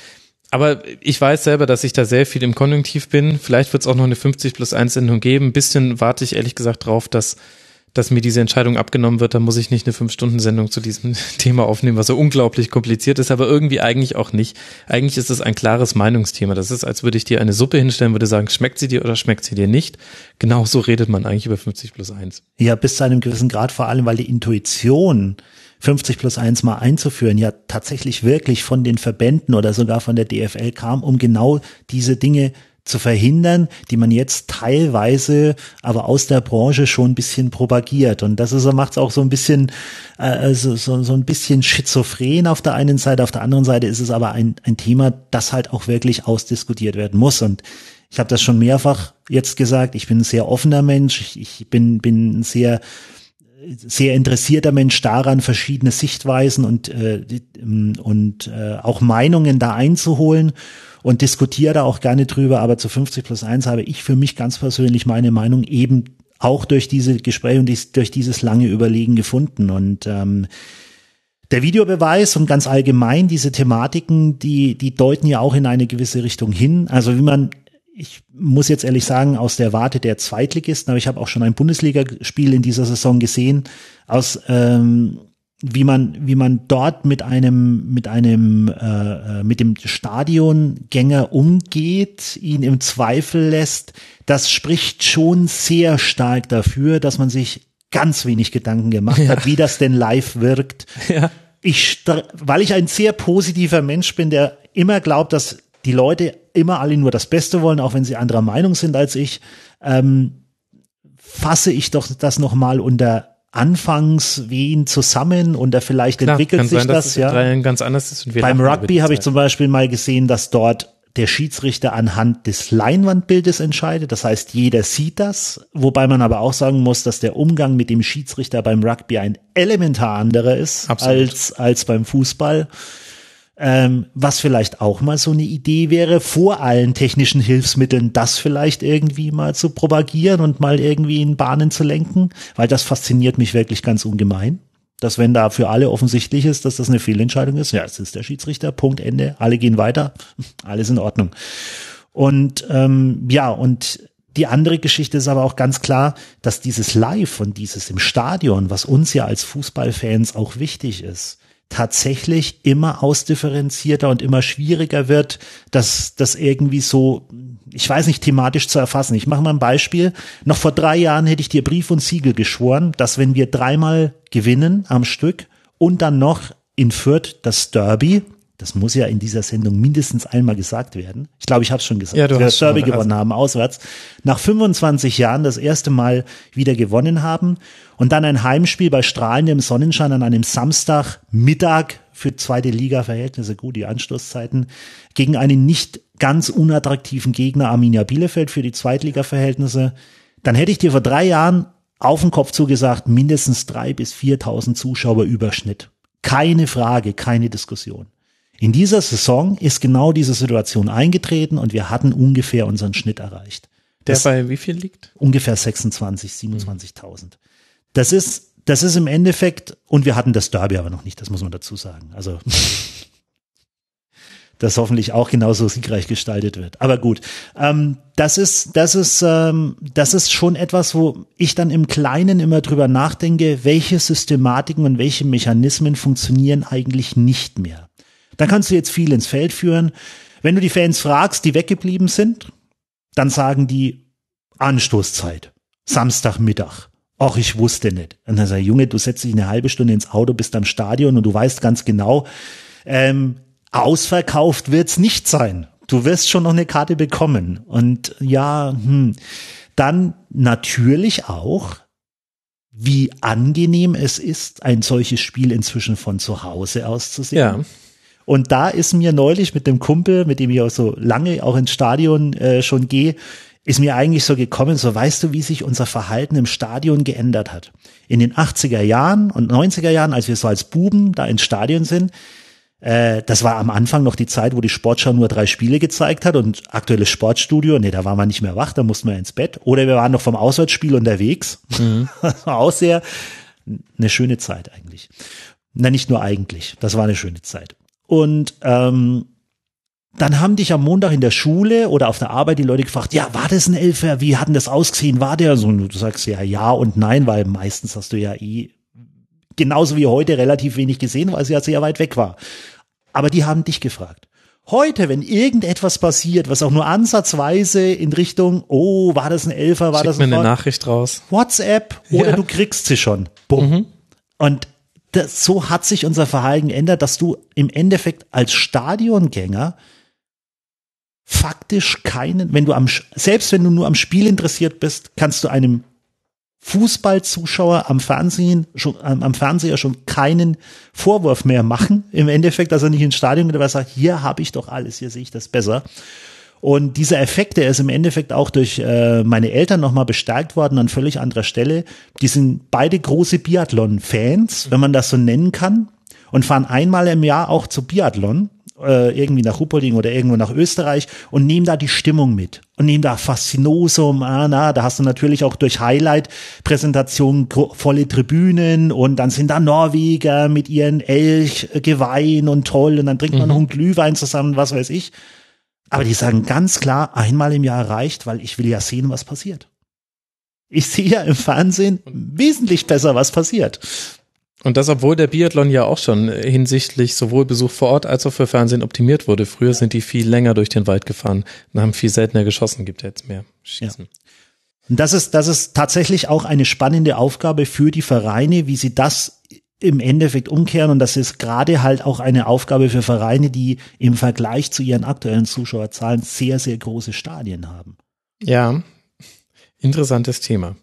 Aber ich weiß selber, dass ich da sehr viel im Konjunktiv bin. Vielleicht wird es auch noch eine 50 plus 1 Sendung geben. Ein bisschen warte ich ehrlich gesagt drauf, dass, dass mir diese Entscheidung abgenommen wird. Da muss ich nicht eine 5-Stunden-Sendung zu diesem Thema aufnehmen, was so unglaublich kompliziert ist, aber irgendwie eigentlich auch nicht. Eigentlich ist es ein klares Meinungsthema. Das ist, als würde ich dir eine Suppe hinstellen, würde sagen, schmeckt sie dir oder schmeckt sie dir nicht. Genauso redet man eigentlich über 50 plus 1. Ja, bis zu einem gewissen Grad, vor allem, weil die Intuition 50 plus 1 mal einzuführen, ja tatsächlich wirklich von den Verbänden oder sogar von der DFL kam, um genau diese Dinge zu verhindern, die man jetzt teilweise aber aus der Branche schon ein bisschen propagiert. Und das ist, macht es auch so ein bisschen, äh, so, so, so ein bisschen schizophren auf der einen Seite, auf der anderen Seite ist es aber ein, ein Thema, das halt auch wirklich ausdiskutiert werden muss. Und ich habe das schon mehrfach jetzt gesagt, ich bin ein sehr offener Mensch, ich, bin, bin sehr sehr interessierter Mensch daran, verschiedene Sichtweisen und, äh, ähm, und äh, auch Meinungen da einzuholen und diskutiere da auch gerne drüber. Aber zu 50 plus 1 habe ich für mich ganz persönlich meine Meinung eben auch durch diese Gespräche und dies, durch dieses lange Überlegen gefunden. Und ähm, der Videobeweis und ganz allgemein diese Thematiken, die, die deuten ja auch in eine gewisse Richtung hin. Also wie man ich muss jetzt ehrlich sagen, aus der Warte der Zweitligisten, aber ich habe auch schon ein Bundesligaspiel in dieser Saison gesehen, aus ähm, wie man wie man dort mit einem mit einem äh, äh, mit dem Stadiongänger umgeht, ihn im Zweifel lässt, das spricht schon sehr stark dafür, dass man sich ganz wenig Gedanken gemacht ja. hat, wie das denn live wirkt. Ja. Ich, weil ich ein sehr positiver Mensch bin, der immer glaubt, dass die Leute immer alle nur das Beste wollen, auch wenn sie anderer Meinung sind als ich, ähm, fasse ich doch das nochmal unter Anfangswehen zusammen und da vielleicht Klar, entwickelt sich sein, das, ja. Ganz anders ist Beim Rugby habe ich zum Beispiel mal gesehen, dass dort der Schiedsrichter anhand des Leinwandbildes entscheidet. Das heißt, jeder sieht das, wobei man aber auch sagen muss, dass der Umgang mit dem Schiedsrichter beim Rugby ein elementar anderer ist als, als beim Fußball. Ähm, was vielleicht auch mal so eine Idee wäre, vor allen technischen Hilfsmitteln das vielleicht irgendwie mal zu propagieren und mal irgendwie in Bahnen zu lenken, weil das fasziniert mich wirklich ganz ungemein. Dass wenn da für alle offensichtlich ist, dass das eine Fehlentscheidung ist, ja, es ist der Schiedsrichter, Punkt, Ende, alle gehen weiter, alles in Ordnung. Und ähm, ja, und die andere Geschichte ist aber auch ganz klar, dass dieses Live und dieses im Stadion, was uns ja als Fußballfans auch wichtig ist, tatsächlich immer ausdifferenzierter und immer schwieriger wird, dass das irgendwie so, ich weiß nicht, thematisch zu erfassen. Ich mache mal ein Beispiel. Noch vor drei Jahren hätte ich dir Brief und Siegel geschworen, dass wenn wir dreimal gewinnen am Stück und dann noch in Fürth das Derby, das muss ja in dieser Sendung mindestens einmal gesagt werden. Ich glaube, ich habe es schon gesagt. Ja, du wir das Derby gewonnen haben, auswärts. Nach 25 Jahren das erste Mal wieder gewonnen haben und dann ein Heimspiel bei strahlendem Sonnenschein an einem Samstagmittag für zweite Liga-Verhältnisse, gut, die Anstoßzeiten, gegen einen nicht ganz unattraktiven Gegner Arminia Bielefeld für die Zweitliga-Verhältnisse. Dann hätte ich dir vor drei Jahren auf den Kopf zugesagt, mindestens drei bis viertausend Zuschauer Überschnitt. Keine Frage, keine Diskussion. In dieser Saison ist genau diese Situation eingetreten und wir hatten ungefähr unseren Schnitt erreicht. Der das bei wie viel liegt? Ungefähr 26, 27.000. Das ist, das ist im Endeffekt, und wir hatten das Derby aber noch nicht, das muss man dazu sagen. Also, das hoffentlich auch genauso siegreich gestaltet wird. Aber gut, ähm, das ist, das ist, ähm, das ist schon etwas, wo ich dann im Kleinen immer drüber nachdenke, welche Systematiken und welche Mechanismen funktionieren eigentlich nicht mehr. Dann kannst du jetzt viel ins Feld führen. Wenn du die Fans fragst, die weggeblieben sind, dann sagen die Anstoßzeit, Samstagmittag. Ach, ich wusste nicht. Und dann sag ich, Junge, du setzt dich eine halbe Stunde ins Auto, bist am Stadion und du weißt ganz genau, ähm, ausverkauft wird's nicht sein. Du wirst schon noch eine Karte bekommen. Und ja, hm, dann natürlich auch, wie angenehm es ist, ein solches Spiel inzwischen von zu Hause aus zu sehen. Ja. Und da ist mir neulich mit dem Kumpel, mit dem ich auch so lange auch ins Stadion äh, schon gehe, ist mir eigentlich so gekommen, so weißt du, wie sich unser Verhalten im Stadion geändert hat. In den 80er Jahren und 90er Jahren, als wir so als Buben da ins Stadion sind, äh, das war am Anfang noch die Zeit, wo die Sportschau nur drei Spiele gezeigt hat und aktuelles Sportstudio, nee, da war man nicht mehr wach, da mussten wir ins Bett. Oder wir waren noch vom Auswärtsspiel unterwegs. Mhm. Das war auch sehr eine schöne Zeit eigentlich. Na, nicht nur eigentlich, das war eine schöne Zeit. Und ähm, dann haben dich am Montag in der Schule oder auf der Arbeit die Leute gefragt, ja, war das ein Elfer? Wie hat denn das ausgesehen? War der so? Und du sagst ja ja und nein, weil meistens hast du ja eh genauso wie heute relativ wenig gesehen, weil sie ja sehr weit weg war. Aber die haben dich gefragt. Heute, wenn irgendetwas passiert, was auch nur ansatzweise in Richtung, oh, war das ein Elfer, war Schick das ein mir eine Nachricht raus. WhatsApp oder ja. du kriegst sie schon. Bumm. Mhm. Und das, so hat sich unser Verhalten geändert, dass du im Endeffekt als Stadiongänger faktisch keinen, wenn du am, selbst wenn du nur am Spiel interessiert bist, kannst du einem Fußballzuschauer am Fernsehen schon, am Fernseher schon keinen Vorwurf mehr machen. Im Endeffekt, dass er nicht ins Stadion geht, aber sagt, hier habe ich doch alles, hier sehe ich das besser. Und dieser Effekt, der ist im Endeffekt auch durch äh, meine Eltern nochmal bestärkt worden an völlig anderer Stelle. Die sind beide große Biathlon-Fans, wenn man das so nennen kann, und fahren einmal im Jahr auch zu Biathlon äh, irgendwie nach Ruppolding oder irgendwo nach Österreich und nehmen da die Stimmung mit und nehmen da Faszinosum, ah, na, da hast du natürlich auch durch Highlight-Präsentationen volle Tribünen und dann sind da Norweger mit ihren Elchgeweih und toll und dann trinkt man mhm. noch einen Glühwein zusammen, was weiß ich. Aber die sagen ganz klar, einmal im Jahr reicht, weil ich will ja sehen, was passiert. Ich sehe ja im Fernsehen wesentlich besser, was passiert. Und das, obwohl der Biathlon ja auch schon hinsichtlich sowohl Besuch vor Ort als auch für Fernsehen optimiert wurde. Früher sind die viel länger durch den Wald gefahren und haben viel seltener geschossen, gibt ja jetzt mehr Schießen. Ja. Und das ist, das ist tatsächlich auch eine spannende Aufgabe für die Vereine, wie sie das im Endeffekt umkehren. Und das ist gerade halt auch eine Aufgabe für Vereine, die im Vergleich zu ihren aktuellen Zuschauerzahlen sehr, sehr große Stadien haben. Ja, interessantes Thema.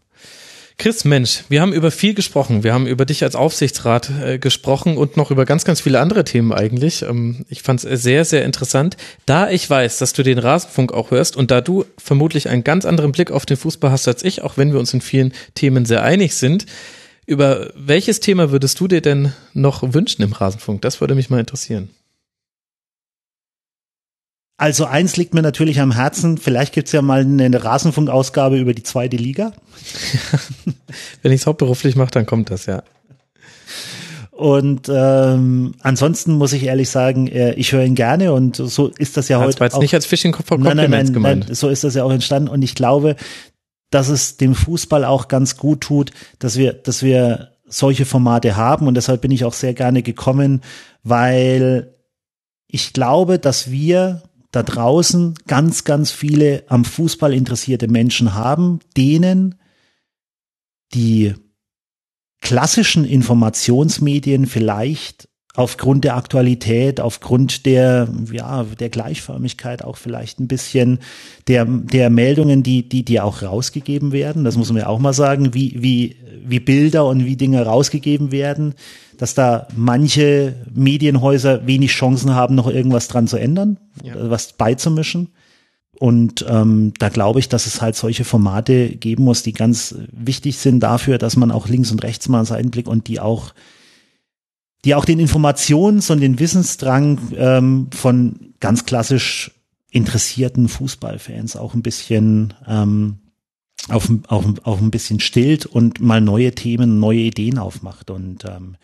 Chris, Mensch, wir haben über viel gesprochen. Wir haben über dich als Aufsichtsrat äh, gesprochen und noch über ganz, ganz viele andere Themen eigentlich. Ähm, ich fand es sehr, sehr interessant. Da ich weiß, dass du den Rasenfunk auch hörst und da du vermutlich einen ganz anderen Blick auf den Fußball hast als ich, auch wenn wir uns in vielen Themen sehr einig sind, über welches Thema würdest du dir denn noch wünschen im Rasenfunk? Das würde mich mal interessieren. Also eins liegt mir natürlich am Herzen, vielleicht gibt's ja mal eine Rasenfunkausgabe über die zweite Liga. Wenn ich es hauptberuflich mache, dann kommt das, ja. Und ähm, ansonsten muss ich ehrlich sagen, äh, ich höre ihn gerne und so ist das ja das heute. war jetzt auch, nicht als Fishing nein, nein, nein, gemeint. Nein, so ist das ja auch entstanden und ich glaube, dass es dem Fußball auch ganz gut tut, dass wir, dass wir solche Formate haben. Und deshalb bin ich auch sehr gerne gekommen, weil ich glaube, dass wir da draußen ganz, ganz viele am Fußball interessierte Menschen haben, denen die klassischen Informationsmedien vielleicht aufgrund der Aktualität, aufgrund der, ja, der Gleichförmigkeit auch vielleicht ein bisschen der, der Meldungen, die, die, die auch rausgegeben werden. Das muss man ja auch mal sagen, wie, wie, wie Bilder und wie Dinge rausgegeben werden, dass da manche Medienhäuser wenig Chancen haben, noch irgendwas dran zu ändern, ja. was beizumischen. Und ähm, da glaube ich, dass es halt solche Formate geben muss, die ganz wichtig sind dafür, dass man auch links und rechts mal einen Seitenblick und die auch die auch den Informations- und den Wissensdrang ähm, von ganz klassisch interessierten Fußballfans auch ein bisschen ähm, auf, auf, auf ein bisschen stillt und mal neue Themen, neue Ideen aufmacht. Und ähm,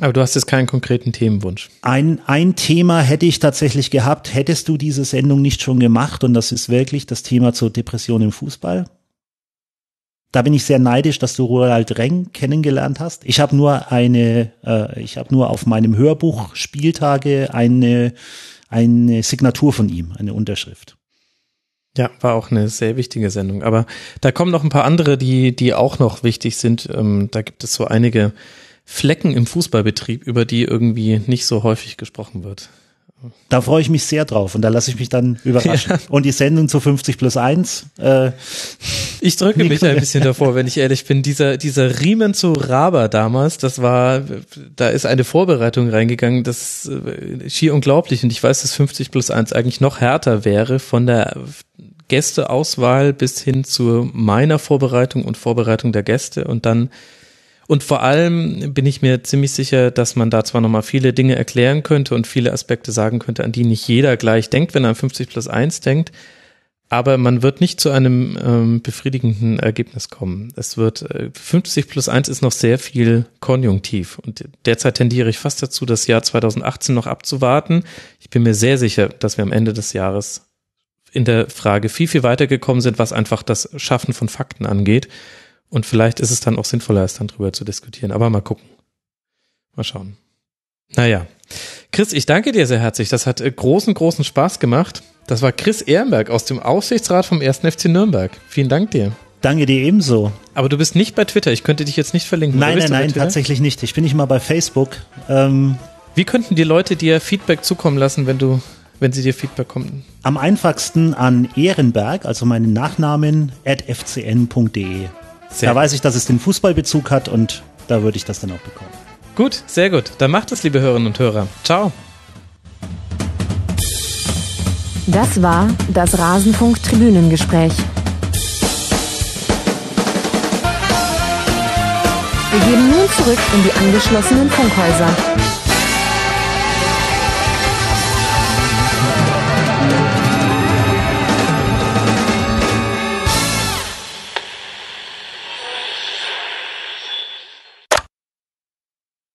aber du hast jetzt keinen konkreten Themenwunsch. Ein, ein Thema hätte ich tatsächlich gehabt, hättest du diese Sendung nicht schon gemacht, und das ist wirklich das Thema zur Depression im Fußball. Da bin ich sehr neidisch, dass du Roald Reng kennengelernt hast. Ich habe nur eine, äh, ich habe nur auf meinem Hörbuch Spieltage eine, eine Signatur von ihm, eine Unterschrift. Ja, war auch eine sehr wichtige Sendung. Aber da kommen noch ein paar andere, die, die auch noch wichtig sind. Ähm, da gibt es so einige Flecken im Fußballbetrieb, über die irgendwie nicht so häufig gesprochen wird. Da freue ich mich sehr drauf und da lasse ich mich dann überraschen. Ja. Und die Sendung zu 50 plus 1. Äh, ich drücke mich ein bisschen davor, wenn ich ehrlich bin. Dieser, dieser Riemen zu Raba damals, das war, da ist eine Vorbereitung reingegangen, das ist äh, schier unglaublich. Und ich weiß, dass 50 plus 1 eigentlich noch härter wäre von der Gästeauswahl bis hin zu meiner Vorbereitung und Vorbereitung der Gäste und dann und vor allem bin ich mir ziemlich sicher, dass man da zwar nochmal viele Dinge erklären könnte und viele Aspekte sagen könnte, an die nicht jeder gleich denkt, wenn er an 50 plus 1 denkt, aber man wird nicht zu einem ähm, befriedigenden Ergebnis kommen. Es wird äh, 50 plus 1 ist noch sehr viel konjunktiv und derzeit tendiere ich fast dazu, das Jahr 2018 noch abzuwarten. Ich bin mir sehr sicher, dass wir am Ende des Jahres in der Frage viel, viel weitergekommen sind, was einfach das Schaffen von Fakten angeht. Und vielleicht ist es dann auch sinnvoller, es dann drüber zu diskutieren. Aber mal gucken. Mal schauen. Naja. Chris, ich danke dir sehr herzlich. Das hat äh, großen, großen Spaß gemacht. Das war Chris Ehrenberg aus dem Aufsichtsrat vom 1. FC Nürnberg. Vielen Dank dir. Danke dir ebenso. Aber du bist nicht bei Twitter. Ich könnte dich jetzt nicht verlinken. Nein, nein, nein, tatsächlich nicht. Ich bin nicht mal bei Facebook. Ähm Wie könnten die Leute dir Feedback zukommen lassen, wenn du, wenn sie dir Feedback kommen? Am einfachsten an Ehrenberg, also meinen Nachnamen, at fcn.de. Sehr da weiß ich, dass es den Fußballbezug hat und da würde ich das dann auch bekommen. Gut, sehr gut. Dann macht es, liebe Hörerinnen und Hörer. Ciao. Das war das Rasenfunk-Tribünengespräch. Wir gehen nun zurück in die angeschlossenen Funkhäuser.